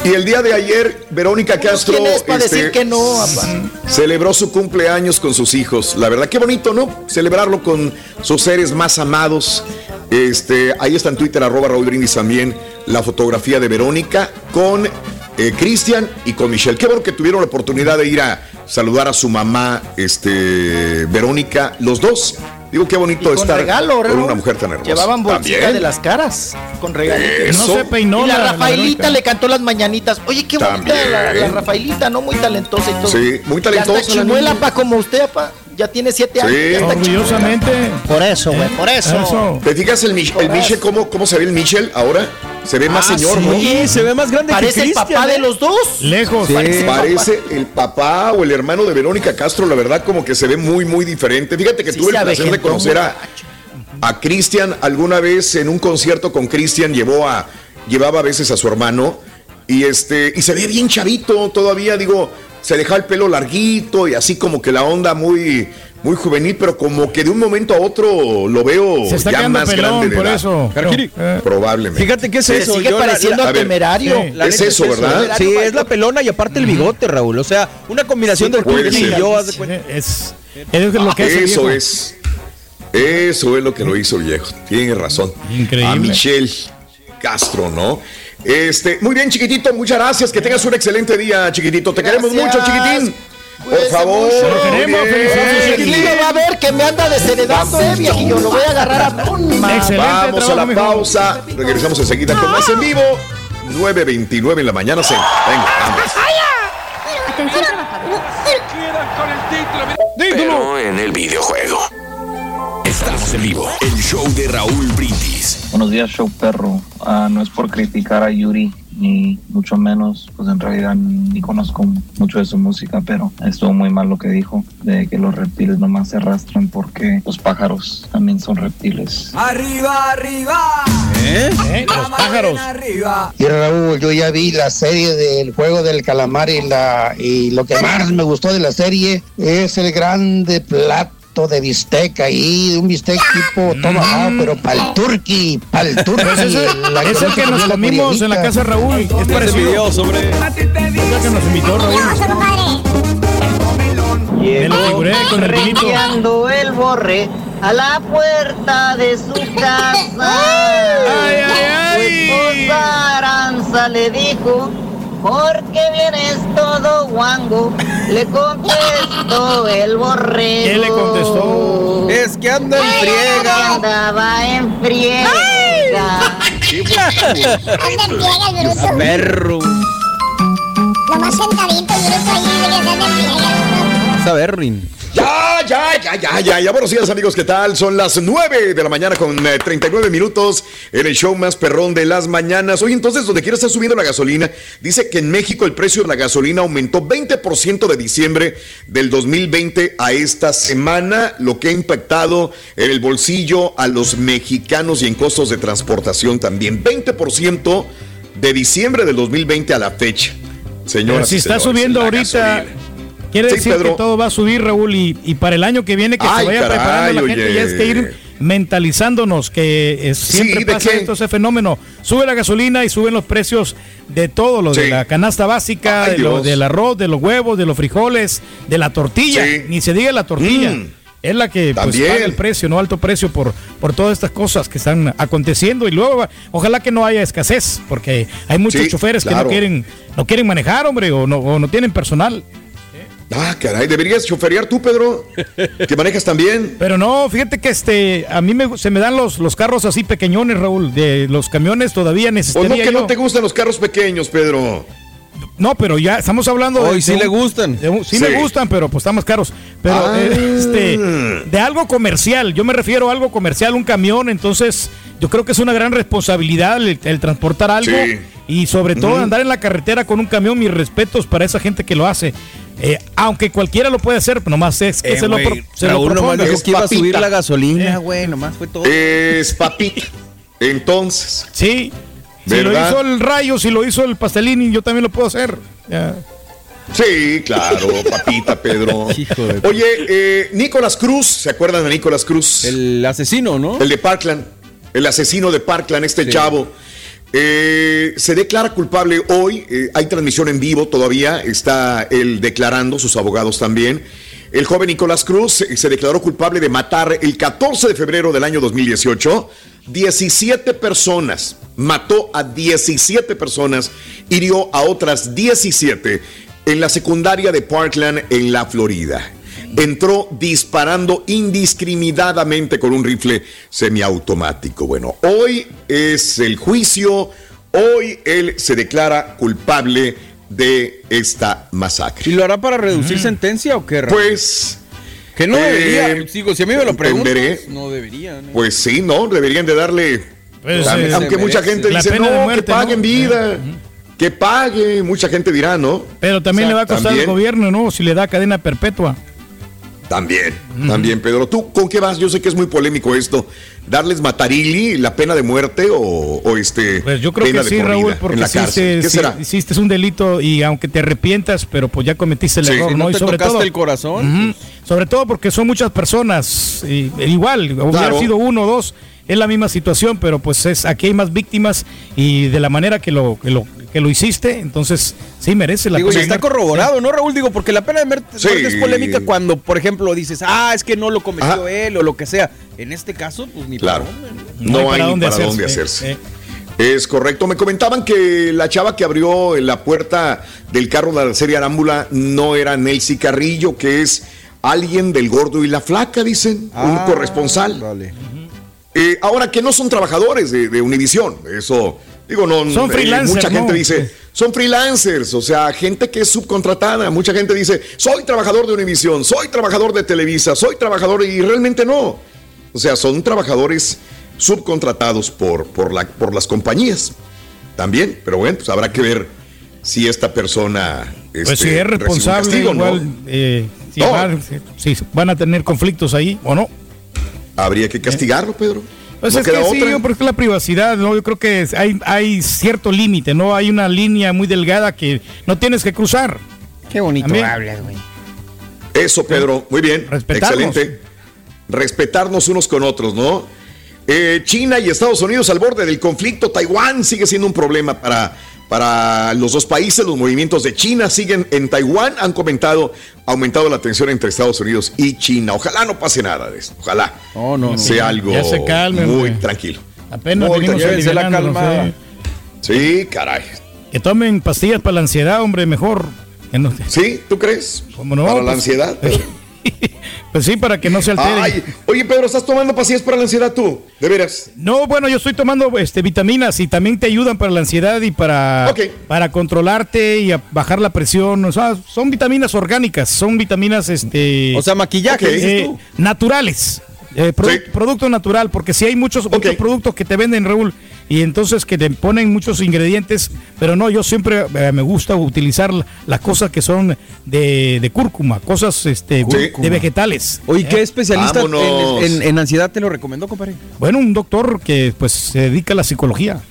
Y el día de ayer, Verónica Castro ¿Quién es para este, decir que no, papá? celebró su cumpleaños con sus hijos. La verdad, qué bonito, ¿no? Celebrarlo con sus seres más amados. Este, ahí está en Twitter, arroba Raúl Brindis también, la fotografía de Verónica con eh, Cristian y con Michelle. Qué bueno que tuvieron la oportunidad de ir a saludar a su mamá, este, Verónica, los dos. Digo, qué bonito Con estar regalo, con una mujer tan hermosa. Llevaban bolsita También. de las caras con regalitos. Eso. No se peinó y la, Rafaelita Verónica. le cantó las mañanitas. Oye, qué bonita la, la Rafaelita, ¿no? Muy talentosa y todo. Sí, muy Y talentosa hasta la chimuela, pa, como usted, pa. Ya tiene siete años. Sí. chimuela. Orgullosamente. Por eso, güey, por eso. Eso. ¿Te fijas el, Mich- el Michel, cómo, cómo se ve el Michel ahora? Se ve más Ah, señor, sí. ¿no? Oye, se ve más grande Parece que el Cristian. papá de ¿eh? los dos. Lejos. Parece el papá. Parece el papá o el hermano de Verónica Castro, la verdad, como que se ve muy, muy diferente. Fíjate que Sí, tuve el placer de conocer a, a Cristian alguna vez en un concierto con Cristian, llevó a, llevaba a veces a su hermano, y este, y se ve bien chavito todavía, digo, se dejaba el pelo larguito y así como que la onda muy, muy juvenil, pero como que de un momento a otro lo veo Se está ya quedando más pelón, grande de por edad. eso. Carquiri. Eh, Probablemente. Fíjate qué es Se eso. sigue yo pareciendo la- a a ver, temerario. sí. La Es eso, ¿verdad? Sí, es la pelona y aparte el bigote, Raúl. O sea, una combinación Sí, del Turki y yo, haz de cuenta. es, es lo que hace Eso viejo. es. Eso es lo que lo hizo viejo. Tiene razón. Increíble. A Michelle Castro, ¿no? Este, muy bien, chiquitito, muchas gracias. Que tengas un excelente día, chiquitito. Te queremos mucho, chiquitín. Por Cuídese favor. mucho. Lo queremos, va a ver que me anda desheredando, eh, viejillo. Lo voy a agarrar a Excelente Vamos a la mijo. pausa. Regresamos enseguida con más en vivo. 9.29 en la mañana. Se... Venga, vamos. Atención. Pero en el videojuego. Estamos en vivo. El show de Raúl Brindis. Buenos días, show perro. Ah, no es por criticar a Yuri, ni mucho menos, pues en realidad ni conozco mucho de su música, pero estuvo muy mal lo que dijo, de que los reptiles nomás se arrastran porque los pájaros también son reptiles. Arriba, arriba. ¿Eh? Los pájaros. Arriba. Y Raúl, yo ya vi la serie del juego del calamar y, la, y lo que más me gustó de la serie es el grande plato de bistec ahí, un bistec tipo tomahawk, pero para el turqui, para el turqui. Pues ese- La es el que conoce nos comimos en la casa de Raúl. Es parecido. Es el que nos invitó Raúl. Me lo figuré con el el borre a la puerta de su casa. Su esposa Aranza le dijo, ¿por qué vienes todo guango? Le contestó el borrego. ¿Qué le contestó? Es que anda en friega. Andaba en friega. Perro. Nomás sentadito y grupo ahí de que anda en friega. Saber, Rin. Ya, ya, ya, ya, ya, ya. Buenos días, amigos, ¿qué tal? Son las 9 de la mañana con eh, 39 minutos en el show más perrón de las mañanas. Oye, entonces, donde quiera estar subiendo la gasolina, dice que en México el precio de la gasolina aumentó 20% de diciembre del 2020 a esta semana, lo que ha impactado en el bolsillo a los mexicanos y en costos de transportación también. 20% de diciembre del 2020 a la fecha. Pero Señoras si está señores, subiendo ahorita, gasolina. Quiere Sí, decir Pedro. que todo va a subir, Raúl, y, y para el año que viene que Ay, se vaya caray, preparando la gente, ya es que ir mentalizándonos que eh, siempre ¿de pasa esto, ese fenómeno. Sube la gasolina y suben los precios de todo, lo de la canasta básica, Ay, de lo- del arroz, de los huevos, de los frijoles, de la tortilla. Ni se diga la tortilla. Mm. Es la que pues, paga el precio, no alto precio por, por todas estas cosas que están aconteciendo. Y luego, ojalá que no haya escasez, porque hay muchos Sí, choferes que no quieren, no quieren manejar, hombre, o no, o no tienen personal. Ah, caray, deberías choferear tú, Pedro, que manejas también. Pero no, fíjate que este, a mí me, se me dan los, los carros así pequeñones, Raúl. De los camiones todavía O necesitaría no que yo- no te gustan los carros pequeños, Pedro. No, pero ya estamos hablando Hoy de. sí de le gustan. de sí, Sí. me gustan, pero pues están más caros. Pero Ah. eh, este, de algo comercial. Yo me refiero a algo comercial, un camión. Entonces, yo creo que es una gran responsabilidad el, el transportar algo. Sí. Y sobre todo andar en la carretera con un camión. Mis respetos para esa gente que lo hace. Eh, aunque cualquiera lo puede hacer, nomás es que Eh, se, lo, pro- se lo Raúl nomás dijo que iba a subir papita. la gasolina, Eh. güey, nomás fue todo. Es papita. Entonces, Sí. Si lo ¿Verdad? hizo el Rayo, si lo hizo el Pastelini, yo también lo puedo hacer. Ya. sí, claro, papita, Pedro. Hijo de- Oye, eh, Nicolás Cruz, ¿se acuerdan de Nicolás Cruz? El asesino, ¿no? El de Parkland, el asesino de Parkland, este Sí. chavo. Eh, se declara culpable hoy, eh, hay transmisión en vivo todavía, está él declarando, sus abogados también. El joven Nicolás Cruz se declaró culpable de matar el 14 de febrero del año 2018 17 personas, mató a 17 personas, hirió a otras 17 en la secundaria de Parkland en la Florida entró disparando indiscriminadamente con un rifle semiautomático. Bueno, hoy es el juicio, hoy él se declara culpable de esta masacre. ¿Y lo hará para reducir sentencia o qué? Pues, que no eh, debería. Digo, si a mí me lo preguntas, entenderé. no debería. ¿no? pues sí, ¿no? Deberían de darle... Pues, Aunque eh, aunque mucha gente La dice, no, muerte, que pague en ¿no? vida, que pague, mucha gente dirá, ¿no? Pero también O sea, le va a costar también. al gobierno, ¿no? Si le da cadena perpetua. También, también, Pedro. ¿Tú con qué vas? Yo sé que es muy polémico esto. ¿Darles matarili, la pena de muerte o, o este. Pues yo creo pena que sí, Raúl, porque sí, ¿Qué será? hiciste un delito y aunque te arrepientas, pero pues ya cometiste el Sí. error, ¿no? y sobre tocaste todo el corazón, Ujú. sobre todo porque son muchas personas, y- e igual, hubiera Claro. sido uno o dos, es la misma situación, pero pues es aquí hay más víctimas y de la manera que lo que lo que lo hiciste, entonces sí merece la Digo, y pena de está corroborado, ¿no, Raúl? Digo, porque la pena de muerte Sí. es polémica cuando, por ejemplo, dices, ah, es que no lo cometió Ajá. él o lo que sea. En este caso, pues ni Claro. para dónde, No, hay ni para dónde hacerse. eh. Es correcto. Me comentaban que la chava que abrió la puerta del carro de la serie Arámbula no era Nelcy Carrillo, que es alguien del gordo y la flaca, dicen, un corresponsal. Vale. Eh, ahora que no son trabajadores de, de Univisión, eso, digo, no. Son eh, freelancers, mucha gente ¿no? dice, son freelancers, o sea, gente que es subcontratada. Mucha gente dice, soy trabajador de Univisión, soy trabajador de Televisa, soy trabajador y realmente no. O sea, son trabajadores subcontratados por, por, la, por las compañías también. Pero bueno, pues habrá que ver si esta persona... Pues este, si es responsable, castigo, ¿no? igual, eh, si, No. si van a tener conflictos ahí o no. Habría que castigarlo, Pedro. Pues No es que queda sí, yo creo que la privacidad, ¿no? Yo creo que hay cierto límite, ¿no? Hay una línea muy delgada que no tienes que cruzar. Qué bonito También. hablas, güey. Eso, Pedro, muy bien. Respetarnos. Excelente. Respetarnos unos con otros, ¿no? Eh, China y Estados Unidos al borde del conflicto. Taiwán sigue siendo un problema para, para los dos países. Los movimientos de China siguen en Taiwán. Han comentado, aumentado la tensión entre Estados Unidos y China. Ojalá no pase nada de esto. Ojalá no, sea no. algo Ya se calme, muy tranquilo. Apenas Muy venimos tranquilo. aliviándonos, Sí, caray. Que tomen pastillas para la ansiedad, hombre, mejor. ¿Sí? ¿Tú crees? ¿Cómo no? Para la Pues- ansiedad. Pues sí, para que no se altere. Ay, oye, Pedro, ¿estás tomando pastillas para la ansiedad tú? ¿De veras? No, bueno, yo estoy tomando este, vitaminas y también te ayudan para la ansiedad y para, para controlarte y a bajar la presión. O sea, son vitaminas orgánicas, son vitaminas, este, O sea, maquillaje, eh, dices tú. naturales. eh, produ- Producto natural, porque si hay muchos, muchos productos que te venden, Raúl, y entonces que te ponen muchos ingredientes, pero no, yo siempre eh, me gusta utilizar la- las cosas que son de, de cúrcuma, cosas este, de vegetales. Oye, ¿qué ¿eh? especialista en, en- en ansiedad te lo recomendó, compadre? Bueno, un doctor que pues se dedica a la psicología.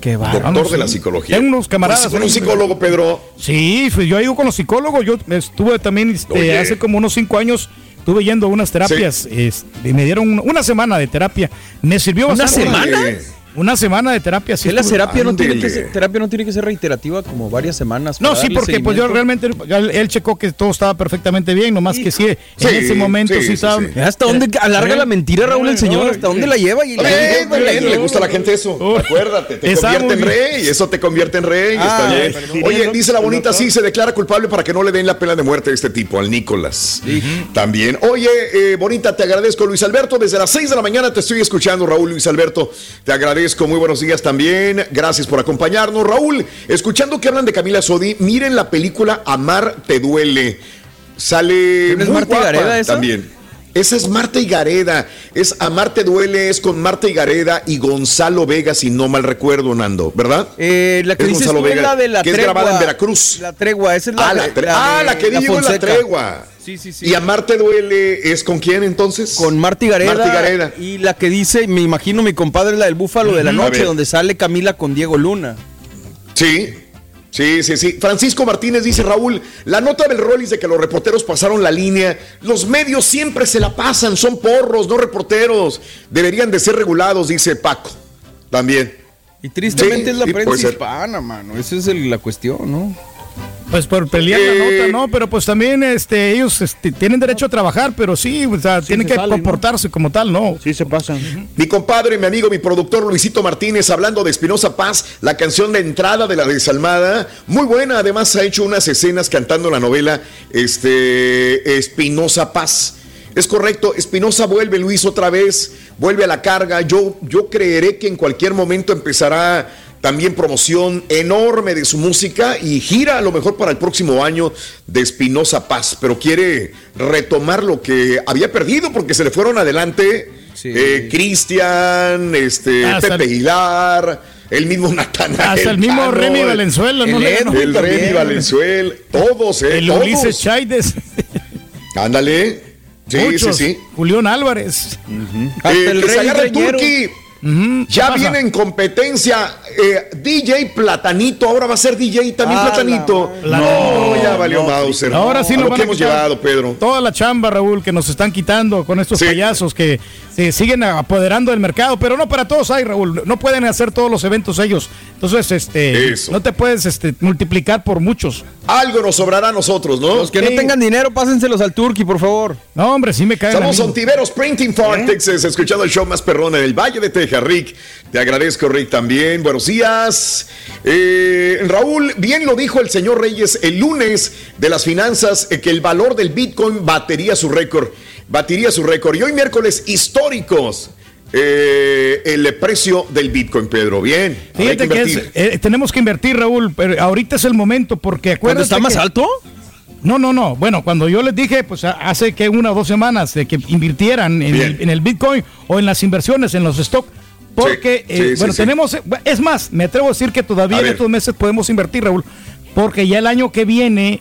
Qué Doctor de la psicología. Tengo unos camaradas. Pues, con un psicólogo, Pedro. Sí, fui- yo he ido con los psicólogos. Yo estuve también este, hace como unos cinco años. Estuve yendo a unas terapias. este, me dieron una, una semana de terapia. Me sirvió ¿Una bastante. semana? Una semana de terapia. Sí la terapia no, tiene que ser, terapia no tiene que ser reiterativa como varias semanas. No, sí, porque pues yo realmente, él, checó que todo estaba perfectamente bien, nomás que sí, Sí, en ese momento sí, sí, sí, estaba... sí. ¿Hasta dónde alarga la mentira, Raúl, el señor? ¿Hasta dónde la lleva? Y bien, le gusta a la gente eso. Acuérdate, te convierte en rey. Eso te convierte en rey. Ah, está bien. perdón. Oye, dice la bonita, sí, se declara culpable para que no le den la pena de muerte a este tipo, al Nicolás. También. Oye, eh, bonita, te agradezco, Luis Alberto. Desde las 6 de la mañana te estoy escuchando, Raúl Luis Alberto. Te agradezco. Muy buenos días también. Gracias por acompañarnos. Raúl, escuchando que hablan de Camila Sodi, miren la película Amar te duele. Sale ¿No es muy guapa Gareda también. Esa es Marta y Gareda. Es Amar te duele, es con Marta y Gareda y Gonzalo Vega, si no mal recuerdo, Nando, ¿verdad? Eh, la que Es dices Gonzalo tú es Vega, la de la que es grabada en Veracruz. La tregua, esa es la Ah, la, ah, la que digo es la tregua. Sí, sí, sí. Y Amar te duele es con quién entonces? Con Marta y Gareda. Marta y la que dice, me imagino mi compadre, la del Búfalo de la. A Noche, donde sale Camila con Diego Luna. Sí. Sí, sí, sí. Francisco Martínez dice, Raúl, la nota del Rollis de que los reporteros pasaron la línea, los medios siempre se la pasan, son porros, no reporteros. Deberían de ser regulados, dice Paco. También. Y tristemente Sí, es la sí, prensa ser. hispana, mano. Esa es el- la cuestión, ¿no? Pues por pelear Eh, la nota, ¿no? Pero pues también este, ellos este, tienen derecho a trabajar, pero sí, o sea, tienen que comportarse como tal, ¿no? Sí, se pasan. Mi compadre, mi amigo, mi productor Luisito Martínez, hablando de Espinosa Paz, la canción de entrada de la desalmada, muy buena. Además, ha hecho unas escenas cantando la novela este, Espinosa Paz. Es correcto, Espinosa vuelve, Luis, otra vez, vuelve a la carga. Yo, yo creeré que en cualquier momento empezará también promoción enorme de su música y gira a lo mejor para el próximo año de Espinosa Paz, pero quiere retomar lo que había perdido porque se le fueron adelante eh, Cristian, este, Hasta Pepe el- Aguilar, el mismo Natanael. Hasta el mismo Cano, Remy el- Valenzuela, ¿no? El, Le- Edwin el Remy. Valenzuela, todos, eh, El todos. Ulises Chaides. Ándale. Sí, Muchos. sí, sí. Julián Álvarez. Eh, que se agarra el Turqui. Ya pasa? viene en competencia eh, DJ Platanito, ahora va a ser DJ también Ah, Platanito. la- no, ya valió no, Mauser. Ahora sí nos lo van que a hemos llevado, Pedro. Toda la chamba, Raúl, que nos están quitando con estos payasos que se siguen apoderando del mercado, pero no para todos hay, Raúl. No pueden hacer todos los eventos ellos. Entonces, este, no te puedes este, multiplicar por muchos. Algo nos sobrará a nosotros, ¿no? Los que no tengan dinero, pásenselos al Turqui, por favor. No, hombre, sí me caen. Somos a mí. Ontiveros Printing Farm, Texas, escuchando el show más perrón en el Valle de Texas. Rick, te agradezco, Rick, también. Buenos días. Eh, Raúl, bien lo dijo el señor Reyes el lunes de las finanzas, eh, que el valor del Bitcoin batería su récord. Batiría su récord. Y hoy miércoles históricos. eh, el precio del Bitcoin, Pedro. Bien. Fíjate que es- eh, tenemos que invertir, Raúl, pero ahorita es el momento porque ¿Cuándo acuérdate está más que- alto? No, no, no. Bueno, cuando yo les dije, pues hace que una o dos semanas de que invirtieran en el, en el Bitcoin o en las inversiones, en los stocks, porque, Sí, eh, sí, bueno, sí. tenemos, eh, es más, me atrevo a decir que todavía A en ver. estos meses podemos invertir, Raúl, porque ya el año que viene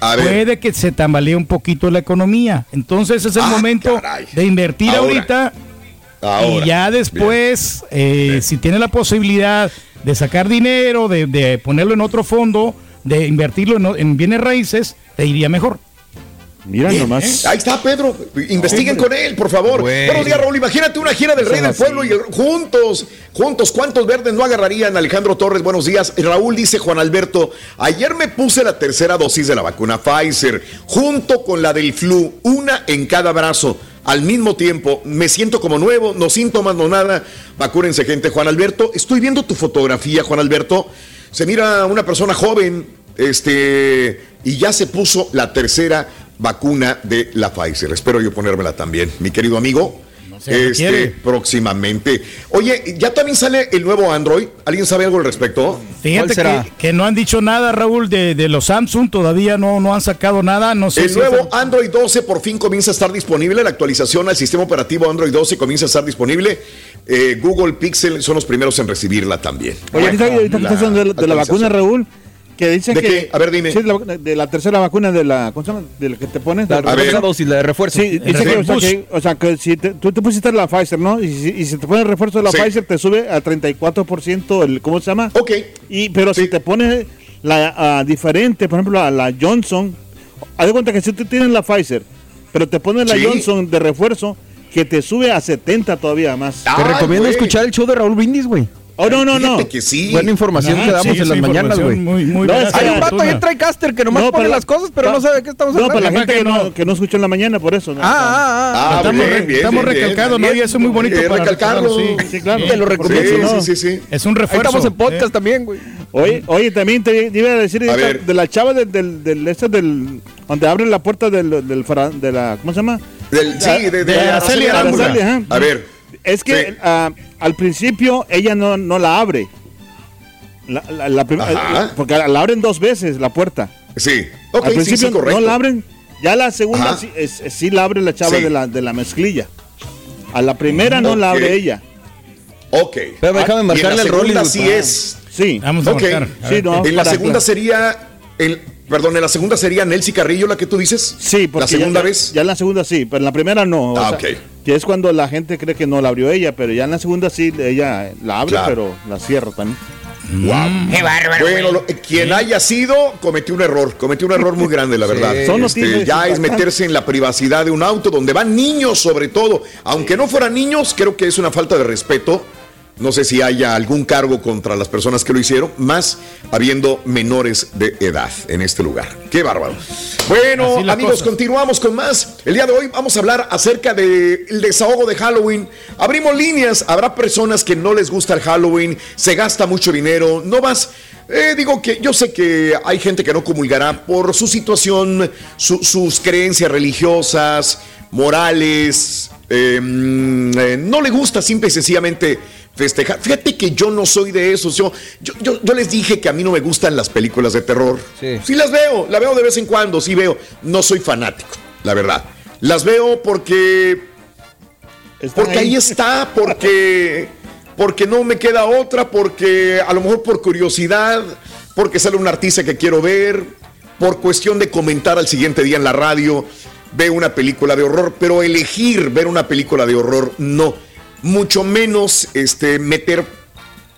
A ver. puede que se tambalee un poquito la economía. Entonces es el Ah, momento caray. de invertir Ahora. ahorita Ahora. y ya después, eh, si tiene la posibilidad de sacar dinero, de, de ponerlo en otro fondo, de invertirlo en, en bienes raíces, te iría mejor. Mira Bien, ¿eh? Ahí está Pedro. Investiguen con él, por favor. Bueno. Buenos días, Raúl. Imagínate una gira del Rey del Pueblo y juntos, juntos, ¿cuántos verdes no agarrarían? Alejandro Torres, buenos días. Raúl dice Juan Alberto, ayer me puse la tercera dosis de la vacuna Pfizer, junto con la del flu, una en cada brazo. Al mismo tiempo, me siento como nuevo, no síntomas, no nada. Vacúrense, gente. Juan Alberto, estoy viendo tu fotografía, Juan Alberto. Se mira una persona joven, este, y ya se puso la tercera vacuna de la Pfizer. Espero yo ponérmela también, mi querido amigo. se requiere. este, próximamente. Oye, ya también sale el nuevo Android. ¿Alguien sabe algo al respecto? Fíjate que, que no han dicho nada, Raúl, de, de los Samsung, todavía no, no han sacado nada. No sé El si nuevo Android 12 por fin comienza a estar disponible. La actualización al sistema operativo Android 12 comienza a estar disponible. Eh, Google Pixel son los primeros en recibirla también. Oye, ahorita, ahorita La estás hablando de, la- de la actualización. vacuna, Raúl, que dicen ¿De que... qué? A ver, dime. Sí, de la, de la tercera vacuna de la... ¿Cómo se llama? De la que te pones. La tercera dosis, la de refuerzo. Sí, dice que, o sea, que, o sea, que si te- tú te pusiste la Pfizer, ¿no? Y si, y si te pones el refuerzo de la Sí. Pfizer, te sube a 34% el... ¿Cómo se llama? Ok. Y, pero si te pones la ah, diferente, por ejemplo, la, la Johnson, haz de cuenta que si tú tienes la Pfizer, pero te pones la Sí. Johnson de refuerzo, que te sube a 70 todavía más. Te recomiendo escuchar el show de Raúl Brindis, güey. Oh, no, no, no. Que sí. Buena información Ajá, que damos sí, en las mañanas, güey. muy- muy No, Hay un vato ahí en TriCaster que nomás No, pone las cosas, pero no sabe de qué estamos No, hablando. para la gente que no, no- que no escuchó en la mañana, por eso. ¿no? Ah, ah, ah. estamos bien, re- bien, estamos bien, bien. recalcados, ¿no? Y eso es muy bonito para recalcarlo. sí. Sí, claro. Te lo recomiendo. Sí, no. sí, sí, sí. Es un Ahí refuerzo. estamos en podcast eh. también, güey. Oye, oye, también te iba a decir esta- de la chava del, del, del, este del, donde abren la puerta del, del, de la, ¿cómo se llama? Del- sí, de, de, Araceli. A ver. Es que ah, al principio ella no, no la abre. La, la- la prim- Ajá. eh, porque la abren dos veces la puerta. Sí. Ok, al principio sí, correcto. no la abren. Ya la segunda sí, es- es- sí la abre la chava Sí. de, la, de la mezclilla. A la primera no la abre ella. Ok. Pero déjame Ah, y marcarle en la el segunda sí es. Sí. Vamos a Ok. marcar. A Sí, ver. no. En la segunda sería. el- perdón, en la segunda sería Nelcy Carrillo la que tú dices. Sí, porque La segunda ya, vez. Ya en la segunda sí, pero en la primera no. o Ah, sea, ok. Que es cuando la gente cree que no la abrió ella, pero ya en la segunda sí, ella la abre, Claro. pero la cierra también. Wow. Qué bárbaro. Bueno, lo- quien haya sido, cometió un error, cometió un error muy grande, la verdad. Son Este, ya es meterse en la privacidad de un auto donde van niños sobre todo. Aunque no fueran niños, creo que es una falta de respeto. No sé si haya algún cargo contra las personas que lo hicieron, más habiendo menores de edad en este lugar. Qué bárbaro. Bueno, amigos, continuamos con más. El día de hoy vamos a hablar acerca del desahogo de Halloween. Abrimos líneas. Habrá personas que no les gusta el Halloween, se gasta mucho dinero. No vas. eh, digo que yo sé que hay gente que no comulgará por su situación, su- sus creencias religiosas, morales. eh, mm, eh, no le gusta simple y sencillamente festejar. Fíjate que yo no soy de esos. Yo, yo, yo, yo les dije que a mí no me gustan las películas de terror. Sí. las veo, la veo de vez en cuando, sí veo. No soy fanático, la verdad. Las veo porque porque ahí está, porque, porque no me queda otra, porque a lo mejor por curiosidad, porque sale un artista que quiero ver, por cuestión de comentar al siguiente día en la radio, veo una película de horror, pero elegir ver una película de horror, no. Mucho menos este, meter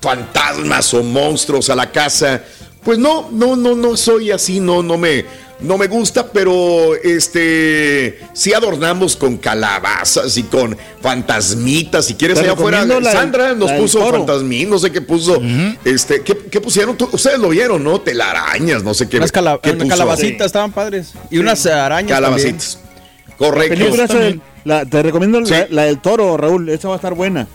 fantasmas o monstruos a la casa. Pues no, no, no, no soy así, no, no me, no me gusta, pero este, sí adornamos con calabazas y con fantasmitas. Si quieres allá afuera, Sandra nos puso fantasmín, no sé qué puso. Este, ¿qué, qué pusieron? Tú- Ustedes lo vieron, ¿no? Telarañas, no sé qué. Unas cala- calabacitas estaban padres. Y unas arañas Calabacitas. La Correcto. película esa del- la- te recomiendo Sí. la, la del toro, Raúl. Esa va a estar buena.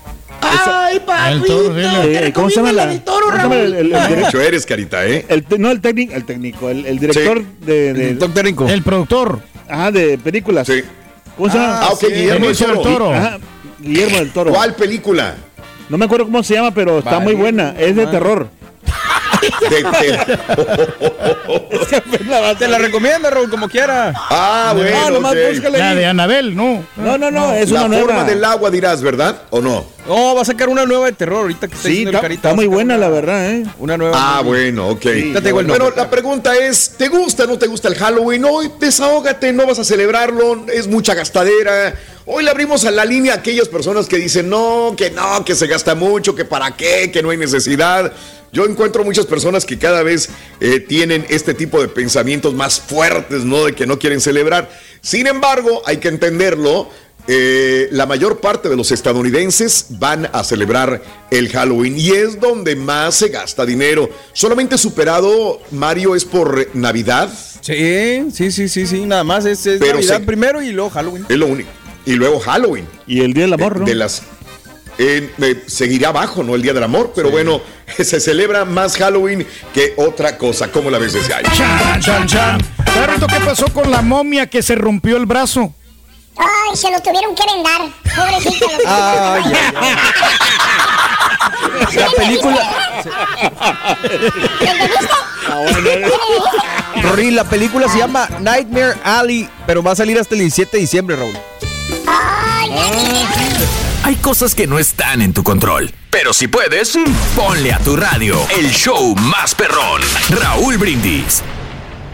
Ay, papito. Eh, ¿Cómo se llama la? del toro, ¿cómo se llama el- el- el eres, carita, ¿eh? el no el técnico, el técnico, el, el director de, de- Doctor técnico. El productor. ajá, de películas. Sí. ¿Cómo se llama? Ah, ok, Guillermo del Toro. Toro. Ajá. Guillermo del Toro. ¿Cuál película? No me acuerdo cómo se llama, pero está muy buena. Es de terror. Te la recomiendo, Raúl, como quiera. Ah, bueno. Nomás búscale La de Anabel, no. No, no, no, es la una forma nueva. del agua dirás, ¿verdad? ¿O no? No, va a sacar una nueva de terror ahorita que está Sí, está, Carita. está muy buena, la verdad, ¿eh? Una nueva. Ah, bueno, ok. Ya te digo el Pero nombre. la pregunta es, ¿te gusta o no te gusta el Halloween? Hoy desahógate, no vas a celebrarlo, es mucha gastadera. Hoy le abrimos a la línea a aquellas personas que dicen, no, que no, que se gasta mucho, que para qué, que no hay necesidad. Yo encuentro muchas personas que cada vez eh, tienen este tipo de pensamientos más fuertes, ¿no? De que no quieren celebrar. Sin embargo, hay que entenderlo. eh, la mayor parte de los estadounidenses van a celebrar el Halloween y es donde más se gasta dinero. Solamente superado, Mario, es por Navidad. Sí, sí, sí, sí, sí. Nada más es, es Pero Navidad se- primero y luego Halloween. Es lo único. Y luego Halloween. Y el Día del Amor, ¿no? de las eh, eh, seguirá abajo, ¿no? El Día del Amor, pero bueno, se celebra más Halloween que otra cosa. ¿Cómo la ves desde ahí? Chan, chan, chan. Carrito, ¿qué pasó con la momia que se rompió el brazo? Ay, se lo tuvieron que vendar. Pobrecito. Ay, ay, ay. La película. Rory, la película se llama Nightmare Alley, pero va a salir hasta el 17 de diciembre, Raúl. Hay cosas que no están en tu control. Pero si puedes, ponle a tu radio el show más perrón. Raúl Brindis.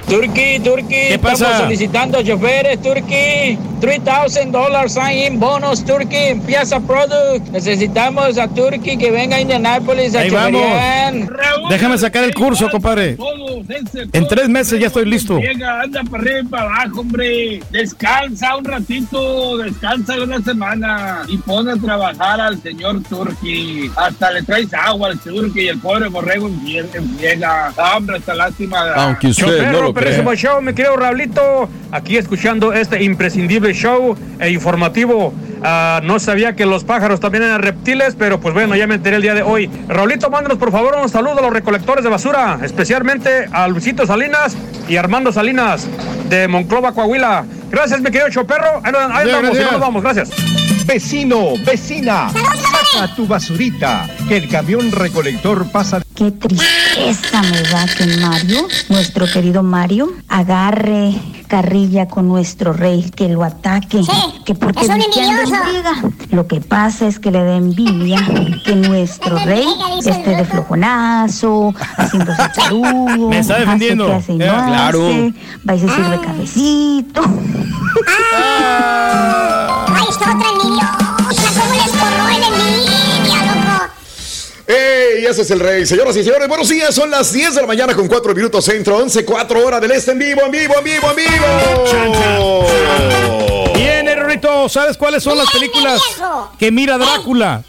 Turkey, Turkey, ¿Qué pasa? estamos solicitando choferes, Turkey. $3,000 sign-in bonus, Turkey. Empieza product. Necesitamos a Turkey que venga a Indianapolis a Ahí vamos. Déjame sacar el curso, compadre. En tres meses ya estoy listo. Llega, anda para arriba y para abajo, hombre. Descansa un ratito, descansa una semana y pone a trabajar al señor Turki. Hasta le traes agua al Turki y el pobre borrego empieza. Ah, hombre, esta lástima. Aunque usted Chofer, no lo Perrísimo show, mi querido Raulito. Aquí escuchando este imprescindible show e informativo. Ah, no sabía que los pájaros también eran reptiles, pero pues bueno, ya me enteré el día de hoy. Raulito, mándanos por favor un saludo a los recolectores de basura, especialmente a Luisito Salinas y Armando Salinas de Monclova, Coahuila. Gracias, mi querido Choperro. Ahí, ahí Bien, andamos, y gracias. no nos vamos, gracias. Vecino, vecina, saca tu basurita, que el camión recolector pasa. Qué tristeza me da que Mario, nuestro querido Mario, agarre carrilla con nuestro rey, que lo ataque, que porque es un ni que anda en envidioso. friega. Lo que pasa es que le da envidia que nuestro rey esté de flojonazo, haciéndose charudo, Me está hace defendiendo. que hace y no Eh, claro. hace, va y se sirve cafecito. Ay, está otra envidiosa. ¡Ey! Ese es el rey. Señoras y señores, buenos días. Son las 10 de la mañana con 4 minutos centro, 11, 4 horas del este en vivo, en vivo, en vivo, en vivo. Bien, Rorrito, ¿sabes cuáles son las películas que mira Drácula?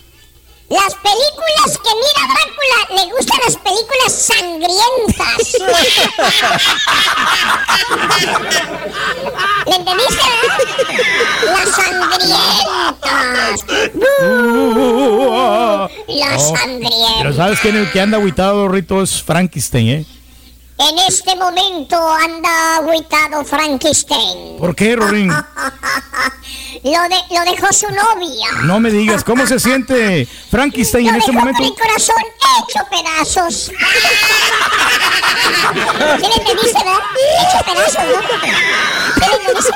Las películas que mira Drácula, le gustan las películas sangrientas. ¿Le entendiste? Las sangrientas. Las Oh, sangrientas. Pero ¿sabes quién el que anda agüitado, Rorrito? Es Frankenstein, ¿eh? En este momento anda agüitado Frankenstein. ¿Por qué, Rorín? Lo, de, lo dejó su novia. No me digas, ¿cómo se siente Frankenstein en este momento? el corazón hecho pedazos. ¿Sí le entendiste, verdad? Hecho pedazos, ¿no? ¿Sí le entendiste?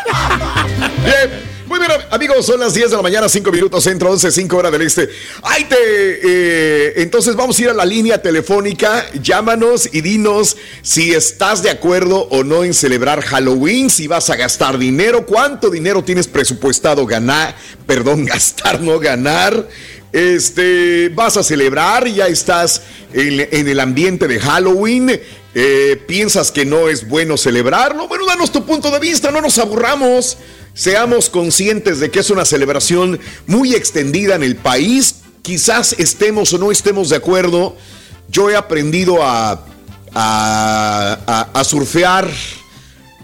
Bien. Muy bien, amigos, son las 10 de la mañana, 5 minutos centro, 11, 5 horas del este. Ahí te. eh, entonces vamos a ir a la línea telefónica. Llámanos y dinos si estás de acuerdo o no en celebrar Halloween, si vas a gastar dinero, cuánto dinero tienes presupuestado ganar, perdón, gastar, no ganar. Este, vas a celebrar, ya estás en el ambiente de Halloween. Eh, ¿Piensas que no es bueno celebrarlo? Bueno, danos tu punto de vista, no nos aburramos. Seamos conscientes de que es una celebración muy extendida en el país. Quizás estemos o no estemos de acuerdo. Yo he aprendido a, a, a- a surfear.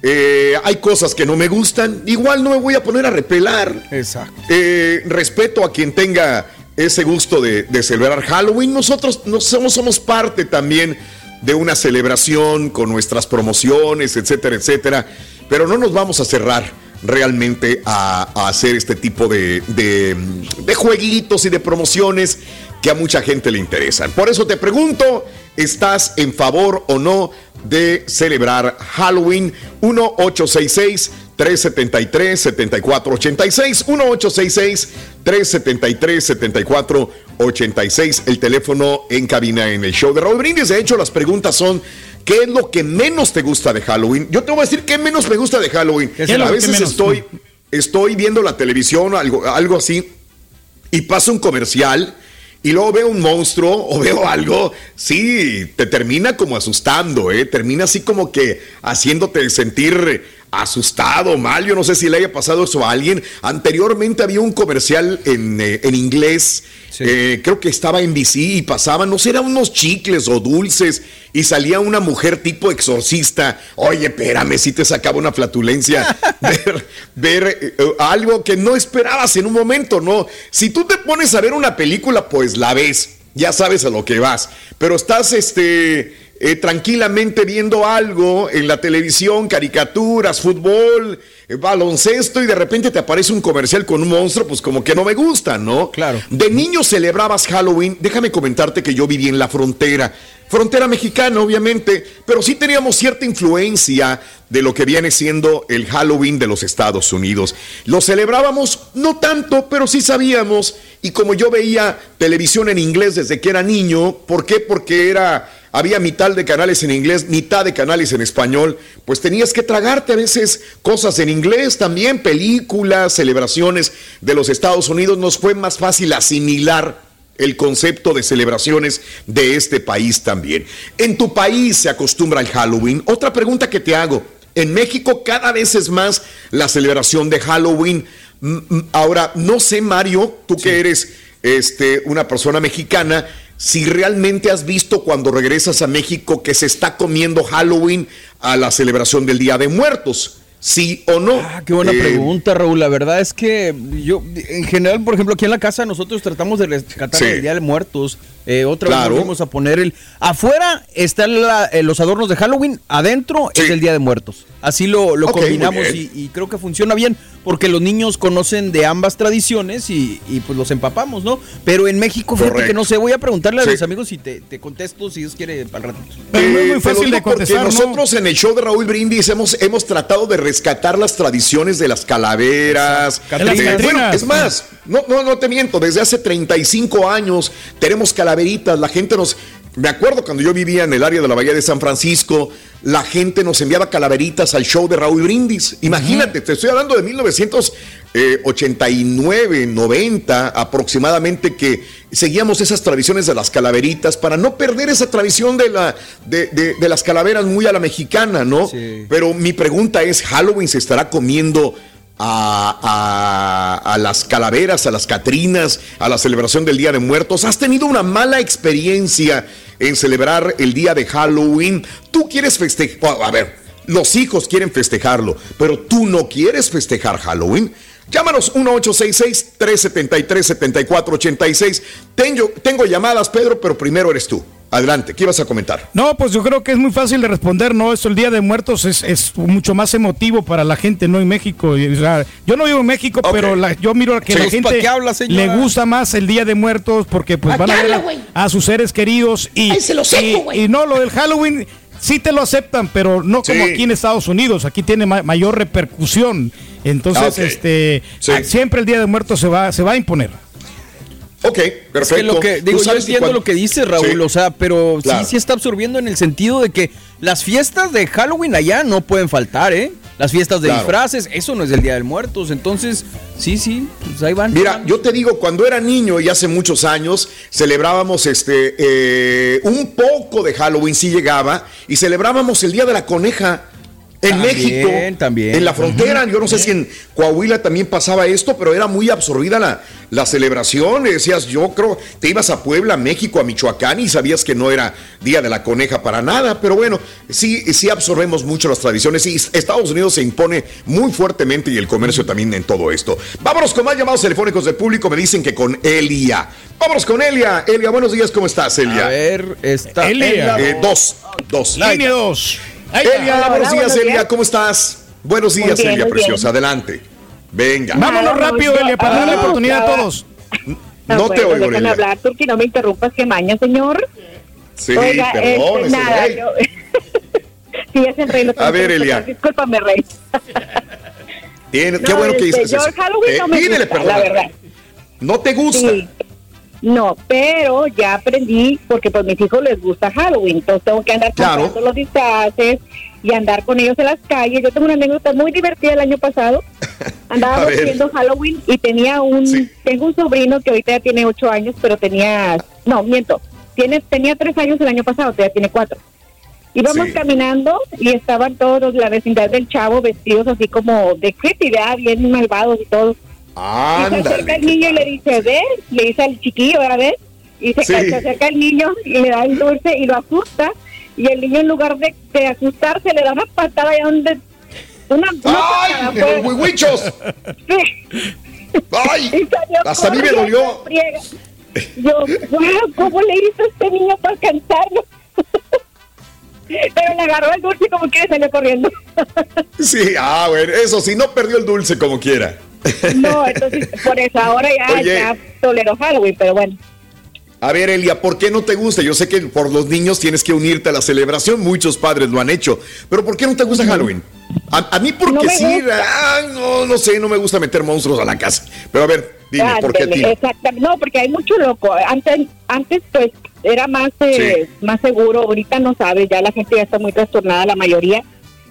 Eh, hay cosas que no me gustan. Igual no me voy a poner a repelar. Exacto. Eh, respeto a quien tenga ese gusto de, de celebrar Halloween. Nosotros no somos, somos parte también de una celebración con nuestras promociones, etcétera, etcétera. Pero no nos vamos a cerrar realmente a, hacer este tipo de, de, jueguitos y de promociones que a mucha gente le interesan. Por eso te pregunto, ¿estás en favor o no de celebrar Halloween? 1-866. 373-7486, 1866-373-7486, el teléfono en cabina en el show de Raúl Brindis. De hecho, las preguntas son, ¿qué es lo que menos te gusta de Halloween? Yo te voy a decir qué menos me gusta de Halloween. A veces estoy, estoy viendo la televisión, algo, algo así, y pasa un comercial y luego veo un monstruo o veo algo, sí, te termina como asustando, ¿eh? Termina así como que haciéndote sentir asustado, mal. Yo no sé si le haya pasado eso a alguien. Anteriormente había un comercial en, eh, en inglés, eh, creo que estaba en BC y pasaban, no sé, eran unos chicles o dulces y salía una mujer tipo exorcista. Oye, espérame, si te sacaba una flatulencia. ver ver eh, algo que no esperabas en un momento, ¿no? Si tú te pones a ver una película, pues la ves, ya sabes a lo que vas. Pero estás, este, eh, tranquilamente viendo algo en la televisión, caricaturas, fútbol, baloncesto, y de repente te aparece un comercial con un monstruo, pues como que no me gusta, ¿no? Claro. De niño celebrabas Halloween. Déjame comentarte que yo viví en la frontera. Frontera mexicana, obviamente, pero sí teníamos cierta influencia de lo que viene siendo el Halloween de los Estados Unidos. Lo celebrábamos, no tanto, pero sí sabíamos. Y como yo veía televisión en inglés desde que era niño, ¿por qué? Porque era había mitad de canales en inglés, mitad de canales en español, pues tenías que tragarte a veces cosas en inglés también, películas, celebraciones de los Estados Unidos, nos fue más fácil asimilar el concepto de celebraciones de este país también. En tu país se acostumbra el Halloween. Otra pregunta que te hago. En México cada vez es más la celebración de Halloween. Mm, mm, Ahora, no sé, Mario, tú que eres este, una persona mexicana, si realmente has visto cuando regresas a México que se está comiendo Halloween a la celebración del Día de Muertos. ¿Sí o no? Ah, qué buena Eh, pregunta, Raúl. La verdad es que yo, en general, por ejemplo, aquí en la casa nosotros tratamos de rescatar Sí. el Día de Muertos. Eh, otra Claro. vez volvemos a poner el... Afuera están la- eh, los adornos de Halloween, adentro es el Día de Muertos. Así lo, lo muy combinamos y, y creo que funciona bien porque los niños conocen de ambas tradiciones y, y, pues los empapamos, ¿no? Pero en México, fíjate que no sé, voy a preguntarle a Sí. mis amigos y te, te contesto si Dios quiere al ratito. Eh, te lo digo porque nosotros en el show de Raúl Brindis hemos, hemos tratado de rescatar las tradiciones de las calaveras. Catrinas. de- Catrinas. bueno, es más, no, no, no te miento, desde hace 35 años tenemos calaveritas, la gente nos... Me acuerdo cuando yo vivía en el área de la Bahía de San Francisco, la gente nos enviaba calaveritas al show de Raúl Brindis. Imagínate, te estoy hablando de 1989, 90 aproximadamente, que seguíamos esas tradiciones de las calaveritas para no perder esa tradición de, la, de, de- de las calaveras muy a la mexicana, ¿no? Pero mi pregunta es, ¿Halloween se estará comiendo a, las calaveras, a las catrinas, a la celebración del Día de Muertos? ¿Has tenido una mala experiencia en celebrar el día de Halloween? ¿Tú quieres festejar? A ver, los hijos quieren festejarlo, pero tú no quieres festejar Halloween. Llámanos 1-866-373-7486. Tengo, tengo llamadas, Pedro, pero primero eres tú. Adelante, ¿qué ibas a comentar? No, pues yo creo que es muy fácil de responder, ¿no? Esto el Día de Muertos es, es mucho más emotivo para la gente, ¿no? En México. O sea, yo no vivo en México, pero la- yo miro que Sí. la ¿Pa' gente qué habla, señora? le gusta más el Día de Muertos porque pues ¿Pa' van a ver habla, a- güey? a, sus seres queridos y, Ay, se lo seco, y- güey. y no, lo del Halloween sí te lo aceptan, pero no como Sí. aquí en Estados Unidos. Aquí tiene ma- mayor repercusión. Entonces, Ah, este, a- siempre el Día de Muertos se va, se va a imponer. Ok, perfecto. Es que lo que, digo, yo entiendo cuando- lo que dice Raúl, Sí. o sea, pero Claro. sí, sí está absorbiendo en el sentido de que las fiestas de Halloween allá no pueden faltar, ¿eh? Las fiestas de Claro. disfraces, eso no es del Día de Muertos, entonces, sí, sí, pues ahí van. Mira, yo te digo, cuando era niño y hace muchos años, celebrábamos este eh, un poco de Halloween, sí llegaba, y celebrábamos el Día de la Coneja. En También, México, también. en la frontera, yo no sé si en Coahuila también pasaba esto, pero era muy absorbida la, la celebración. Decías, yo creo, te ibas a Puebla, a México, a Michoacán y sabías que no era Día de la Coneja para nada. Pero bueno, sí, sí absorbemos mucho las tradiciones y Estados Unidos se impone muy fuertemente y el comercio también en todo esto. Vámonos con más llamados telefónicos del público. Me dicen que con Elia. Vámonos con Elia. Elia, buenos días, ¿cómo estás, Elia? A ver, está Elia. Eh, dos, dos. Línea 2. Elia, Hola, buenos días, buenos Elia, días. ¿cómo estás? Buenos días, bien, Elia muy bien. Preciosa. Adelante. Venga. Vámonos rápido, Elia, para darle oportunidad a todos. No te oigo, Elia. hablar, Turki, no me interrumpas, que maña, señor. Sí, Oiga, perdón, este, nada, rey. yo- sí, es el rey. tengo A ver, Elia. Discúlpame, rey. Tiene- qué No, bueno que dices eso. Halloween no me pídele gusta, perdón. la verdad. No te gusta. Sí. No, pero ya aprendí, porque pues mis hijos les gusta Halloween, entonces tengo que andar Claro. comprando los disfraces y andar con ellos en las calles. Yo tengo una anécdota muy divertida el año pasado. Andábamos ver. viendo Halloween y tenía un, tengo un sobrino que ahorita ya tiene ocho años, pero tenía, no, miento, tiene, tenía tres años el año pasado, todavía tiene cuatro. Íbamos Sí. caminando y estaban todos la vecindad del chavo vestidos así como de creepy, ¿verdad? bien malvados y todo. Y se acerca el Ándale. niño y le dice, ve, le dice al chiquillo, a ver, y se, Sí. se acerca el niño y le da el dulce y lo asusta, y el niño en lugar de, de asustarse le da una patada y donde... Una, una ¡Ay, patada, de los pues. huihuichos! Sí. ¡Ay! Y Hasta a mí me dolió. Yo, wow, ¿cómo le hizo este niño para alcanzarlo? Pero le agarró el dulce y como que salió corriendo. Sí, ah, bueno, eso sí, no perdió el dulce como quiera. No, entonces por eso ahora ya, Oye. ya tolero Halloween, pero bueno. A ver, Elia, ¿por qué no te gusta? Yo sé que por los niños tienes que unirte a la celebración, muchos padres lo han hecho, pero ¿por qué no te gusta Halloween? A, a mí porque No sí, ah, no, no sé, no me gusta meter monstruos a la casa. Pero a ver, dime, ¿por qué a ti? Exactamente. No, porque hay mucho loco. Antes, antes pues era más eh, más seguro. Ahorita no sabes, ya la gente ya está muy trastornada, la mayoría,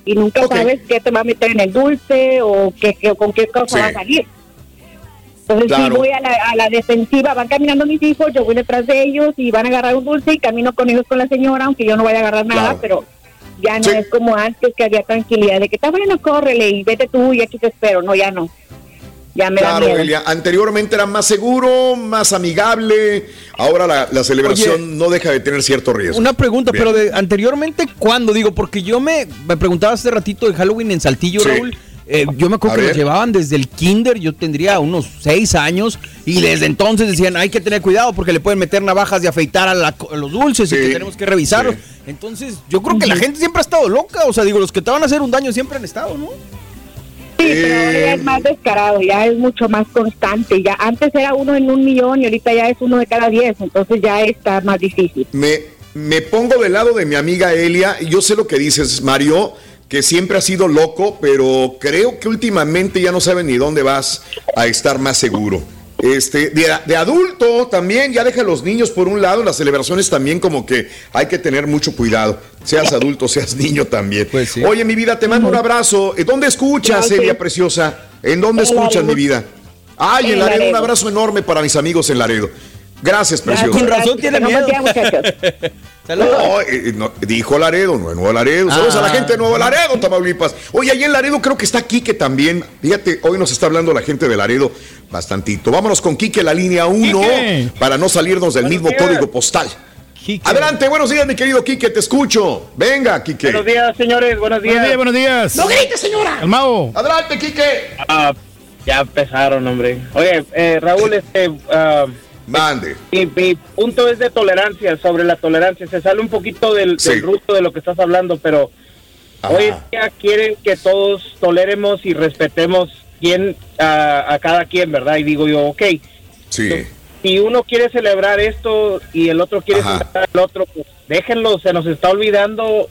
y nunca sabes qué te va a meter en el dulce o qué, qué- con qué cosa Sí. va a salir. Entonces Claro. sí voy a la, a la defensiva, van caminando mis hijos, yo voy detrás de ellos y van a agarrar un dulce y camino con ellos con la señora, aunque yo no vaya a agarrar nada, Claro. pero ya no es como antes que había tranquilidad de que está bueno, córrele y vete tú y aquí te espero. No, ya no. Ya me da Claro, miedo. Elia, anteriormente era más seguro, más amigable, ahora la, la celebración Oye, no deja de tener cierto riesgo. Una pregunta, Bien. pero de anteriormente, ¿cuándo? Digo, porque yo me, me preguntaba hace ratito de Halloween en Saltillo, Sí. Raúl. Eh, yo me acuerdo A que ver. nos llevaban desde el kinder, yo tendría unos seis años, y desde entonces decían, hay que tener cuidado porque le pueden meter navajas de afeitar a, la co- a los dulces y que tenemos que revisarlos. Entonces, yo creo que la gente siempre ha estado loca, o sea, digo, los que te van a hacer un daño siempre han estado, ¿no? Sí, pero ahora ya es más descarado, ya es mucho más constante. Ya antes era uno en un millón y ahorita ya es uno de cada diez, entonces ya está más difícil. Me, me pongo del lado de mi amiga Elia, y yo sé lo que dices, Mario, que siempre ha sido loco, pero creo que últimamente ya no sabe ni dónde vas a estar más seguro. Este, de, de adulto también, ya deja a los niños por un lado, las celebraciones también como que hay que tener mucho cuidado, seas adulto, seas niño también. Oye, mi vida, te mando un abrazo. ¿En dónde escuchas, Gracias. Elia Preciosa? ¿En dónde En escuchas, Laredo. mi vida? Ay, en En Laredo, un abrazo enorme para mis amigos en Laredo. Gracias. Que tengan buen día, muchachos. No, eh, no, dijo Laredo, no Nuevo Laredo. Saludos a la Ah. gente de Nuevo Laredo, Tamaulipas. Oye, ahí en Laredo creo que está Quique también. Fíjate, hoy nos está hablando la gente de Laredo bastantito. Vámonos con Quique, la línea 1, Quique. para no salirnos del mismo días. código postal. Adelante, buenos días, mi querido Quique, te escucho. Venga, Quique. Buenos días, señores, buenos días. Buenos días, buenos días. No grites, señora. El mago. Adelante, Quique. Ah, ya empezaron, hombre. Oye, eh, Raúl, este... ah, Mande. Mi, mi punto es de tolerancia, sobre la tolerancia. Se sale un poquito del, del Sí. ruso de lo que estás hablando, pero hoy en día quieren que todos toleremos y respetemos quién, a, a cada quien, ¿verdad? Y digo yo, ok, Sí. si uno quiere celebrar esto y el otro quiere Ajá. celebrar el otro, pues déjenlo, se nos está olvidando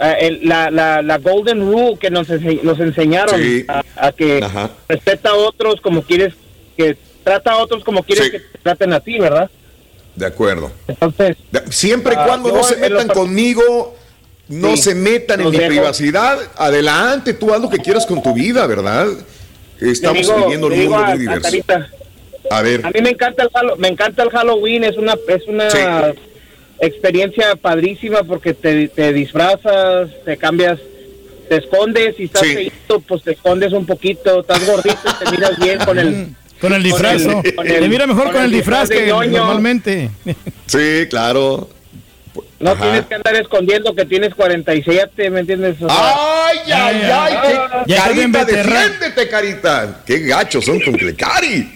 eh, el- la, la, la golden rule que nos, ense- nos enseñaron Sí. a, a que Ajá. respeta a otros como quieres, que trata a otros como quieres Sí. que te traten a ti, ¿verdad? De acuerdo. Entonces, Siempre y Ah, cuando no se metan conmigo, no Sí, se metan en mi dejo. privacidad, adelante, tú haz lo que quieras con tu vida, ¿verdad? Estamos digo- viviendo un mundo a- muy diverso. A ver, A mí me encanta el Hallo- me encanta el Halloween, es una es una Sí. experiencia padrísima porque te, te disfrazas, te cambias, te escondes y estás Sí. feíto, pues te escondes un poquito, estás gordito, te miras bien con el Con el disfraz, con ¿no? mira mejor con con, el el disfraz que ñoño. normalmente. sí, claro. no Ajá. tienes que andar escondiendo que tienes 47, ¿me entiendes? O sea, ¡Ay, ay, ay! no, qué- Carita, defiéndete, Carita. ¡Qué gachos son con Clecari!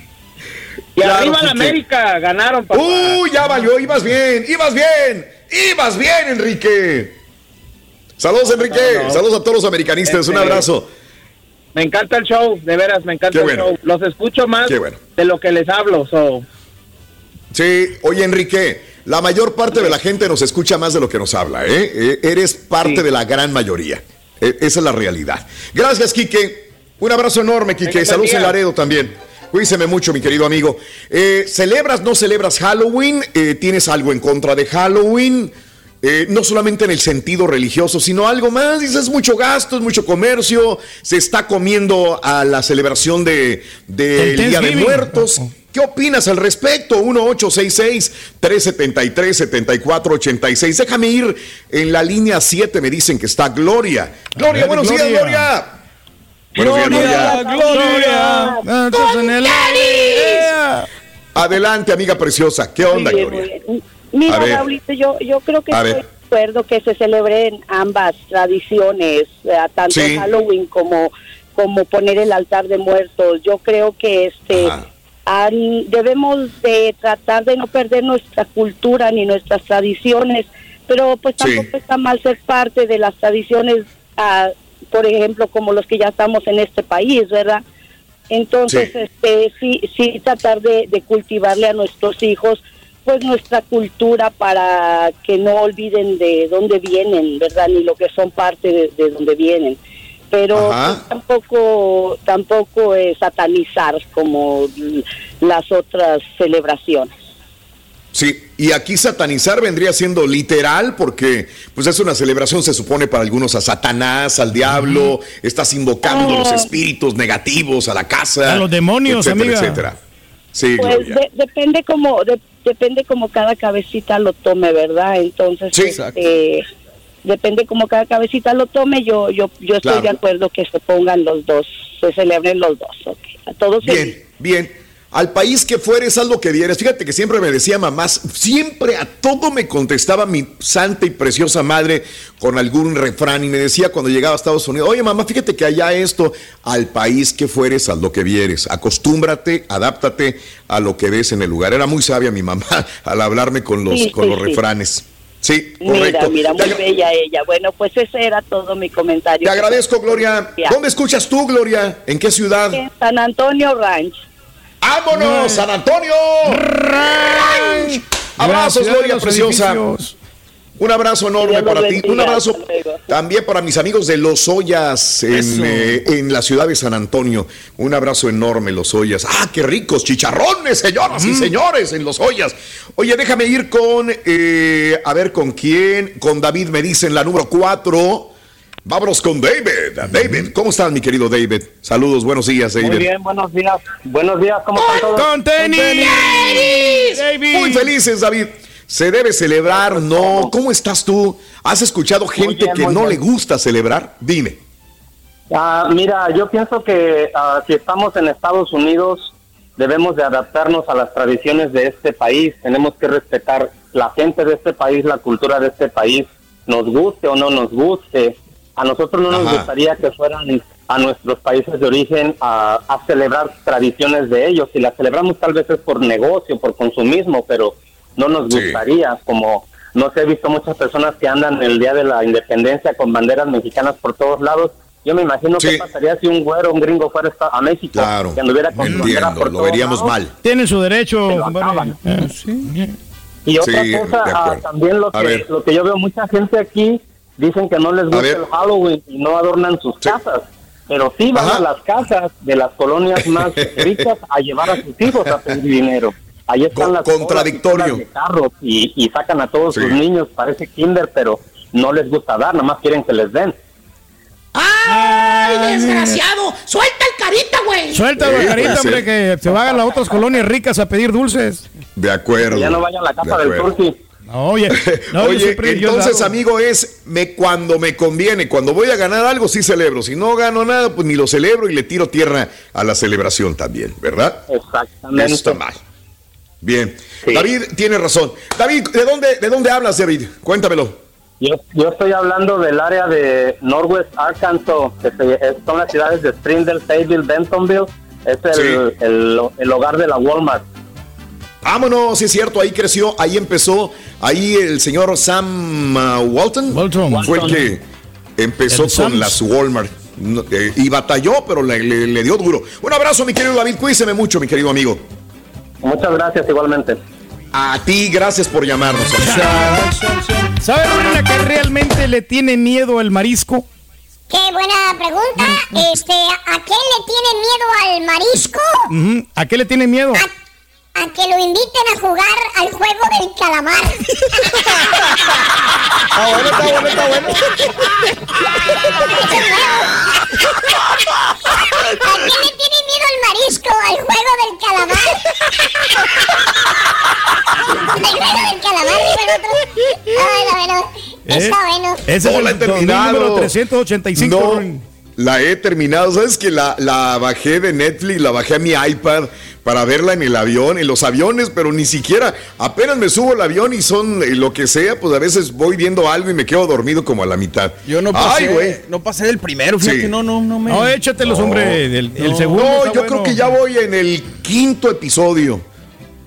y Claro, arriba la. América, ganaron, papá. ¡Uy, ya valió! ¡Ibas bien! ¡Ibas bien! ¡Ibas bien, Enrique! Saludos, Enrique. Saludos a todos los americanistas. Un Este, abrazo. Me encanta el show, de veras, me encanta el show. Los escucho más bueno. de lo que les hablo. So. Sí, oye Enrique, la mayor parte de la gente nos escucha más de lo que nos habla, ¿eh? Eh, eres parte de la gran mayoría. Eh, esa es la realidad. Gracias, Quique. Un abrazo enorme, Quique. Venga, Saludos en. Laredo también. Cuídese mucho, mi querido amigo. Eh, ¿Celebras, no celebras Halloween? Eh, ¿Tienes algo en contra de Halloween? Eh, no solamente en el sentido religioso, sino algo más. Dices, mucho gasto, es mucho comercio, se está comiendo a la celebración de, Día de. Muertos. ¿Qué opinas al respecto? 1-866-373-7486. Déjame ir en la línea 7, me dicen que está Gloria. Gloria, ver, buenos Gloria. días, Gloria. Buenos días, Gloria. Gloria. Aire. Adelante, amiga preciosa. ¿Qué onda, Muy bien, Gloria? Mira, ver. Raulito, yo, yo creo que estoy de acuerdo que se celebren ambas tradiciones, eh, tanto Sí. Halloween como, como poner el altar de muertos. Yo creo que este han- debemos de tratar de no perder nuestra cultura ni nuestras tradiciones, pero pues Sí. tampoco está mal ser parte de las tradiciones, ah, por ejemplo, como los que ya estamos en este país, ¿verdad? Entonces, Sí. este, sí, sí tratar de, de cultivarle a nuestros hijos pues nuestra cultura para que no olviden de dónde vienen, ¿verdad? Ni lo que son parte de, de dónde vienen. Pero pues, tampoco tampoco es satanizar como las otras celebraciones. Sí, y aquí satanizar vendría siendo literal porque pues es una celebración, se supone para algunos a Satanás, al diablo, estás invocando Ah. los espíritus negativos a la casa. A los demonios, etcétera, amiga. etcétera. Sí, Pues de- depende como de- depende como cada cabecita lo tome, ¿verdad? Entonces, Sí. este, depende como cada cabecita lo tome. Yo yo yo estoy Claro. de acuerdo que se pongan los dos, se celebren los dos. A todos Bien, bien. Al país que fueres, haz lo que vieres. Fíjate que siempre me decía mamás, siempre a todo me contestaba mi santa y preciosa madre con algún refrán y me decía cuando llegaba a Estados Unidos, oye mamá, fíjate que allá esto, al país que fueres, haz lo que vieres. Acostúmbrate, adáptate a lo que ves en el lugar. Era muy sabia mi mamá al hablarme con los, Sí, con sí, los sí. refranes. Sí, Mira, correcto. mira, muy Te- bella ella. Bueno, pues ese era todo mi comentario. Te agradezco, Gloria. ¿Dónde escuchas tú, Gloria? ¿En qué ciudad? En San Antonio Ranch. ¡Vámonos, San Antonio! Abrazos, Ciudad de Gloria Preciosa. edificios. Un abrazo enorme para ti. Un abrazo también para mis amigos de Los Ollas en, eh, en la ciudad de San Antonio. Un abrazo enorme, Los Ollas. ¡Ah, qué ricos! Chicharrones, señoras y señores, en Los Ollas. Oye, déjame ir con, eh, a ver con quién. Con David, me dicen la número cuatro. Vámonos con David. David, ¿cómo estás, mi querido David? Saludos, buenos días, David. Muy bien, buenos días. Buenos días, ¿cómo están todos? Con tenis. David. Muy felices, David. Se debe celebrar, no. ¿Cómo estás tú? ¿Has escuchado gente bien, que no bien. le gusta celebrar? Dime. Ah, mira, yo pienso que ah, si estamos en Estados Unidos, debemos de adaptarnos a las tradiciones de este país. Tenemos que respetar la gente de este país, la cultura de este país, nos guste o no nos guste. A nosotros no nos Ajá. gustaría que fueran a nuestros países de origen a, a celebrar tradiciones de ellos. Si las celebramos tal vez es por negocio, por consumismo, pero no nos Sí. gustaría, como no sé, he visto muchas personas que andan el día de la independencia con banderas mexicanas por todos lados. Yo me imagino Sí. qué pasaría si un güero, un gringo fuera a México, Claro. que anduviera con su bandera Entiendo, por lo todos veríamos lados. mal. Tienen su derecho. Eh, sí. Y otra Sí, cosa, ah, también lo que, lo que yo veo, mucha gente aquí dicen que no les gusta el Halloween y no adornan sus casas. Pero sí van Ajá. a las casas de las colonias más ricas a llevar a sus hijos a pedir dinero. Ahí están Co- las contradictorio. de carros y, y sacan a todos Sí. sus niños, parece kinder, pero no les gusta dar, nada más quieren que les den. ¡Ay, desgraciado! ¡Suelta el carita, güey! Suelta Sí, la carita, hombre, ser. que se vayan a las otras colonias ricas a pedir dulces. De acuerdo. Que ya no vayan a la casa De del turqui. Oye, no, Oye, siempre- entonces, amigo, es me, cuando me conviene. Cuando voy a ganar algo, sí celebro. Si no gano nada, pues ni lo celebro y le tiro tierra a la celebración también, ¿verdad? Exactamente. Eso está mal. Bien. Sí. David tiene razón. David, ¿de dónde, ¿de dónde hablas, David? Cuéntamelo. Yo, yo estoy hablando del área de Northwest Arkansas, que se- es- son las ciudades de Springdale, Fayetteville, Bentonville. Es el, Sí. el- el hogar de la Walmart. Vámonos, sí es cierto, ahí creció, ahí empezó, ahí el señor Sam uh, Walton, Walton. fue el que Empezó El con Sam's. las Walmart. No, eh, y batalló, pero le, le- le dio duro. Un abrazo, mi querido David. Cuídese mucho, mi querido amigo. Muchas gracias igualmente. A ti, gracias por llamarnos. ¿Sabe una que realmente le tiene miedo al marisco? Qué buena pregunta. Este, ¿a qué le tiene miedo al marisco? ¿A qué le tiene miedo? A que lo inviten a jugar al juego del calamar. Está bueno, está bueno, está bueno. ¿A qué le tiene miedo el marisco? ¿Al juego del calamar? ¿Al juego del calamar? dijo el otro. Ah, bueno, está bueno. Ese es el número 385. No. La he terminado. ¿Sabes que la, la bajé de Netflix, la bajé a mi iPad para verla en el avión, en los aviones, pero ni siquiera, apenas me subo al avión y son eh, lo que sea, pues a veces voy viendo algo y me quedo dormido como a la mitad. Yo no Ay, pasé, güey. no pasé del primero, fíjate, Sí. no, no, no me. No, échatelos, hombre. El, el No, segundo. No, yo bueno. creo que ya voy en el quinto episodio.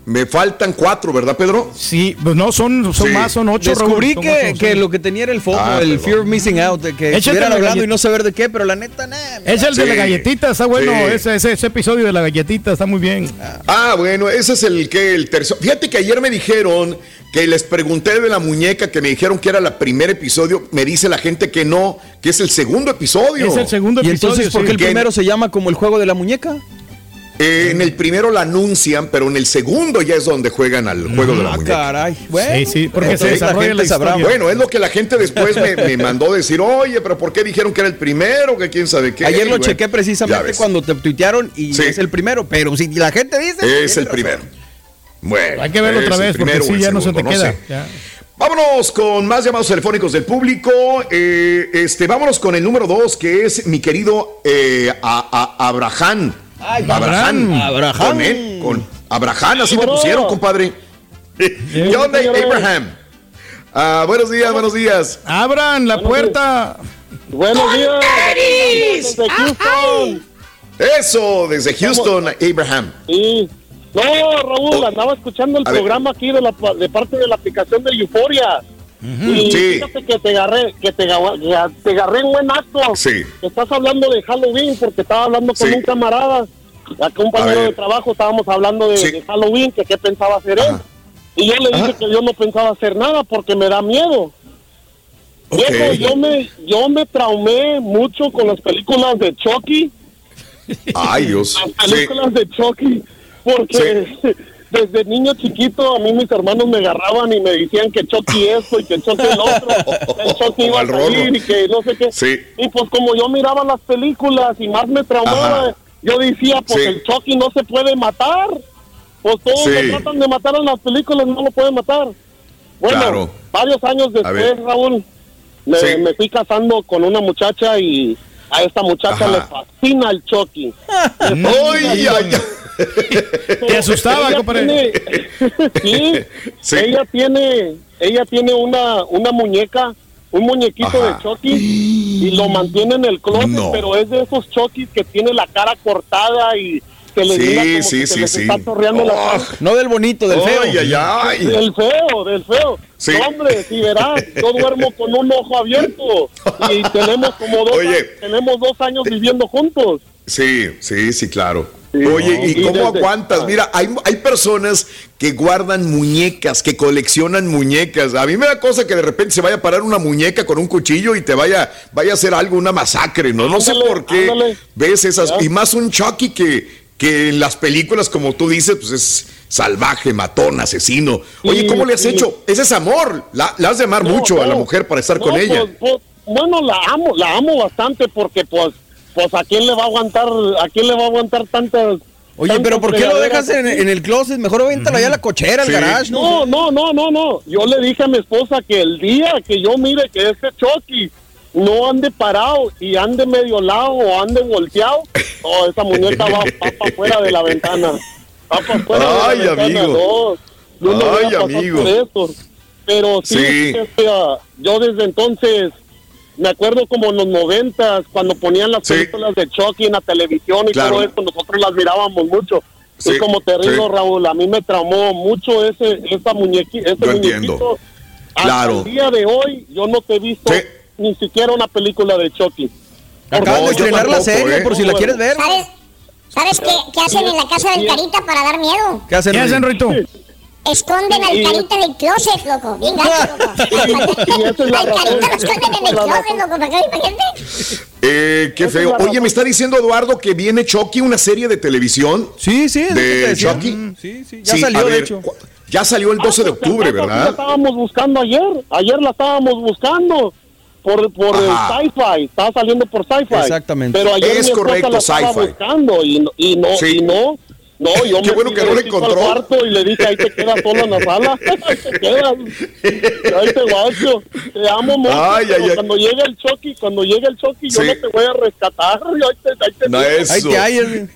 Me faltan cuatro, ¿verdad, Pedro? Sí, pues no, son, son Sí. más, son ocho. Descubrí Raúl, que, ocho, que sí. lo que tenía era el foco, Ah, el perdón. fear of missing out, de que Échate estuvieran hablando y no saber de qué, pero la neta, nah, Es el de la galletita, está bueno. Sí. Ese, ese, ese episodio de la galletita está muy bien. Ah, bueno, ese es el que el tercer. Fíjate que ayer me dijeron que les pregunté de la muñeca, que me dijeron que era el primer episodio. Me dice la gente que no, que es el segundo episodio. Es el segundo ¿Y episodio. entonces por qué sí. el primero se llama como el juego de la muñeca? Eh, en el primero la anuncian, pero en el segundo ya es donde juegan al juego de la Ah, muñeca. caray. Bueno, Sí, sí, porque se la desarrolla gente la. Bueno, es lo que la gente después me, me mandó decir, oye, pero ¿por qué dijeron que era el primero? Que quién sabe qué. Ayer lo bueno, chequé precisamente cuando te tuitearon y Sí. es el primero, pero si la gente dice... Es el razón. primero. Bueno. Hay que verlo otra vez porque sí, ya no se te queda. Ya. Vámonos con más llamados telefónicos del público. Eh, este, vámonos con el número dos, que es mi querido eh, a- a- Abraham. Ay, Abraham. Abraham. Con, él, con Abraham, así te Bueno. pusieron, compadre. ¿Qué onda. Abraham? Ah, buenos días, buenos días. Abran la puerta. Buenos días. Desde Houston. Eso, desde Houston, Abraham. Sí. No, Raúl, Oh. andaba escuchando el A ver. programa aquí de, la, de parte de la aplicación de Euforia. Y Sí. fíjate que te agarré, que te, te agarré en buen acto. Sí. Estás hablando de Halloween porque estaba hablando con Sí. un camarada, A compañero de trabajo, estábamos hablando de, Halloween, que qué pensaba hacer él. Y yo le dije Ajá. que yo no pensaba hacer nada porque me da miedo. Ok. Viejo, yo me, yo me traumé mucho con las películas de Chucky. Ay, Dios. Las películas de Chucky, porque desde niño chiquito a mí mis hermanos me agarraban y me decían que Chucky esto y que Chucky el otro, que Chucky iba a salir y que no sé qué. Sí. Y pues como yo miraba las películas y más me traumaba, Ajá. yo decía, pues Sí. el Chucky no se puede matar. Pues todos Sí. lo tratan de matar en las películas, no lo pueden matar. Bueno, Claro. varios años después, Raúl, me fui casando con una muchacha y a esta muchacha Ajá. le fascina el Chucky. Ay, ay. Te asustaba, Ella compadre. tiene- sí, Sí. ella tiene, ella tiene una, una muñeca, un muñequito Ajá. de Chucky y lo mantiene en el closet, No. pero es de esos Chucky que tiene la cara cortada y que le Sí, mira como sí, que se sí, les sí. está Oh. No del bonito, del feo. Ay, ay, ay. Del feo, del feo. Sí. No, hombre, si verás, yo duermo con un ojo abierto y tenemos como dos, Oye. años, tenemos dos años viviendo juntos. Sí, sí, sí, claro. Sí. Oye, ¿y Y cómo desde- aguantas? Mira, hay, hay personas que guardan muñecas, que coleccionan muñecas. A mí me da cosa que de repente se vaya a parar una muñeca con un cuchillo y te vaya, vaya a hacer algo, una masacre, ¿no? No sé por qué ándale. ves esas. Ya. Y más un Chucky que, que en las películas, como tú dices, pues es salvaje, matón, asesino. Oye, ¿cómo le has hecho? Ese es amor. La, la has de amar No, mucho a la mujer para estar No, con ella. pues, pues, bueno, la amo, la amo bastante porque pues, pues a quién le va a aguantar, a quién le va a aguantar tantas. Oye, tantas pero ¿por qué lo dejas en, el closet? Mejor avéntalo allá a la cochera, al Sí. garage. No, No, no, no, no, no. Yo le dije a mi esposa que el día que yo mire que ese Chucky no ande parado y ande medio lado o ande volteado, oh, esa muñeca va, va para afuera de la ventana. Va para afuera Ay, de la ventana. amigo. No, no Ay, amigo. por eso. Pero sí, Sí. yo desde entonces me acuerdo como en los noventas cuando ponían las Sí. películas de Chucky en la televisión y Claro. todo eso, nosotros las mirábamos mucho. Sí, Y como te digo. Raúl, a mí me traumó mucho ese, esa muñequi, ese Yo muñequito. entiendo. Hasta Claro. el día de hoy yo no te he visto Sí. Ni siquiera una película de Chucky. Acaban de estrenar la serie, por si la quieres ver. ¿Sabes, ¿sabes qué, qué hacen en la casa del Carita para dar miedo? ¿Qué hacen, ¿Qué hacen, Rito? Esconden al Carita en el closet, loco. Bien gacho, loco. Al. Carita lo esconden en el closet, loco. ¿Para qué? Imagínate. Eh, qué feo. Oye, me está diciendo Eduardo que viene Chucky, una serie de televisión. Sí, sí, te ¿De. Chucky? Mm, Sí, sí, ya Sí, salió, de hecho. Ya salió el 12 de octubre, Esa sí La ¿verdad? estábamos buscando ayer. Ayer la estábamos buscando por, por sci-fi. Estaba saliendo por sci-fi. Exactamente. Pero ayer Es mi correcto, la estaba buscando y, no- y no, Sí. y no. No, yo Qué me bueno que no lo derechito al encontró. cuarto y le dije, ahí te quedas solo en la sala. ahí te quedas. Ahí te guacho. Te amo mucho. Ay, ay, ay. Cuando llegue el Chucky, cuando llegue el Chucky, yo Sí. no te voy a rescatar. Ahí te, ahí te No, eso. Ahí te hallas, güey.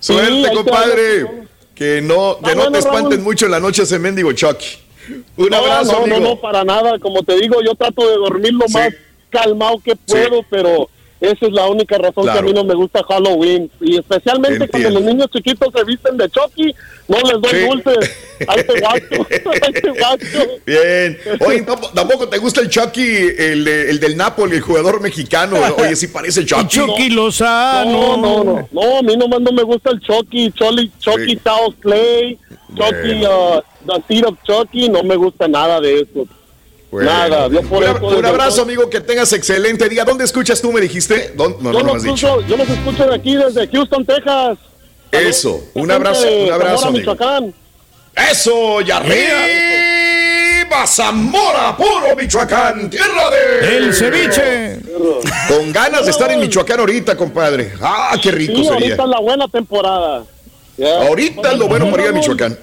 Suerte, Sí, te compadre. Que no, que no bueno, te espanten Raúl. mucho en la noche ese mendigo Chucky. Un no, abrazo, no, amigo. no, no, para nada. Como te digo, yo trato de dormir lo Sí. más calmado que puedo, pero esa es la única razón que a mí no me gusta Halloween. Y especialmente cuando los niños chiquitos se visten de Chucky, no les doy Sí. dulces. Ahí te guacho, ahí te guacho. Bien. Oye, tampo- tampoco te gusta el Chucky, el, de- el del Napoli, el jugador mexicano. Oye, sí parece Chucky. Chucky Lozano. No, no, no, no, a mí nomás no me gusta el Chucky, Chucky, Chucky Sí. Taos Clay, Chucky, Bueno. uh, The Seed of Chucky, no me gusta nada de eso. Bueno. Nada, yo por un, un abrazo, amigo, que tengas excelente día. ¿Dónde escuchas tú, me dijiste? ¿Dónde? No, yo, no, no me los escucho, yo los escucho de aquí desde Houston, Texas. Eso, un abrazo, un abrazo, Zamora, amigo. Michoacán. Eso, y arriba Zamora, puro Michoacán, tierra de... El ceviche. Con ganas de estar en Michoacán ahorita, compadre. Ah, qué rico Sí, sería. ahorita es la buena temporada. Ahorita es lo bueno para ir a Michoacán.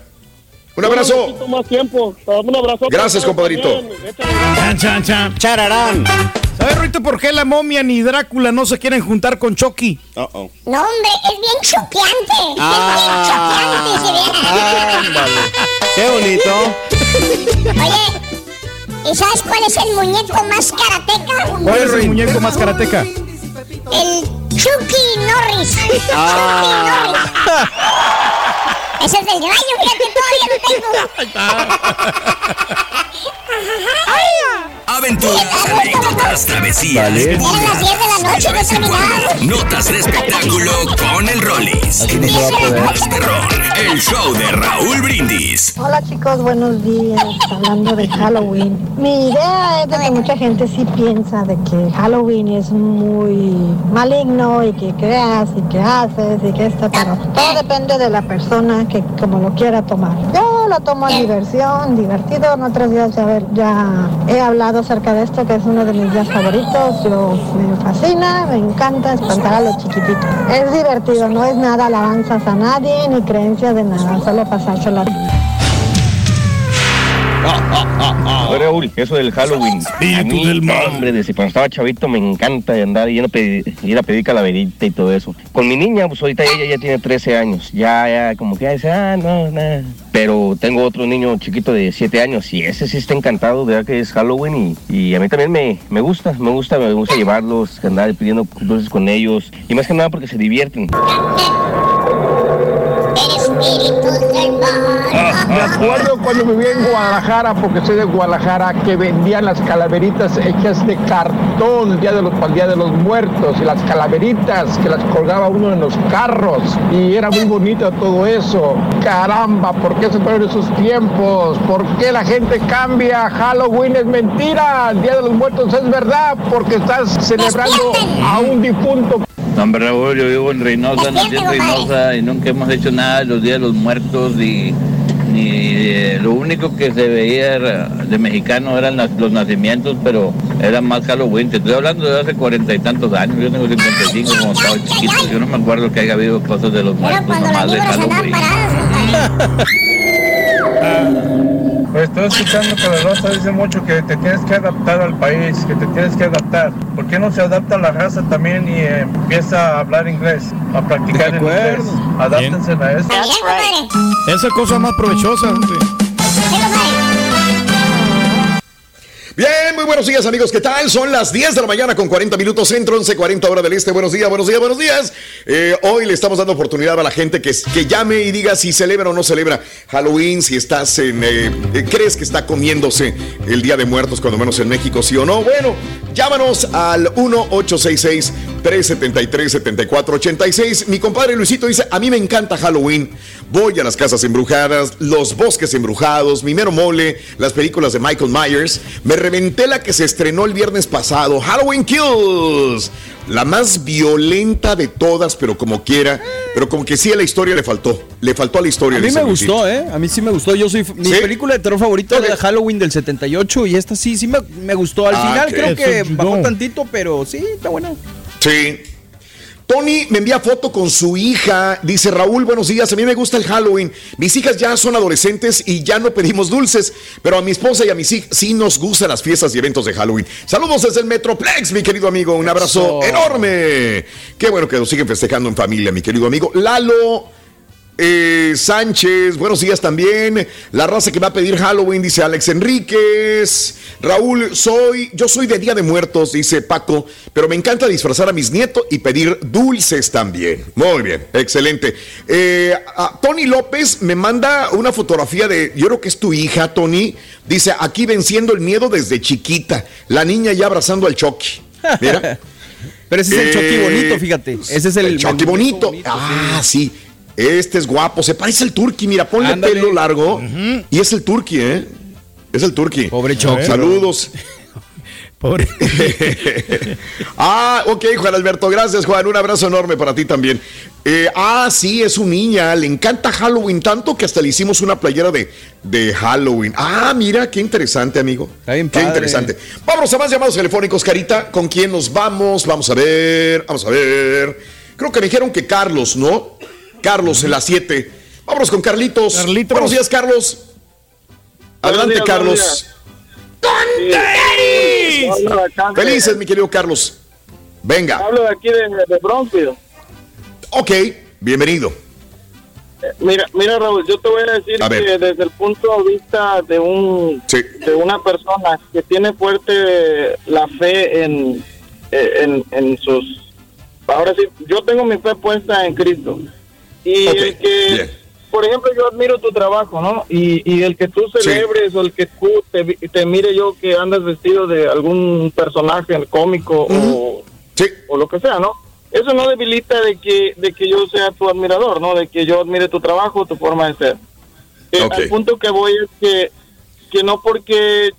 Un abrazo. necesito más tiempo. Un abrazo. Gracias, compadrito. Chan, chan, chan. Chararán. ¿Sabes, Rito, por qué la momia ni Drácula no se quieren juntar con Chucky? No, hombre, es bien choqueante. Ah. es bien choqueante. Qué bonito. Oye, ¿y sabes cuál es el muñeco más karateca? ¿Cuál es el muñeco más karateca? El Chucky Norris. Ah. Chucky Norris. Ese es del rayo, fíjate, todavía lo tengo. Aventuras, anécdotas, travesías. Vale. Eran las 10 de la noche, no. Notas de espectáculo con el Rollis. Más perrón, el show de Raúl Brindis. Hola chicos, buenos días. Hablando de Halloween. Mi idea es de que mucha gente sí piensa de que Halloween es muy maligno y que creas y que haces y que esto, pero todo depende de la persona que como lo quiera tomar. Yo lo tomo en diversión, divertido. En otros días ya, he hablado acerca de esto, que es uno de mis días favoritos. Yo me fascina, me encanta espantar a los chiquititos. Es divertido, no es nada alabanzas a nadie ni creencias de nada, solo pasársela. Oye, Raúl, eso del Halloween. a mí, hombre, desde cuando estaba chavito me encanta andar yendo a pedir, ir a pedir calaverita y todo eso. Con mi niña, pues ahorita ella ya tiene 13 años. Ya, ya, como que ya dice, ah, no, nada. Pero tengo otro niño chiquito de 7 años y ese sí está encantado de que es Halloween y, y a mí también me, me gusta, me gusta, me gusta llevarlos, andar pidiendo dulces con ellos y más que nada porque se divierten. Me acuerdo cuando vivía en Guadalajara, porque soy de Guadalajara, que vendían las calaveritas hechas de cartón el día de los, para el Día de los Muertos, y las calaveritas que las colgaba uno en los carros, y era muy bonito todo eso. Caramba, ¿por qué se fueron esos tiempos? ¿Por qué la gente cambia? Halloween es mentira, el Día de los Muertos es verdad, porque estás celebrando a un difunto. No, hombre, Raúl, yo vivo en Reynosa, nací en Reynosa y nunca hemos hecho nada de los días de los muertos y ni eh, lo único que se veía era- de mexicano eran las- los nacimientos, pero era más Halloween. Te estoy hablando de hace cuarenta y tantos años, yo tengo 55 como estaba chiquito, yo no me acuerdo que haya habido cosas de los muertos, nomás de Halloween. Pues estoy escuchando que la raza dice mucho que te tienes que adaptar al país, que te tienes que adaptar. ¿Por qué no se adapta la raza también y eh, empieza a hablar inglés, a practicar el inglés? Adáptense a eso. Esa cosa más provechosa, hombre. Bien, muy buenos días amigos, ¿qué tal? Son las 10 de la mañana con 40 minutos centro, 11.40 hora del este. Buenos días, buenos días, buenos días. Eh, hoy le estamos dando oportunidad a la gente que, que llame y diga si celebra o no celebra Halloween, si estás en... eh, eh, ¿Crees que está comiéndose el Día de Muertos, cuando menos en México, sí o no? Bueno, llámanos al 1-866-373-7486. Mi compadre Luisito dice, a mí me encanta Halloween. Voy a las casas embrujadas, los bosques embrujados, mi mero mole, las películas de Michael Myers. Me reventé la que se estrenó el viernes pasado, Halloween Kills. La más violenta de todas, pero como quiera. Pero como que sí a la historia le faltó. Le faltó a la historia. A mí me gustó, ¿eh? A mí sí me gustó. Yo soy. Mi ¿Sí? película de terror favorita es la Halloween del 78 y esta sí, sí me, me gustó. Al Ah, final creo que bajó tantito, pero sí, está bueno. Sí. Tony me envía foto con su hija. Dice Raúl, buenos días. A mí me gusta el Halloween. Mis hijas ya son adolescentes y ya no pedimos dulces. Pero a mi esposa y a mis hijas sí nos gustan las fiestas y eventos de Halloween. Saludos desde el Metroplex, mi querido amigo. Un abrazo Eso. enorme. Qué bueno que nos siguen festejando en familia, mi querido amigo. Lalo. Eh, Sánchez, buenos días también. La raza que va a pedir Halloween, dice Alex Enríquez. Raúl, soy, yo soy de Día de Muertos, dice Paco, pero me encanta disfrazar a mis nietos y pedir dulces también. Muy bien, excelente. Eh, a- Tony López me manda una fotografía de, yo creo que es tu hija, Tony. Dice, aquí venciendo el miedo desde chiquita. La niña ya abrazando al Chucky. Mira. Pero ese es el Eh, Chucky bonito, fíjate. Ese es el, Chucky bonito. ah, sí. Este es guapo. Se parece al Turqui. Mira, ponle Ándale. pelo largo. Y es el Turqui, ¿eh? Es el Turqui. Pobre Chucky. Saludos. Pobre. ah, ok, Juan Alberto. Gracias, Juan. Un abrazo enorme para ti también. Eh, ah, sí, es su niña. Le encanta Halloween tanto que hasta le hicimos una playera de, de Halloween. Ah, mira, qué interesante, amigo. Qué padre. interesante. Vámonos a más llamados telefónicos, Carita. ¿Con quién nos vamos? Vamos a ver, vamos a ver. Creo que me dijeron que Carlos, ¿no? Carlos en las 7. Vámonos con Carlitos. Carlitos. Buenos días, Carlos. Adelante, días, Carlos. buenos ¡Con Hablo de acá de- Felices, mi querido Carlos. Venga. Hablo de aquí de, de Bronxville. Ok, bienvenido. Mira, mira Raúl, yo te voy a decir A que desde el punto de vista de un de una persona que tiene fuerte la fe en, en, en sus ahora sí, yo tengo mi fe puesta en Cristo y el que por ejemplo yo admiro tu trabajo, ¿no? Y, y el que tú celebres o el que tú te, te mire yo que andas vestido de algún personaje cómico o, o lo que sea, ¿no? Eso no debilita de que de que yo sea tu admirador, ¿no? De que yo admire tu trabajo, tu forma de ser. Eh, Ok. Al punto que voy es que, que no porque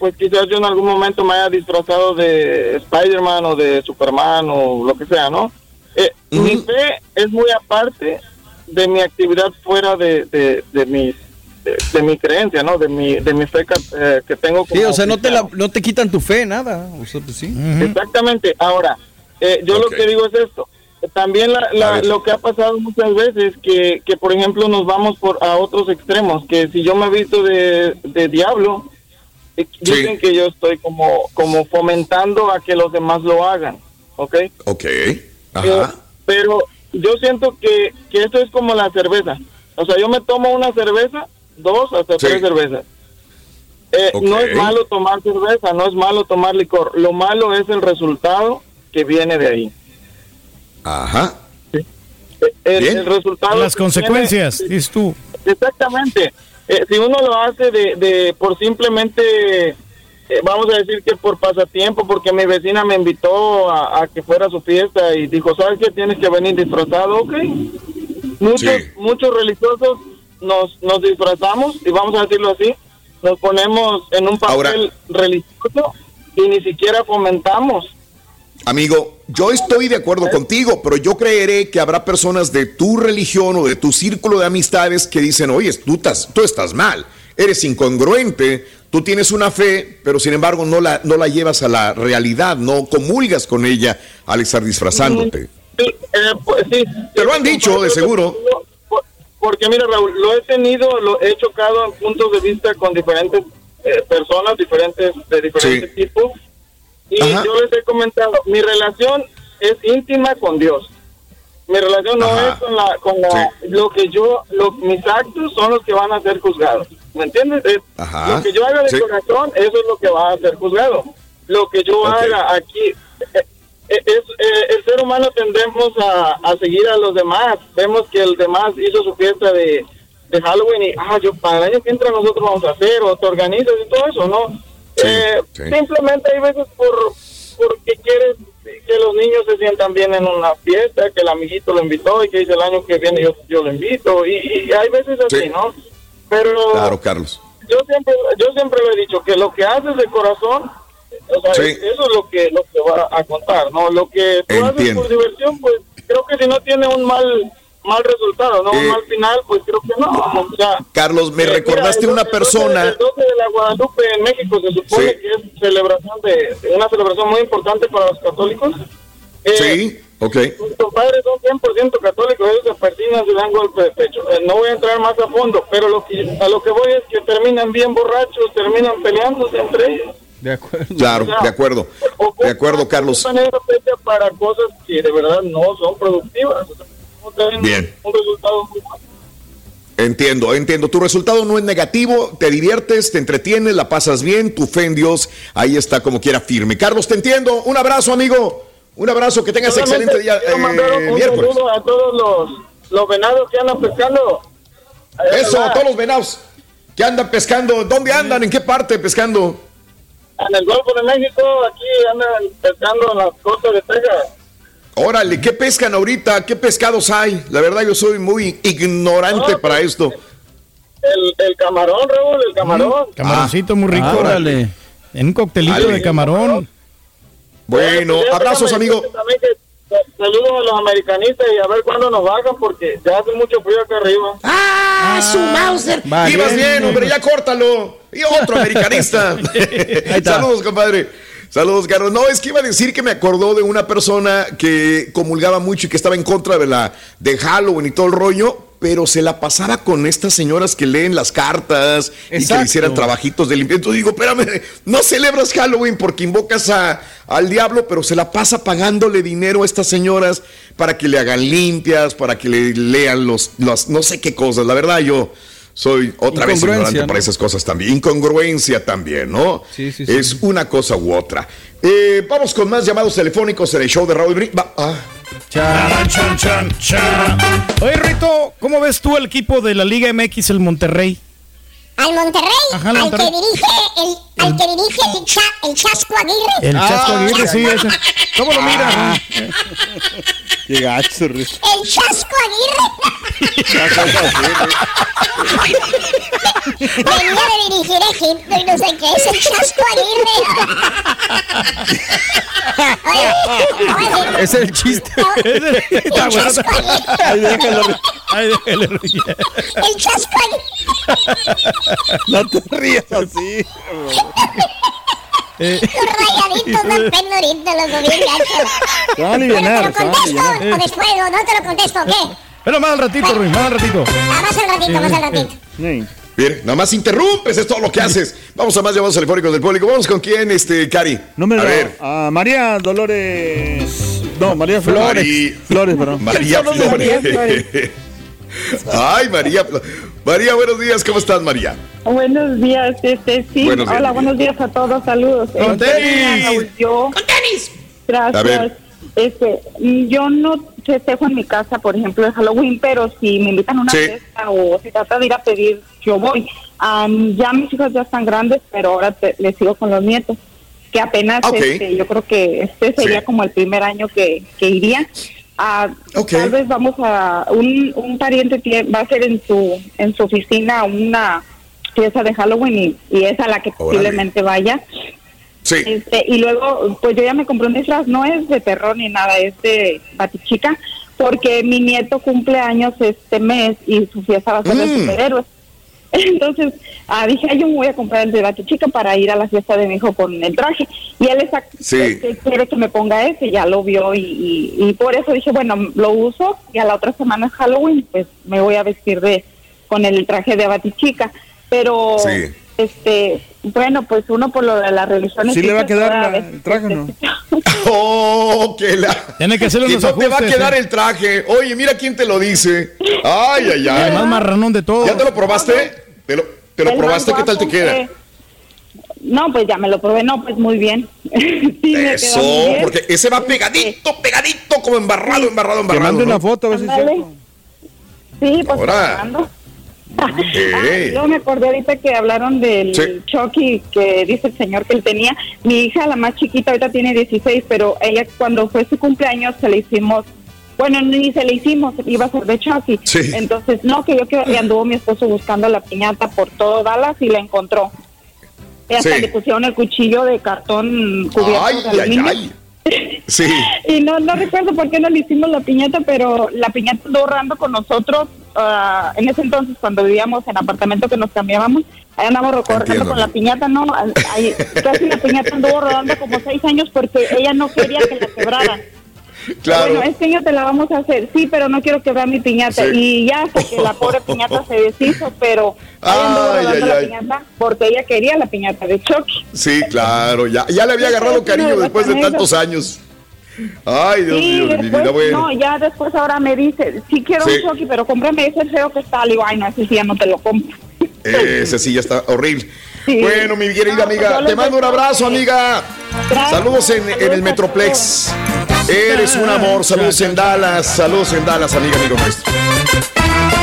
pues quizás yo en algún momento me haya disfrazado de Spider-Man o de Superman o lo que sea, ¿no? Eh, Mi fe es muy aparte de mi actividad fuera de, de, de mis de, de mi creencia, ¿no? De mi, de mi fe que, eh, que tengo como Sí, o sea, no te, la, no te quitan tu fe, nada. O sea, pues sí. Exactamente. Ahora, eh, yo lo que digo es esto. También la- la- lo que ha pasado muchas veces que, que, por ejemplo, nos vamos por a otros extremos. Que si yo me he visto de, de diablo, eh, dicen que yo estoy como, como fomentando a que los demás lo hagan. ¿Ok? Ok. Eh, Ajá. pero yo siento que, que esto es como la cerveza. O sea, yo me tomo una cerveza, dos hasta tres cervezas. Eh, No es malo tomar cerveza, no es malo tomar licor. Lo malo es el resultado que viene de ahí. Ajá. El, Bien. el resultado Las consecuencias, viene- dices tú. Exactamente. Eh, si uno lo hace de, de por simplemente, eh, vamos a decir que por pasatiempo, porque mi vecina me invitó a, a que fuera a su fiesta y dijo, ¿sabes qué? Tienes que venir disfrazado, ok. Muchos, muchos religiosos nos, nos disfrazamos, y vamos a decirlo así, nos ponemos en un papel religioso y ni siquiera fomentamos Amigo, yo estoy de acuerdo contigo, pero yo creeré que habrá personas de tu religión o de tu círculo de amistades que dicen, oye, tú estás, tú estás mal, eres incongruente, tú tienes una fe, pero sin embargo no la, no la llevas a la realidad, no comulgas con ella al estar disfrazándote. Sí, eh, pues, sí. Te lo han dicho, de seguro. Porque mira, Raúl, lo he tenido, lo he chocado en puntos de vista con diferentes eh, personas, diferentes de diferentes tipos. Y yo les he comentado, mi relación es íntima con Dios. Mi relación no Ajá. es con la, con la, lo que yo, lo, mis actos son los que van a ser juzgados. ¿Me entiendes? Es-. Lo que yo haga de Sí. corazón, eso es lo que va a ser juzgado. Lo que yo haga aquí, eh, eh, es, eh, el ser humano tendemos a, a seguir a los demás. Vemos que el demás hizo su fiesta de, de Halloween y, ah, yo para el año que entra nosotros vamos a hacer, o te organizas y todo eso, ¿no? Eh, sí. Simplemente hay veces por porque quieres que los niños se sientan bien en una fiesta, que el amiguito lo invitó y que dice el año que viene yo, yo lo invito. Y, y hay veces así, Sí. ¿no? Pero Claro, Carlos. yo siempre yo siempre lo he dicho, que lo que haces de corazón, o sea, Sí. eso es lo que, lo que va a contar, ¿no? Lo que tú haces Entiendo. por diversión, pues creo que si no tiene un mal mal resultado, ¿no? Eh, un mal final, pues creo que no. O sea, Carlos, me eh, recordaste mira, el una 12 persona. El 12 de la Guadalupe en México se supone Sí. que es celebración de, una celebración muy importante para los católicos. Eh, Sí, ok. Mis compadres son 100% católicos, ellos se persignan y dan golpe de pecho. Eh, no voy a entrar más a fondo, pero lo que, a lo que voy es que terminan bien borrachos, terminan peleándose entre ellos. De acuerdo. Claro, de acuerdo. De acuerdo, Carlos. Para cosas que de verdad no son productivas. Bien. Un resultado muy malo. Entiendo, entiendo. Tu resultado no es negativo, te diviertes, te entretienes, la pasas bien, tu fe en Dios ahí está como quiera firme. Carlos, te entiendo. Un abrazo, amigo. Un abrazo, que tengas Solamente excelente día eh, un miércoles. saludo a todos los, los venados que andan pescando. Allá Eso, a todos los venados que andan pescando. ¿Dónde andan? ¿En qué parte pescando? En el Golfo de México, aquí andan pescando en las costas de Texas. Órale, ¿qué pescan ahorita? ¿Qué pescados hay? La verdad, yo soy muy ignorante para esto. El, el camarón, Raúl, el camarón. Camaroncito muy rico. Ah, órale. En un coctelito de camarón. Bueno, Pues abrazos, amigo. que Saludos a los americanistas y a ver cuándo nos bajan porque ya hace mucho frío acá arriba. ¡Ah, su Mauser! Ibas bien, hombre, ya córtalo. Y otro americanista. Saludos, compadre. Saludos, Carlos. No, es que iba a decir que me acordó de una persona que comulgaba mucho y que estaba en contra de la de Halloween y todo el rollo, pero se la pasaba con estas señoras que leen las cartas y que le hicieran trabajitos de limpieza. Entonces digo, espérame, no celebras Halloween porque invocas a, al diablo, pero se la pasa pagándole dinero a estas señoras para que le hagan limpias, para que le lean los, los no sé qué cosas. La verdad, yo soy otra vez ignorante ¿no? para esas cosas también. Incongruencia también, ¿no? Sí, sí, sí. Es una cosa u otra. Eh, vamos con más llamados telefónicos en el show de Raúl Brindis. Va- ah. Chan, chan, chan, chan. Oye, Rito, ¿cómo ves tú el equipo de la Liga MX, el Monterrey? Al Monterrey, Ajá, al al, Monterrey. que dirige el, al que dirige el, Cha- el Chasco Aguirre. El Chasco Aguirre, sí, ese. ¿Cómo lo miras? Ah. Qué gacho, Rito. El Chasco Aguirre. Venía de dirigir Egipto y no sé qué es el Chasco Aguirre. Es el chiste. Está bueno. Ahí déjalo. Ahí déjalo. El Chasco Aguirre. No te rías así. Eh, Los rayaditos ahorita, los bien gachos. Se van a alivianar, ¿Te lo contesto o después o no te lo contesto o qué? Pero más al ratito, Ruin, más al ratito. Ah, más al ratito, más al ratito. Bien, nada más interrumpes, es todo lo que haces. Vamos a más llamados telefónicos del público. Vamos con quién, este, Cari. Número a ver. a María Dolores. No, María Flores. Mari- Flores, perdón. María Flores. Ay, María. María, buenos días, ¿cómo estás, María? Buenos días, este sí. Buenos días, Hola, buenos días a todos, saludos. Con Este, tenis. Yo, ¡Con tenis! gracias. A ver. Este, yo no festejo en mi casa, por ejemplo, de Halloween, pero si me invitan a una Sí. fiesta o se trata de ir a pedir, yo voy. Am, ya mis hijos ya están grandes, pero ahora te- les sigo con los nietos, que apenas, este, yo creo que este sería Sí. como el primer año que, que iría. Ah, Ok. Tal vez vamos a un, un pariente tie- va a hacer en su en su oficina una fiesta de Halloween y, y es a la que Órale. posiblemente vaya. Sí. Este, y luego, pues yo ya me compré un disfraz, no es de terror ni nada, es de batichica, porque mi nieto cumple años este mes y su fiesta va a ser de Mm. superhéroes. Entonces, ah, dije, "Ay, yo me voy a comprar el de batichica para ir a la fiesta de mi hijo con el traje. Y él está, Sí. este, quiere que me ponga ese, ya lo vio y, y, y por eso dije, bueno, lo uso y a la otra semana es Halloween, pues me voy a vestir de con el traje de batichica. Pero Sí. este, bueno, pues uno por lo de las religiones. ¿Sí le va a quedar la- el traje o no? Oh, que la. Tiene que hacerle Que unos no te va a quedar ¿eh? el traje. Oye, mira quién te lo dice. Ay, ay, ay. el más marranón de todo. ¿Ya te lo probaste? ¿Te lo, te lo probaste? ¿Qué tal te queda? No, pues ya me lo probé, no, pues muy bien. Sí, muy Eso, bien. porque ese va pegadito, pegadito, como embarrado, embarrado, embarrado. mande ¿no? una foto a ver si es. Sí, pues Ahora. trabajando. Ey. Luego me acordé ahorita que hablaron del Sí. Chucky que dice el señor que él tenía. Mi hija, la más chiquita, ahorita tiene 16, pero ella cuando fue su cumpleaños se le hicimos, bueno, ni se le hicimos, iba a ser de Chucky. Sí. Entonces, no, que yo que y anduvo mi esposo buscando la piñata por todo Dallas y la encontró. Y hasta Sí. le pusieron el cuchillo de cartón cubierto Ay, de ay, aluminio. ay. Sí. Y no, no recuerdo por qué no le hicimos la piñata, pero la piñata andó rodando con nosotros ah, en ese entonces cuando vivíamos en apartamento que nos cambiábamos. Ahí andamos recorriendo Entiendo. con la piñata, ¿no? Ahí, casi la piñata anduvo rodando como seis años porque ella no quería que la quebraran. Claro. Bueno, este año te la vamos a hacer, sí, pero no quiero quebrar mi piñata. Sí. Y ya hasta que la pobre piñata se deshizo, pero Ay, ay, la ay. piñata porque ella quería la piñata de Chucky. Sí, claro, ya, ya le había agarrado cariño después de tantos años. Ay, Dios Sí, mío, de mi después, vida, bueno. no, ya después ahora me dice, sí quiero Sí. un Chucky, pero cómprame ese feo que está. Le digo, ay, no, ese sí ya no te lo compro. Ese sí ya está horrible. Sí. Bueno, mi querida No, pues amiga, te mando un abrazo, amiga. Gracias. Saludos en, en el Metroplex. Eres un amor. Saludos en Dallas. Saludos en Dallas, amiga, amigo nuestro.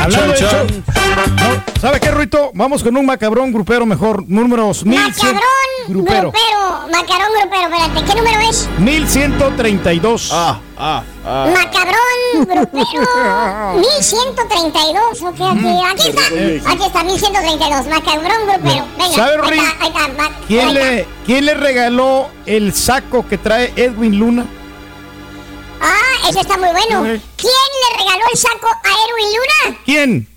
Hablando de. No, ¿Sabe qué, Ruito? Vamos con un macabrón grupero mejor. Números 1100. Macabrón Grupero. grupero. Macarón grupero. Espérate, ¿qué número es? 1132. Ah, ah, ah. Macabrón grupero. 1132. Ok, aquí, aquí está. Aquí está, 1132. Macabrón grupero. Venga. ¿Sabe, ahí está, ahí está, ma- ¿Quién ahí le. ¿Quién le regaló el saco que trae Edwin Luna? Ah, ese está muy bueno. ¿Quién le regaló el saco a Erwin Luna? ¿Quién?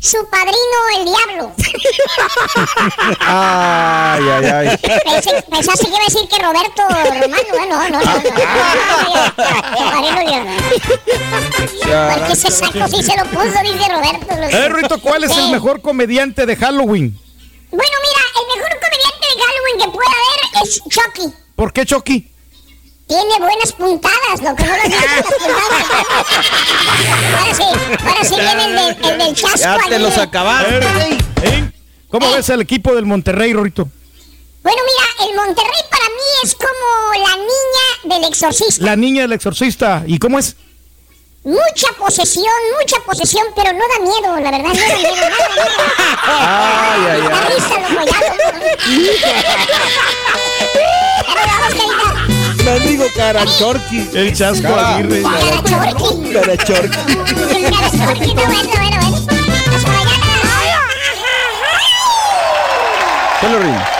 Su padrino, el diablo. Ay, ay, ay. Pensé, pensaste que iba a decir que Roberto Romano. ¿eh? No, no, no. no, no. Diablo. Porque ese saco sí se lo puso, dice Roberto. lo. Eh, Ruito, ¿cuál es el mejor comediante de Halloween? Bueno, mira, el mejor comediante de Halloween que pueda haber es Chucky. ¿Por qué Chucky? Tiene buenas puntadas, lo que no lo dice las puntadas. Ahora sí, ahora sí viene el, del- el del chasco. Ya te los acabaste. ¿Eh? ¿Cómo ves el equipo del Monterrey, Rorito? Bueno, mira, el Monterrey para mí es como la niña del exorcista. La niña del exorcista. ¿Y cómo es? Mucha posesión, mucha posesión, pero no da miedo, la verdad, no da miedo. Nada, Ay, ay, ay. risa, loco, ya, loco. Mendigo carachorqui. El chasco Cara. Aguirre. Carachorqui. Carachorqui. Carachorqui, bueno, bueno, bueno. Rin.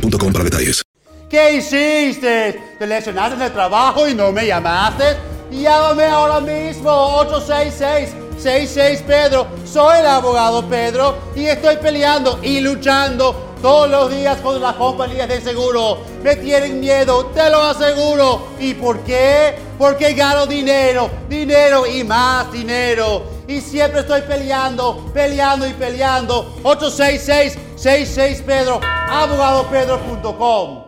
boostmobile.com para detalles. ¿Qué hiciste? ¿Te lesionaste en el trabajo y no me llamaste? Llámame ahora mismo, 866-66 Pedro. Soy el abogado Pedro y estoy peleando y luchando todos los días con las compañías de seguro. Me tienen miedo, te lo aseguro. ¿Y por qué? Porque gano dinero, dinero y más dinero. Y siempre estoy peleando, peleando y peleando. 866-66 Pedro, abogadopedro.com.